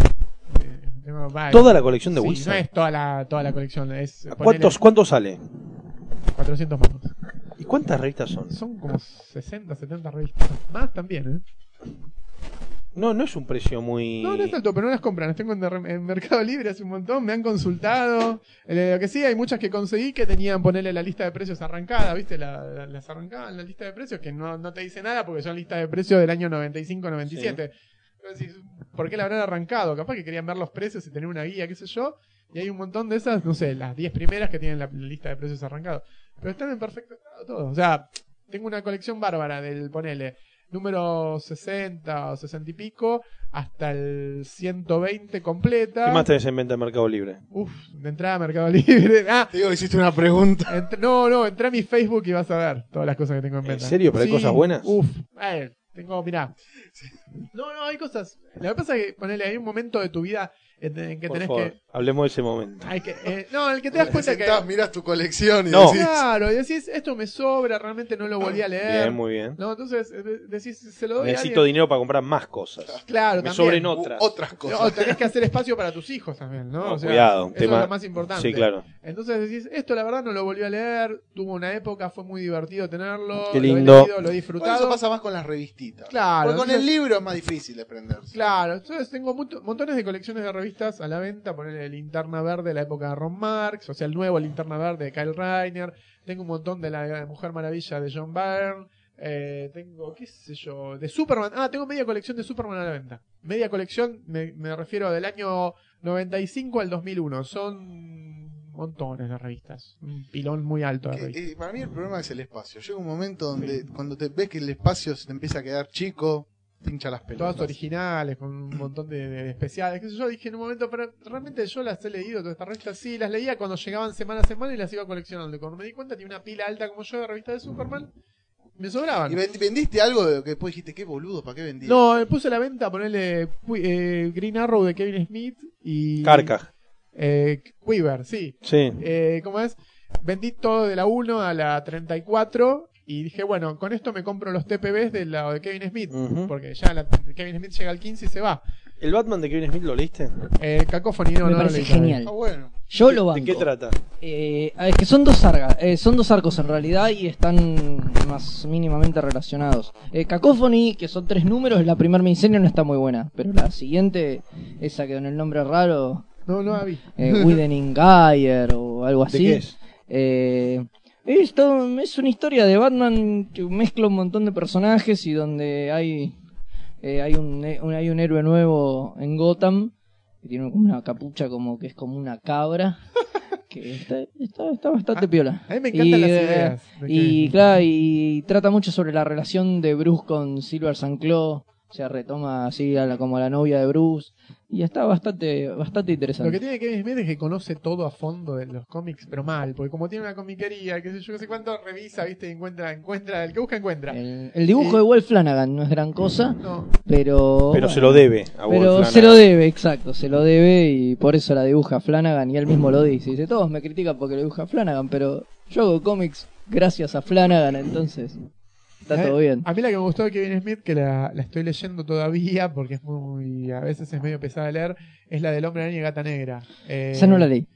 Eh. Toda la colección de Sí, Wizard. No es toda la, toda la colección, es ¿Cuántos, ¿Cuánto sale? 400 mangos. ¿Y cuántas revistas son? Son como 60, 70 revistas. Más también, ¿eh? No, no es un precio muy... No, no es alto, pero no las compran. Las tengo en, en Mercado Libre hace un montón. Me han consultado. Eh, lo que sí, hay muchas que conseguí que tenían ponerle la lista de precios arrancada, ¿viste? La- la- las arrancaban la lista de precios, que no, no te dice nada porque son listas de precios del año 95-97. Pero decís, ¿Por qué la habrán arrancado? Capaz que querían ver los precios y tener una guía, qué sé yo. Y hay un montón de esas, no sé, las 10 primeras que tienen la, la lista de precios arrancado. Pero están en perfecto estado todos. O sea, tengo una colección bárbara del, ponele, número 60 o 60 y pico hasta el 120 completa. ¿Qué más tenés en venta en Mercado Libre? Uf, de entrada a Mercado Libre. Ah, Te digo hiciste una pregunta. entr- no, no, entré a mi Facebook y vas a ver todas las cosas que tengo en ¿En venta. serio? ¿Pero hay cosas buenas? Uf, eh, tengo, mirá, No, no, hay cosas. Lo que pasa es que, ponele, hay un momento de tu vida en, en que Por tenés favor, que. hablemos de ese momento. Hay que eh, no, en el que te das cuenta que. Mirás tu colección y No. decís, Claro, y decís, esto me sobra, realmente no lo volví a leer. Bien, muy bien. No, entonces eh, decís, se lo doy a Necesito alguien. dinero para comprar más cosas. Claro, Me también. sobren "Uh, otras. otras No, cosas. tenés que hacer espacio para tus hijos también, ¿no? No, O sea, cuidado, un eso tema- es lo más importante. Sí, claro. Entonces decís, esto la verdad no lo volví a leer, tuvo una época, fue muy divertido tenerlo, Qué lo he lindo. leído, lo he Bueno, disfrutado. eso pasa más con las revistitas. Claro, Porque con entonces- el libro es más difícil desprenderse. Claro, entonces tengo montones de colecciones de revistas a la venta, ponerle Linterna Verde de la época de Ron Marx, o sea, el nuevo Linterna Verde de Kyle Reiner, tengo un montón de la Mujer Maravilla de John Byrne, eh, tengo, qué sé yo, de Superman, ah, tengo media colección de Superman a la venta. Media colección, me, me refiero del año 95 al 2001, son montones de revistas, un pilón muy alto de Que, revistas. eh, para mí el problema es el espacio. Llega un momento donde cuando te ves que el espacio se te empieza a quedar chico, te hincha las pelotas. Todas originales, con un montón de, de especiales. qué sé yo dije en un momento, pero realmente yo las he leído, todas estas revistas. Sí, las leía cuando llegaban semana a semana y las iba coleccionando. Y Cuando me di cuenta, tenía una pila alta como yo de revistas de Superman. Me sobraban. ¿Y vend- vendiste algo de que después dijiste, qué boludo, ¿para qué vendí? No, me puse a la venta, ponerle eh, Green Arrow de Kevin Smith y. Carca. Eh, Quiver, sí. Sí. Eh, ¿Cómo es? Vendí todo de la 1 a la 34 y dije, bueno, con esto me compro los TPBs de la de Kevin Smith. Porque ya la- Kevin Smith llega al 15 y se va. ¿El Batman de Kevin Smith lo leíste? Eh, Cacophony no, Me no lo parece leí genial. Bueno. Yo lo banco. ¿De qué trata? Eh, es que son dos, arga- eh, son dos arcos en realidad y están más mínimamente relacionados. Eh, Cacophony, que son tres números, la primera miniserie no está muy buena, pero la siguiente, esa que con el nombre raro, No, no la vi. eh, Widening Geyer o algo ¿De así. qué es? Eh, esto es una historia de Batman que mezcla un montón de personajes y donde hay eh, hay un, un- hay un héroe nuevo en Gotham que tiene como una capucha como que es como una cabra que está, está, está bastante piola. A mí me encantan las eh, ideas. de Y claro, y trata mucho sobre la relación de Bruce con Silver St. Claw. O sea, retoma así a la, como a la novia de Bruce. Y está bastante, bastante Lo interesante. que tiene Kevin Smith es que conoce todo a fondo de los cómics, pero mal, porque como tiene una comiquería, qué sé yo, qué sé cuánto, revisa, viste, y encuentra, encuentra, el que busca encuentra. El, el dibujo de Wolf Flanagan no es gran cosa, No, pero. Pero bueno, se lo debe a Wolf Pero Flanagan. se lo debe, exacto, se lo debe y por eso la dibuja Flanagan y él mismo lo dice. Dice, todos me critican porque lo dibuja Flanagan, pero yo hago cómics gracias a Flanagan, entonces está Eh, todo bien. A mí la que me gustó de Kevin Smith, que la, la estoy leyendo todavía, porque es muy, a veces es medio pesada de leer, es la del hombre araña y gata negra. Eh, Esa no la leí.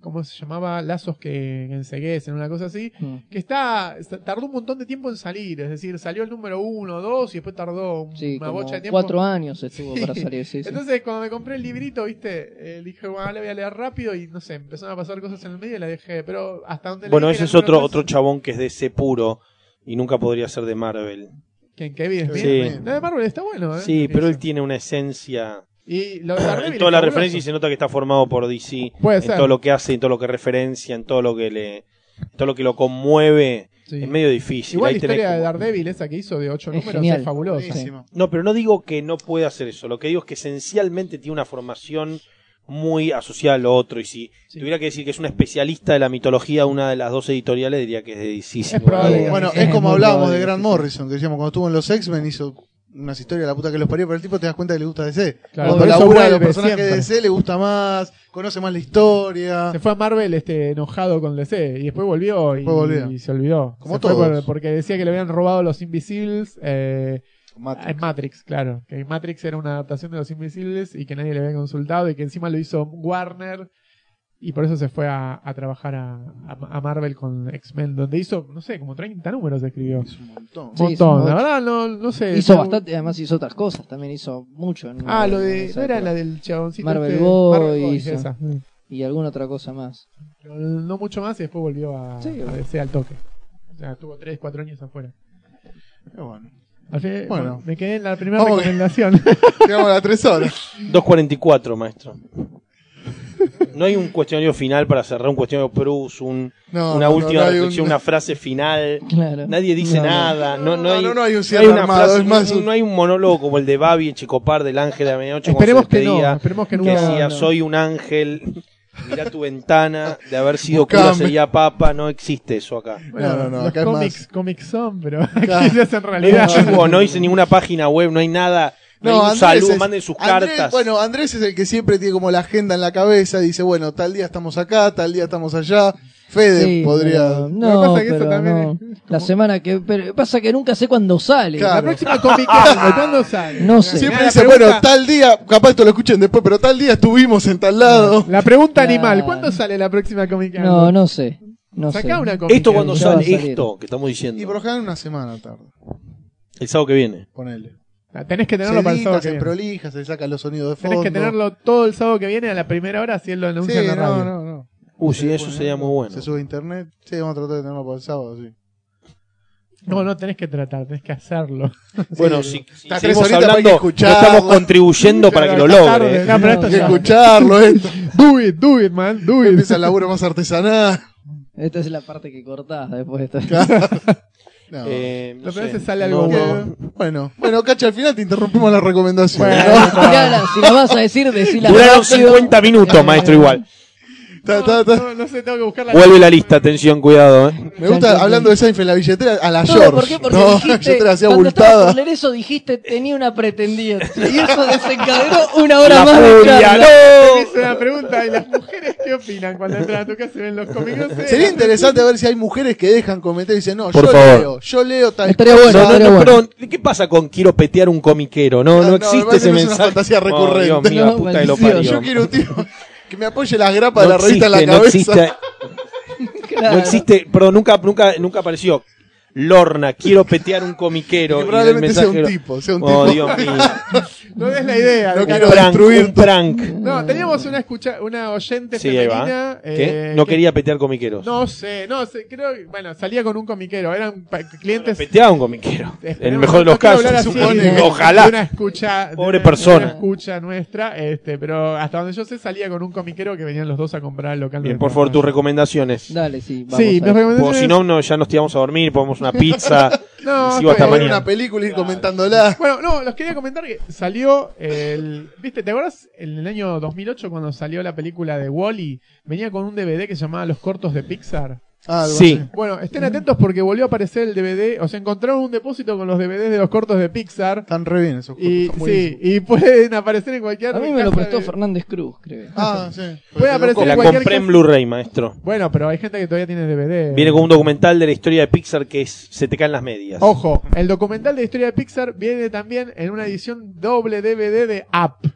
¿Cómo se llamaba? Lazos que enseguecen, una cosa así. Mm. Que está, tardó un montón de tiempo en salir, es decir, salió el número uno, dos y después tardó Sí, una como bocha de tiempo. cuatro años estuvo Sí. para salir, sí, sí. Entonces, cuando me compré el librito, viste, eh, dije, bueno, le voy a leer rápido y no sé, empezaron a pasar cosas en el medio y la dejé. Pero hasta donde Bueno, ese es otro, otro chabón que es de ese puro y nunca podría ser de Marvel. Que en Kevin Smith. Sí. La de Marvel está bueno, ¿eh? Sí, pero él tiene una esencia Y lo de toda la referencia y se nota que está formado por DC Puede en ser. todo lo que hace, en todo lo que referencia, en todo lo que le en todo lo que lo conmueve. Sí. Es medio difícil. Igual Ahí la tenés historia de Daredevil, esa que hizo de ocho Es números, genial. es fabulosa. Buenísimo. No, pero no digo que no pueda hacer eso. Lo que digo es que esencialmente tiene una formación muy asociada a lo otro. Y si Sí. tuviera que decir que es una especialista de la mitología, una de las dos editoriales, diría que es de DC. Es probable. Bueno, es es como hablábamos probable, de Grant. Morrison, que decíamos, cuando estuvo en los X-Men hizo unas historias de la puta que los parió, pero el tipo te das cuenta que le gusta DC. Claro, Cuando labura de los personajes siempre. de DC le gusta más, conoce más la historia. Se fue a Marvel este, enojado con DC y después volvió y, Después volvió. y se olvidó. Como Se fue todos. por- porque decía que le habían robado los Invisibles eh, Matrix. en Matrix, claro. Que Matrix era una adaptación de los Invisibles y que nadie le había consultado y que encima lo hizo Warner y por eso se fue a, a trabajar a, Marvel con X-Men, donde hizo, no sé, como 30 números escribió. Es un montón. Un Sí, montón. son La verdad, no, no sé. Hizo bastante, además hizo otras cosas, también hizo mucho. en- Ah, lo de. No era la del chaboncito. Marvel este, Marvel esa. Y alguna otra cosa más. Pero no mucho más y después volvió a, Sí, a DC al toque. O sea, estuvo 3, 4 años afuera. Pero bueno. Fin, Bueno. me quedé en la primera Vamos que- recomendación. Llegamos a las 3 horas. 2.44, maestro. No hay un cuestionario final para cerrar un cuestionario Prus, un, No, una no, última no hay reflexión, un- una frase final. Claro. Nadie dice No, no. nada. No, no, No, hay, no, no hay un cierre una armado, frase, es más un- un- no hay un monólogo como el de Babi en Chicopar del ángel de la medianoche cuando esperemos se que no. despedía, Esperemos que que nunca. decía no. soy un ángel, mira tu ventana, de haber sido Buscame. cura sería papa, no existe eso acá. Bueno, No, no, no, los acá es cómics, más- cómics son, pero se hacen No, realidad. chico, no hice ninguna página web, no hay nada No, un saludo, es- manden sus Andrés- cartas. Bueno, Andrés es el que siempre tiene como la agenda en la cabeza, dice, bueno, tal día estamos acá, tal día estamos allá. Fede Sí, podría... pero Lo que No, pasa es que eso pero también no. es- La semana que. Pero pasa que nunca sé cuándo sale. Claro. La próxima Comic Con, ¿cuándo sale? No sé. Siempre La dice, pregunta- bueno, tal día, capaz esto lo escuchen después, pero tal día estuvimos en tal lado. La pregunta animal, ¿cuándo sale la próxima Comic Con? No, no sé. No Sacá sé. una Comic Esto Con. cuando sale, esto que estamos Y por lo diciendo. general una semana tarde, El sábado que viene. ponele. Tenés que Se tenerlo para el sábado que se viene. prolija, se sacan los sonidos de fondo. Tenés que tenerlo todo el sábado que viene a la primera hora si él lo Sí, anuncia en la radio. no, no, no. Uh, sí, eso sería muy bueno. Se sube a internet. Sí, vamos a tratar de tenerlo para el sábado, sí. No, no tenés que tratar, tenés que hacerlo. Bueno, Sí, si, si seguimos hablando, no estamos contribuyendo para que lo logre. ¿eh? No, pero esto Hay que escucharlo, esto. Do it, do it, man, do it. Empieza el laburo más artesanal. Esta es la parte que cortás después. de esto. No. Eh, no sé. sale algo No, Que- bueno. no. Bueno, bueno, Cacha, al final te interrumpimos la recomendación. Bueno, si la vas a decir, decila Duraron rápido. 50 minutos, Eh, maestro, igual. Ta, ta, ta. No, no sé, tengo que buscar la... Vuelve la lista, atención, cuidado. ¿eh? Me gusta, hablando de Seinfeld, la billetera, a la George. ¿por qué? Porque no, dijiste, billetera hacía cuando estabas abultada. por leer eso dijiste tenía una pretendiente. Y eso desencadenó una hora La más de furia, charla. Te ¡no! hice una pregunta, ¿y las mujeres qué opinan cuando entran a tu casa y ven los cómics? No sé. Sería interesante ver si hay mujeres que dejan comentarios y dicen, no, Por yo favor. leo, yo leo tal Estaría cosa. bueno, No, no, estaría no, bueno. perdón. ¿Qué pasa con quiero petear un comiquero? No, No, existe ese que es una mensaje. fantasía Oh, Dios recurrente. mío, No, puta que lo parió. Yo quiero un tío que me apoye las grapas de No la revista en la existe, no cabeza. existe, Claro. no existe, perdón, nunca, nunca, nunca apareció. Lorna, quiero petear un comiquero. Que y probablemente sea un tipo, sea un Oh, tipo. Dios mío. No es la idea. No quiero Un prank, destruir un prank. No, teníamos una escucha, una oyente Sí, femenina. eh, No que- quería petear comiqueros. No sé, no sé, creo que, bueno, salía con un comiquero, eran clientes... Peteaba un comiquero. En el mejor de no los quiero casos. hablar así supone. de- de Ojalá. una escucha, de Pobre una- persona. de una escucha nuestra, este, pero hasta donde yo sé salía con un comiquero que venían los dos a comprar al local. Bien, del por favor, tus recomendaciones. Dale, sí, vamos Sí, a mis. O recomendaciones. si no, no, ya nos tiramos a dormir, ponemos una pizza. No, sigo hasta mañana. una película y ir comentándola. Bueno, no, los quería comentar que salió el. ¿Viste? ¿Te acuerdas en el año 2008 cuando salió la película de Wally? Venía con un DVD que se llamaba Los cortos de Pixar. Ah, Sí. Bueno, estén atentos porque volvió a aparecer el DVD. O sea, encontraron un depósito con los DVDs de los cortos de Pixar. Están re bien esos Y cortos, están sí, y pueden aparecer en cualquier. A mí me lo prestó de- Fernández Cruz, creo. Ah, sí. Puede aparecer La en cualquier compré en Blu-ray, maestro. Bueno, pero hay gente que todavía tiene DVD. Viene con un documental de la historia de Pixar que es Se te caen las medias. Ojo, el documental de historia de Pixar viene también en una edición doble DVD de Up.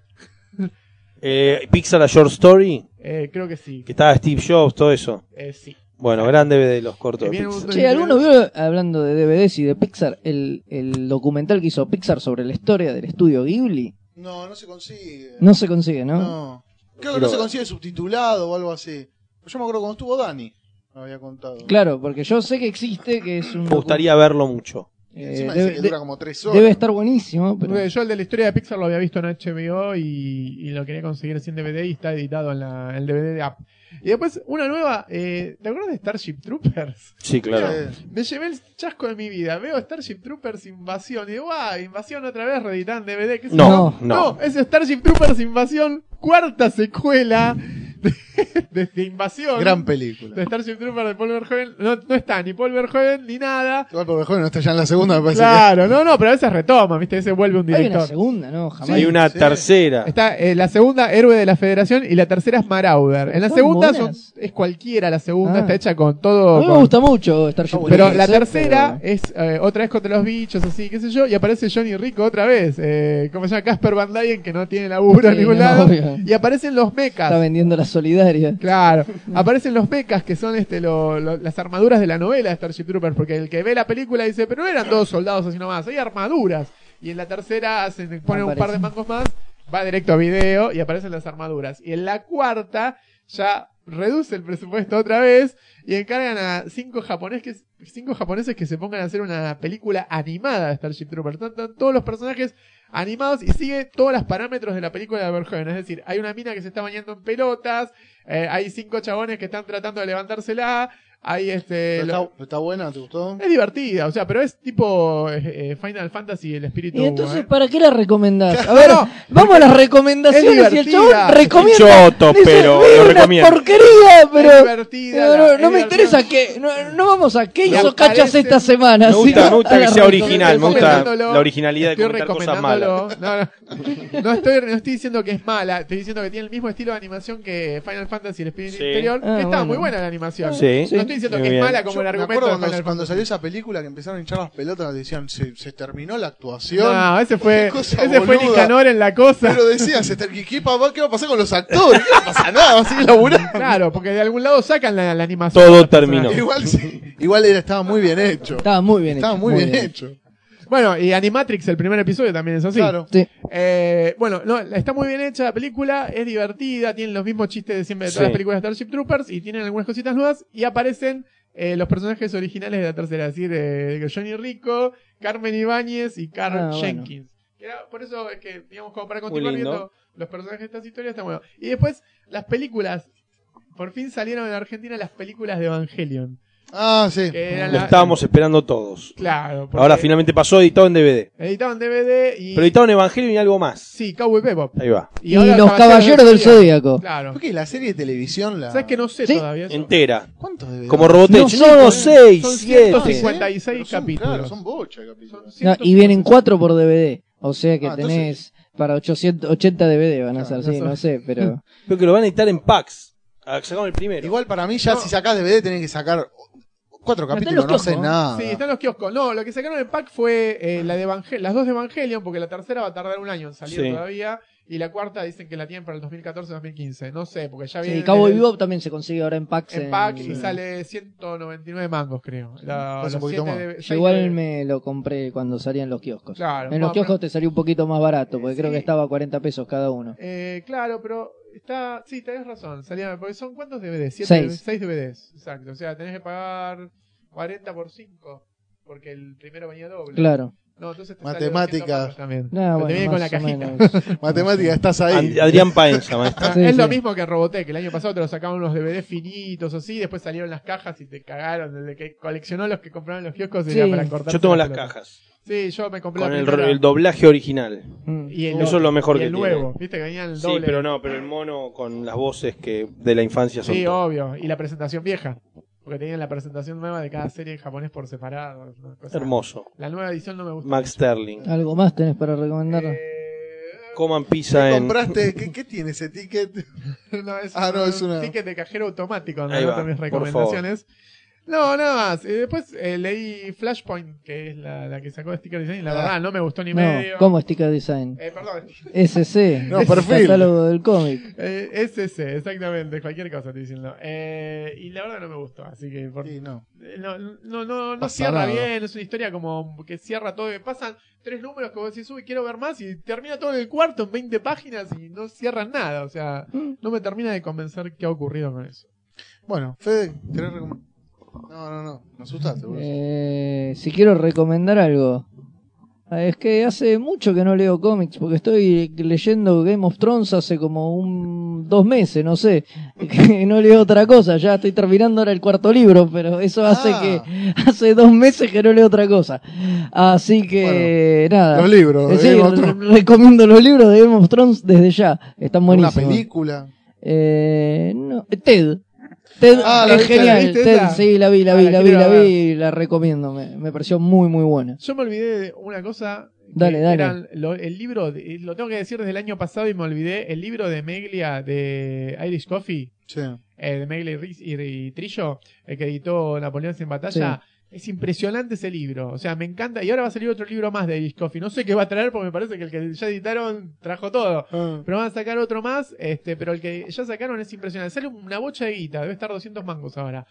Eh, Pixar A Short Story, Eh, creo que sí. que estaba Steve Jobs, todo eso. Eh, sí. Bueno, gran DVD los cortos. De Pixar. Che, ¿alguno vio, hablando de DVDs y de Pixar, el, el documental que hizo Pixar sobre la historia del estudio Ghibli? No, no se consigue. No se consigue, ¿no? No. Creo que no se consigue subtitulado o algo así. Yo me acuerdo cuando estuvo Dani. Me había contado. Claro, porque yo sé que existe, que es un... Me gustaría verlo mucho. Y eh, encima dice debe, que dura como tres horas. debe estar buenísimo, pero... Porque Yo el de la historia de Pixar lo había visto en HBO y, y lo quería conseguir sin DVD y está editado en la, el DVD de App. Y después una nueva, eh, ¿te acuerdas de Starship Troopers? Sí, claro. Eh, Me llevé el chasco de mi vida. Veo Starship Troopers Invasión y digo, ¡guau! Invasión otra vez, reeditan DVD. ¿qué No, yo? no. es Starship Troopers Invasión, cuarta secuela de, de- de Invasión. gran película. de Starship Troopers de Paul Verhoeven. No, no está ni Paul Verhoeven ni nada. Igual porque joven no está ya en la segunda, me parece Claro, no, no, pero a veces retoma, ¿viste? A veces vuelve un Hay una director. segunda, ¿no? Jamás. Hay una sí. tercera. Está eh, la segunda, Héroe de la Federación, y la tercera es Marauder. En la segunda son, es cualquiera, la segunda Ah. está hecha con A todo. mí me con- gusta mucho Starship Está Pero la eh, tercera pero- es eh, otra vez contra los bichos, así, qué sé yo, y aparece Johnny Rico otra vez. Eh, como se llama Casper Van Dyne, que no tiene laburo en Sí, ningún no, lado. obvio. Y aparecen los mechas. Está vendiendo la solidaria. Claro, aparecen los mechas que son este lo- lo- las armaduras de la novela de Starship Troopers, porque el que ve la película dice, pero no eran dos soldados así nomás, hay armaduras. Y en la tercera hacen, ponen un par de mangos más, va directo a video y aparecen las armaduras. Y en la cuarta ya reduce el presupuesto otra vez y encargan a cinco japoneses, cinco japoneses que se pongan a hacer una película animada de Starship Troopers. Están todos los personajes animados y sigue todos los parámetros de la película de Verhoeven. Es decir, hay una mina que se está bañando en pelotas, eh, hay cinco chabones que están tratando de levantársela, Hay este. Pero lo- está, está buena? ¿Te gustó? es divertida, o sea, pero es tipo eh, eh, Final Fantasy, el espíritu. ¿Y entonces eh. para qué la recomendás? A ver, No, vamos a las recomendaciones es y el divertida. chabón recomienda. Choto, Dice, pero "Vi lo una recomiendo". porquería, pero. Es divertida, No, no, la- no es me divertida. interesa qué. No, no vamos a qué hizo Cachas esta semana. Me gusta, sino me gusta que sea original, me gusta la originalidad de comentar cosas malas. No, no, no estoy, no estoy diciendo que es mala, estoy diciendo que tiene el mismo estilo de animación que Final Fantasy el espíritu Sí. interior. Ah, que está bueno. muy buena la animación. Sí. Estoy diciendo que es mala como Yo el me argumento acuerdo de cuando, Final cuando Fantasy. salió esa película que empezaron a hinchar las pelotas, decían, se, se terminó la actuación. No, ese fue, Qué cosa ese fue boluda. Nicanor en la cosa. Pero decían, se ter- ¿qué, qué, pa- ¿qué va a pasar con los actores? ¿Qué va a pasar? Nada, va a seguir laburando. Claro, porque de algún lado sacan la, la animación. Todo de los terminó. personajes. Igual, sí, igual era, estaba muy bien hecho. Estaba muy bien Estaba hecho. muy bien hecho. Bueno, y Animatrix, el primer episodio también es así. Claro. Sí. Eh, bueno, no, está muy bien hecha la película, es divertida, tienen los mismos chistes de siempre de todas Sí. las películas de Starship Troopers y tienen algunas cositas nuevas y aparecen eh, los personajes originales de la tercera, es decir, eh, Johnny Rico, Carmen Ibáñez y Carl Ah. Jenkins. Que era- por eso es que, digamos, como para continuar viendo los personajes de estas historias, está bueno. Y después, las películas, por fin salieron en Argentina las películas de Evangelion. Ah, sí. Lo la- estábamos esperando todos. Claro. porque Ahora finalmente pasó editado en DVD. Editaban DVD y... Pero editado en Evangelio y algo más. Sí, Cowboy Bebop. Ahí va. Y, ahora los Caballeros del Zodíaco. Claro. ¿Por qué la serie de televisión la. ¿Sabes que no sé Sí. todavía eso? Entera. ¿Cuántos de Como Robotech. No sé, No, no, porque seis, son siete. 156 Pero son, capítulos. Claro, son bocha de capítulos. Son No, y vienen cuatro por DVD. O sea que Ah, tenés para 880 DVD van a ser, Claro, sí, no no sé, pero... Creo que lo van a editar en packs. Ah, Sacaron el primero. Igual para mí, ya No. si sacás DVD, tenés que sacar cuatro capítulos, los no sé nada. Sí, están los kioscos. No, lo que sacaron en pack fue eh, la de Evangel las dos de Evangelion, porque la tercera va a tardar un año en salir Sí. todavía. Y la cuarta dicen que la tienen para el 2014-2015. No sé, porque ya viene Sí, Cowboy Bebop también se consigue ahora en packs. en pack y sale 199 mangos, creo. La, un poquito más. de- Yo igual de- me lo compré cuando salían los kioscos. Claro. En los kioscos te salió un poquito más barato, porque Sí. creo que estaba a 40 pesos cada uno. Eh, claro, pero está. Sí, tenés razón. Salía, porque son cuántos DVDs? Siete, Seis. seis DVDs. Exacto. O sea, tenés que pagar 40 por 5. Porque el primero venía doble. Claro. No, entonces te 200 también. Porque bueno, te viene con la cajita. Matemática, estás ahí. Ad- Adrián Paenza, maestro. Ah, Sí, es lo sí. mismo que Robotech. El año pasado te lo sacaban unos DVD finitos o así. Después salieron las cajas y te cagaron. Desde que coleccionó los que compraron los kioscos Sí. era para cortar. Yo tengo las cajas. Sí, yo me compré Con la el, el doblaje original. Mm. y el Eso otro, es lo mejor y que el tiene. nuevo. Viste que el Sí, doble. pero no, pero el mono con las voces que de la infancia son Sí, obvio. Y la presentación vieja. Porque tenían la presentación nueva de cada serie en japonés por separado. una cosa- hermoso. La nueva edición no me gusta. Max Sterling. ¿Algo más tenés para recomendar? Eh, Coman pizza ¿Qué en. compraste? ¿Qué, qué tiene ese ticket? no, es Ah, no, un es una- ticket de cajero automático. Ahí va, mis por recomendaciones. No, nada más. Eh, después eh, leí Flashpoint, que es la, la que sacó Sticker Design. y La Ah. verdad, no me gustó ni No, medio. ¿cómo Sticker Design? Eh, perdón. SC. No, el perfil. catálogo del cómic. Eh, SC, exactamente. Cualquier cosa estoy diciendo. Eh, y la verdad no me gustó. Así que por, Sí, no. Eh, No, no, no, no cierra nada. bien, es una historia como que cierra todo. que Pasan tres números que vos decís, uy, quiero ver más, y termina todo en el cuarto en 20 páginas y no cierran nada. O sea, no me termina de convencer qué ha ocurrido con eso. Bueno, Fede, ¿querés recomendar? No, no, no. Me asustaste, boludo. Eh, si quiero recomendar algo. Ah, Es que hace mucho que no leo cómics, porque estoy leyendo Game of Thrones hace como un dos meses, no sé. Que no leo otra cosa, ya estoy terminando ahora el cuarto libro, pero eso hace Ah. que hace dos meses que no leo otra cosa. Así que nada. Los libros. Eh, sí, re- recomiendo los libros de Game of Thrones desde ya. Están Una buenísimos. película. Eh, no, Ted. Ted Ah, ¿la es viste? genial. ¿Viste Ted, esa? sí, la vi, la Ah, vi, la la vi, la vi la recomiendo. Me, me pareció muy, muy buena. Yo me olvidé de una cosa. Dale, dale. eran lo- el libro, de- lo tengo que decir desde el año pasado y me olvidé. El libro de Meglia de Irish Coffee, Sí. eh, de Meglia y, Riz- y- y Trillo, el que editó Napoleón sin batalla. Es impresionante ese libro, o sea, me encanta. Y ahora va a salir otro libro más de Coffee. No sé qué va a traer porque me parece que el que ya editaron trajo todo. Ah. Pero van a sacar otro más, este, pero el que ya sacaron es impresionante. Sale una bocha de guita, debe estar 200 mangos ahora.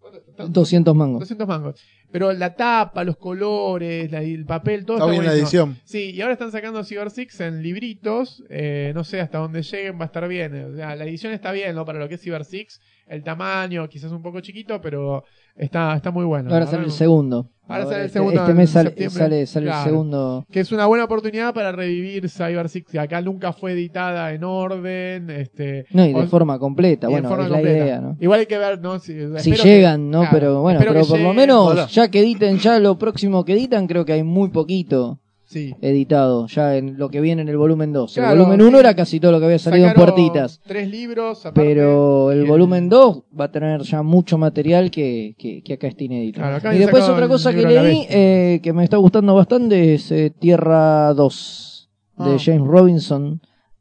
¿Cuánto está? 200 mangos. 200 mangos. Pero la tapa, los colores, la- el papel, todo Está está, bien la edición. Sí, y ahora están sacando Cyber Six en libritos. eh, no sé hasta dónde lleguen, va a estar bien. O sea, la edición está bien, ¿no? Para lo que es Cyber Six. El tamaño, quizás un poco chiquito, pero está, está muy bueno. Ahora sale el segundo. Ahora sale el segundo este mes sale, septiembre. sale, sale Claro. el segundo. Que es una buena oportunidad para revivir Cyber Six, que acá nunca fue editada en orden. Este, No, y de o- forma completa. bueno, forma es la completa. idea, ¿no? Igual hay que ver, ¿no? Si, Si espero que- llegan, ¿no? claro, pero bueno, pero por lo menos, Hola. ya que editen, ya lo próximo que editan, creo que hay muy poquito Sí. editado, ya en lo que viene en el volumen 2. Claro, el volumen sí. 1 era casi todo lo que había salido en puertitas. Tres libros, aparte, Pero el volumen 2 va a tener ya mucho material que, que, que acá está inédito. Claro, y después otra cosa que leí, eh, que me está gustando bastante, es eh, Tierra 2 de Ah. James Robinson,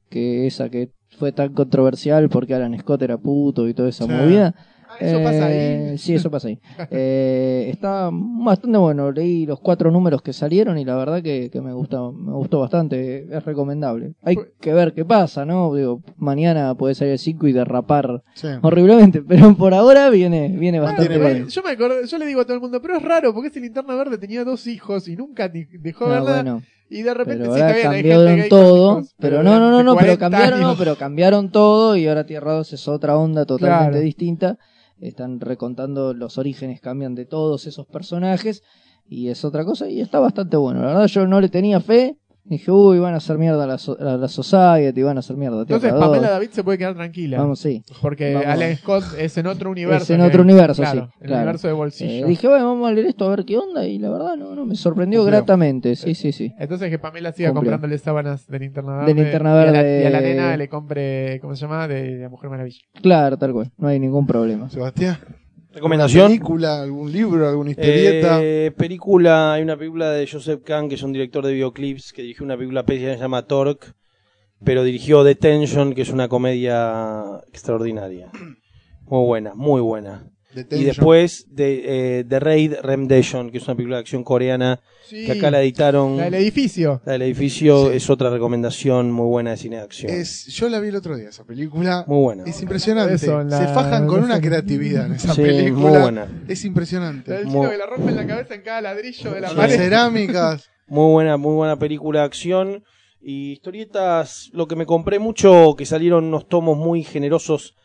que esa que fue tan controversial porque Alan Scott era puto y toda esa Sí. movida. Ah, eso pasa Eh, ahí. Sí, eso pasa ahí. Eh, está bastante bueno. Leí los cuatro números que salieron y la verdad que, que me gustó, me gustó bastante. Es recomendable. Hay que ver qué pasa, ¿no? Digo, mañana puede salir el 5 y derrapar Sí. horriblemente, pero por ahora viene, viene bastante. Eh, Yo me acordé, yo le digo a todo el mundo, pero es raro porque ese linterna verde tenía dos hijos y nunca dejó Ah, ver nada. bueno, Y de repente pero sí, ahora hay cambiaron todo, hijos, pero no, no, no, no, pero 40 cambiaron, no, pero cambiaron todo y ahora Tierra 2 es otra onda totalmente Claro. distinta. Están recontando los orígenes, cambian de todos esos personajes y es otra cosa y está bastante bueno. La verdad yo no le tenía fe, dije, uy, van a hacer mierda a la, so- a la Society, van a hacer mierda Entonces 2. Pamela David se puede quedar tranquila. Vamos, sí. Porque Vamos. Alan Scott es en otro universo. Es en otro universo, claro, sí, El claro. universo de Eh, bolsillo. dije, bueno, vamos a leer esto a ver qué onda y la verdad no, no me sorprendió Cumplió. gratamente, sí, sí, sí. Entonces que Pamela siga Cumplió. comprándole sábanas de linterna De verde. linterna y a la- verde. Y a la, nena le compre, ¿cómo se llama? De la Mujer Maravilla. Claro, tal cual, no hay ningún problema. Sebastián. ¿Recomendación? ¿Película, algún libro, alguna historieta? Eh, película, hay una película de Joseph Kahn, que es un director de videoclips, que dirigió una película que se llama Torque, pero dirigió Detention, que es una comedia extraordinaria. Muy buena, muy buena. Y después de eh, The Raid Redemption, que es una película de acción coreana, Sí. que acá la editaron. La del edificio. La del edificio Sí. es otra recomendación muy buena de cine de acción. Es, yo la vi el otro día, esa película. Muy buena. Es impresionante. Eso, la- Se fajan con una creatividad en esa Sí, película. muy buena. Es La impresionante. del Muy- chino que la rompen la cabeza en cada ladrillo de la Las pared. cerámicas. Muy buena, muy buena película de acción. Y historietas, lo que me compré mucho, que salieron unos tomos muy generosos,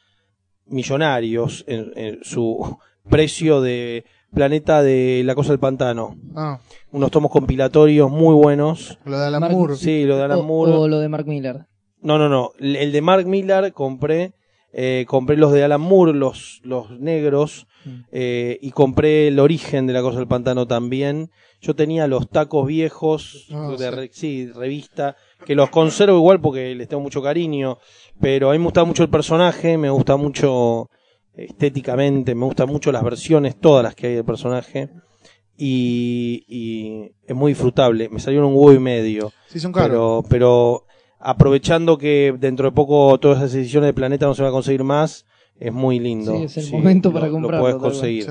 millonarios, en, en su precio de Planeta de la Cosa del Pantano. Ah, Unos tomos compilatorios muy buenos. lo de Alan Mark- Moore. Sí, lo de Alan O, Moore. o lo de Mark Miller. No, no, no. El de Mark Millar compré. eh, compré los de Alan Moore, los, los negros. Mm. eh, y compré el origen de la cosa del pantano también. Yo tenía los tacos viejos Ah, de sí. re- sí, revista, que los conservo igual porque les tengo mucho cariño. Pero a mí me gusta mucho el personaje, me gusta mucho estéticamente, me gustan mucho las versiones, todas las que hay del personaje. Y, y es muy disfrutable. Me salieron un huevo y medio. Sí, son caros. Pero, pero aprovechando que dentro de poco todas esas ediciones de Planeta no se va a conseguir más, es muy lindo. Sí, es el momento para lo- comprarlo, Lo puedes tal conseguir. Sí.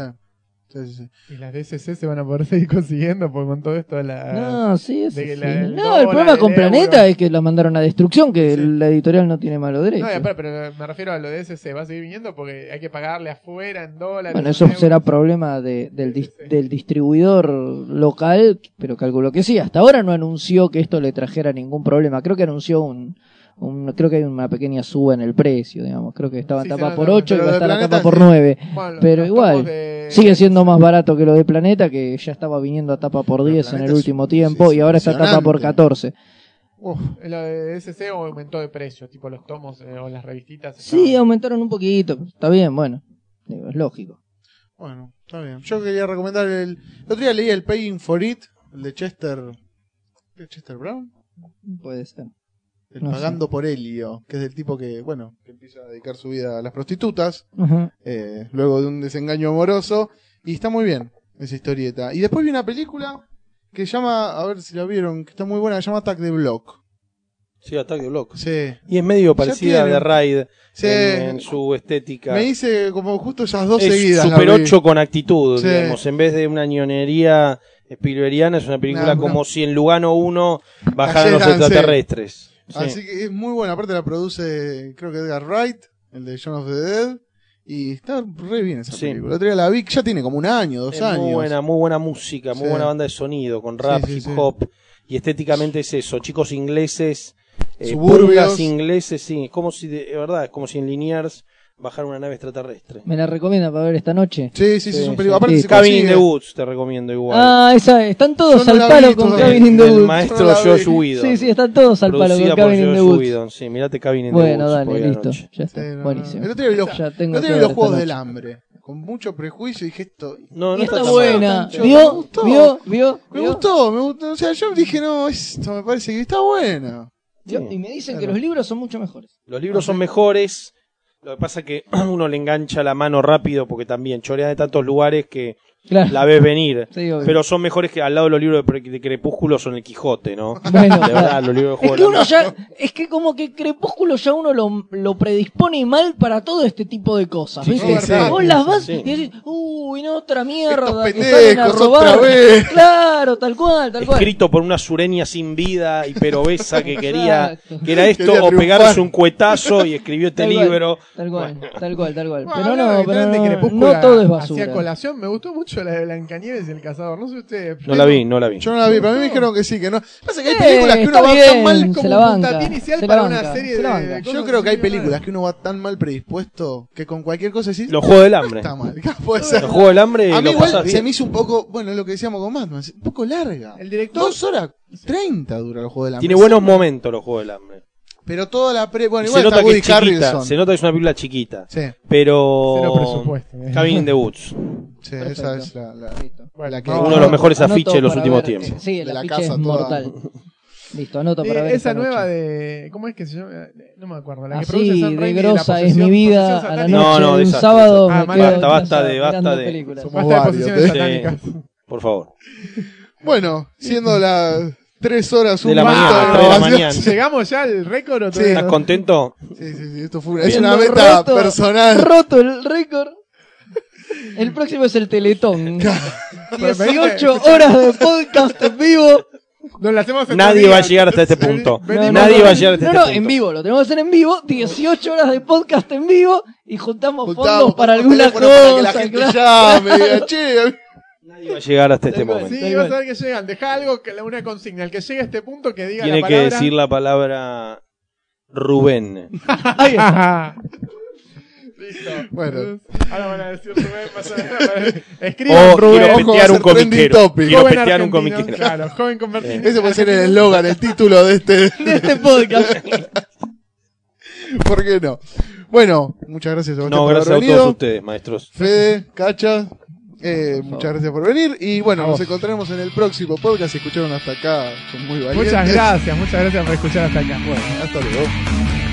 Sí, sí, sí. Y las DSC se van a poder seguir consiguiendo porque con todo esto de la... No, sí, eso sí. la- el No, dólar, el problema el con euro. Planeta es que la mandaron a destrucción, que Sí. la editorial no tiene malo derecho. No, aparte, pero me refiero a lo de DSC. Va a seguir viniendo porque hay que pagarle afuera en dólares. Bueno, en eso euros. será problema de- del, dis- del distribuidor local, pero calculo que sí. Hasta ahora no anunció que esto le trajera ningún problema. Creo que anunció un, un- creo que hay una pequeña suba en el precio, digamos. Creo que estaba Sí, tapa por no, no, 8 y va a estar a tapa por sí. 9. Bueno, los- pero igual, de- Sigue siendo más barato que lo de Planeta, que ya estaba viniendo a tapa por Pero 10 en el último tiempo y ahora está tapa por impresionante. 14. Uf, Lo de aumentó de precio, tipo los tomos eh, o las revistitas. Sí, aumentaron un poquito. Está bien, bueno. Digo, es lógico. bueno, está bien. Yo quería recomendar el. El otro día leí el Paying for It, el de Chester. ¿de Chester Brown? Puede ser. El No Pagando por Helio, que es del tipo que, bueno, que empieza a dedicar su vida a las prostitutas, eh, luego de un desengaño amoroso, y está muy bien esa historieta. Y después vi una película que llama, a ver si la vieron, que está muy buena, que se llama Attack the Block. Sí, Attack the Block. Sí. Y es medio parecida a The Raid Sí. en, en su estética. Me hice como justo esas dos es seguidas. Super vi. 8 con actitud, Sí. digamos. En vez de una ñonería Spielbergiana, es una película No, no. como si en Lugano 1 bajaran los extraterrestres. Sí. Así que es muy buena. Aparte la produce, creo que Edgar Wright, el de Shaun of the Dead. Y está re bien esa Sí. película. El otro día la vi, ya tiene como un año, dos Es años. Muy buena, muy buena música, muy Sí. buena banda de sonido, con rap, hip hop. Y estéticamente es eso, chicos ingleses, eh, ingleses, sí, es como si, de, de verdad, es como si en Liniers bajar una nave extraterrestre. Me la recomienda para ver esta noche. Sí, sí, sí, es un película. sí. Aparte Sí. se Cabin in the Woods te recomiendo igual. Ah, esa, están todos Yo no al la palo con todavía. Cabin in the El Woods. maestro No la vi. Josh Whedon. Sí, sí, están todos al palo Producida con por Cabin in the Josh Woods. Whedon. Sí, mirate Cabin in the Bueno, Woods. dale, hoy listo. anoche. Ya está. Sí, no, Buenísimo. El otro día vi los, Ya tengo el otro que día vi ver los juegos del hambre. Con mucho prejuicio y dije esto. No, Y no está tan mal. buena. Me ¿Vio? gustó. ¿Vio? ¿Vio? Me ¿Vio? gustó, me gustó. O sea, yo dije, no, esto me parece que está buena. ¿Vio? Y me dicen que los libros son mucho mejores. Los libros son mejores. Lo que pasa es que uno le engancha la mano rápido porque también chorea de tantos lugares que Claro. la ves venir. Sí. Pero son mejores que al lado de los libros de, Pre- de Crepúsculo son el Quijote, ¿no? Bueno, de verdad, los libros de Es Juego que del uno ya, es que como que Crepúsculo ya uno lo, lo predispone mal para todo este tipo de cosas, Sí, ¿viste? sí, sí. Vos las vas Sí. y decís, uy, no, otra mierda, Estos que salen a pendejos, robar. otra vez. Claro, tal cual, tal cual. Escrito por una sureña sin vida y pero obesa que quería Exacto. que era esto Quería o pegarse un cuetazo y escribió este Tal cual. libro. Tal cual, tal cual, tal cual. Bueno, Pero no, de pero no, no todo es basura. colación, me gustó mucho la de Blancanieves y el cazador. No sé ustedes. No la vi, no la vi. Yo no la vi, pero a mí me dijeron que sí, que no. Pasa que hay Eh, películas que uno va bien, tan mal. como la un puntapié inicial para una serie de Yo creo que hay películas que uno va tan mal predispuesto que con cualquier cosa decís. Los Juegos del Hambre. Está mal. Puede ser. Los Juegos del Hambre A mí lo igual pasas se bien. me hizo un poco, bueno, lo que decíamos con Batman, un poco larga. El director. Dos horas treinta dura el juego del hambre. Tiene buenos momentos los Juegos del Hambre. Pero toda la pre. Bueno, Y igual se nota está que Woody es chiquita, se nota que es una película chiquita. Sí, Pero Cero presupuesto. eh. Cabin in the Woods. sí, esa es la. la- la que- Uno de los mejores Anoto afiches de los últimos ver, tiempos. Sí, el De la casa es toda. mortal. Listo, anoto para Eh, ver. esa nueva noche. de. ¿Cómo es que se llama? No me acuerdo. La que Así produce de Raimi de la grosa es posesión- mi vida a la noche No, no, de un sábado. Ah, me basta, quedo basta casa de- basta de- películas. Somos Basta de posiciones ¿eh? satánicas. Por favor. Bueno, siendo las tres horas un De la mañana, de tres de la mañana. ¿Llegamos ya al récord o Sí. todavía ¿Estás no? contento? Sí, sí, sí, esto fue una, es una meta roto- personal. Roto el récord. El próximo es el Teletón. 18 horas de podcast en vivo. Nos la hacemos Nadie va a llegar hasta este punto. No, Nadie no, va a llegar hasta No, este no, punto. en vivo, lo tenemos que hacer en vivo. 18 horas de podcast en vivo y juntamos Juntamos fondos para alguna teléfono para que la cosa. gente claro. llame, diga, che, Nadie va a llegar hasta este momento. Sí, vas a ver que llegan. Deja algo, que una consigna. El que llegue a este punto que diga Tiene la que decir la palabra Rubén. Ahí está. Listo. Bueno. Ahora van a decir Rubén. a. Escriban O Rubén. quiero a petear un comiquero. Quiero Joven petear un comiquero. Claro, joven convertido. Ese puede ser el eslogan, el título de este. De este podcast. ¿Por qué no? Bueno, muchas gracias Sebastián No, por gracias a todos ustedes, maestros. Fede, Cacha, eh, muchas gracias por venir. Y bueno, nos encontraremos en el próximo podcast. Si escucharon hasta acá, son muy valientes. Muchas gracias, muchas gracias por escuchar hasta acá. Bueno, hasta luego.